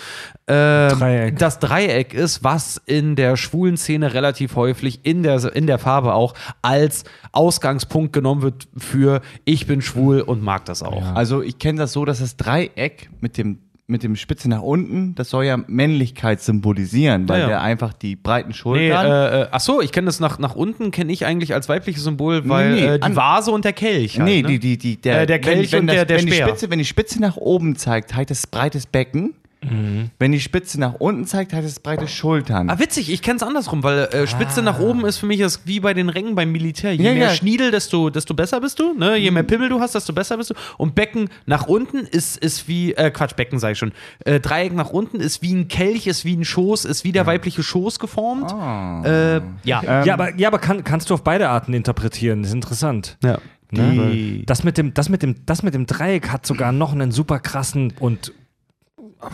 äh, Dreieck. das Dreieck ist, was in der schwulen Szene relativ häufig in der, in der Farbe auch als Ausgangspunkt genommen wird für ich bin schwul und mag das auch. Also ich kenne das so, dass das Dreieck mit dem mit dem Spitze nach unten, das soll ja Männlichkeit symbolisieren, weil Ja, ja. der einfach die breiten Nee, Schultern. äh, äh, ach so, ich kenne das nach, nach unten, kenne ich eigentlich als weibliches Symbol, weil Nee, äh, die Vase und der Kelch. Halt, nee, ne? die, die, die, der, Äh, der Kelch und der- der wenn die Speer. Spitze, wenn die Spitze nach oben zeigt, heißt es breites Becken. Mhm. Wenn die Spitze nach unten zeigt, heißt es breite Schultern. Ah, witzig, ich kenne es andersrum, weil äh, Spitze nach oben ist für mich das wie bei den Rängen beim Militär. Je Ja, mehr ja. Schniedel, desto, desto besser bist du. Ne? Je mehr Pimmel du hast, desto besser bist du. Und Becken nach unten ist, ist wie, äh, Quatsch, Becken sage ich schon. Äh, Dreieck nach unten ist wie ein Kelch, ist wie ein Schoß, ist wie der weibliche Schoß geformt. Äh, ja. Ähm, ja, aber, ja, aber kann, kannst du auf beide Arten interpretieren. Das ist interessant. ja. Ne? Die- Das mit, dem, das, mit dem, das mit dem Dreieck hat sogar noch einen super krassen und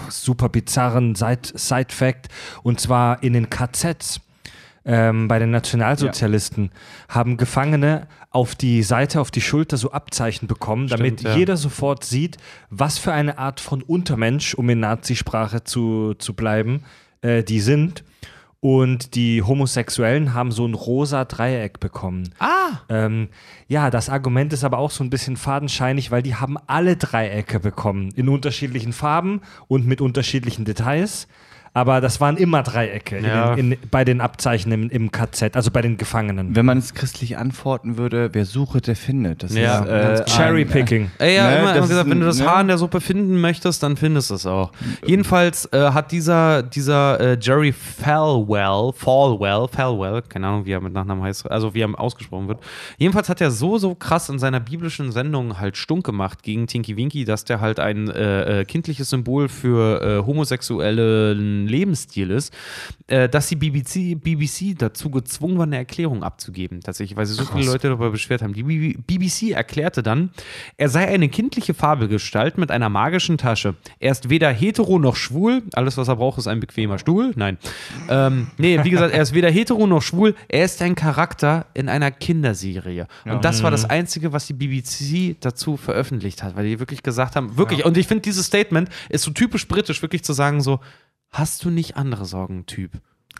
super bizarren Side- Side-Fact. Und zwar in den KZs. Ähm, bei den Nationalsozialisten haben Gefangene auf die Seite, auf die Schulter so Abzeichen bekommen, damit ja. jeder sofort sieht, was für eine Art von Untermensch, um in Nazisprache zu, zu bleiben, äh, die sind. Und die Homosexuellen haben so ein rosa Dreieck bekommen. Ah, Ähm, ja, das Argument ist aber auch so ein bisschen fadenscheinig, weil die haben alle Dreiecke bekommen. In unterschiedlichen Farben und mit unterschiedlichen Details. Aber das waren immer Dreiecke Ja. in, in, bei den Abzeichen im, im KZ, also bei den Gefangenen. Wenn man es christlich antworten würde, wer suche, der findet. Das Ja, ist äh, ganz Cherry ein- Picking. Ey, ja, Ne, immer, immer gesagt, wenn ein- du das ne? Haar in der Suppe finden möchtest, dann findest du es auch. Jedenfalls äh, hat dieser, dieser äh, Jerry Falwell, Falwell, Falwell, keine Ahnung, wie er mit Nachnamen heißt, also wie er ausgesprochen wird. Jedenfalls hat er so, so krass in seiner biblischen Sendung halt stunk gemacht gegen Tinky Winky, dass der halt ein äh, äh, kindliches Symbol für äh, Lebensstil ist, äh, dass die BBC, BBC dazu gezwungen war, eine Erklärung abzugeben, tatsächlich, weil sich so viele Leute darüber beschwert haben. Die BBC erklärte dann, er sei eine kindliche Fabelgestalt mit einer magischen Tasche. Er ist weder hetero noch schwul. Alles, was er braucht, ist ein bequemer Stuhl. Nein. Ähm, nee, wie gesagt, er ist weder hetero noch schwul. Er ist ein Charakter in einer Kinderserie. Und das war das Einzige, was die BBC dazu veröffentlicht hat, weil die wirklich gesagt haben, wirklich, und ich finde, dieses Statement ist so typisch britisch, wirklich zu sagen, so, hast du nicht andere Sorgen, Typ?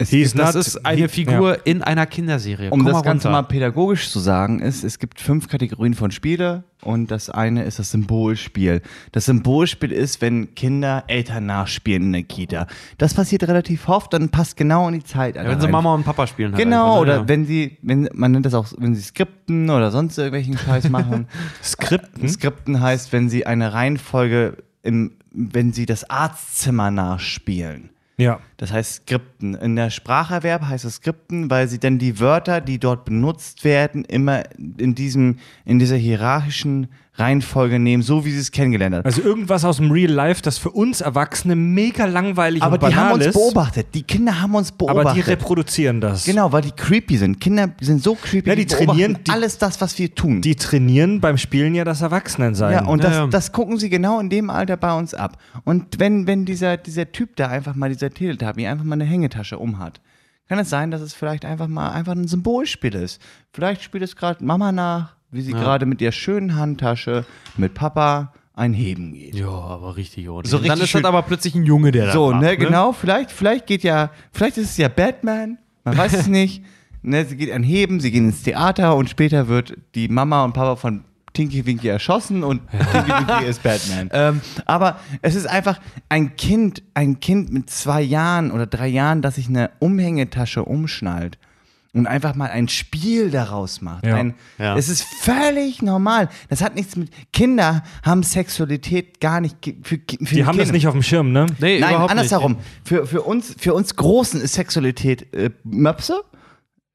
He's Das ist eine he- Figur in einer Kinderserie. Um Komm das mal Ganze mal pädagogisch zu sagen, ist, es gibt fünf Kategorien von Spiele und das eine ist das Symbolspiel. Das Symbolspiel ist, wenn Kinder Eltern nachspielen in der Kita. Das passiert relativ oft, dann passt genau in die Zeit. Ja, wenn sie Mama und Papa spielen. Halt Genau, einfach, ne? oder Ja. wenn sie, wenn, man nennt das auch, wenn sie skripten oder sonst irgendwelchen Scheiß machen. Skripten? Skripten heißt, wenn sie eine Reihenfolge im, wenn sie das Arztzimmer nachspielen. Ja. Das heißt Skripten. In der Spracherwerb heißt es Skripten, weil sie dann die Wörter, die dort benutzt werden, immer in diesem, in dieser hierarchischen Reihenfolge nehmen, so wie sie es kennengelernt haben. Also irgendwas aus dem Real Life, das für uns Erwachsene mega langweilig aber und die banal haben uns ist. beobachtet. Die Kinder haben uns beobachtet. Aber die reproduzieren das. genau, weil die creepy sind. Kinder sind so creepy, Ja, die beobachten trainieren- die- alles das, was wir tun. Die trainieren beim Spielen ja das Erwachsenensein. Ja, und Ja, das, ja. das gucken sie genau in dem Alter bei uns ab. Und wenn, wenn dieser, dieser Typ da einfach mal, dieser Teletubby, einfach mal eine Hängetasche umhat, kann es sein, dass es vielleicht einfach mal einfach ein Symbolspiel ist. Vielleicht spielt es gerade Mama nach, wie sie gerade mit der schönen Handtasche mit Papa ein Heben geht. Ja, aber richtig, oder? So Und dann richtig ist das schön- aber plötzlich ein Junge, der das So, macht, ne, genau, vielleicht, vielleicht geht ja, vielleicht ist es ja Batman, man weiß es nicht. Ne, sie geht ein Heben, sie gehen ins Theater und später wird die Mama und Papa von Tinky Winky erschossen und Tinky Winky ist Batman. Ähm, Aber es ist einfach ein Kind, ein Kind mit zwei Jahren oder drei Jahren, das sich eine Umhängetasche umschnallt und einfach mal ein Spiel daraus macht. Ja. Ein, Ja. Es ist völlig normal. Das hat nichts mit. Kinder haben Sexualität gar nicht für, für Die haben das Kinder. nicht auf dem Schirm, ne? Nee, Nein, überhaupt andersherum. nicht. Für, für, uns, für uns Großen ist Sexualität äh, Möpse,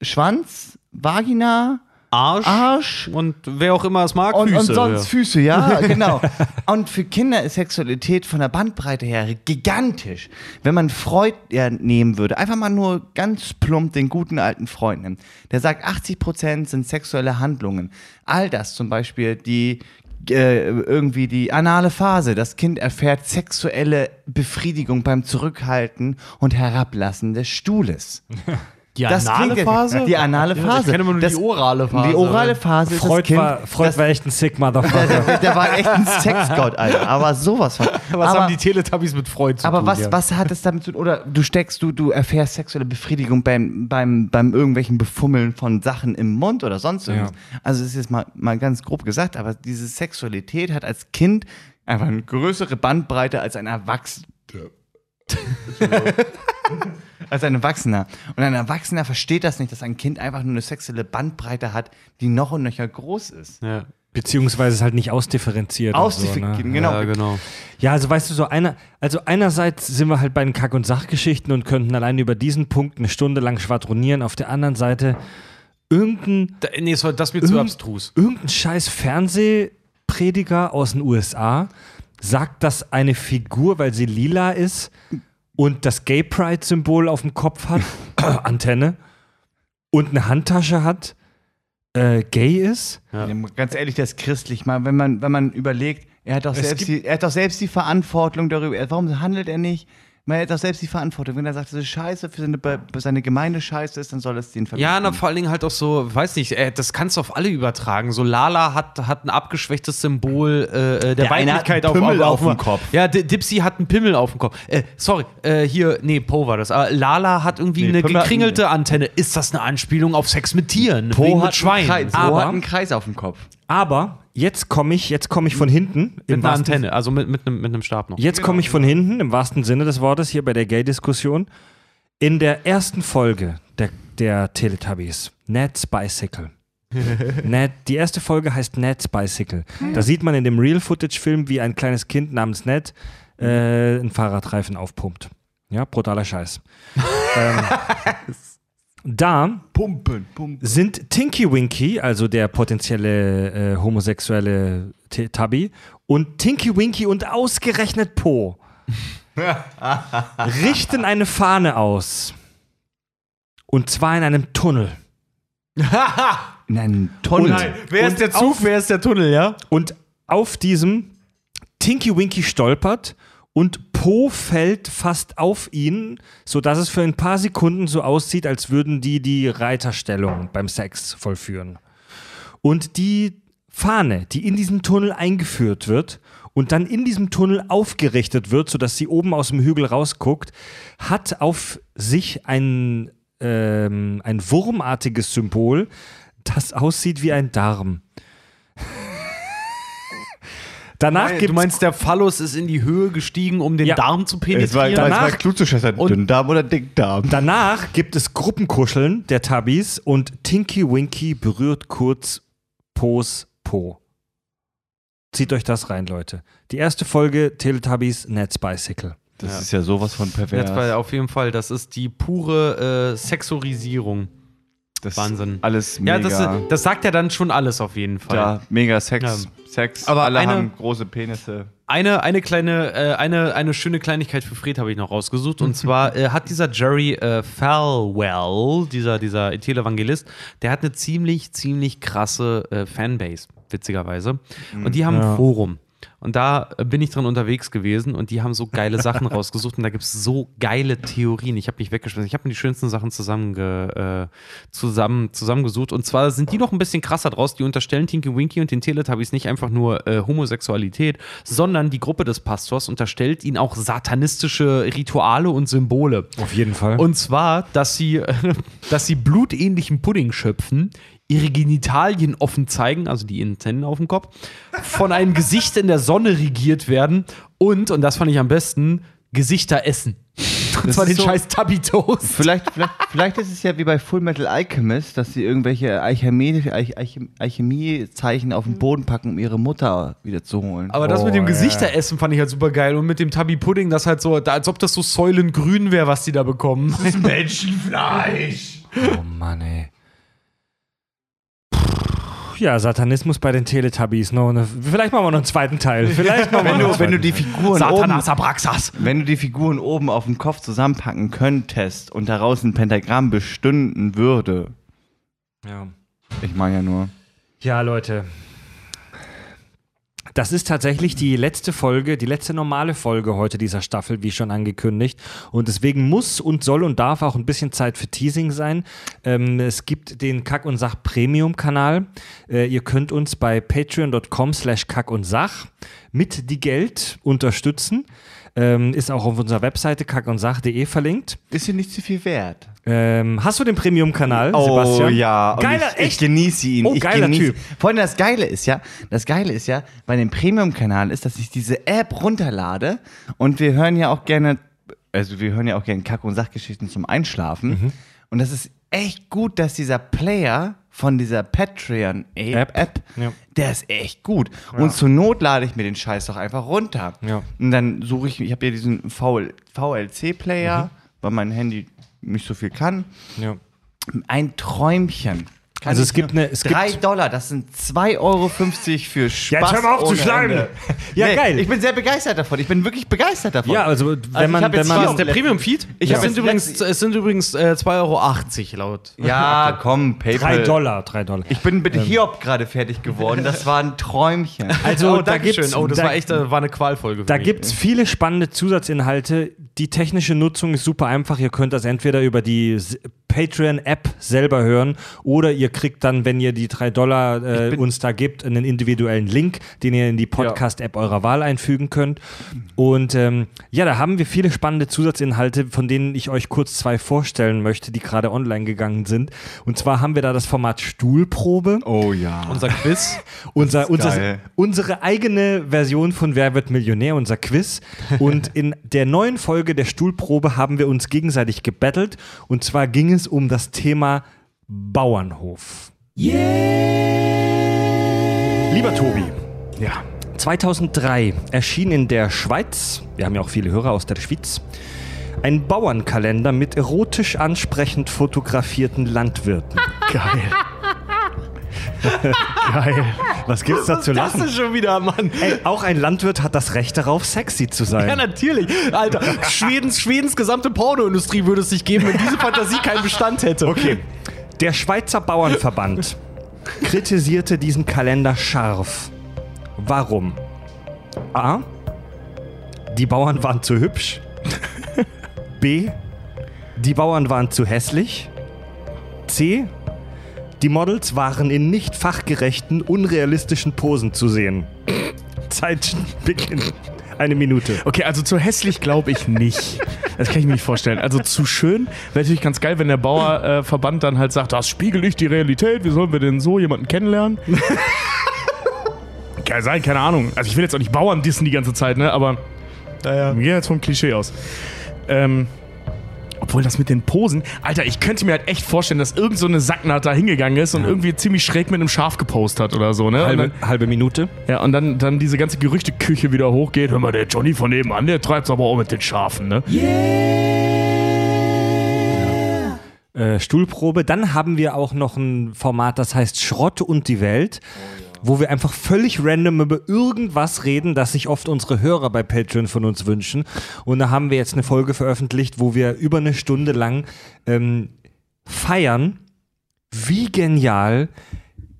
Schwanz, Vagina, Arsch, Arsch und wer auch immer es mag, und, Füße. und sonst ja. Füße, ja, genau. Und für Kinder ist Sexualität von der Bandbreite her gigantisch. Wenn man Freud ja, nehmen würde, einfach mal nur ganz plump den guten alten Freund nimmt, der sagt, 80% sind sexuelle Handlungen. All das zum Beispiel, die äh, irgendwie die anale Phase. Das Kind erfährt sexuelle Befriedigung beim Zurückhalten und Herablassen des Stuhles. Die Das anale Phase? Die anale Ja, Phase. ich kenne nur Das- die orale Phase. Die orale Phase ist das Freud, Kind. war, Freud das, war echt ein sick Motherfucker. der, der war echt ein Sexgott, Alter. Aber sowas von. Was aber, haben die Teletubbies mit Freud zu aber tun? was, ja? was hat es damit zu tun? Oder du steckst, du, du erfährst sexuelle Befriedigung beim, beim, beim irgendwelchen Befummeln von Sachen im Mund oder sonst irgendwas. Also, es ist jetzt mal, mal ganz grob gesagt, aber diese Sexualität hat als Kind einfach eine größere Bandbreite als ein Erwachsener. als ein Erwachsener. Und ein Erwachsener versteht das nicht, dass ein Kind einfach nur eine sexuelle Bandbreite hat, die noch und nöcher groß ist. ja. Beziehungsweise es halt nicht ausdifferenziert. Ausdifferenziert, So, ne? genau. ja, genau. Ja, also weißt du, so einer, also einerseits sind wir halt bei den Kack- und Sachgeschichten und könnten allein über diesen Punkt eine Stunde lang schwadronieren. Auf der anderen Seite irgendein, Da, nee, das war- das mir zu Irgend- abstrus. irgendein scheiß Fernsehprediger aus den USA sagt, dass eine Figur, weil sie lila ist und das Gay Pride-Symbol auf dem Kopf hat, Antenne, und eine Handtasche hat, äh, gay ist. Ja. Ja, ganz ehrlich, das ist christlich. Mal, wenn man, wenn man überlegt, er hat doch Es selbst die, er hat doch selbst die Verantwortung darüber. Er- Warum handelt er nicht? Man hat doch selbst die Verantwortung. Wenn er sagt, das ist scheiße, für seine, für seine Gemeinde scheiße ist, dann soll es den verbieten. Ja, na, vor allen Dingen halt auch so, weiß nicht, äh, das kannst du auf alle übertragen. So Lala hat, hat ein abgeschwächtes Symbol äh, äh, der, Der Weiblichkeit Pimmel auf, auf dem Kopf. Ja, D Dipsy hat einen Pimmel auf dem Kopf. Äh, sorry, äh, hier, nee, Po war das. Aber Lala hat irgendwie Nee, eine Pimmel gekringelte Antenne. Ist das eine Anspielung auf Sex mit Tieren? Po hat, mit Schweinen? Einen Kreis, po Aber- hat einen Kreis auf dem Kopf. Aber jetzt komme ich, jetzt komme ich von hinten. Mit einer Antenne, also mit, mit, einem, mit einem Stab noch. Jetzt komme ich von hinten, im wahrsten Sinne des Wortes, hier bei der Gay-Diskussion. In der ersten Folge der, der Teletubbies, Ned's Bicycle. Ned, die erste Folge heißt Ned's Bicycle. Da sieht man in dem Real-Footage-Film, wie ein kleines Kind namens Ned äh, einen Fahrradreifen aufpumpt. Ja, brutaler Scheiß. ähm, da Pumpen, pumpen. sind Tinky Winky, also der potenzielle äh, homosexuelle T- Tubby, und Tinky Winky und ausgerechnet Po richten eine Fahne aus. Und zwar in einem Tunnel. In einem Tunnel. Wer Und ist der Zug, auf- wer ist der Tunnel, ja? Und auf diesem Tinky Winky stolpert und Po fällt fast auf ihn, sodass es für ein paar Sekunden so aussieht, als würden die die Reiterstellung beim Sex vollführen. Und die Fahne, die in diesen Tunnel eingeführt wird und dann in diesem Tunnel aufgerichtet wird, sodass sie oben aus dem Hügel rausguckt, hat auf sich ein, ähm, ein wurmartiges Symbol, das aussieht wie ein Darm. Danach Du gibt meinst, der Phallus ist in die Höhe gestiegen, um den Ja. Darm zu Es war, penetrieren? es war Danach- klug zu schätzen, Dünndarm oder Dickdarm. Danach gibt es Gruppenkuscheln der Tubbies und Tinky Winky berührt kurz Po's Po. Zieht euch das rein, Leute. Die erste Folge Teletubbies Netz Bicycle. Das Ja. ist ja sowas von pervers. Jetzt bei, auf jeden Fall, das ist die pure äh, Sexualisierung. Das Wahnsinn. Ist alles Ja, mega. das, das sagt ja dann schon alles auf jeden Fall. ja, mega Sex. Ja. Sex. Aber alle eine- haben große Penisse. Eine, eine kleine, äh, eine, eine schöne Kleinigkeit für Fred habe ich noch rausgesucht. Und zwar äh, hat dieser Jerry äh, Falwell, dieser, dieser Televangelist, der hat eine ziemlich, ziemlich krasse äh, Fanbase, witzigerweise. Und die haben Ja. ein Forum. Und da bin ich drin unterwegs gewesen und die haben so geile Sachen rausgesucht und da gibt es so geile Theorien. Ich habe mich weggeschmissen. Ich habe mir die schönsten Sachen zusammenge, äh, zusammen, zusammengesucht. Und zwar sind die noch ein bisschen krasser draus. Die unterstellen Tinky Winky und den Teletubbies nicht einfach nur äh, Homosexualität, sondern die Gruppe des Pastors unterstellt ihnen auch satanistische Rituale und Symbole. Auf jeden Fall. Und zwar, dass sie, dass sie blutähnlichen Pudding schöpfen, ihre Genitalien offen zeigen, also die Antennen auf dem Kopf, von einem Gesicht in der Sonne regiert werden und, und das fand ich am besten, Gesichter essen. Und Das zwar ist den so- scheiß Tabitos. Vielleicht, vielleicht, vielleicht ist es ja wie bei Full Metal Alchemist, dass sie irgendwelche Alchemie- Alch- Alchem- Alchemiezeichen auf den Boden packen, um ihre Mutter wieder zu holen. Aber das Oh, mit dem ja. Gesichter-Essen fand ich halt super geil. Und mit dem Tabi-Pudding, das halt so, als ob das so säulengrün wäre, was die da bekommen. Menschenfleisch! oh Mann, ey. Ja, Satanismus bei den Teletubbies. Ne, vielleicht machen wir noch einen zweiten Teil. Vielleicht machen wir Wenn noch einen du, wenn du zweiten die Teil. Figuren oben, Abraxas. wenn du die Figuren oben auf dem Kopf zusammenpacken könntest und daraus ein Pentagramm bestünden würde, Ja. ich meine ja nur. Ja, Leute. Das ist tatsächlich die letzte Folge, die letzte normale Folge heute dieser Staffel, wie schon angekündigt. Und deswegen muss und soll und darf auch ein bisschen Zeit für Teasing sein. Ähm, es gibt den Kack und Sach Premium-Kanal. Äh, ihr könnt uns bei patreon.com slash Kack und Sach mit die Geld unterstützen. Ähm, ist auch auf unserer Webseite kackundsach.de verlinkt. Ist hier nicht zu viel wert. Ähm, hast du den Premium-Kanal, Oh Sebastian? ja, und Geiler, ich, ich echt? genieße ihn. Oh, ich geiler genieße. Typ. Vor allem das Geile ist ja, das Geile ist ja, bei dem Premium-Kanal ist, dass ich diese App runterlade und wir hören ja auch gerne, also wir hören ja auch gerne Kack- und Sachgeschichten zum Einschlafen. Mhm. Und das ist echt gut, dass dieser Player von dieser Patreon-App, App, Ja. der ist echt gut. Und zur Not lade ich mir den Scheiß doch einfach runter. Ja. Und dann suche ich, ich habe ja diesen VL, VLC-Player, Mhm. weil mein Handy nicht so viel kann. Ja. Ein Träumchen. Kann Also es gibt eine- es Drei gibt- Dollar, das sind 2,50 Euro für Spaß. jetzt hör mal auf zu schleimen. Ja, geil. Ich bin sehr begeistert davon. Ich bin wirklich begeistert davon. Ja, also wenn ich man, wenn man hier Was, der Premium-Feed? Ich es, sind übrigens, es sind übrigens äh, 2,80 Euro laut. ja komm, PayPal. drei Dollar, drei Dollar. Ich bin mit Hiob gerade fertig geworden. Das war ein Träumchen. Also oh, da gibt's, Oh, das da, war echt äh, war eine Qualfolge. für da mich. gibt's viele spannende Zusatzinhalte. Die technische Nutzung ist super einfach. Ihr könnt das entweder über die Patreon-App selber hören oder ihr kriegt dann, wenn ihr die drei Dollar äh, uns da gibt, einen individuellen Link, den ihr in die Podcast-App eurer Wahl einfügen könnt. Und ähm, ja, da haben wir viele spannende Zusatzinhalte, von denen ich euch kurz zwei vorstellen möchte, die gerade online gegangen sind. Und zwar haben wir da das Format Stuhlprobe. Oh ja. Unser Quiz. Unser, unser, unsere eigene Version von Wer wird Millionär, unser Quiz. Und in der neuen Folge der Stuhlprobe haben wir uns gegenseitig gebettelt. Und zwar ging es um das Thema Bauernhof. Lieber Tobi, ja. 2003 erschien in der Schweiz, wir haben ja auch viele Hörer aus der Schweiz, ein Bauernkalender mit erotisch ansprechend fotografierten Landwirten. Geil. Geil. Was gibt's da zu Das lachen? ist schon wieder, Mann. Ey, auch ein Landwirt hat das Recht darauf, sexy zu sein. Ja, natürlich. Alter, Schwedens, Schwedens gesamte Pornoindustrie würde es sich geben, wenn diese Fantasie keinen Bestand hätte. Okay. Der Schweizer Bauernverband kritisierte diesen Kalender scharf. Warum? A. Die Bauern waren zu hübsch. B. Die Bauern waren zu hässlich. C. Die Models waren in nicht fachgerechten, unrealistischen Posen zu sehen. Zeit beginnt. Eine Minute. Okay, also zu hässlich glaube ich nicht. Das kann ich mir nicht vorstellen. Also zu schön wäre natürlich ganz geil, wenn der Bauerverband dann halt sagt, das spiegelt nicht die Realität, wie sollen wir denn so jemanden kennenlernen? kann sein, keine Ahnung. Also ich will jetzt auch nicht Bauern dissen die ganze Zeit, ne? Aber wir gehen jetzt vom Klischee aus. Ähm, obwohl das mit den Posen, Alter, ich könnte mir halt echt vorstellen, dass irgend so eine Sacknaht da hingegangen ist und irgendwie ziemlich schräg mit einem Schaf gepostet hat oder so, ne? Halbe, dann, halbe Minute. ja, und dann, dann diese ganze Gerüchteküche wieder hochgeht. Hör mal, der Johnny von nebenan, der treibt's aber auch mit den Schafen, ne? Äh, Stuhlprobe. Dann haben wir auch noch ein Format, das heißt Schrott und die Welt. Wo wir einfach völlig random über irgendwas reden, das sich oft unsere Hörer bei Patreon von uns wünschen. Und da haben wir jetzt eine Folge veröffentlicht, wo wir über eine Stunde lang ähm, feiern, wie genial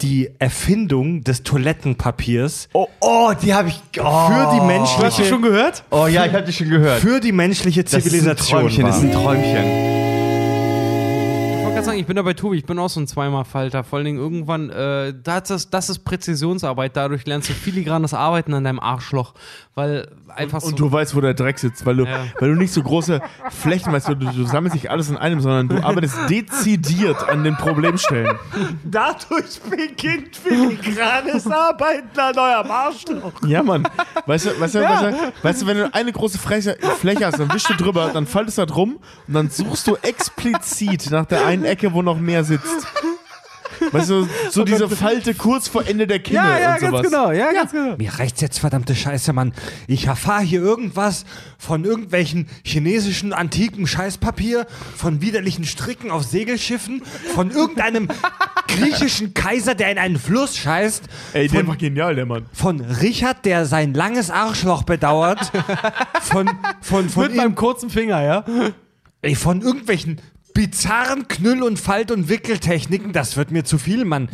die Erfindung des Toilettenpapiers Oh, oh, die habe ich. Oh. für die menschliche, Hast du schon gehört? Oh ja, ich habe die schon gehört. für die menschliche das ist ein Zivilisation Träumchen, war. das ist ein Träumchen. Gerade sagen, ich bin da bei Tobi, ich bin auch so ein Zweimal-Falter. Vor allen Dingen irgendwann, äh, das, ist, das ist Präzisionsarbeit, dadurch lernst du filigranes Arbeiten an deinem Arschloch. Weil einfach so. Und du weißt, wo der Dreck sitzt, weil du, Ja. weil du nicht so große Flächen weißt, du, du sammelst nicht alles in einem, sondern du arbeitest dezidiert an den Problemstellen. Dadurch beginnt filigranes Arbeiten an eurem Arschloch. Ja, Mann. Weißt du, weißt du, weißt du, weißt du wenn du eine große Fläche, Fläche hast, dann wischst du drüber, dann faltest du da drum und dann suchst du explizit nach der einen Ecke, wo noch mehr sitzt. Weißt du, so diese Falte kurz vor Ende der Kinne und sowas. ja, ganz genau. Mir reicht's jetzt, verdammte Scheiße, Mann. Ich erfahre hier irgendwas von irgendwelchen chinesischen antiken Scheißpapier, von widerlichen Stricken auf Segelschiffen, von irgendeinem griechischen Kaiser, der in einen Fluss scheißt, Ey, der von, war genial, der Mann. von Richard, der sein langes Arschloch bedauert, von, von, von, Mit meinem kurzen Finger, ja? ey, von irgendwelchen bizarren Knüll- und Falt- und Wickeltechniken. Das wird mir zu viel, Mann.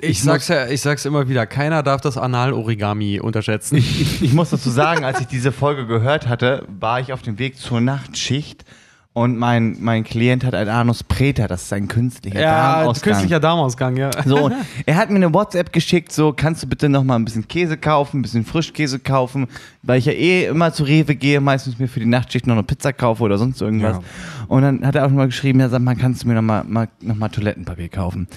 Ich sag's ja, ich sag's immer wieder, keiner darf das Anal-Origami unterschätzen. Ich, ich muss dazu sagen, als ich diese Folge gehört hatte, war ich auf dem Weg zur Nachtschicht und mein, mein Klient hat ein Anus Preta, das ist ein künstlicher ja, Darmausgang. künstlicher Darmausgang, ja. So, er hat mir eine WhatsApp geschickt, so, kannst du bitte noch mal ein bisschen Käse kaufen, ein bisschen Frischkäse kaufen, weil ich ja eh immer zu Rewe gehe, meistens mir für die Nachtschicht noch eine Pizza kaufe oder sonst irgendwas. Ja. Und dann hat er auch noch mal geschrieben, ja, sag mal, kannst du mir noch mal, mal, noch mal Toilettenpapier kaufen?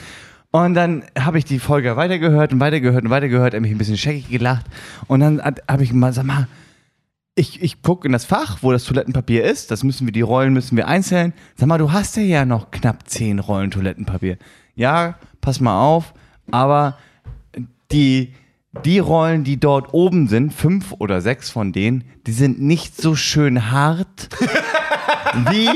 Und dann habe ich die Folge weitergehört und weitergehört und weitergehört, habe mich ein bisschen scheckig gelacht. Und dann habe ich mal, sag mal, ich, ich gucke in das Fach, wo das Toilettenpapier ist. Das müssen wir, die Rollen müssen wir einzählen. Sag mal, du hast ja ja noch knapp zehn Rollen Toilettenpapier. Ja, pass mal auf, aber die, die Rollen, die dort oben sind, fünf oder sechs von denen, die sind nicht so schön hart. wie,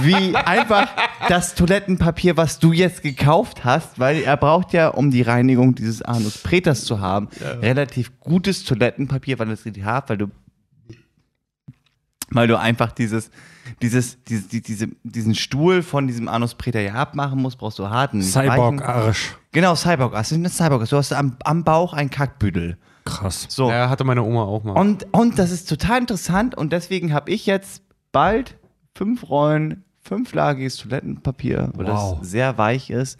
wie einfach das Toilettenpapier, was du jetzt gekauft hast, weil er braucht ja, um die Reinigung dieses Anus Preters zu haben, relativ gutes Toilettenpapier, weil es richtig hart, weil du weil du einfach dieses, dieses, dieses, die- diese, diesen Stuhl von diesem Anus Preter ja abmachen musst, brauchst du harten. Cyborg-Arsch. Genau, Cyborg. Das ist eine Cyborg. Du hast am, am Bauch ein Kackbüdel. Krass. So. Ja, hatte meine Oma auch mal. Und, und das ist total interessant und deswegen habe ich jetzt bald fünf Rollen, fünflagiges Toilettenpapier, weil Wow. das sehr weich ist.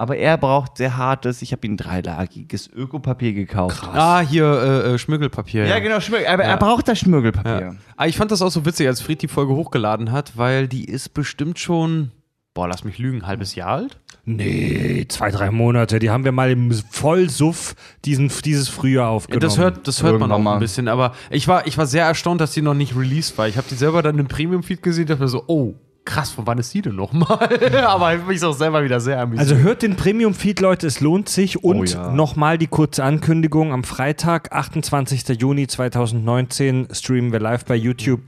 Aber er braucht sehr hartes. Ich habe ihm dreilagiges Ökopapier gekauft. ah, hier äh, äh, Schmückelpapier. Ja, genau, Schmirgel. Aber Ja. er braucht das Schmirgelpapier. Ja. Ah, ich fand das auch so witzig, als Fried die Folge hochgeladen hat, weil die ist bestimmt schon, boah, lass mich lügen, ein halbes Jahr alt? Nee, zwei, drei Monate. Die haben wir mal im Vollsuff diesen, dieses Frühjahr aufgenommen. Das hört, das hört man auch mal. ein bisschen, aber ich war, ich war sehr erstaunt, dass die noch nicht released war. Ich habe die selber dann im Premium-Feed gesehen, dachte mir so, oh, krass, von wann ist die denn nochmal? aber ich mich auch selber wieder sehr amüsiert. Also hört den Premium-Feed, Leute, es lohnt sich. Und Oh ja. nochmal die kurze Ankündigung. Am Freitag, 28. Juni 2019, streamen wir live bei YouTube,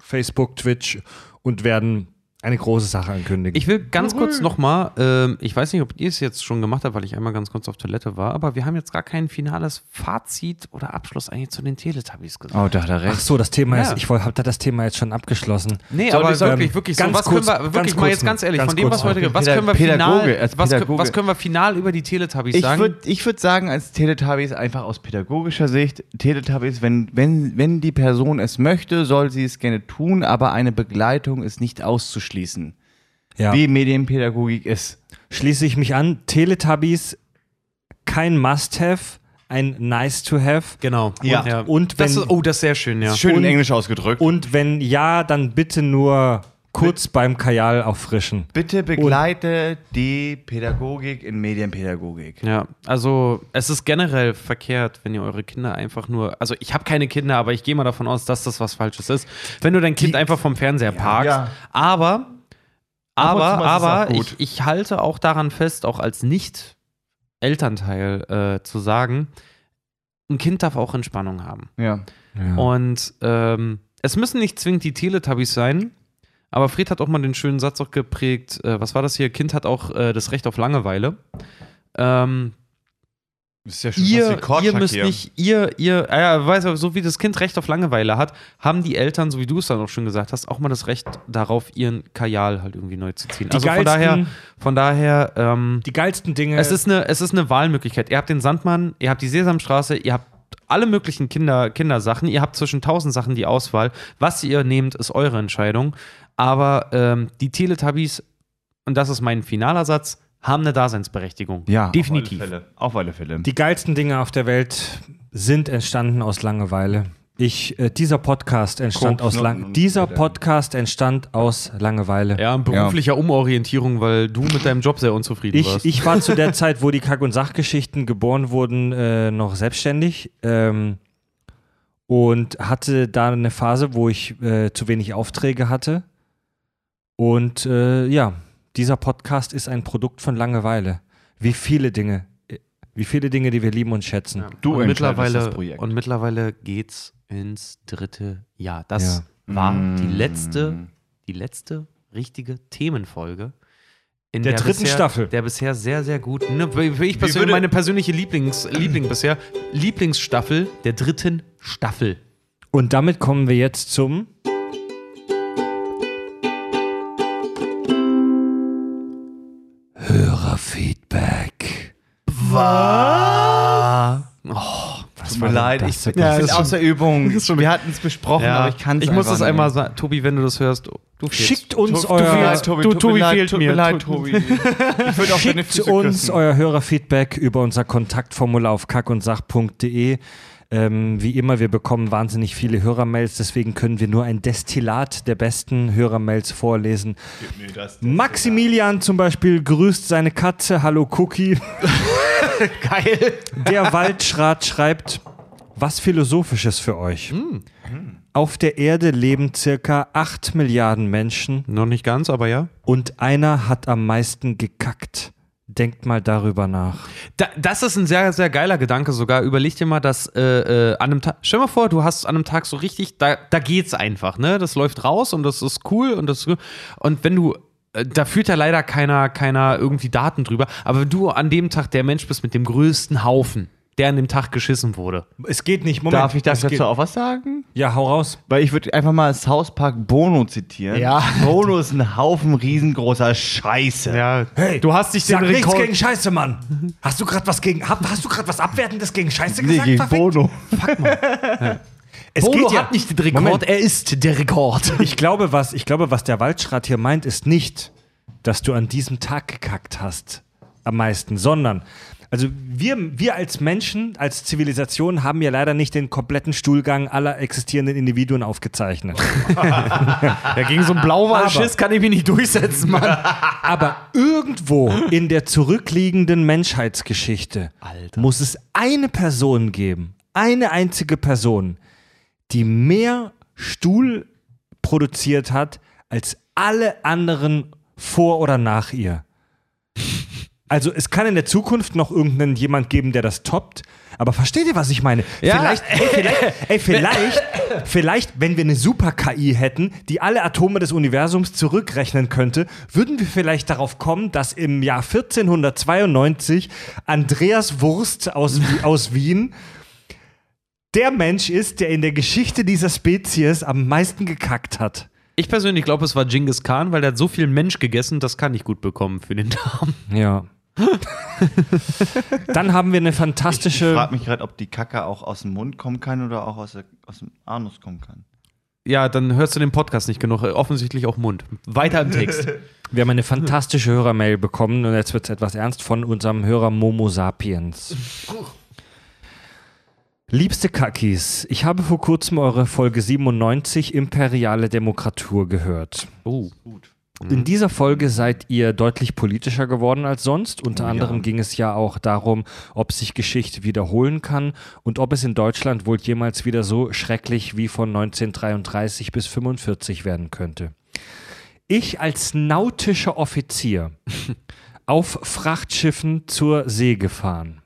Facebook, Twitch und werden eine große Sache ankündigen. Ich will ganz kurz nochmal, ähm, ich weiß nicht, ob ihr es jetzt schon gemacht habt, weil ich einmal ganz kurz auf Toilette war, aber wir haben jetzt gar kein finales Fazit oder Abschluss eigentlich zu den Teletubbies gesagt. Oh, da hat er Ach recht. so, das Thema Ja. ist, ich habe da das Thema jetzt schon abgeschlossen. Nee, Soll aber ich- wirklich, ähm, wirklich so. ganz Was kurz- können wir, wirklich ganz mal jetzt ganz ehrlich, ganz von dem, was heute, was können wir Pädagoge, final, als was, was können wir final über die Teletubbies Ich sagen? würde ich würd sagen, als Teletubbies einfach aus pädagogischer Sicht, Teletubbies, wenn, wenn, wenn die Person es möchte, soll sie es gerne tun, aber eine Begleitung ist nicht auszuschließen. Ja. Wie Medienpädagogik ist. Schließe ich mich an. Teletubbies, kein Must-Have, ein nice to have. Genau. Ja. Und das wenn- ist, oh, das ist sehr schön, ja. Schön in Und- Englisch ausgedrückt. Und wenn ja, dann bitte nur kurz beim Kajal auffrischen. Bitte begleite die Pädagogik in Medienpädagogik. Ja, also es ist generell verkehrt, wenn ihr eure Kinder einfach nur, also ich habe keine Kinder, aber ich gehe mal davon aus, dass das was Falsches ist. Wenn du dein Kind einfach vom Fernseher parkst, Ja. aber, und aber, aber ich, ich halte auch daran fest, auch als Nicht-Elternteil äh, zu sagen, ein Kind darf auch Entspannung haben. Ja. Und ähm, es müssen nicht zwingend die Teletubbies sein, aber Fred hat auch mal den schönen Satz auch geprägt, äh, was war das hier? Kind hat auch äh, das Recht auf Langeweile. Ähm, ist ja schon ihr, ihr müsst hier. nicht, ihr, ihr, äh, ja, weiß, so wie das Kind Recht auf Langeweile hat, haben die Eltern, so wie du es dann auch schon gesagt hast, auch mal das Recht darauf, ihren Kajal halt irgendwie neu zu ziehen. Die also von geilsten- daher, von daher, ähm, Die geilsten Dinge. es ist eine, es ist eine Wahlmöglichkeit. Ihr habt den Sandmann, ihr habt die Sesamstraße, ihr habt alle möglichen Kinder, Kindersachen, ihr habt zwischen tausend Sachen die Auswahl. Was ihr nehmt, ist eure Entscheidung. Aber ähm, die Teletubbies, und das ist mein finaler Satz, haben eine Daseinsberechtigung. Ja, definitiv. Auf alle Fälle. Auf alle Fälle. Die geilsten Dinge auf der Welt sind entstanden aus Langeweile. Ich, äh, dieser Podcast entstand aus ne? Lang Und- dieser Podcast entstand aus Langeweile. Ja, und beruflicher Umorientierung, weil du mit deinem Job sehr unzufrieden Ich, warst. ich war zu der Zeit, wo die Kack- und Sachgeschichten geboren wurden, äh, noch selbstständig ähm, und hatte da eine Phase, wo ich äh, zu wenig Aufträge hatte. Und äh, ja, dieser Podcast ist ein Produkt von Langeweile. Wie viele Dinge. Wie viele Dinge, die wir lieben und schätzen. Ja. Du und entscheidest mittlerweile, das Projekt. Und mittlerweile geht's ins dritte Jahr. Das Ja. war Mm. die letzte, die letzte richtige Themenfolge. In Der dritten bisher, Staffel. Der bisher sehr, sehr gut. Ne, ich persönlich, würde- meine persönliche Lieblings, Liebling bisher. Lieblingsstaffel der dritten Staffel. Und damit kommen wir jetzt zum Hörerfeedback. Tut mir leid, das ich, ich Ja, bin das aus der Übung. Wir hatten es besprochen, aber ich kann es ich muss es einmal sagen. Tobi, wenn du das hörst, du fehlst. Schickt uns mir euer, leid, Tobi, du- Tobi mir leid, fehlt tut mir. leid, Tobi. Ich würde auch Schickt Füße uns küssen. euer Hörerfeedback über unser Kontaktformular auf kackundsach.de. Ähm, wie immer, wir bekommen wahnsinnig viele Hörermails, deswegen können wir nur ein Destillat der besten Hörermails vorlesen. Maximilian zum Beispiel grüßt seine Katze, hallo Cookie. Geil. Der Waldschrat schreibt, was Philosophisches für euch. Hm. Auf der Erde leben circa 8 Milliarden Menschen Noch nicht ganz, aber ja. und einer hat am meisten gekackt. Denkt mal darüber nach. Da, das ist ein sehr, sehr geiler Gedanke sogar. Überleg dir mal, dass äh, äh, an einem Tag, stell mal vor, du hast an einem Tag so richtig, da, da geht's einfach, ne? Das läuft raus und das ist cool und das und wenn du da führt ja leider keiner, keiner irgendwie Daten drüber. Aber wenn du an dem Tag der Mensch bist mit dem größten Haufen, der an dem Tag geschissen wurde. Es geht nicht, Moment. Darf ich es dazu geht- auch was sagen? Ja, hau raus. Weil ich würde einfach mal South Park Bono zitieren. Ja. Bono ist ein Haufen riesengroßer Scheiße. Ja, Hey, du hast dich den Sag nichts Rekord. gegen Scheiße, Mann. Hast du gerade was gegen hast du gerade was abwertendes gegen Scheiße Nee, gesagt? gegen Verfickt? Bono. Es Bono geht ja. hat nicht den Rekord, Moment. er ist der Rekord. Ich glaube, was ich glaube, was der Waldschrat hier meint, ist nicht, dass du an diesem Tag gekackt hast am meisten, sondern also wir, wir als Menschen, als Zivilisation haben ja leider nicht den kompletten Stuhlgang aller existierenden Individuen aufgezeichnet. Ja, gegen so einen Blauwalschiss kann ich mich nicht durchsetzen, Mann. Aber irgendwo in der zurückliegenden Menschheitsgeschichte Alter. muss es eine Person geben, eine einzige Person, die mehr Stuhl produziert hat als alle anderen vor oder nach ihr. Also es kann in der Zukunft noch irgendeinen jemand geben, der das toppt. Aber versteht ihr, was ich meine? Ja. Vielleicht, ey, vielleicht, ey, vielleicht, vielleicht, wenn wir eine Super-KI hätten, die alle Atome des Universums zurückrechnen könnte, würden wir vielleicht darauf kommen, dass im Jahr 1492 Andreas Wurst aus, aus Wien der Mensch ist, der in der Geschichte dieser Spezies am meisten gekackt hat. Ich persönlich glaube, es war Genghis Khan, weil der hat so viel Mensch gegessen, das kann ich gut bekommen für den Namen. Ja. Dann haben wir eine Ich fantastische. frage mich gerade, ob die Kacke auch aus dem Mund kommen kann oder auch aus, der, aus dem Anus kommen kann. Ja, dann hörst du den Podcast nicht genug. Offensichtlich auch Mund. Weiter im Text. Wir haben eine fantastische Hörermail bekommen und jetzt wird es etwas ernst von unserem Hörer Momo Sapiens. Liebste Kakis, ich habe vor kurzem eure Folge 97 Imperiale Demokratur gehört. Oh, gut. In dieser Folge seid ihr deutlich politischer geworden als sonst. Unter anderem ging es ja auch darum, ob sich Geschichte wiederholen kann und ob es in Deutschland wohl jemals wieder so schrecklich wie von 1933 bis 45 werden könnte. Ich als nautischer Offizier auf Frachtschiffen zur See gefahren.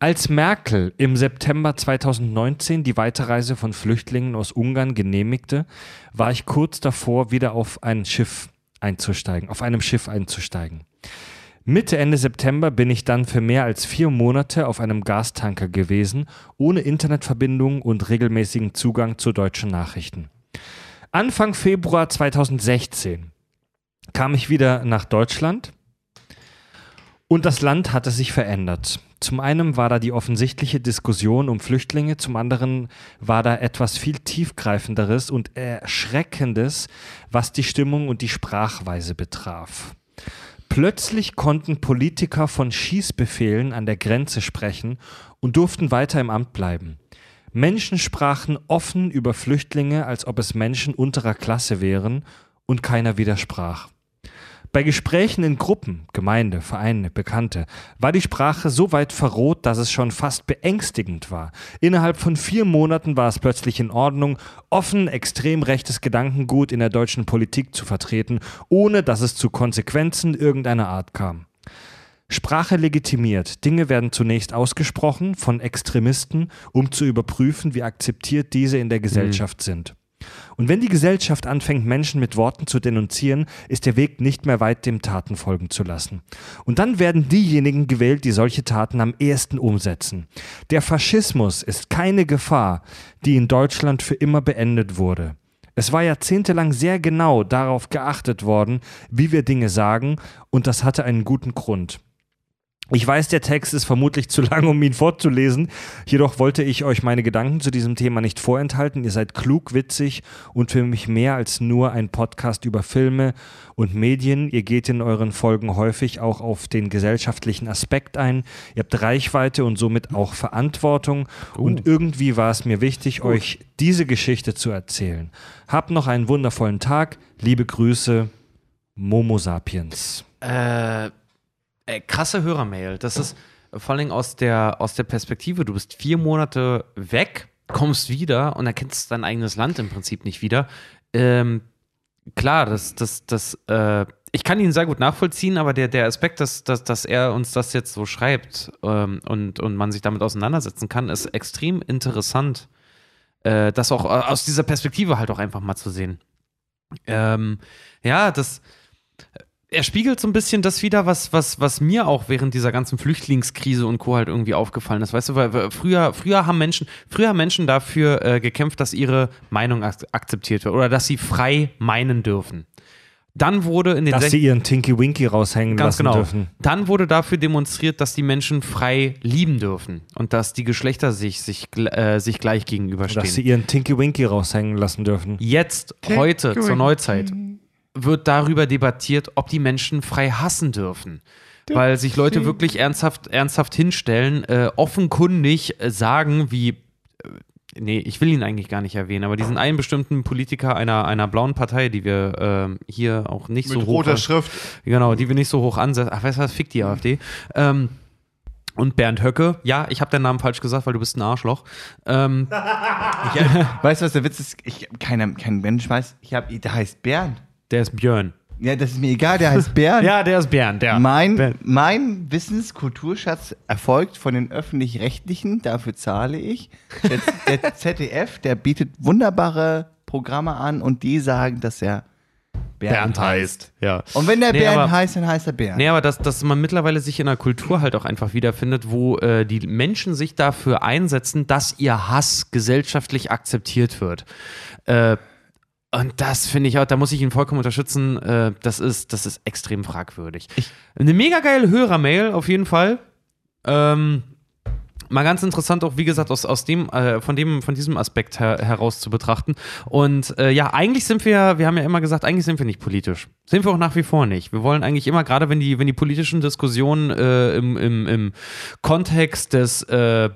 Als Merkel im September 2019 die Weiterreise von Flüchtlingen aus Ungarn genehmigte, war ich kurz davor, wieder auf ein Schiff einzusteigen, auf einem Schiff einzusteigen. Mitte, Ende September bin ich dann für mehr als vier Monate auf einem Gastanker gewesen, ohne Internetverbindung und regelmäßigen Zugang zu deutschen Nachrichten. Anfang Februar 2016 kam ich wieder nach Deutschland und das Land hatte sich verändert. Zum einen war da die offensichtliche Diskussion um Flüchtlinge, zum anderen war da etwas viel tiefgreifenderes und erschreckendes, was die Stimmung und die Sprachweise betraf. Plötzlich konnten Politiker von Schießbefehlen an der Grenze sprechen und durften weiter im Amt bleiben. Menschen sprachen offen über Flüchtlinge, als ob es Menschen unterer Klasse wären, und keiner widersprach. Bei Gesprächen in Gruppen, Gemeinde, Vereine, Bekannte, war die Sprache so weit verroht, dass es schon fast beängstigend war. Innerhalb von vier Monaten war es plötzlich in Ordnung, offen extrem rechtes Gedankengut in der deutschen Politik zu vertreten, ohne dass es zu Konsequenzen irgendeiner Art kam. Sprache legitimiert. Dinge werden zunächst ausgesprochen von Extremisten, um zu überprüfen, wie akzeptiert diese in der Gesellschaft sind. Und wenn die Gesellschaft anfängt, Menschen mit Worten zu denunzieren, ist der Weg nicht mehr weit, dem Taten folgen zu lassen. Und dann werden diejenigen gewählt, die solche Taten am ehesten umsetzen. Der Faschismus ist keine Gefahr, die in Deutschland für immer beendet wurde. Es war jahrzehntelang sehr genau darauf geachtet worden, wie wir Dinge sagen, und das hatte einen guten Grund. Ich weiß, der Text ist vermutlich zu lang, um ihn vorzulesen. Jedoch wollte ich euch meine Gedanken zu diesem Thema nicht vorenthalten. Ihr seid klug, witzig und für mich mehr als nur ein Podcast über Filme und Medien. Ihr geht in euren Folgen häufig auch auf den gesellschaftlichen Aspekt ein. Ihr habt Reichweite und somit auch Verantwortung. Und irgendwie war es mir wichtig, euch diese Geschichte zu erzählen. Habt noch einen wundervollen Tag. Liebe Grüße, Momo Sapiens. Äh, äh, krasse Hörermail. Das ist vor allem aus der, aus der Perspektive, du bist vier Monate weg, kommst wieder und erkennst dein eigenes Land im Prinzip nicht wieder. Ähm, klar, das, das, das, äh, ich kann ihn sehr gut nachvollziehen, aber der, der Aspekt, dass, dass, dass er uns das jetzt so schreibt ähm, und, und man sich damit auseinandersetzen kann, ist extrem interessant. Äh, das auch aus dieser Perspektive halt auch einfach mal zu sehen. Ähm, ja, das er spiegelt so ein bisschen das wieder, was, was, was mir auch während dieser ganzen Flüchtlingskrise und Co. halt irgendwie aufgefallen ist. Weißt du, weil früher, früher haben Menschen, früher haben Menschen dafür äh, gekämpft, dass ihre Meinung ak akzeptiert wird oder dass sie frei meinen dürfen. Dann wurde in den Dass sech- sie ihren Tinky Winky raushängen Ganz lassen genau. dürfen. Dann wurde dafür demonstriert, dass die Menschen frei lieben dürfen und dass die Geschlechter sich, sich, äh, sich gleich gegenüberstehen. Dass sie ihren Tinky Winky raushängen lassen dürfen. Jetzt, heute, zur Neuzeit, wird darüber debattiert, ob die Menschen frei hassen dürfen. Weil sich Leute wirklich ernsthaft, ernsthaft hinstellen, äh, offenkundig äh, sagen, wie. Äh, nee, ich will ihn eigentlich gar nicht erwähnen, aber diesen einen bestimmten Politiker einer, einer blauen Partei, die wir ähm, hier auch nicht Mit so hoch. roter Schrift. Genau, die wir nicht so hoch ansetzen. Ach, weißt du was, fick die AfD. Ähm, und Bernd Höcke, ja, ich habe deinen Namen falsch gesagt, weil du bist ein Arschloch. Ähm, Weißt du, was der Witz ist? Ich, keiner, kein Mensch weiß. Ich hab, der heißt Bernd. Der ist Björn. Ja, das ist mir egal, der heißt Bernd. Ja, der ist Bernd, ja. Mein, Bernd. mein Wissenskulturschatz erfolgt von den Öffentlich-Rechtlichen, dafür zahle ich. Der, der ZDF, der bietet wunderbare Programme an und die sagen, dass er Bernd, heißt. Ja. Und wenn der Nee, Bernd aber- heißt, dann heißt er Bernd. Nee, aber dass, dass man mittlerweile sich in einer Kultur halt auch einfach wiederfindet, wo äh, die Menschen sich dafür einsetzen, dass ihr Hass gesellschaftlich akzeptiert wird. Äh, und das finde ich auch, da muss ich ihn vollkommen unterstützen. Äh, das, ist, das ist extrem fragwürdig. Eine mega geile Hörermail auf jeden Fall. Ähm, mal ganz interessant auch, wie gesagt, aus, aus dem, äh, von dem, von diesem Aspekt her, heraus zu betrachten. Und äh, ja, eigentlich sind wir, wir haben ja immer gesagt, eigentlich sind wir nicht politisch. Sind wir auch nach wie vor nicht. Wir wollen eigentlich immer, gerade wenn die, wenn die politischen Diskussionen äh, im, im, im Kontext des äh,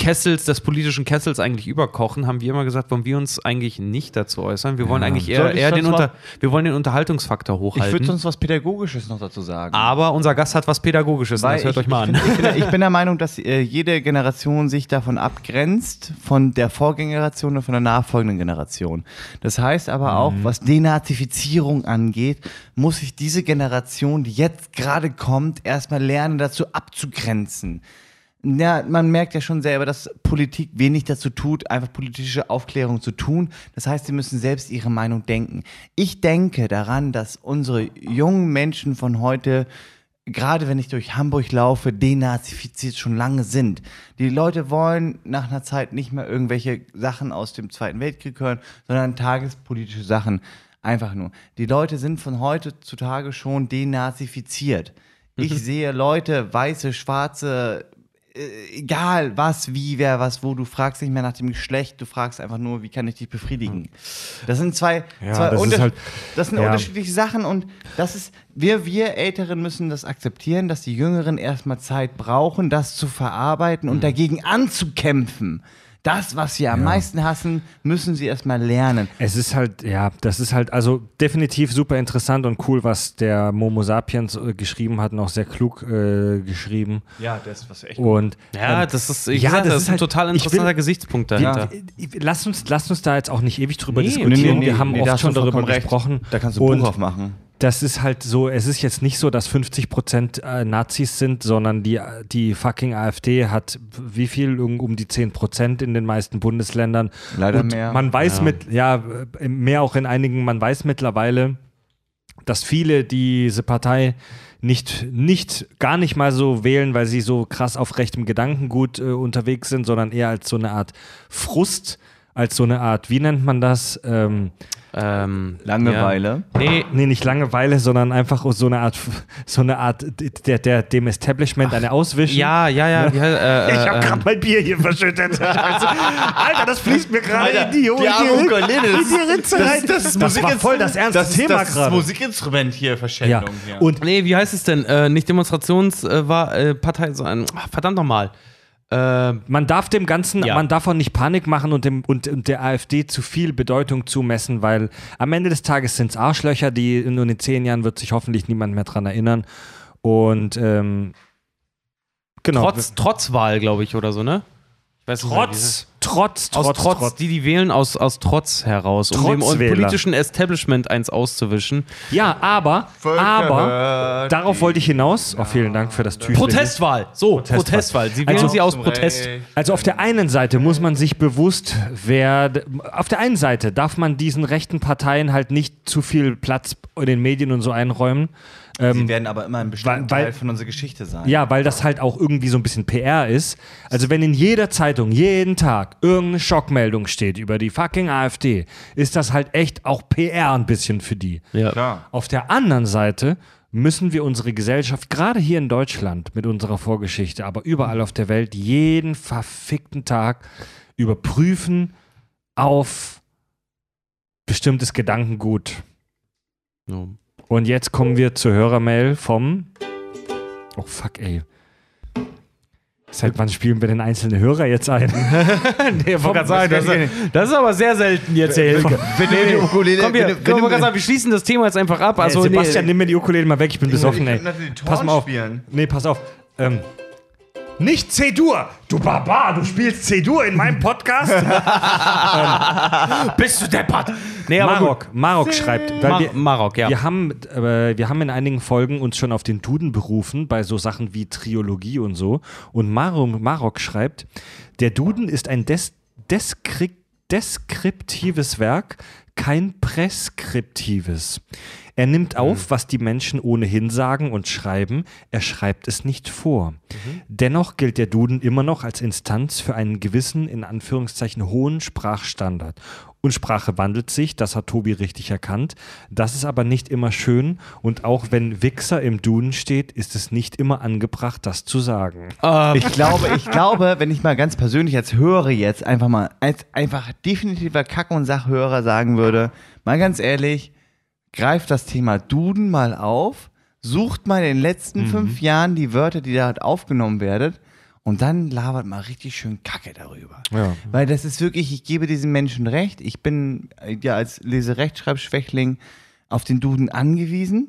Kessels, des politischen Kessels eigentlich überkochen, haben wir immer gesagt, wollen wir uns eigentlich nicht dazu äußern. Wir wollen eigentlich Soll eher, eher den, Unter, wir wollen den Unterhaltungsfaktor Ich würde hochhalten. sonst was Pädagogisches noch dazu sagen. aber unser Gast hat was Pädagogisches. das hört ich, euch mal ich an. Bin, ich, bin, ich bin der Meinung, dass äh, jede Generation sich davon abgrenzt, von der Vorgängergeneration und von der nachfolgenden Generation. Das heißt aber auch, Mhm. was Denazifizierung angeht, muss sich diese Generation, die jetzt gerade kommt, erstmal lernen, dazu abzugrenzen. Ja, man merkt ja schon selber, dass Politik wenig dazu tut, einfach politische Aufklärung zu tun. Das heißt, sie müssen selbst ihre Meinung denken. Ich denke daran, dass unsere jungen Menschen von heute, gerade wenn ich durch Hamburg laufe, denazifiziert schon lange sind. Die Leute wollen nach einer Zeit nicht mehr irgendwelche Sachen aus dem Zweiten Weltkrieg hören, sondern tagespolitische Sachen. Einfach nur. Die Leute sind von heutzutage schon denazifiziert. Ich sehe Leute, weiße, schwarze, äh, egal was, wie, wer, was, wo, du fragst nicht mehr nach dem Geschlecht, du fragst einfach nur, wie kann ich dich befriedigen. Das sind zwei, Ja, zwei das halt- das sind ja. unterschiedliche Sachen und das ist, wir, wir Älteren müssen das akzeptieren, dass die Jüngeren erstmal Zeit brauchen, das zu verarbeiten Mhm. und dagegen anzukämpfen. Das, was sie am meisten hassen, müssen sie erstmal lernen. Es ist halt, ja, das ist halt, also definitiv super interessant und cool, was der Momo Sapiens äh, geschrieben hat, und auch sehr klug äh, geschrieben. Ja, das was echt. Und Ja, ähm, das ist, ich ja, sag, das das ist ist ein halt- total ich will- interessanter Gesichtspunkt dahinter. Ja, lass uns, lass uns da jetzt auch nicht ewig drüber Nee, diskutieren. nee, nee, Wir haben oft schon darüber recht. gesprochen. Da kannst du ein Buch aufmachen. Das ist halt so, es ist jetzt nicht so, dass 50 Prozent äh, Nazis sind, sondern die, die fucking AfD hat wie viel? Um, um die 10 Prozent in den meisten Bundesländern. Leider Und mehr. Man weiß Ja. mit, ja, äh, mehr auch in einigen, man weiß mittlerweile, dass viele diese Partei nicht, nicht, gar nicht mal so wählen, weil sie so krass auf rechtem Gedankengut äh, unterwegs sind, sondern eher als so eine Art Frust, als so eine Art, wie nennt man das? Ähm, Ähm, Langeweile. Ja. Nee, Nee, nicht Langeweile, sondern einfach so eine Art, so eine Art der, der, dem Establishment eine auswischen. ja, ja, ja. Wie, äh, Ich äh, habe äh, gerade mein Bier hier verschüttet. Alter, das fließt mir gerade in die, in die, die arme in Ukulele, das- die Ritze das- rein. das ist war voll das ernste das ist Thema das gerade. Musikinstrument hier, Ja. Verschwendung. hier. Und Nee, wie heißt es denn? Äh, nicht Demonstrationspartei, äh, war, äh, Partei, sondern, ach, verdammt nochmal. Äh, man darf dem Ganzen, Ja. man darf auch nicht Panik machen und, dem, und, und der AfD zu viel Bedeutung zumessen, weil am Ende des Tages sind es Arschlöcher, die nur in zehn Jahren wird sich hoffentlich niemand mehr dran erinnern. Und ähm, genau. trotz, Trotzwahl, glaube ich, oder so, ne? Ich weiß wie trotz, trotz, Aus trotz, Trotz, trotz. die die wählen aus, aus Trotz heraus, um dem politischen Establishment eins auszuwischen. Ja, aber, aber, darauf wollte ich hinaus. Oh, vielen Dank für das Tüchlein. Protestwahl, so, Protestwahl. Sie wählen Also- sie aus Protest. Also auf der einen Seite muss man sich bewusst werden, auf der einen Seite darf man diesen rechten Parteien halt nicht zu viel Platz in den Medien und so einräumen. Sie werden aber immer ein bestimmter Teil von unserer Geschichte sein. Ja, weil das halt auch irgendwie so ein bisschen PR ist. Also wenn in jeder Zeitung jeden Tag irgendeine Schockmeldung steht über die fucking AfD, ist das halt echt auch PR ein bisschen für die. Ja. Klar. Auf der anderen Seite müssen wir unsere Gesellschaft, gerade hier in Deutschland mit unserer Vorgeschichte, aber überall auf der Welt, jeden verfickten Tag überprüfen auf bestimmtes Gedankengut. So. Und jetzt kommen wir zur Hörermail vom. Oh fuck, ey. Seit wann spielen wir denn einzelne Hörer jetzt ein? Nee, ich wollte gerade sagen, das, ist- das ist aber sehr selten jetzt, Helge. Wenn du die Ukulele, Komm, wir, wenn komm, wenn sagen, wir schließen das Thema jetzt einfach ab. Also, äh, Sebastian, nee, nimm mir die Ukulele mal weg, ich bin besoffen, ey. Pass mal auf. spielen. Nee, pass auf. Ähm, nicht C-Dur! Du Barbar, du spielst C-Dur in meinem Podcast? bist du deppert. Nee. Marok, Marok schreibt. Mar wir, Marok, ja. wir, haben, äh, wir haben in einigen Folgen uns schon auf den Duden berufen, bei so Sachen wie Triologie und so. Und Marok, Marok schreibt, der Duden ist ein des deskri deskriptives Werk, kein preskriptives. Er nimmt auf, was die Menschen ohnehin sagen und schreiben, er schreibt es nicht vor. Dennoch gilt der Duden immer noch als Instanz für einen gewissen, in Anführungszeichen, hohen Sprachstandard. Und Sprache wandelt sich, das hat Tobi richtig erkannt. Das ist aber nicht immer schön und auch wenn Wichser im Duden steht, ist es nicht immer angebracht, das zu sagen. Ich glaube, ich glaube, wenn ich mal ganz persönlich als Hörer jetzt einfach mal als einfach definitiver Kack- und Sachhörer sagen würde, mal ganz ehrlich, greift das Thema Duden mal auf, sucht mal in den letzten fünf Jahren die Wörter, die da aufgenommen werden Und dann labert mal richtig schön Kacke darüber. Ja. Weil das ist wirklich, ich gebe diesen Menschen recht. Ich bin äh, ja als Leserechtschreibschwächling auf den Duden angewiesen.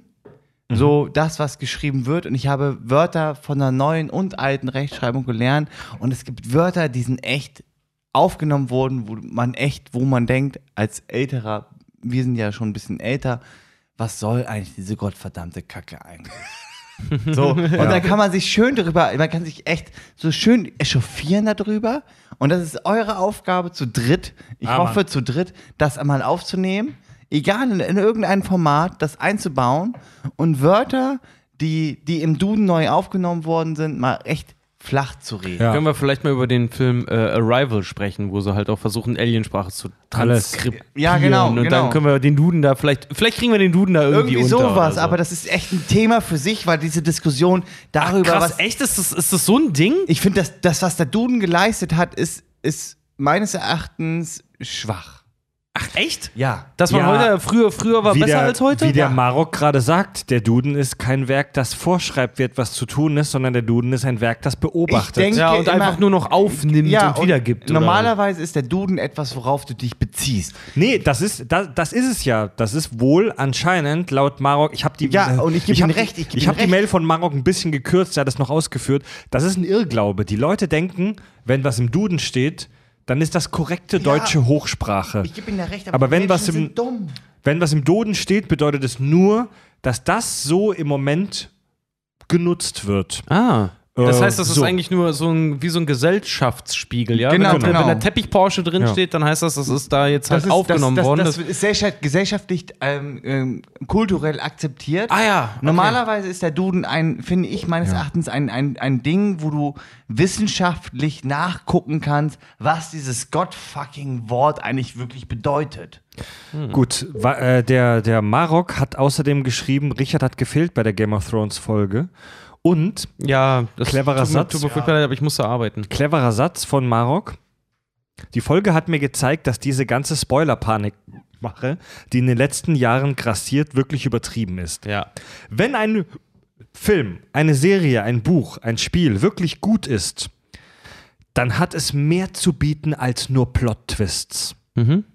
So das, was geschrieben wird. Und ich habe Wörter von der neuen und alten Rechtschreibung gelernt. Und es gibt Wörter, die sind echt aufgenommen worden, wo man echt, wo man denkt, als älterer, wir sind ja schon ein bisschen älter, was soll eigentlich diese gottverdammte Kacke eigentlich? So, und dann kann man sich schön darüber, man kann sich echt so schön echauffieren darüber. Und das ist eure Aufgabe zu dritt, ich Ah, hoffe Mann. zu dritt, das einmal aufzunehmen, egal in, in irgendeinem Format, das einzubauen und Wörter, die, die im Duden neu aufgenommen worden sind, mal echt flach zu reden. Ja. Können wir vielleicht mal über den Film äh, Arrival sprechen, wo sie halt auch versuchen, Aliensprache zu transkribieren. Ja, genau, Und genau. dann können wir den Duden da vielleicht, vielleicht kriegen wir den Duden da irgendwie, Irgendwie unter sowas, oder so. aber das ist echt ein Thema für sich, weil diese Diskussion darüber, Krass, was echt? Ist das, ist das so ein Ding? Ich finde, das, das, was der Duden geleistet hat, ist, ist meines Erachtens schwach. Ach, echt? Ja. Dass man Ja. heute, früher, früher war wie besser der, als heute? Wie der Ja. Marok gerade sagt, der Duden ist kein Werk, das vorschreibt wird, was zu tun ist, sondern der Duden ist ein Werk, das beobachtet. Ich denke Ja, und immer- einfach nur noch aufnimmt Ja, und wiedergibt. oder? Normalerweise ist der Duden etwas, worauf du dich beziehst. Nee, das ist, das, das ist es ja. Das ist wohl anscheinend laut Marok. Ich habe die, Ja, und ich gebe ihm die- recht, ich gebe Ich habe die. Mail von Marok ein bisschen gekürzt, er hat es noch ausgeführt. Das ist ein Irrglaube. Die Leute denken, wenn was im Duden steht, dann ist das korrekte deutsche Hochsprache. Ich gebe ihm da recht, Aber die wenn was im- sind dumm. Wenn was im Duden steht, bedeutet es nur, dass das so im Moment genutzt wird. Ah. Das Äh, heißt, das so. ist eigentlich nur so ein, wie so ein Gesellschaftsspiegel, ja? Genau, wenn, da- genau. wenn der Teppich Porsche drin Ja. steht, dann heißt das, das ist da jetzt halt ist- aufgenommen das, worden. Das, Das, das ist gesellschaft- gesellschaftlich ähm, ähm, kulturell akzeptiert. ah ja. okay. Normalerweise ist der Duden ein, finde ich meines Erachtens, ein, ein, ein Ding, wo du wissenschaftlich nachgucken kannst, was dieses Gott-fucking Wort eigentlich wirklich bedeutet. Gut, wa- äh, der, der Marok hat außerdem geschrieben, Richard hat gefehlt bei der Game of Thrones Folge. Und Ja, das Cleverer mir, Satz. Mir furchtbar leid, aber ich musste arbeiten. cleverer Satz von Marok. Die Folge hat mir gezeigt, dass diese ganze Spoiler-Panik mache, die in den letzten Jahren grassiert, wirklich übertrieben ist. Ja. Wenn ein Film, eine Serie, ein Buch, ein Spiel wirklich gut ist, dann hat es mehr zu bieten als nur Plot-Twists. Mhm.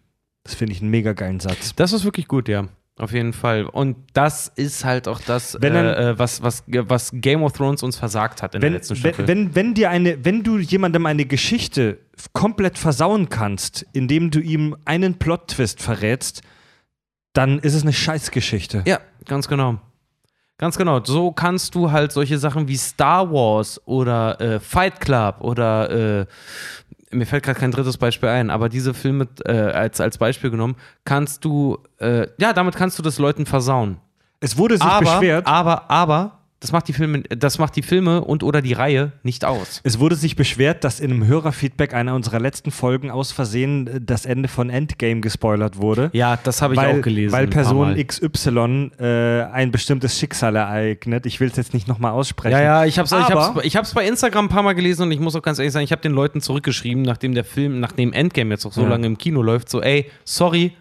Das finde ich einen mega geilen Satz. Das ist wirklich gut, ja. Auf jeden Fall. Und das ist halt auch das, Wenn ein- äh, äh, was, was, was Game of Thrones uns versagt hat in Wenn, der letzten wenn, Staffel. wenn, wenn dir eine, wenn du jemandem eine Geschichte komplett versauen kannst, indem du ihm einen Plot-Twist verrätst, dann ist es eine Scheißgeschichte. Ja, ganz genau. Ganz genau. So kannst du halt solche Sachen wie Star Wars oder äh, Fight Club oder äh, mir fällt gerade kein drittes Beispiel ein, aber diese Filme äh, als, als Beispiel genommen, kannst du, äh, ja, damit kannst du das Leuten versauen. Es wurde sich aber, beschwert. aber, aber, das macht die Filme, das macht die Filme und oder die Reihe nicht aus. Es wurde sich beschwert, dass in einem Hörerfeedback einer unserer letzten Folgen aus Versehen äh, das Ende von Endgame gespoilert wurde. Ja, das habe ich weil, auch gelesen. Weil Person. XY äh, ein bestimmtes Schicksal ereignet. Ich will es jetzt nicht nochmal aussprechen. Ja, ja, ich ich, Aber- hab's, ich hab's bei Instagram ein paar Mal gelesen und ich muss auch ganz ehrlich sagen, ich habe den Leuten zurückgeschrieben, nachdem der Film, nachdem Endgame jetzt auch so Ja. lange im Kino läuft, so, ey, sorry,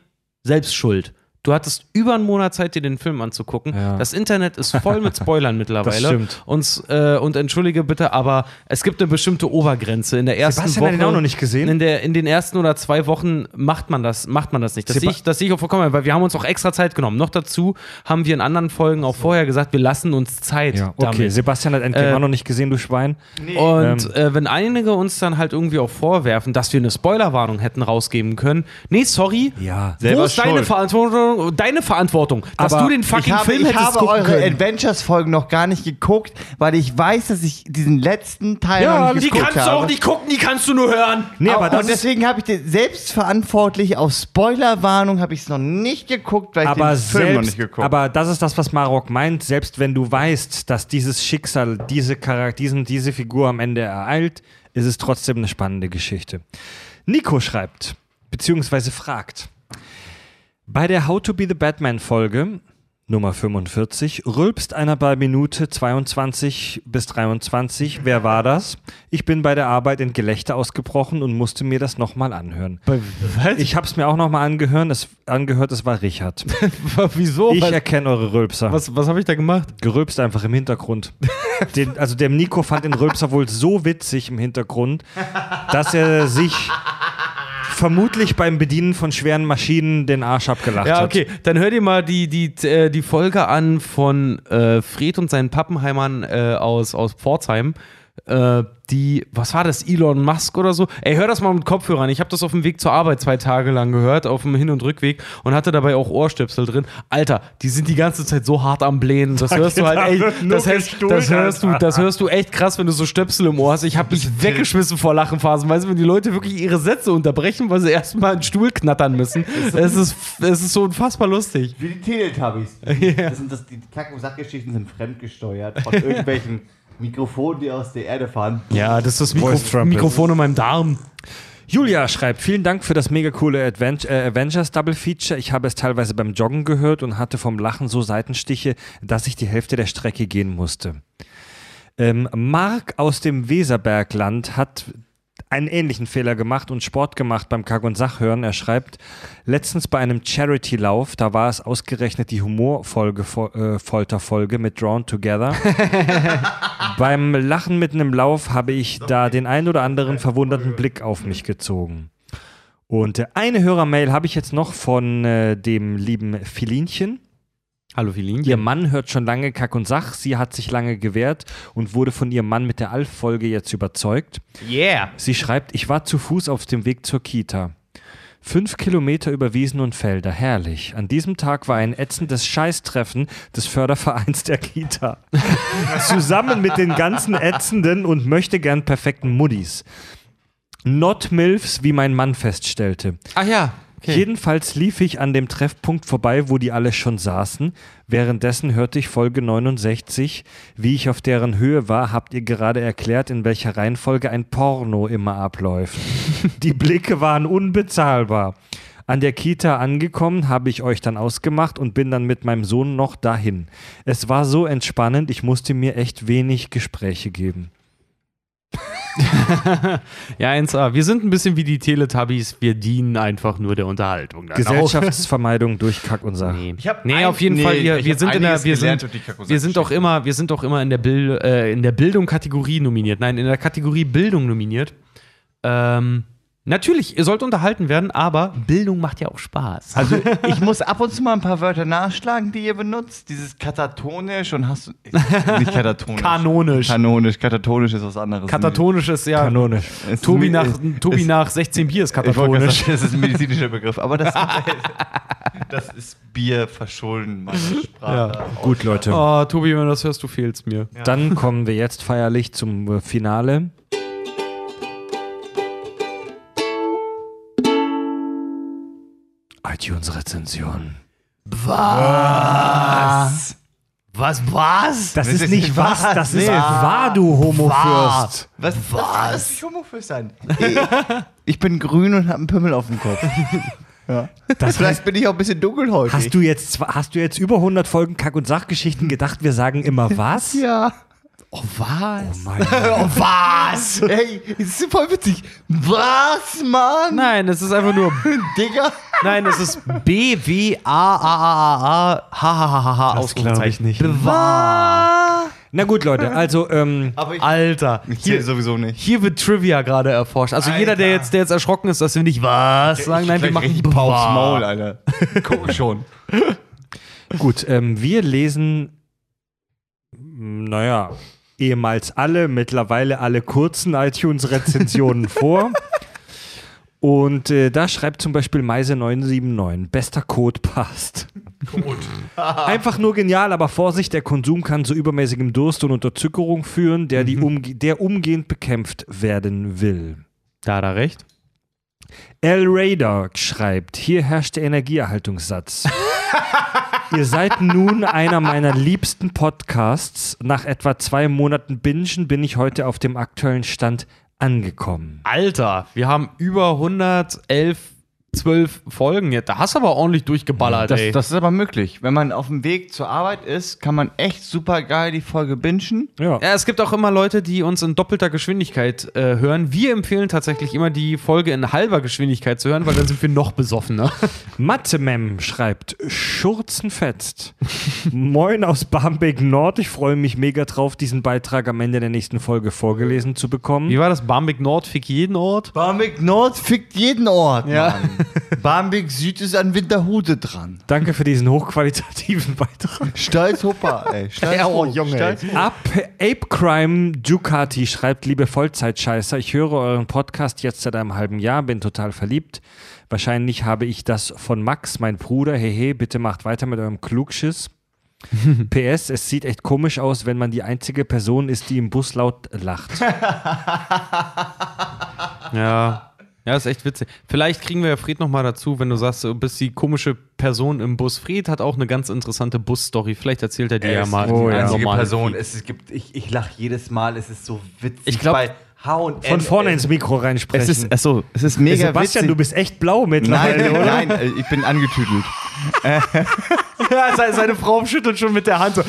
selbst schuld. Du hattest über einen Monat Zeit, dir den Film anzugucken. Ja. Das Internet ist voll mit Spoilern mittlerweile. Das stimmt. Und, äh, und entschuldige bitte, aber es gibt eine bestimmte Obergrenze. In der ersten Sebastian hat Woche. ihn auch noch nicht gesehen. In, der, in den ersten oder zwei Wochen macht man das, macht man das nicht. Das Seba- sehe ich, das sehe ich auch vollkommen, weil wir haben uns auch extra Zeit genommen. Noch dazu haben wir in anderen Folgen auch vorher gesagt, wir lassen uns Zeit Ja, okay. damit. Sebastian hat Endgame Äh, auch noch nicht gesehen, du Schwein. Und Ähm. äh, wenn einige uns dann halt irgendwie auch vorwerfen, dass wir eine Spoilerwarnung hätten rausgeben können, nee, sorry. Ja, Wo ist deine schuld. Verantwortung, deine Verantwortung, dass Aber du den fucking ich habe, Film ich hättest habe gucken eure können? Adventures-Folgen noch gar nicht geguckt, weil ich weiß, dass ich diesen letzten Teil Ja, noch nicht die geguckt kannst du habe. auch nicht gucken, die kannst du nur hören. Nee, aber und das ist, deswegen habe ich selbstverantwortlich auf Spoilerwarnung habe ich es noch nicht geguckt, weil ich aber den Film noch selbst, nicht geguckt habe. aber das ist das, was Marok meint. Selbst wenn du weißt, dass dieses Schicksal diese Charakter, diesen, diese Figur am Ende ereilt, ist es trotzdem eine spannende Geschichte. Nico schreibt, beziehungsweise fragt, bei der How to be the Batman Folge, Nummer 45. Rülpst einer bei Minute 22 bis 23. Wer war das? Ich bin bei der Arbeit in Gelächter ausgebrochen und musste mir das nochmal anhören. Was? Ich habe es mir auch nochmal angehört. Es, angehört, es war Richard. Wieso? Ich was erkenne eure Rülpser. was, was habe ich da gemacht? Gerülpst einfach im Hintergrund. Den, also der Nico fand den Rülpser wohl so witzig im Hintergrund, dass er sich vermutlich beim Bedienen von schweren Maschinen den Arsch abgelacht Ja, hat. okay. Dann hör dir mal die, die, äh, die Folge an von äh, Fred und seinen Pappenheimern äh, aus, aus Pforzheim. Äh, die, was war das, Elon Musk oder so? Ey, hör das mal mit Kopfhörern. Ich habe das auf dem Weg zur Arbeit zwei Tage lang gehört, auf dem Hin- und Rückweg und hatte dabei auch Ohrstöpsel drin. Alter, die sind die ganze Zeit so hart am Blähen. Das hörst du halt echt, das, hörst, gestuhlt, das, hörst du, das hörst du echt krass, wenn du so Stöpsel im Ohr hast. Ich habe mich weggeschmissen vor Lachenphasen. Weißt du, wenn die Leute wirklich ihre Sätze unterbrechen, weil sie erstmal einen Stuhl knattern müssen. Es ist, es ist so unfassbar lustig. Wie die Teletubbies. Das sind das, die Kack- und Sachgeschichten sind fremdgesteuert von irgendwelchen Mikrofonen, die aus der Erde fahren. Ja, das ist das Mikro. Mikrofon in meinem Darm. Julia schreibt, vielen Dank für das mega coole Advent äh, Avengers Double Feature. Ich habe es teilweise beim Joggen gehört und hatte vom Lachen so Seitenstiche, dass ich die Hälfte der Strecke gehen musste. Ähm, Mark aus dem Weserbergland hat einen ähnlichen Fehler gemacht und Sport gemacht beim Kack- und Sachhören. Er schreibt, letztens bei einem Charity-Lauf, da war es ausgerechnet die Humorfolge, Fo- äh, Folterfolge mit Drawn Together. beim Lachen mitten im Lauf habe ich da den ein oder anderen verwunderten Blick auf mich gezogen. Und äh, eine Hörermail habe ich jetzt noch von äh, dem lieben Filinchen. Hallo, Filin. Ihr Mann hört schon lange Kack und Sach. Sie hat sich lange gewehrt und wurde von ihrem Mann mit der Alf-Folge jetzt überzeugt. Yeah. Sie schreibt, ich war zu Fuß auf dem Weg zur Kita. Fünf Kilometer über Wiesen und Felder, herrlich. An diesem Tag war ein ätzendes Scheißtreffen des Fördervereins der Kita. Zusammen mit den ganzen ätzenden und möchte gern perfekten Muddis. Not Milfs, wie mein Mann feststellte. Ach ja. Okay. Jedenfalls lief ich an dem Treffpunkt vorbei, wo die alle schon saßen. Währenddessen hörte ich Folge 69. Wie ich auf deren Höhe war, habt ihr gerade erklärt, in welcher Reihenfolge ein Porno immer abläuft. die Blicke waren unbezahlbar. An der Kita angekommen, habe ich euch dann ausgemacht und bin dann mit meinem Sohn noch dahin. Es war so entspannend, ich musste mir echt wenig Gespräche geben. Ja, 1A. Wir sind ein bisschen wie die Teletubbies. Wir dienen einfach nur der Unterhaltung. dann auch. Gesellschaftsvermeidung durch Kack und Sach. Nee, Ich hab nee ein- auf jeden nee, Fall. Wir, wir sind in der, wir sind, wir sind doch Sachgeschichten. immer, wir sind doch immer in der Bild, äh, in der Bildung Kategorie nominiert. Nein, in der Kategorie Bildung nominiert. Ähm, natürlich, ihr sollt unterhalten werden, aber Bildung macht ja auch Spaß. Also ich muss ab und zu mal ein paar Wörter nachschlagen, die ihr benutzt. Dieses katatonisch und hast du. Nicht katatonisch. Kanonisch. Kanonisch. Katatonisch ist was anderes. Katatonisch ist ja. Kanonisch. Es- Tobi nach, es- Tobi es- nach 16 Bier ist katatonisch. sagen, das ist ein medizinischer Begriff, aber das, das ist Bier verschulden meiner Sprache. Gut, Leute. Oh, Tobi, wenn du das hörst, du fehlst mir. Dann kommen wir jetzt feierlich zum äh, Finale. iTunes-Rezension. Was? Was? Was? Das, Das ist ist nicht was, das ist wahr, du Homofürst. Was? Was? Ich Homofürst sein. Ich, ich bin grün und habe einen Pimmel auf dem Kopf. Ja. Das Vielleicht bin ich auch ein bisschen dunkelhäutig. Hast du jetzt zwa- hast du jetzt über 100 Folgen Kack- und Sachgeschichten gedacht, wir sagen immer was? Ja. Oh, was? Mein Gott. Was? Ey, das ist voll witzig. Was, Mann? Nein, es ist einfach nur. Digga. Nein, es ist B W A A A A H H H H H Das glaub ich nicht. Bewahr. Na gut, Leute, also ähm, Aber ich, Alter, ich zähle hier, sowieso nicht. hier wird Trivia gerade erforscht. Also Alter. jeder, der jetzt, der jetzt erschrocken ist, dass wir nicht was sagen, nein, wir machen Bewahr. Maul, Alter. Guck schon. gut, ähm, wir lesen, naja, ehemals alle, mittlerweile alle kurzen iTunes-Rezensionen vor. Und äh, da schreibt zum Beispiel Meise979, bester Code passt. Einfach nur genial, aber Vorsicht, der Konsum kann zu übermäßigem Durst und Unterzuckerung führen, der, die umge der umgehend bekämpft werden will. Da hat er recht. L. Raider schreibt, hier herrscht der Energieerhaltungssatz. Ihr seid nun einer meiner liebsten Podcasts. Nach etwa zwei Monaten Bingen bin ich heute auf dem aktuellen Stand angekommen. Alter, wir haben über 111 zwölf Folgen. Ja, da hast du aber ordentlich durchgeballert, Das, ey. das ist aber möglich. Wenn man auf dem Weg zur Arbeit ist, kann man echt super geil die Folge bingen. Ja. Ja, es gibt auch immer Leute, die uns in doppelter Geschwindigkeit äh, hören. Wir empfehlen tatsächlich immer die Folge in halber Geschwindigkeit zu hören, weil dann sind wir noch besoffener. Mathemem schreibt, Schurzenfetzt. Moin aus Barmbek Nord. Ich freue mich mega drauf, diesen Beitrag am Ende der nächsten Folge vorgelesen zu bekommen. Wie war das? Barmbek Nord fick jeden Ort? Barmbek Nord fickt jeden Ort. Ja. Barmbek Süd ist an Winterhude dran. Danke für diesen hochqualitativen Beitrag. Stolz Hoppa, ey. Stolz Ja, oh, Junge, stolz. Ab Ape Crime Ducati schreibt, liebe Vollzeitscheißer, ich höre euren Podcast jetzt seit einem halben Jahr, bin total verliebt. Wahrscheinlich habe ich das von Max, mein Bruder. Hehe, bitte macht weiter mit eurem Klugschiss. PS, es sieht echt komisch aus, wenn man die einzige Person ist, die im Bus laut lacht. Ja. Ja, ist echt witzig. Vielleicht kriegen wir ja Fred noch mal dazu, wenn du sagst, du bist die komische Person im Bus. Fred hat auch eine ganz interessante Bus-Story. Vielleicht erzählt er die ja mal. Oh, ja. einzige Person. Es, gibt, ich, ich lache jedes Mal, es ist so witzig. Ich glaub- bei H&M. Von vorne ins Mikro reinsprechen. Es ist, achso, es ist mega Sebastian, witzig. du bist echt blau mittlerweile, Nein, oder? nein, ich bin angetüdelt. Ja, seine, Frau schüttelt schon mit der Hand so.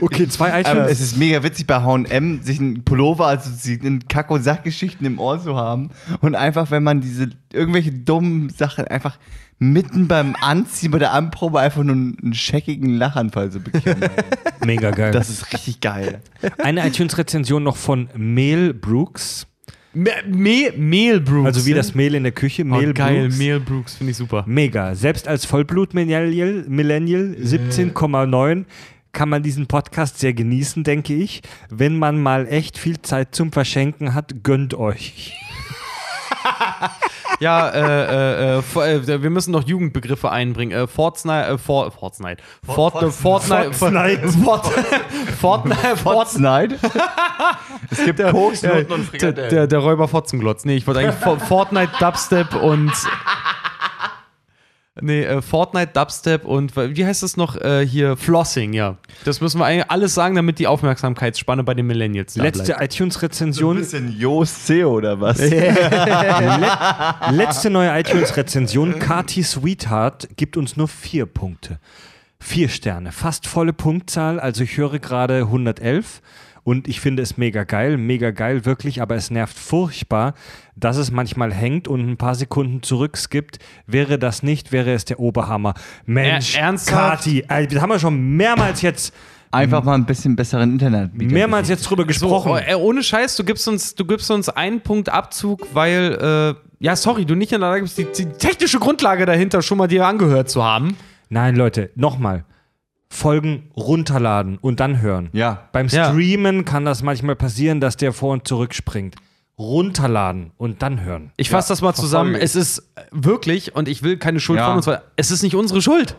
Okay, zwei Ähm, iTunes. es ist mega witzig bei H&M, sich einen Pullover, also sie einen Kack- und Sackgeschichten im Ohr zu haben und einfach, wenn man diese irgendwelche dummen Sachen einfach mitten beim Anziehen bei der Anprobe einfach nur einen, scheckigen Lachanfall zu bekommen. Mega geil. Das ist richtig geil. Eine iTunes-Rezension noch von Mel Brooks. Me Me Mehl Brooks. Also wie das Mehl in der Küche. oh, Mel geil, Brooks. Mehl Brooks, finde ich super. Mega. Selbst als Vollblut-Millennial Millennial 17,9 kann man diesen Podcast sehr genießen, denke ich. Wenn man mal echt viel Zeit zum Verschenken hat, gönnt euch. Ja, äh, äh, äh, äh, wir müssen noch Jugendbegriffe einbringen. Äh, Fortnite, äh, For Fortnite. Fort, Fortnite. Fortnite. Fortnite. Fort, Fortnite. Fortnite. es gibt Koksnoten und Der, Frikadellen. der, der Räuber Fotzenglotz. Nee, ich wollte eigentlich For- Fortnite, Dubstep und. Nee, äh, Fortnite, Dubstep und wie heißt das noch äh, hier? Flossing, ja. Das müssen wir eigentlich alles sagen, damit die Aufmerksamkeitsspanne bei den Millennials da Letzte bleibt. so ein iTunes-Rezension. bisschen Jost C oder was? Letzte neue iTunes-Rezension. Kati Sweetheart gibt uns nur vier Punkte. Vier Sterne. Fast volle Punktzahl. Also ich höre gerade 111. Und ich finde es mega geil, mega geil, wirklich, aber es nervt furchtbar, dass es manchmal hängt und ein paar Sekunden zurückskippt. Wäre das nicht, wäre es der Oberhammer. Mensch, Er- ernsthaft? Kati, ey, das haben wir schon mehrmals jetzt, Einfach mal ein bisschen besseren Internet. mehrmals jetzt drüber So, gesprochen. oh, äh, ohne Scheiß, du gibst uns, du gibst uns einen Punkt Abzug, weil, äh, ja, sorry, du nicht in der Lage bist, die, die technische Grundlage dahinter schon mal dir angehört zu haben. Nein, Leute, nochmal. Folgen runterladen und dann hören. Ja. Beim Ja. Streamen kann das manchmal passieren, dass der vor und zurück springt. Runterladen und dann hören. Ich fasse das mal zusammen. verfolge. Es ist äh, wirklich, und ich will keine Schuld Ja. von uns, weil es ist nicht unsere Schuld,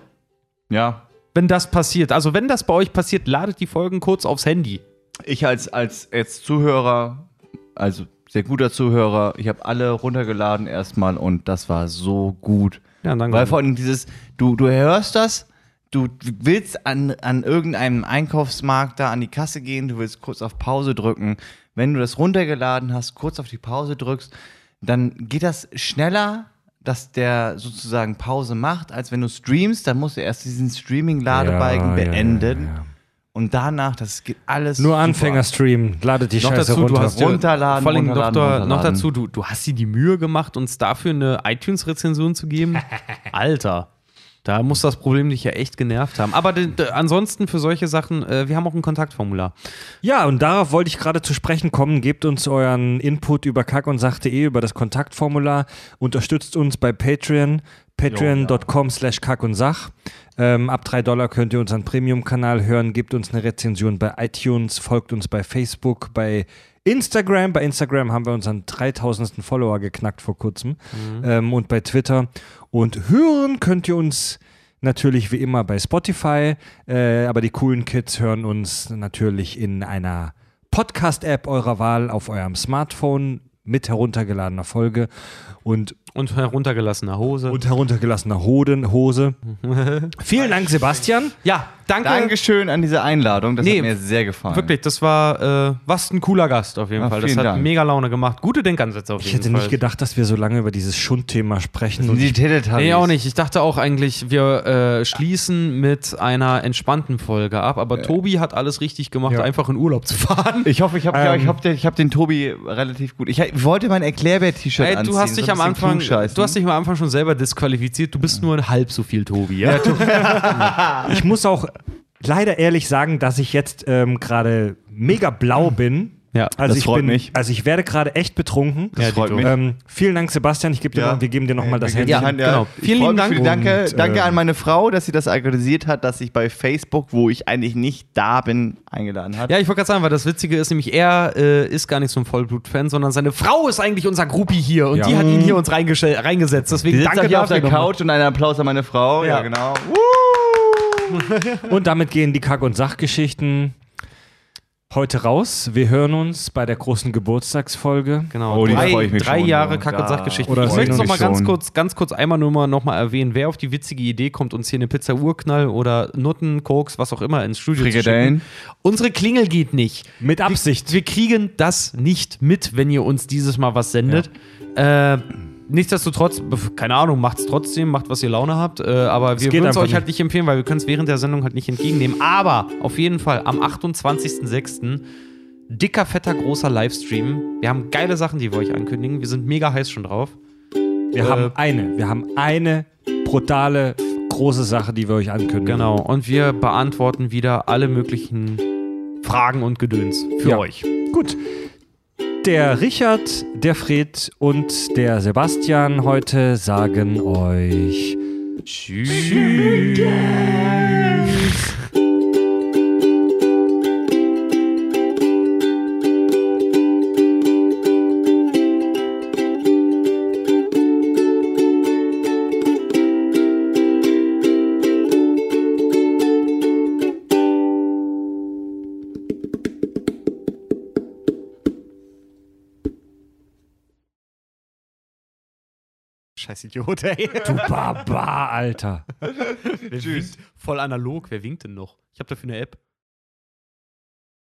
Ja. wenn das passiert. Also, wenn das bei euch passiert, ladet die Folgen kurz aufs Handy. Ich als, als jetzt Zuhörer, also sehr guter Zuhörer, ich habe alle runtergeladen erstmal und das war so gut. Ja, danke. Weil vor allem dieses, du, du hörst das, du willst an, an irgendeinem Einkaufsmarkt da an die Kasse gehen, du willst kurz auf Pause drücken. Wenn du das runtergeladen hast, kurz auf die Pause drückst, dann geht das schneller, dass der sozusagen Pause macht, als wenn du streamst, dann musst du erst diesen Streaming-Ladebalken Ja, beenden. ja, ja. Und danach, das geht alles. Nur. Anfänger streamen, ladet die noch Scheiße dazu, runter. du hast Runterladen, vor allem noch, runterladen, noch runterladen. dazu, du, du hast dir die Mühe gemacht, uns dafür eine iTunes-Rezension zu geben. Alter. Da muss das Problem dich ja echt genervt haben. Aber ansonsten für solche Sachen, äh, wir haben auch ein Kontaktformular. Ja, und darauf wollte ich gerade zu sprechen kommen. Gebt uns euren Input über kack und sach.de, über das Kontaktformular. Unterstützt uns bei Patreon, patreon.com slash kack und sach. Ähm, ab 3 Dollar könnt ihr unseren Premium-Kanal hören. Gebt uns eine Rezension bei iTunes, folgt uns bei Facebook, bei Instagram. Bei Instagram haben wir unseren 3000. Follower geknackt vor kurzem. Ähm, und bei Twitter. Und hören könnt ihr uns natürlich wie immer bei Spotify. Äh, aber die coolen Kids hören uns natürlich in einer Podcast-App eurer Wahl auf eurem Smartphone mit heruntergeladener Folge und, Und heruntergelassener Hose. und heruntergelassener Hoden, Hose. Vielen Dank, Sebastian. ja, danke. Dankeschön an diese Einladung. Das Nee, hat mir sehr gefallen. Wirklich, das war äh, was ein cooler Gast auf jeden Ja, Fall. Das vielen hat Dank. mega Laune gemacht. Gute Denkansätze auf Ich jeden hätte Fall. nicht gedacht, dass wir so lange über dieses Schundthema sprechen. Und Die Teletubbies. Nee, auch nicht. Ich dachte auch eigentlich, wir äh, schließen mit einer entspannten Folge ab. Aber Tobi hat alles richtig gemacht, Ja. einfach in Urlaub zu fahren. Ich hoffe, ich habe ja, Ähm, ich hab, den- ich hab den Tobi relativ gut. Ich, ich wollte mein Erklärbär-T-Shirt anziehen. du hast dich ein am Anfang, du hast dich am Anfang schon selber disqualifiziert. Du bist nur halb so viel Tobi, ja? ich muss auch leider ehrlich sagen, dass ich jetzt ähm, gerade mega blau bin. Ja, also das ich freut bin, mich. Also ich werde gerade echt betrunken. Das freut mich. Ähm, vielen Dank, Sebastian. Ich geb dir Ja. noch, wir geben dir nochmal das Wir Handy. Ja, Hand, genau. Ich Vielen lieben mich für die Dank. Danke, Und, danke äh, an meine Frau, dass sie das organisiert hat, dass ich bei Facebook, wo ich eigentlich nicht da bin, eingeladen hat. Ja, ich wollte gerade sagen, weil das Witzige ist nämlich, er äh, ist gar nicht so ein Vollblut-Fan, sondern seine Frau ist eigentlich unser Groupie hier und Ja. die hat ihn hier uns reingesetzt. Deswegen sitzt danke hier auf der nochmal. Couch und einen Applaus an meine Frau. Ja, Ja. genau. Und damit gehen die Kack- und Sachgeschichten heute raus. Wir hören uns bei der großen Geburtstagsfolge. Genau, Oh, die drei, ich mich drei schon, Jahre ja. Kack- und Ja. Sachgeschichten. Oder ich möchte sehen noch mal mich ganz kurz, ganz kurz einmal nur mal noch mal erwähnen, wer auf die witzige Idee kommt, uns hier eine Pizza Urknall oder Nutten, Koks, was auch immer ins Studio zu Frikadellen. schicken. Unsere Klingel geht nicht. Mit Absicht. Wir kriegen das nicht mit, wenn ihr uns dieses Mal was sendet. Äh, nichtsdestotrotz, keine Ahnung, macht's trotzdem, macht, was ihr Laune habt. Äh, aber wir geht würden es euch halt nicht. nicht empfehlen, weil wir können es während der Sendung halt nicht entgegennehmen. Aber auf jeden Fall am 28.06. dicker, fetter, großer Livestream. Wir haben geile Sachen, die wir euch ankündigen. Wir sind mega heiß schon drauf. Wir Äh, haben eine. Wir haben eine brutale, große Sache, die wir euch ankündigen. Genau. Und wir beantworten wieder alle möglichen Fragen und Gedöns für Ja. euch. Gut. Der Richard, der Fred und der Sebastian heute sagen euch Tschüss. Scheiß Idiot, ey. Du Barbar, Alter. Tschüss. Voll analog. Wer winkt denn noch? Ich habe dafür eine App.